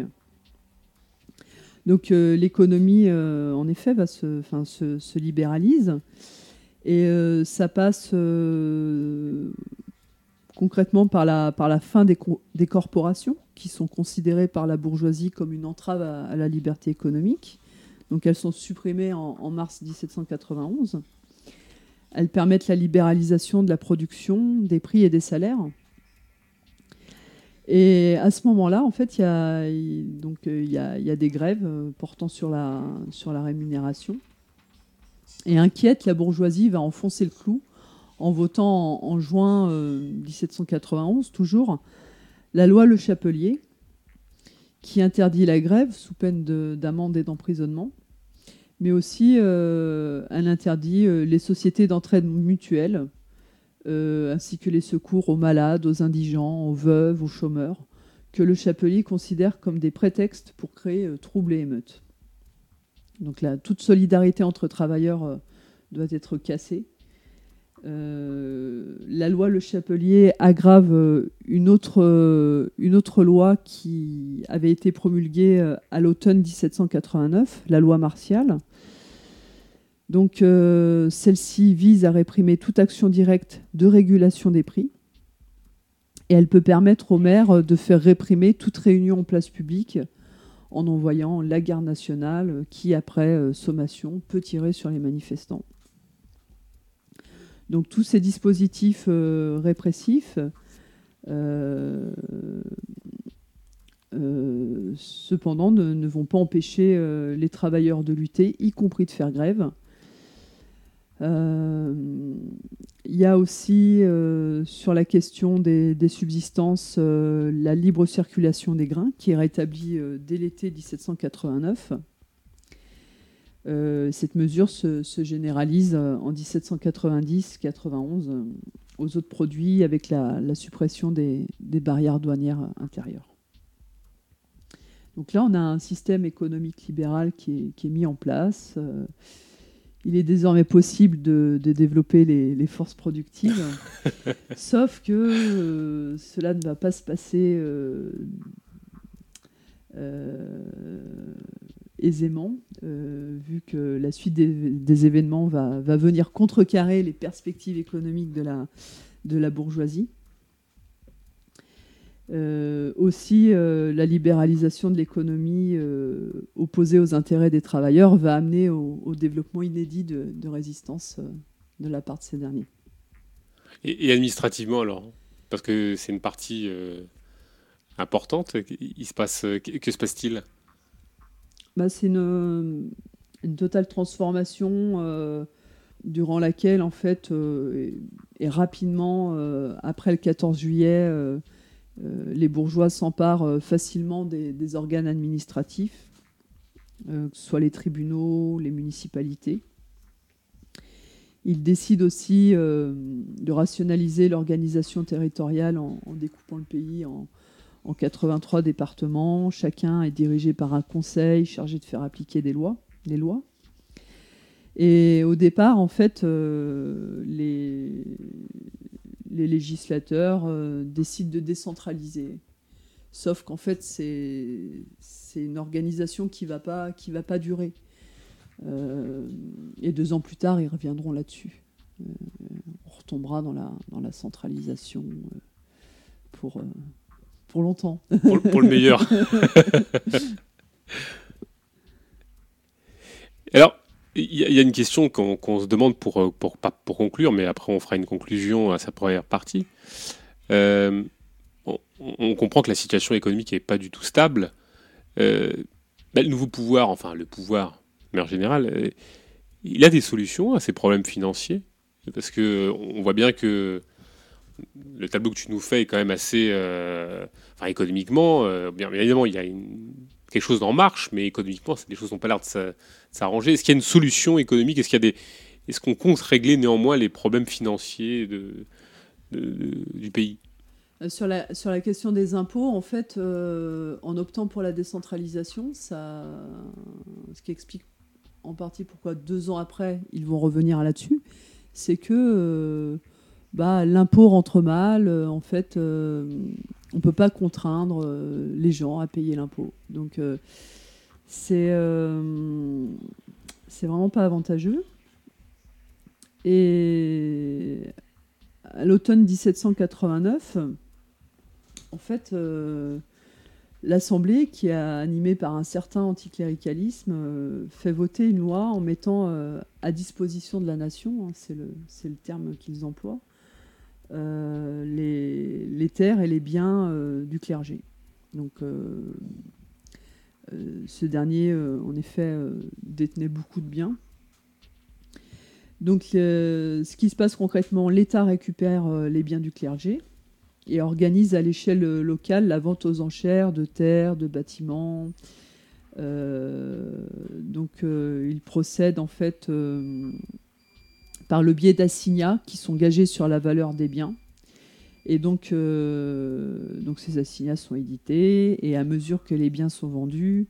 Speaker 2: Donc euh, l'économie, en effet, va se, se, se libéralise. Et ça passe concrètement par la, fin des, co- des corporations, qui sont considérées par la bourgeoisie comme une entrave à, la liberté économique. Donc elles sont supprimées en, mars 1791. Elles permettent la libéralisation de la production, des prix et des salaires. Et à ce moment-là, en fait, il y a, euh, des grèves euh, portant sur la rémunération. Et inquiète, la bourgeoisie va enfoncer le clou en votant en, juin euh, 1791, toujours, la loi Le Chapelier, qui interdit la grève sous peine de- d'amende et d'emprisonnement, mais aussi euh, elle interdit euh, les sociétés d'entraide mutuelle, euh, ainsi que les secours aux malades, aux indigents, aux veuves, aux chômeurs, que le Chapelier considère comme des prétextes pour créer euh, troubles et émeutes. Donc là, toute solidarité entre travailleurs euh, doit être cassée. Euh, la loi Le Chapelier aggrave euh, une, autre, euh, une autre loi qui avait été promulguée à l'automne 1789, la loi martiale. Donc celle-ci vise à réprimer toute action directe de régulation des prix. Et elle peut permettre aux maires de faire réprimer toute réunion en place publique en envoyant la garde nationale qui, après sommation, peut tirer sur les manifestants. Donc tous ces dispositifs euh, répressifs, euh, euh, cependant, ne, vont pas empêcher les travailleurs de lutter, y compris de faire grève. Il y a aussi sur la question des, subsistances la libre circulation des grains qui est rétablie dès l'été 1789. Euh, cette mesure se, se généralise euh, en 1790-91 euh, aux autres produits avec la, la suppression des, des barrières douanières intérieures. Donc là, on a un système économique libéral qui est, qui est mis en place. Il est désormais possible de, de développer les, les forces productives, (laughs) sauf que euh, cela ne va pas se passer euh, euh, aisément, euh, vu que la suite des, événements va, venir contrecarrer les perspectives économiques de la, bourgeoisie. Euh, aussi, euh, la libéralisation de l'économie opposée aux intérêts des travailleurs va amener au, développement inédit de, résistance de la part de ces derniers.
Speaker 1: Et, administrativement alors Parce que c'est une partie importante. Que se passe-t-il?
Speaker 2: Bah, c'est une, totale transformation euh, durant laquelle, en fait, euh, et, rapidement, euh, après le 14 juillet, les bourgeois s'emparent facilement des, organes administratifs, que ce soit les tribunaux, les municipalités. Ils décident aussi de rationaliser l'organisation territoriale en, en découpant le pays en, en 83 départements. Chacun est dirigé par un conseil chargé de faire appliquer des lois, les lois. Et au départ, en fait, euh, les, législateurs euh, décident de décentraliser. Sauf qu'en fait, c'est une organisation qui ne va, pas- durer. Euh, et deux ans plus tard, ils reviendront là-dessus. Euh, retombera dans la, dans la centralisation pour, pour longtemps.
Speaker 1: Pour, pour le meilleur. (laughs) Alors, il y, a- une question qu'on qu'on se demande pour, euh, pour, pour conclure, mais après on fera une conclusion à sa première partie. Euh, on, on comprend que la situation économique n'est pas du tout stable. Euh, bah, le nouveau pouvoir, enfin le pouvoir, mais en général, euh, il a des solutions à ces problèmes financiers Parce que on voit bien que le tableau que tu nous fais est quand même assez. euh, enfin, économiquement, euh, bien, évidemment, il y a quelque chose en marche, mais économiquement, les choses n'ont pas l'air de s'a- de s'arranger. Est-ce qu'il y a une solution économique? Est-ce qu'il des. Est-ce qu'on compte régler néanmoins les problèmes financiers du pays?
Speaker 2: Euh, Sur la, question des impôts, en fait, en optant pour la décentralisation, ce qui explique en partie pourquoi deux ans après, ils vont revenir là-dessus, c'est que bah, l'impôt rentre mal. euh, en fait, euh, on ne peut pas contraindre euh, les gens à payer l'impôt. Donc, c'est vraiment pas avantageux. Et à l'automne 1789, en fait, l'Assemblée, qui est animée par un certain anticléricalisme, fait voter une loi en mettant à disposition de la nation, hein, c'est le, terme qu'ils emploient, les, les terres et les biens euh, du clergé. Donc, euh, euh, ce dernier, euh, en effet, euh, détenait beaucoup de biens. Donc, euh, ce qui se passe concrètement, l'État récupère euh, les biens du clergé et organise à l'échelle euh, locale la vente aux enchères de terres, de bâtiments. Euh, donc, euh, il procède en fait euh, par le biais d'assignats qui sont gagés sur la valeur des biens. Et donc, euh, ces assignats sont édités et à mesure que les biens sont vendus,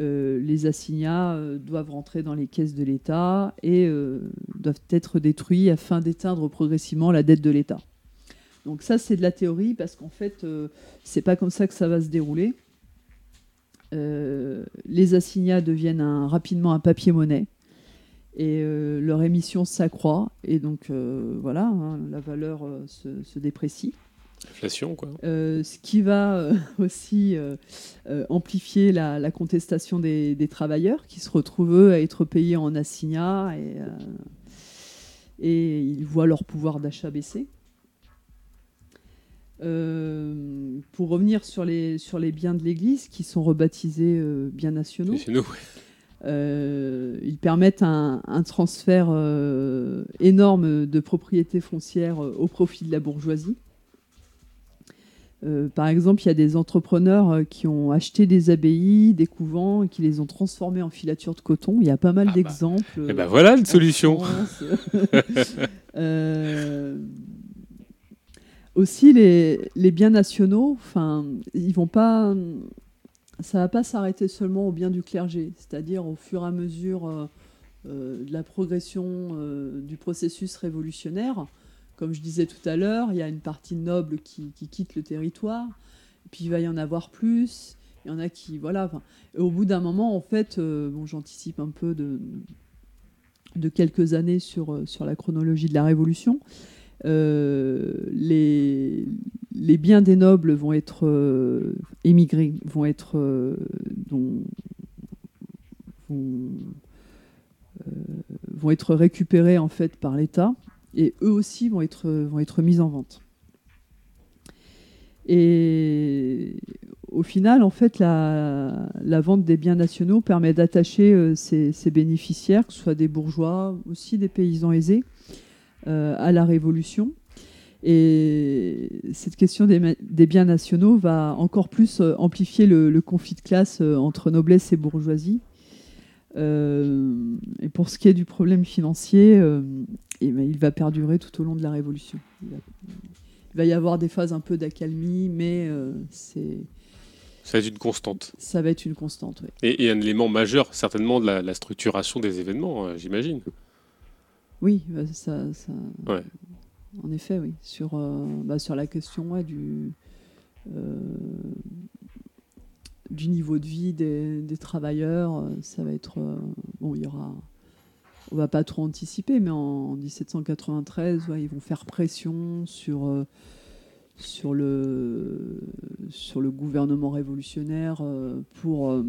Speaker 2: euh, les assignats euh, doivent rentrer dans les caisses de l'État et doivent être détruits afin d'éteindre progressivement la dette de l'État. Donc ça, c'est de la théorie parce qu'en fait, c'est pas comme ça que ça va se dérouler. Les assignats deviennent rapidement un papier-monnaie et euh, leur émission s'accroît et donc euh, voilà, hein, la valeur euh, se, se déprécie.
Speaker 1: Inflation, quoi.
Speaker 2: Ce qui va (laughs) aussi amplifier la, la contestation des, des travailleurs qui se retrouvent eux à être payés en assignats et, et ils voient leur pouvoir d'achat baisser. Pour revenir sur les, sur les biens de l'Église qui sont rebaptisés biens nationaux,
Speaker 1: Nationaux, ouais.
Speaker 2: Euh, ils permettent un, un transfert euh, énorme de propriété foncière euh, au profit de la bourgeoisie. Euh, par exemple, il y a des entrepreneurs euh, qui ont acheté des abbayes, des couvents, et qui les ont transformés en filature de coton. Il y a pas mal d'exemples.
Speaker 1: Eh ben voilà une solution. (laughs)
Speaker 2: Aussi, les, les biens nationaux, enfin, ils vont pas, ça va pas s'arrêter seulement aux biens du clergé, c'est-à-dire au fur et à mesure euh, euh, de la progression euh, du processus révolutionnaire. Comme je disais tout à l'heure, il y a une partie noble qui, qui quitte le territoire, puis il va y en avoir plus. Il y en a qui, voilà. au bout d'un moment, en fait, bon, j'anticipe un peu de, de quelques années sur, sur la chronologie de la Révolution. Euh, les, biens des nobles vont être euh, émigrés, vont être, euh, vont, être récupérés en fait par l'État et eux aussi vont être, mis en vente. Et au final, en fait, la, la vente des biens nationaux permet d'attacher ces, bénéficiaires, que ce soit des bourgeois, aussi des paysans aisés, à la Révolution. Et cette question des, biens nationaux va encore plus euh, amplifier le, le conflit de classe euh, entre noblesse et bourgeoisie. Euh, et pour ce qui est du problème financier, euh, eh ben, il va perdurer tout au long de la Révolution. Il va, il va y avoir des phases un peu d'accalmie, mais euh, c'est,
Speaker 1: Ça va être une constante.
Speaker 2: ça va être une constante. ouais.
Speaker 1: Et, et un élément majeur, certainement, de la, la structuration des événements, euh, j'imagine.
Speaker 2: Oui, bah, ça, ça-
Speaker 1: Ouais.
Speaker 2: en effet, oui. Sur, euh, bah, sur la question ouais, du, euh, du niveau de vie des, des travailleurs, euh, ça va être. euh, bon, il y aura on va pas trop anticiper, mais en 1793, ouais, ils vont faire pression sur, sur, le, sur le gouvernement révolutionnaire pour,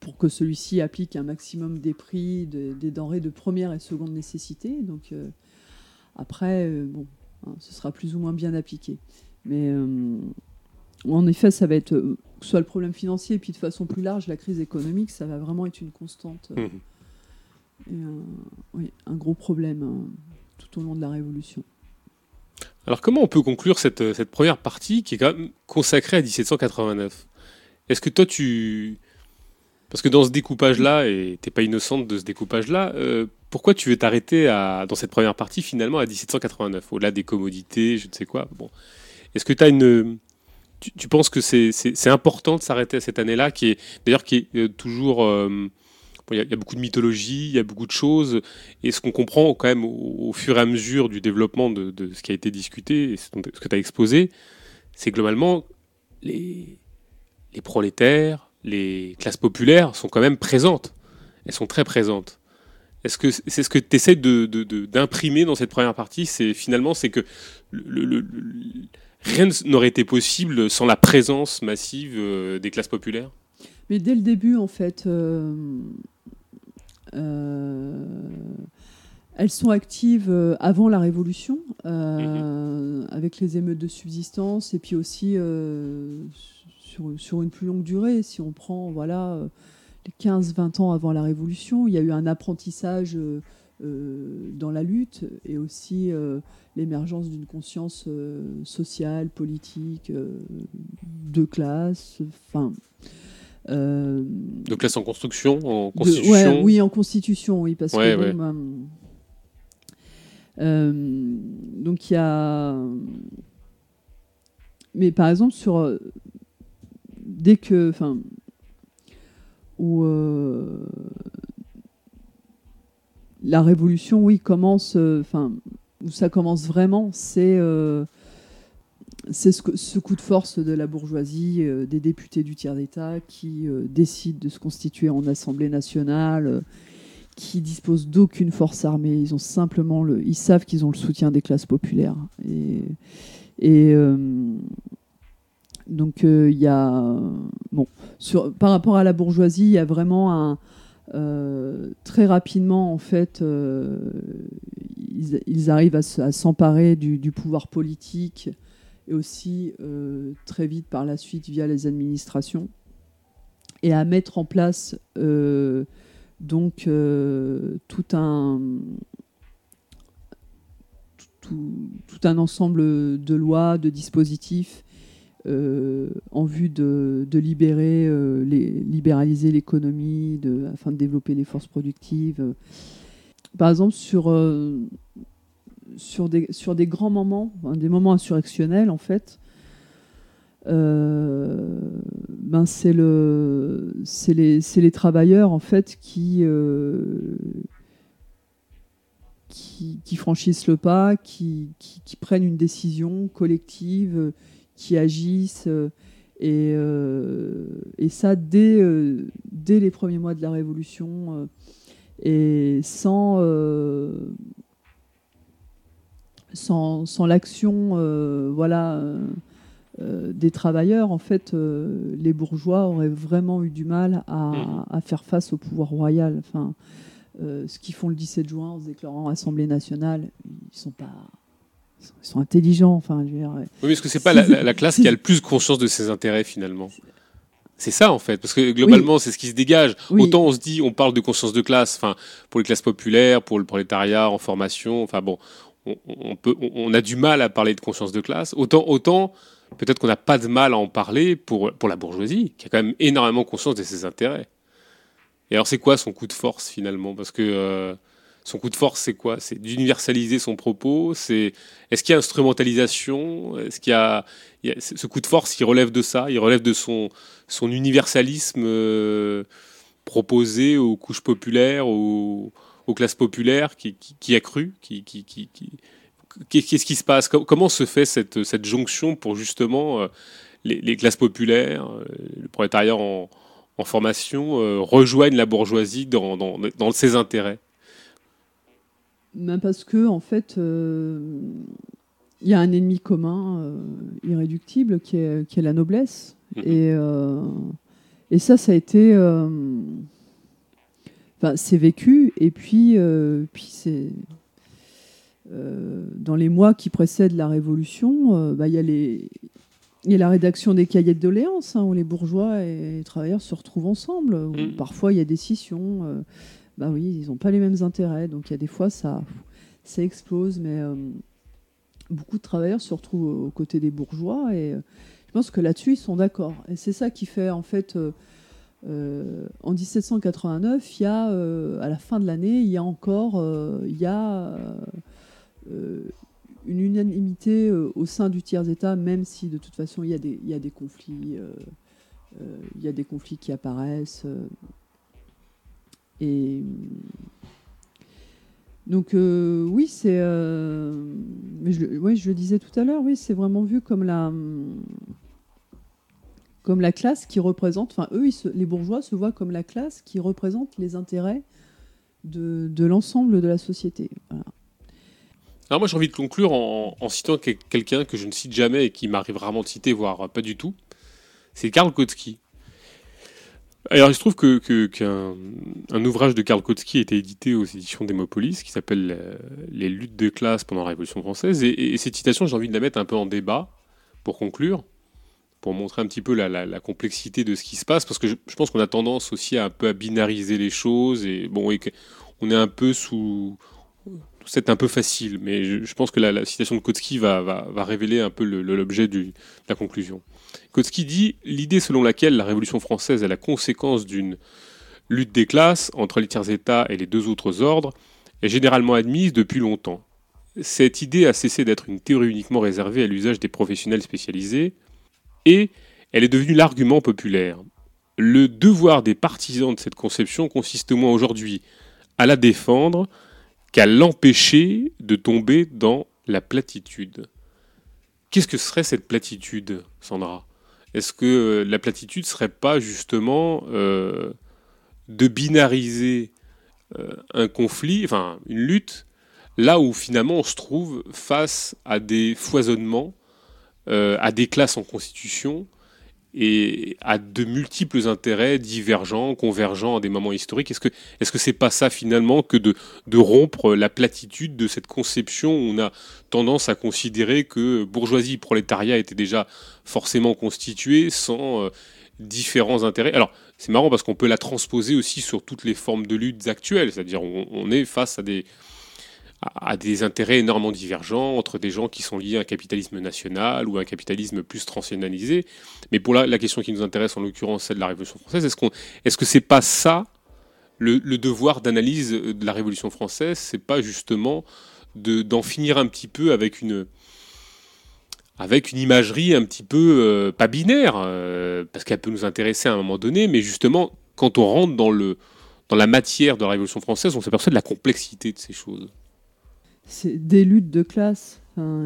Speaker 2: pour que celui-ci applique un maximum des prix de- des denrées de première et seconde nécessité. Donc euh, après, euh, bon, hein, ce sera plus ou moins bien appliqué. Mais euh, en effet, ça va être que ce soit le problème financier et puis de façon plus large, la crise économique, ça va vraiment être une constante.
Speaker 1: Mhm.
Speaker 2: et un, oui, un gros problème hein, tout au long de la Révolution.
Speaker 1: Alors comment on peut conclure cette, cette première partie qui est quand même consacrée à 1789 Est-ce que toi tu... Parce que dans ce découpage-là, et t'es pas innocente de ce découpage-là, euh, pourquoi tu veux t'arrêter à, dans cette première partie finalement à 1789, au-delà des commodités, je ne sais quoi bon. Est-ce que as une... Tu, penses que c'est c'est- important de s'arrêter à cette année-là, qui est d'ailleurs qui est euh, toujours... euh, Il y, a- beaucoup de mythologie, il y a beaucoup de choses, et ce qu'on comprend quand même au, fur et à mesure du développement de, de ce qui a été discuté, et ce que tu as exposé, c'est globalement les, les prolétaires, les classes populaires sont quand même présentes. Elles sont très présentes. Est-ce que c'est ce que tu essaies de, de- de- d'imprimer dans cette première partie C'est finalement c'est que le- le- le- le- rien n'aurait été possible sans la présence massive euh, des classes populaires?
Speaker 2: Mais dès le début, en fait, euh, euh, elles sont actives avant la Révolution, euh, avec les émeutes de subsistance, et puis aussi sur, sur une plus longue durée. Si on prend voilà, euh, les 15-20 ans avant la Révolution, il y a eu un apprentissage euh, euh, dans la lutte, et aussi euh, l'émergence d'une conscience euh, sociale, politique, euh, de classe, enfin... euh,
Speaker 1: De classe en construction, en
Speaker 2: de-
Speaker 1: constitution
Speaker 2: ouais, oui, en constitution, oui, parce
Speaker 1: Ouais,
Speaker 2: que
Speaker 1: ouais.
Speaker 2: ben, euh, donc il y a, mais par exemple sur euh, dès que, enfin, où euh, la révolution, oui, commence, euh, enfin, où ça commence vraiment, c'est euh, c'est ce, coup de force de la bourgeoisie, des députés du tiers d'État qui décident de se constituer en Assemblée nationale, qui disposent d'aucune force armée. Ils ont simplement le, ils savent qu'ils ont le soutien des classes populaires. Et, et donc euh, il y a, bon, par rapport à la bourgeoisie, il y a vraiment un euh, très rapidement, en fait, euh, ils, arrivent à, se- à s'emparer du, pouvoir politique et aussi très vite par la suite via les administrations et à mettre en place donc tout un tout un ensemble de lois, de dispositifs euh, en vue de, libérer, euh, libéraliser l'économie, afin de développer les forces productives. Par exemple, sur, euh, sur, des, sur des grands moments, des moments insurrectionnels, en fait, ben c'est le, les, les travailleurs en fait qui, qui, franchissent le pas, qui, qui, prennent une décision collective, qui agissent. euh, et, euh, et ça, dès, euh, dès les premiers mois de la Révolution, et sans, sans, sans l'action voilà, des travailleurs, en fait, les bourgeois auraient vraiment eu du mal à, à faire face au pouvoir royal. Enfin, euh, ce qu'ils font le 17 juin en se déclarant Assemblée nationale, ils sont pas. Ils sont, intelligents. Enfin, je veux dire,
Speaker 1: Oui, mais est-ce que c'est pas la, la- la classe qui a le plus conscience de ses intérêts finalement? C'est ça en fait, parce que globalement c'est ce qui se dégage.
Speaker 2: Oui.
Speaker 1: Autant on se dit, on parle de conscience de classe, enfin pour les classes populaires, pour le prolétariat en formation, enfin bon, on, on peut, on, on a du mal à parler de conscience de classe. Autant, autant peut-être qu'on n'a pas de mal à en parler pour pour la bourgeoisie, qui a quand même énormément conscience de ses intérêts. Et alors c'est quoi son coup de force finalement? Parce que euh, son coup de force c'est quoi? C'est d'universaliser son propos. C'est est-ce qu'il y a instrumentalisation? Est-ce qu'il y a, ce coup de force Il relève de ça. Il relève de son universalisme euh, proposé aux couches populaires, aux, classes populaires, qui, qui, qui a cru, qui, qui, qui, qui- Qu'est-ce qui se passe? Com- Comment se fait cette, jonction pour justement euh, les, classes populaires, euh, le prolétariat en, formation rejoignent la bourgeoisie dans ses intérêts?
Speaker 2: Même parce que, en fait, euh, il y a un ennemi commun euh, irréductible qui est, qui est la noblesse.
Speaker 1: Mhm.
Speaker 2: Et, euh, et ça, ça a été. Enfin, c'est vécu, et puis, puis c'est. euh, dans les mois qui précèdent la Révolution, euh, bah, il y a la rédaction des cahiers de doléances, hein, où les bourgeois et les travailleurs se retrouvent ensemble. où
Speaker 1: Mhm.
Speaker 2: Parfois, il y a des scissions. euh, bah oui, ils n'ont pas les mêmes intérêts. Donc, il y a des fois, ça, explose. Mais euh, beaucoup de travailleurs se retrouvent aux côtés des bourgeois. Et euh, je pense que là-dessus, ils sont d'accord. Et c'est ça qui fait, en fait, euh, en 1789, il y a, à la fin de l'année, il y a encore y a, une unanimité au sein du tiers-État, même si de toute façon, il y y a des conflits. il y a des conflits qui apparaissent. Et donc euh, oui, c'est, euh, je, le- disais tout à l'heure, oui, c'est vraiment vu comme la, comme la classe qui représente, enfin eux, ils se- les bourgeois se voient comme la classe qui représente les intérêts de, de l'ensemble de la société.
Speaker 1: Alors moi j'ai envie de conclure en, en citant que- quelqu'un que je ne cite jamais et qui m'arrive rarement de citer, voire pas du tout. C'est Karl Kautsky. Alors il se trouve que, que- qu'un un ouvrage de Karl Kautsky a été édité aux éditions d'Hémopolis qui s'appelle euh, Les luttes de classe pendant la Révolution française. Et, et cette citation, j'ai envie de la mettre un peu en débat pour conclure, pour montrer un petit peu la, complexité de ce qui se passe, parce que je, pense qu'on a tendance aussi à un peu à binariser les choses et bon, et on est un peu sous c'est un peu facile, mais je, pense que la, citation de Kautsky va, va- révéler un peu l'objet de la conclusion. Kautsky dit L'idée selon laquelle la Révolution française est la conséquence d'une lutte des classes entre les tiers-États et les deux autres ordres est généralement admise depuis longtemps. Cette idée a cessé d'être une théorie uniquement réservée à l'usage des professionnels spécialisés et elle est devenue l'argument populaire. Le devoir des partisans de cette conception consiste au moins aujourd'hui à la défendre qu'à l'empêcher de tomber dans la platitude. Qu'est-ce que serait cette platitude, Sandra? Est-ce que euh, la platitude serait pas justement euh, de binariser euh, un conflit, enfin une lutte, là où finalement on se trouve face à des foisonnements, à des classes en constitution et à de multiples intérêts divergents, convergents à des moments historiques. Est-ce que est-ce que c'est pas ça finalement que de, rompre la platitude de cette conception où on a tendance à considérer que bourgeoisie prolétariat étaient déjà forcément constitués sans euh, différents intérêts? Alors c'est marrant parce qu'on peut la transposer aussi sur toutes les formes de luttes actuelles, c'est-à-dire on, on est face à des à des intérêts énormément divergents entre des gens qui sont liés à un capitalisme national ou à un capitalisme plus transnationalisé. Mais pour la, la question qui nous intéresse, en l'occurrence celle de la Révolution française, est-ce qu'on, est-ce que pas ça le, le devoir d'analyse de la Révolution française C'est pas justement de, d'en finir un petit peu avec une avec une imagerie un petit peu euh, pas binaire, euh, parce qu'elle peut nous intéresser à un moment donné, mais justement quand on rentre dans le dans la matière de la Révolution française, on s'aperçoit de la complexité de ces choses.
Speaker 2: C'est des luttes de classe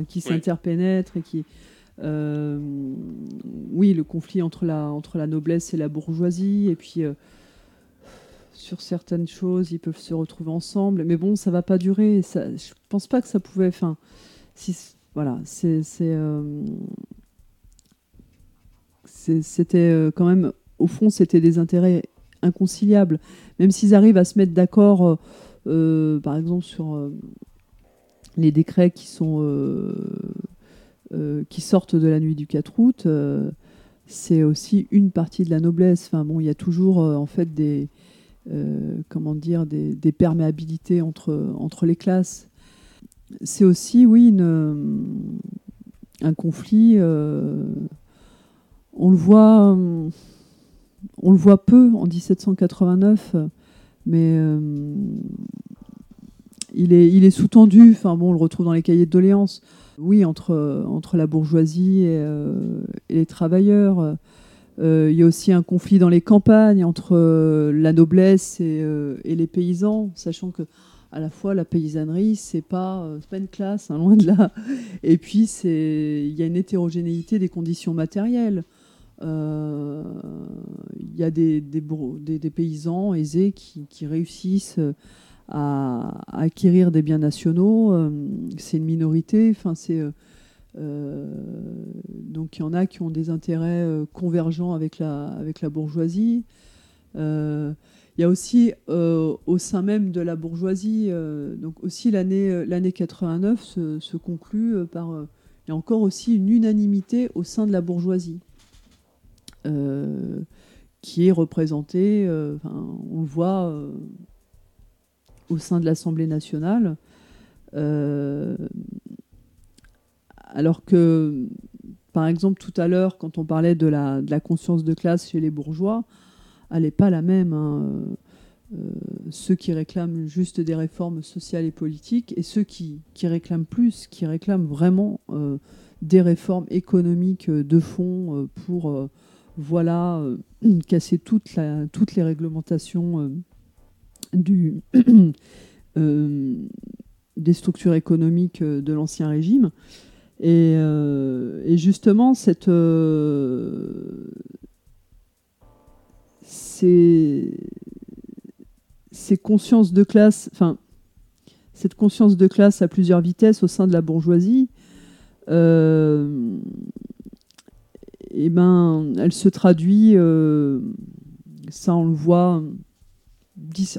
Speaker 2: qui
Speaker 1: Oui.
Speaker 2: s'interpénètrent et qui. euh, oui, le conflit entre la, entre la noblesse et la bourgeoisie, et puis euh, sur certaines choses, ils peuvent se retrouver ensemble, mais bon, ça va pas durer. Ça, je pense pas que ça pouvait. Enfin, si, voilà, c'est. euh, c'était quand même. Au fond, c'était des intérêts inconciliables. Même s'ils arrivent à se mettre d'accord, euh, par exemple, sur. Les décrets euh, euh, qui sortent de la nuit du 4 août, euh, c'est aussi une partie de la noblesse. Enfin bon, il y a toujours en fait des comment dire des, perméabilités entre entre les classes. C'est aussi oui un conflit. on le voit on le voit peu en 1789, mais il est, il est sous-tendu. Enfin bon, on le retrouve dans les cahiers de doléances. Oui, entre, entre la bourgeoisie et, euh, les travailleurs. Euh, il y a aussi un conflit dans les campagnes entre euh, la noblesse et, les paysans, sachant que à la fois la paysannerie, c'est pas, pas une classe, hein, loin de là. Et puis c'est, il y a une hétérogénéité des conditions matérielles. il y a des, des, paysans aisés qui réussissent à, acquérir des biens nationaux. euh, c'est une minorité. Enfin, c'est euh, euh, donc il y en a qui ont des intérêts convergents avec la, avec la bourgeoisie. Il y a aussi au sein même de la bourgeoisie, donc aussi l'année l'année 89 se, conclut par il y a encore aussi une unanimité au sein de la bourgeoisie qui est représentée, on le voit au sein de l'Assemblée nationale. Euh, alors que, par exemple, tout à l'heure, quand on parlait de la, de la conscience de classe chez les bourgeois, elle n'est pas la même. hein. Euh, ceux qui réclament juste des réformes sociales et politiques et ceux qui, qui réclament plus, qui réclament vraiment euh, des réformes économiques de fond pour voilà, (clears throat) casser la- toutes les réglementations du, (clears throat) euh, des structures économiques euh, de l'Ancien Régime. Et, euh, et justement, cette, ces, ces consciences de classe, enfin, cette conscience de classe à plusieurs vitesses au sein de la bourgeoisie, euh, eh ben, elle se traduit, ça on le voit,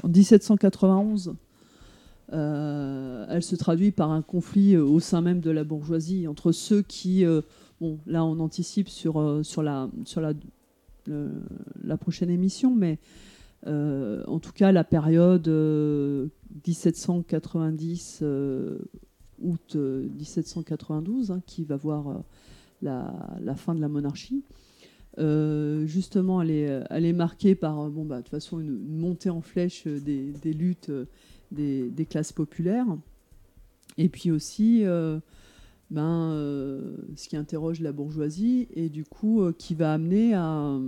Speaker 2: en 1791, euh, elle se traduit par un conflit euh, au sein même de la bourgeoisie entre ceux qui, euh, bon, là on anticipe sur, sur, la, sur la, la prochaine émission, mais en tout cas la période euh, 1790 euh, août euh, 1792 hein, qui va voir la, la fin de la monarchie. Euh, justement, elle est, elle est marquée par, euh, bon, bah, de toute façon, une, montée en flèche euh, des, luttes euh, des, classes populaires. Et puis aussi, euh, ben, euh, ce qui interroge la bourgeoisie et du coup, euh, qui va amener à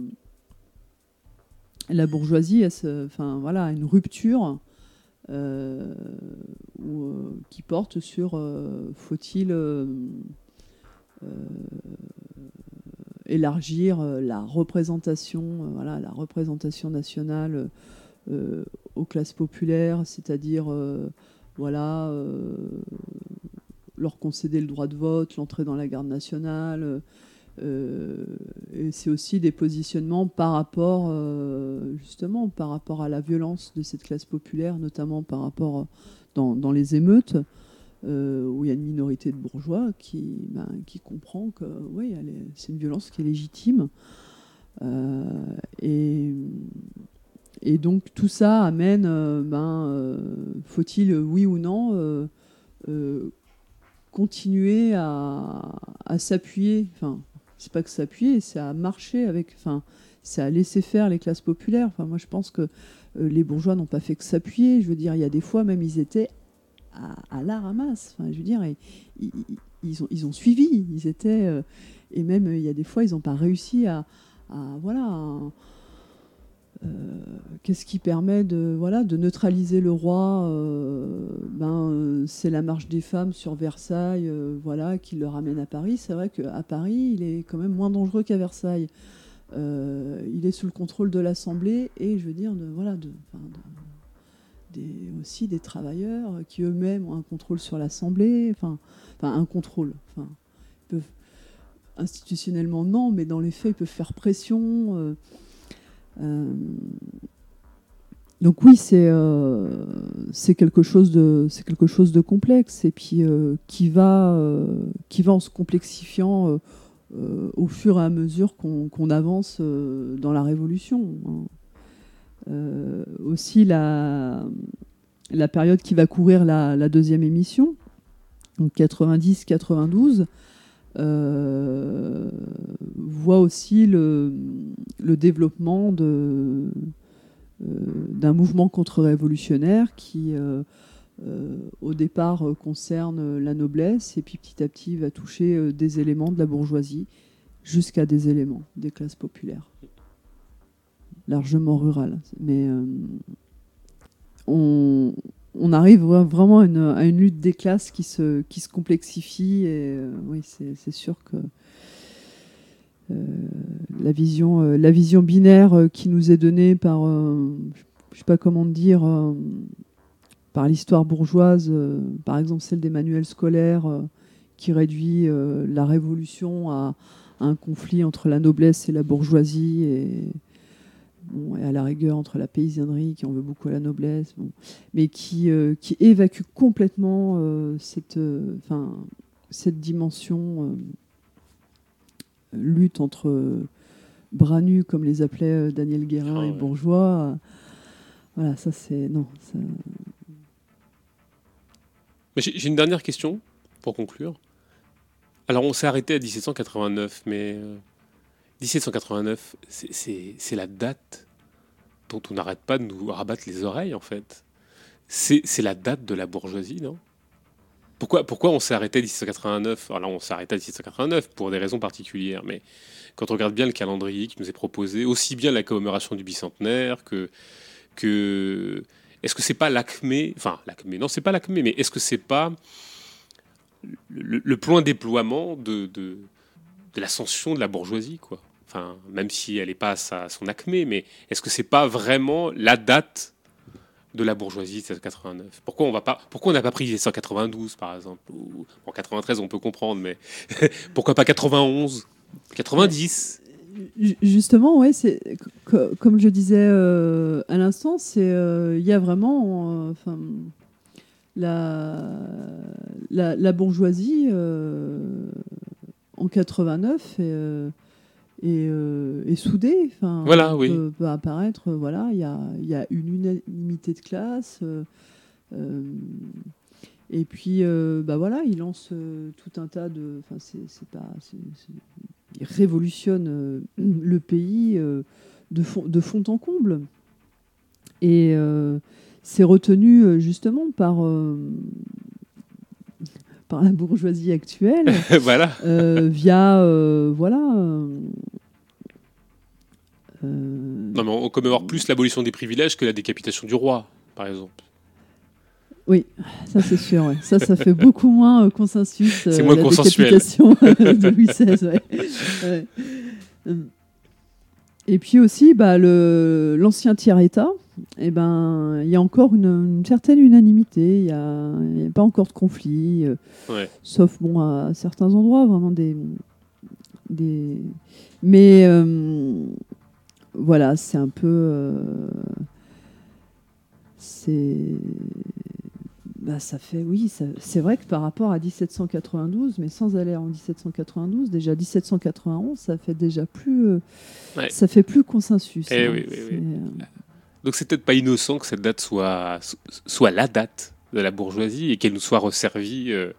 Speaker 2: la bourgeoisie à, se- enfin, voilà, une rupture euh, euh, qui porte sur euh, faut-il euh, euh, élargir euh, la représentation, euh, voilà, la représentation nationale euh, aux classes populaires, c'est-à-dire voilà, leur concéder le droit de vote, l'entrée dans la garde nationale. et c'est aussi des positionnements par rapport, justement, par rapport à la violence de cette classe populaire, notamment par rapport dans les émeutes, euh, où il y a une minorité de bourgeois qui, ben, comprend que oui, c'est une violence qui est légitime. Euh, et, donc tout ça amène, euh, ben, faut-il, oui ou non, continuer à, à s'appuyer, enfin, c'est pas que s'appuyer, c'est à marcher avec, enfin, c'est à laisser faire les classes populaires. Enfin, moi, je pense que les bourgeois n'ont pas fait que s'appuyer. Je veux dire, il y a des fois, même, ils étaient à, à la ramasse. Enfin, je veux dire, ils, ont, ils ont suivi. Ils étaient, euh, et même, il y a des fois, ils n'ont pas réussi à, voilà, euh, Qu'est-ce qui permet de, voilà, de neutraliser le roi euh, ben, C'est la marche des femmes sur Versailles voilà, qui le ramène à Paris. C'est vrai qu'à Paris, il est quand même moins dangereux qu'à Versailles. Il est sous le contrôle de l'Assemblée et, je veux dire, de, voilà, de- aussi des travailleurs qui eux-mêmes ont un contrôle sur l'Assemblée. Enfin, un contrôle. Peuvent, institutionnellement, non, mais dans les faits, ils peuvent faire pression. euh, euh, donc oui, c'est euh, c'est quelque chose de complexe et puis qui va qui va en se complexifiant au fur et à mesure qu'on avance dans la révolution. hein. Euh, aussi la période qui va courir la, deuxième émission, donc 90-92, euh, voit aussi le, développement euh, d'un mouvement contre-révolutionnaire qui, au départ, concerne la noblesse et puis petit à petit va toucher des éléments de la bourgeoisie jusqu'à des éléments des classes populaires, largement rurales. Mais euh, on, arrive vra- vraiment à une, à lutte des classes qui se, qui se complexifie et euh, oui, c'est sûr que la, vision, la vision binaire qui nous est donnée par, je sais pas comment dire, par l'histoire bourgeoise, par exemple celle des manuels scolaires, qui réduit la révolution à, un conflit entre la noblesse et la bourgeoisie et, et à la rigueur entre la paysannerie qui en veut beaucoup à la noblesse, mais qui, qui évacue complètement cette, enfin cette dimension lutte entre bras nus, comme les appelait Daniel Guérin et bourgeois. voilà, ça c'est. Non.
Speaker 1: J'ai une dernière question pour conclure. Alors, on s'est arrêté à 1789, mais 1789, c'est la date dont on n'arrête pas de nous rabattre les oreilles, en fait. C'est la date de la bourgeoisie, non? Pourquoi, pourquoi on s'est arrêté à 1789 Alors on s'est arrêté à 1789 pour des raisons particulières, mais quand on regarde bien le calendrier qui nous est proposé, aussi bien la commémoration du bicentenaire que. que est-ce que c'est pas l'acmé Enfin, l'acmé, non, c'est pas l'acmé, mais est-ce que c'est pas le, point déploiement de, de l'ascension de la bourgeoisie, quoi. Enfin, même si elle n'est pas à son acmé, mais est-ce que c'est pas vraiment la date de la bourgeoisie 1789 Pourquoi on va pas Pourquoi on n'a pas pris 1792 par exemple? Ou, En 93 on peut comprendre, mais (laughs) pourquoi pas 91 90
Speaker 2: Justement, ouais, c'est comme je disais euh, à l'instant, c'est euh, il y a vraiment, euh, la, la, bourgeoisie en 89 et et, euh, et soudé. Enfin,
Speaker 1: voilà, oui.
Speaker 2: peut, apparaître. Voilà, il y a, y a, une unanimité de classe. Euh, euh, et puis, bah voilà, il lance tout un tas de. Enfin, c'est pas. il révolutionne (clears throat) le pays de, fond, de fond en comble. Et c'est retenu justement par par la bourgeoisie actuelle, (laughs)
Speaker 1: voilà.
Speaker 2: Euh, via euh, voilà.
Speaker 1: Euh, non, mais on commémore plus l'abolition des privilèges que la décapitation du roi, par exemple.
Speaker 2: Oui, ça c'est sûr. Ça, ça fait beaucoup moins consensus.
Speaker 1: C'est moins la consensuel.
Speaker 2: Décapitation (laughs) de Louis XVI. Et puis aussi, bah, l'ancien tiers-État, eh ben, il y a encore une, certaine unanimité. Il n'y a, pas encore de conflit,
Speaker 1: euh,
Speaker 2: sauf bon, à certains endroits, vraiment des. des... Mais euh, voilà, c'est un peu. Euh, c'est bah, ça fait, oui, c'est vrai que par rapport à 1792, mais sans aller en 1792, déjà 1791, ça fait déjà plus, euh, ça fait plus consensus.
Speaker 1: Eh hein. oui, oui, oui. Euh, Donc c'est peut-être pas innocent que cette date soit, soit la date de la bourgeoisie et qu'elle nous soit resservie, euh,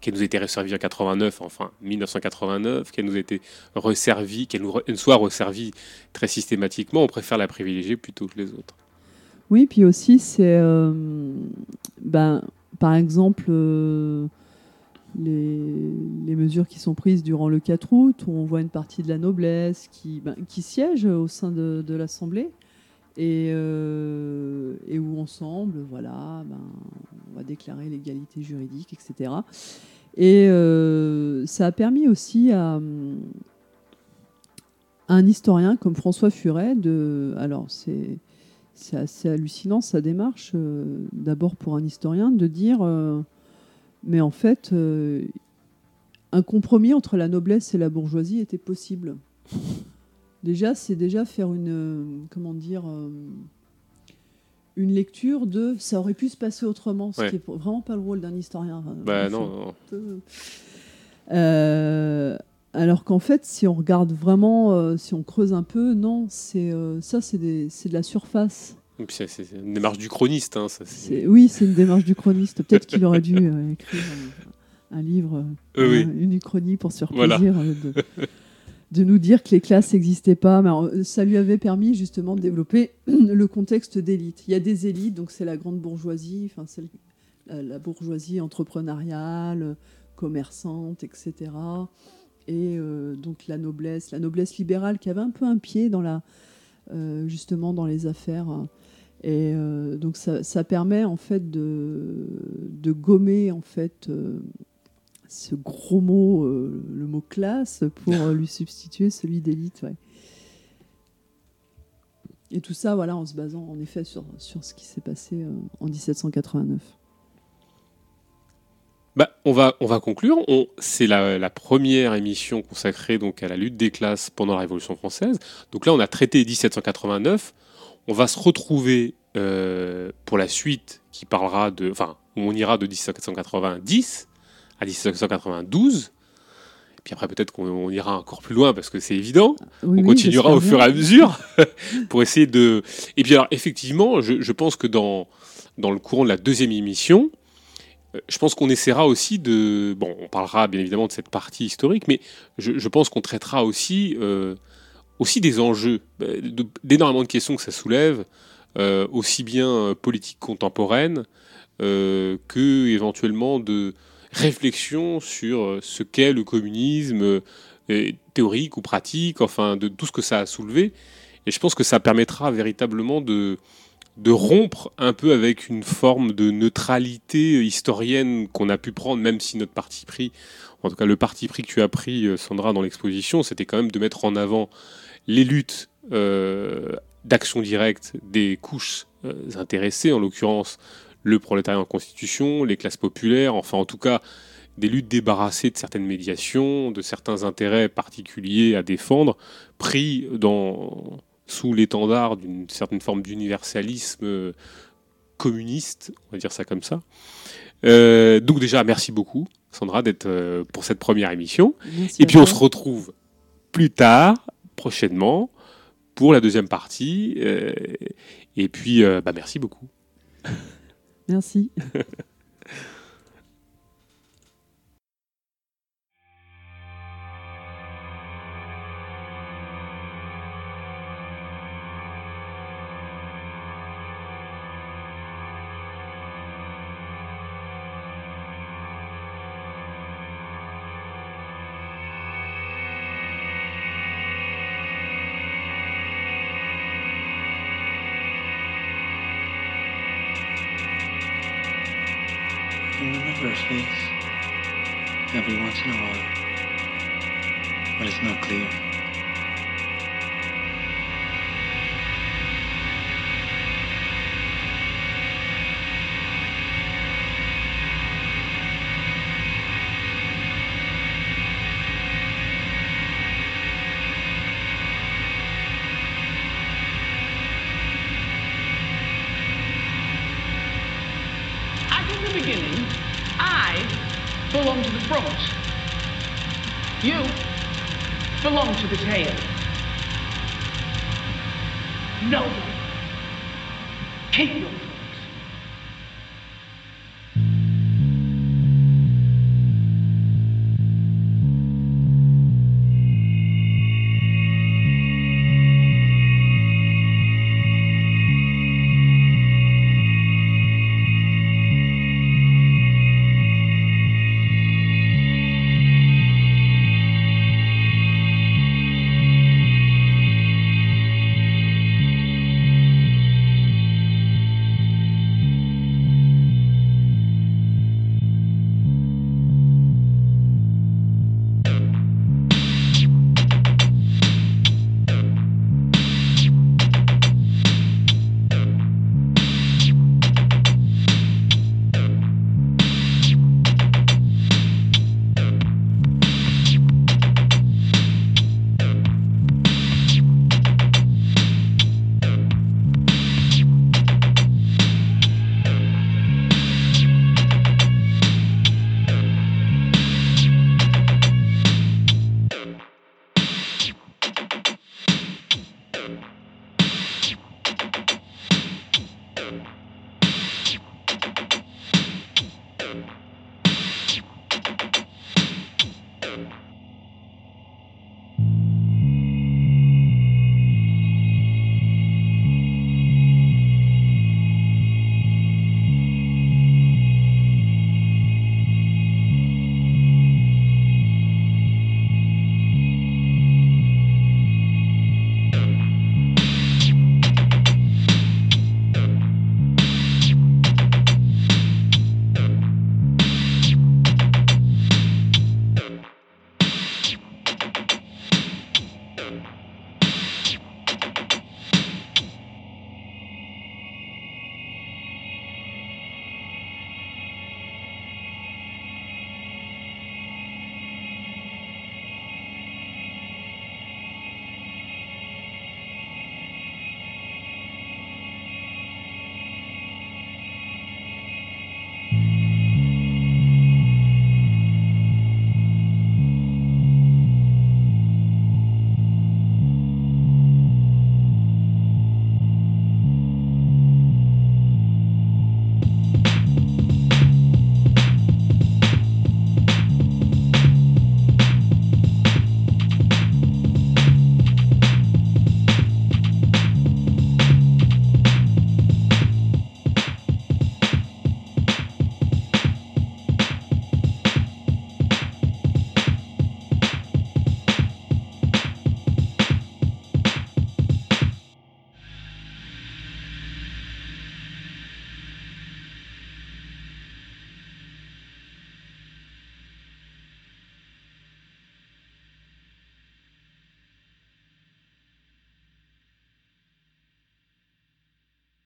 Speaker 1: qu'elle nous ait été resservie en 89, enfin 1989, qu'elle nous ait été resservie, qu'elle nous, soit resservie très systématiquement. On préfère la privilégier plutôt que les autres.
Speaker 2: Oui, puis aussi, c'est. Euh, ben, par exemple, euh, les, mesures qui sont prises durant le 4 août, où on voit une partie de la noblesse qui, ben, qui siège au sein de, l'Assemblée. Et, euh, et, où ensemble, voilà, ben, on va déclarer l'égalité juridique, etc. Et ça a permis aussi à, un historien comme François Furet de. Alors, c'est c'est assez hallucinant sa démarche, euh, d'abord pour un historien, de dire, euh, mais en fait, euh, un compromis entre la noblesse et la bourgeoisie était possible. Déjà, c'est déjà faire une, comment dire, une lecture de ça aurait pu se passer autrement, ce qui est vraiment pas le rôle d'un historien.
Speaker 1: bah non.
Speaker 2: alors qu'en fait, si on regarde vraiment, euh, si on creuse un peu, non, c'est euh, ça, c'est de la surface.
Speaker 1: C'est une démarche du chroniste. Hein, ça,
Speaker 2: oui, c'est une démarche du chroniste. Peut-être qu'il aurait dû euh, écrire un, livre, une uchronie pour se faire plaisir de, (laughs) nous dire que les classes n'existaient pas. Mais ça lui avait permis justement de développer (clears throat) le contexte d'élite. Il y a des élites, donc c'est la grande bourgeoisie, enfin la, la bourgeoisie entrepreneuriale, commerçante, etc et euh, donc la noblesse, la noblesse libérale qui avait un peu un pied dans la, euh, justement dans les affaires. Et euh, donc ça, ça, permet en fait de, de, gommer en fait ce gros mot, euh, le mot classe, pour euh, lui substituer celui d'élite. Et tout ça, voilà, en se basant en effet sur, sur ce qui s'est passé euh, en 1789.
Speaker 1: Bah, on, va, on va conclure. On- C'est la, la première émission consacrée donc, à la lutte des classes pendant la Révolution française. Donc là, on a traité 1789. On va se retrouver pour la suite qui parlera de. Enfin, on ira de 1790 à 1792. Et puis après, peut-être qu'on on ira encore plus loin parce que c'est évident.
Speaker 2: Oui,
Speaker 1: on
Speaker 2: oui,
Speaker 1: continuera au fur et à mesure (laughs) pour essayer de. Et puis alors, effectivement, je, je pense que dans, dans le courant de la deuxième émission, euh, je pense qu'on essaiera aussi de. Bon, on parlera bien évidemment de cette partie historique, mais je, je pense qu'on traitera aussi, euh, aussi des enjeux, euh, d'énormément de questions que ça soulève, euh, aussi bien politiques contemporaines euh, que éventuellement de réflexion sur euh, ce qu'est le communisme euh, euh, théorique ou pratique, enfin de tout ce que ça a soulevé. Et je pense que ça permettra véritablement de, de rompre un peu avec une forme de neutralité historienne qu'on a pu prendre, même si notre parti pris, en tout cas le parti pris que tu as pris, euh, Sandra, dans l'exposition, c'était quand même de mettre en avant les luttes euh, d'action directe des couches euh, intéressées, en l'occurrence le prolétariat en constitution, les classes populaires, enfin en tout cas des luttes débarrassées de certaines médiations, de certains intérêts particuliers à défendre, pris dans, sous l'étendard d'une certaine forme d'universalisme euh, communiste, on va dire ça comme ça. Euh, donc déjà, merci beaucoup, Sandra, d'être euh, pour cette première émission.
Speaker 2: Merci
Speaker 1: Et puis on se retrouve plus tard, prochainement, pour la deuxième partie. Euh, et puis, bah, merci beaucoup.
Speaker 2: Merci. (laughs)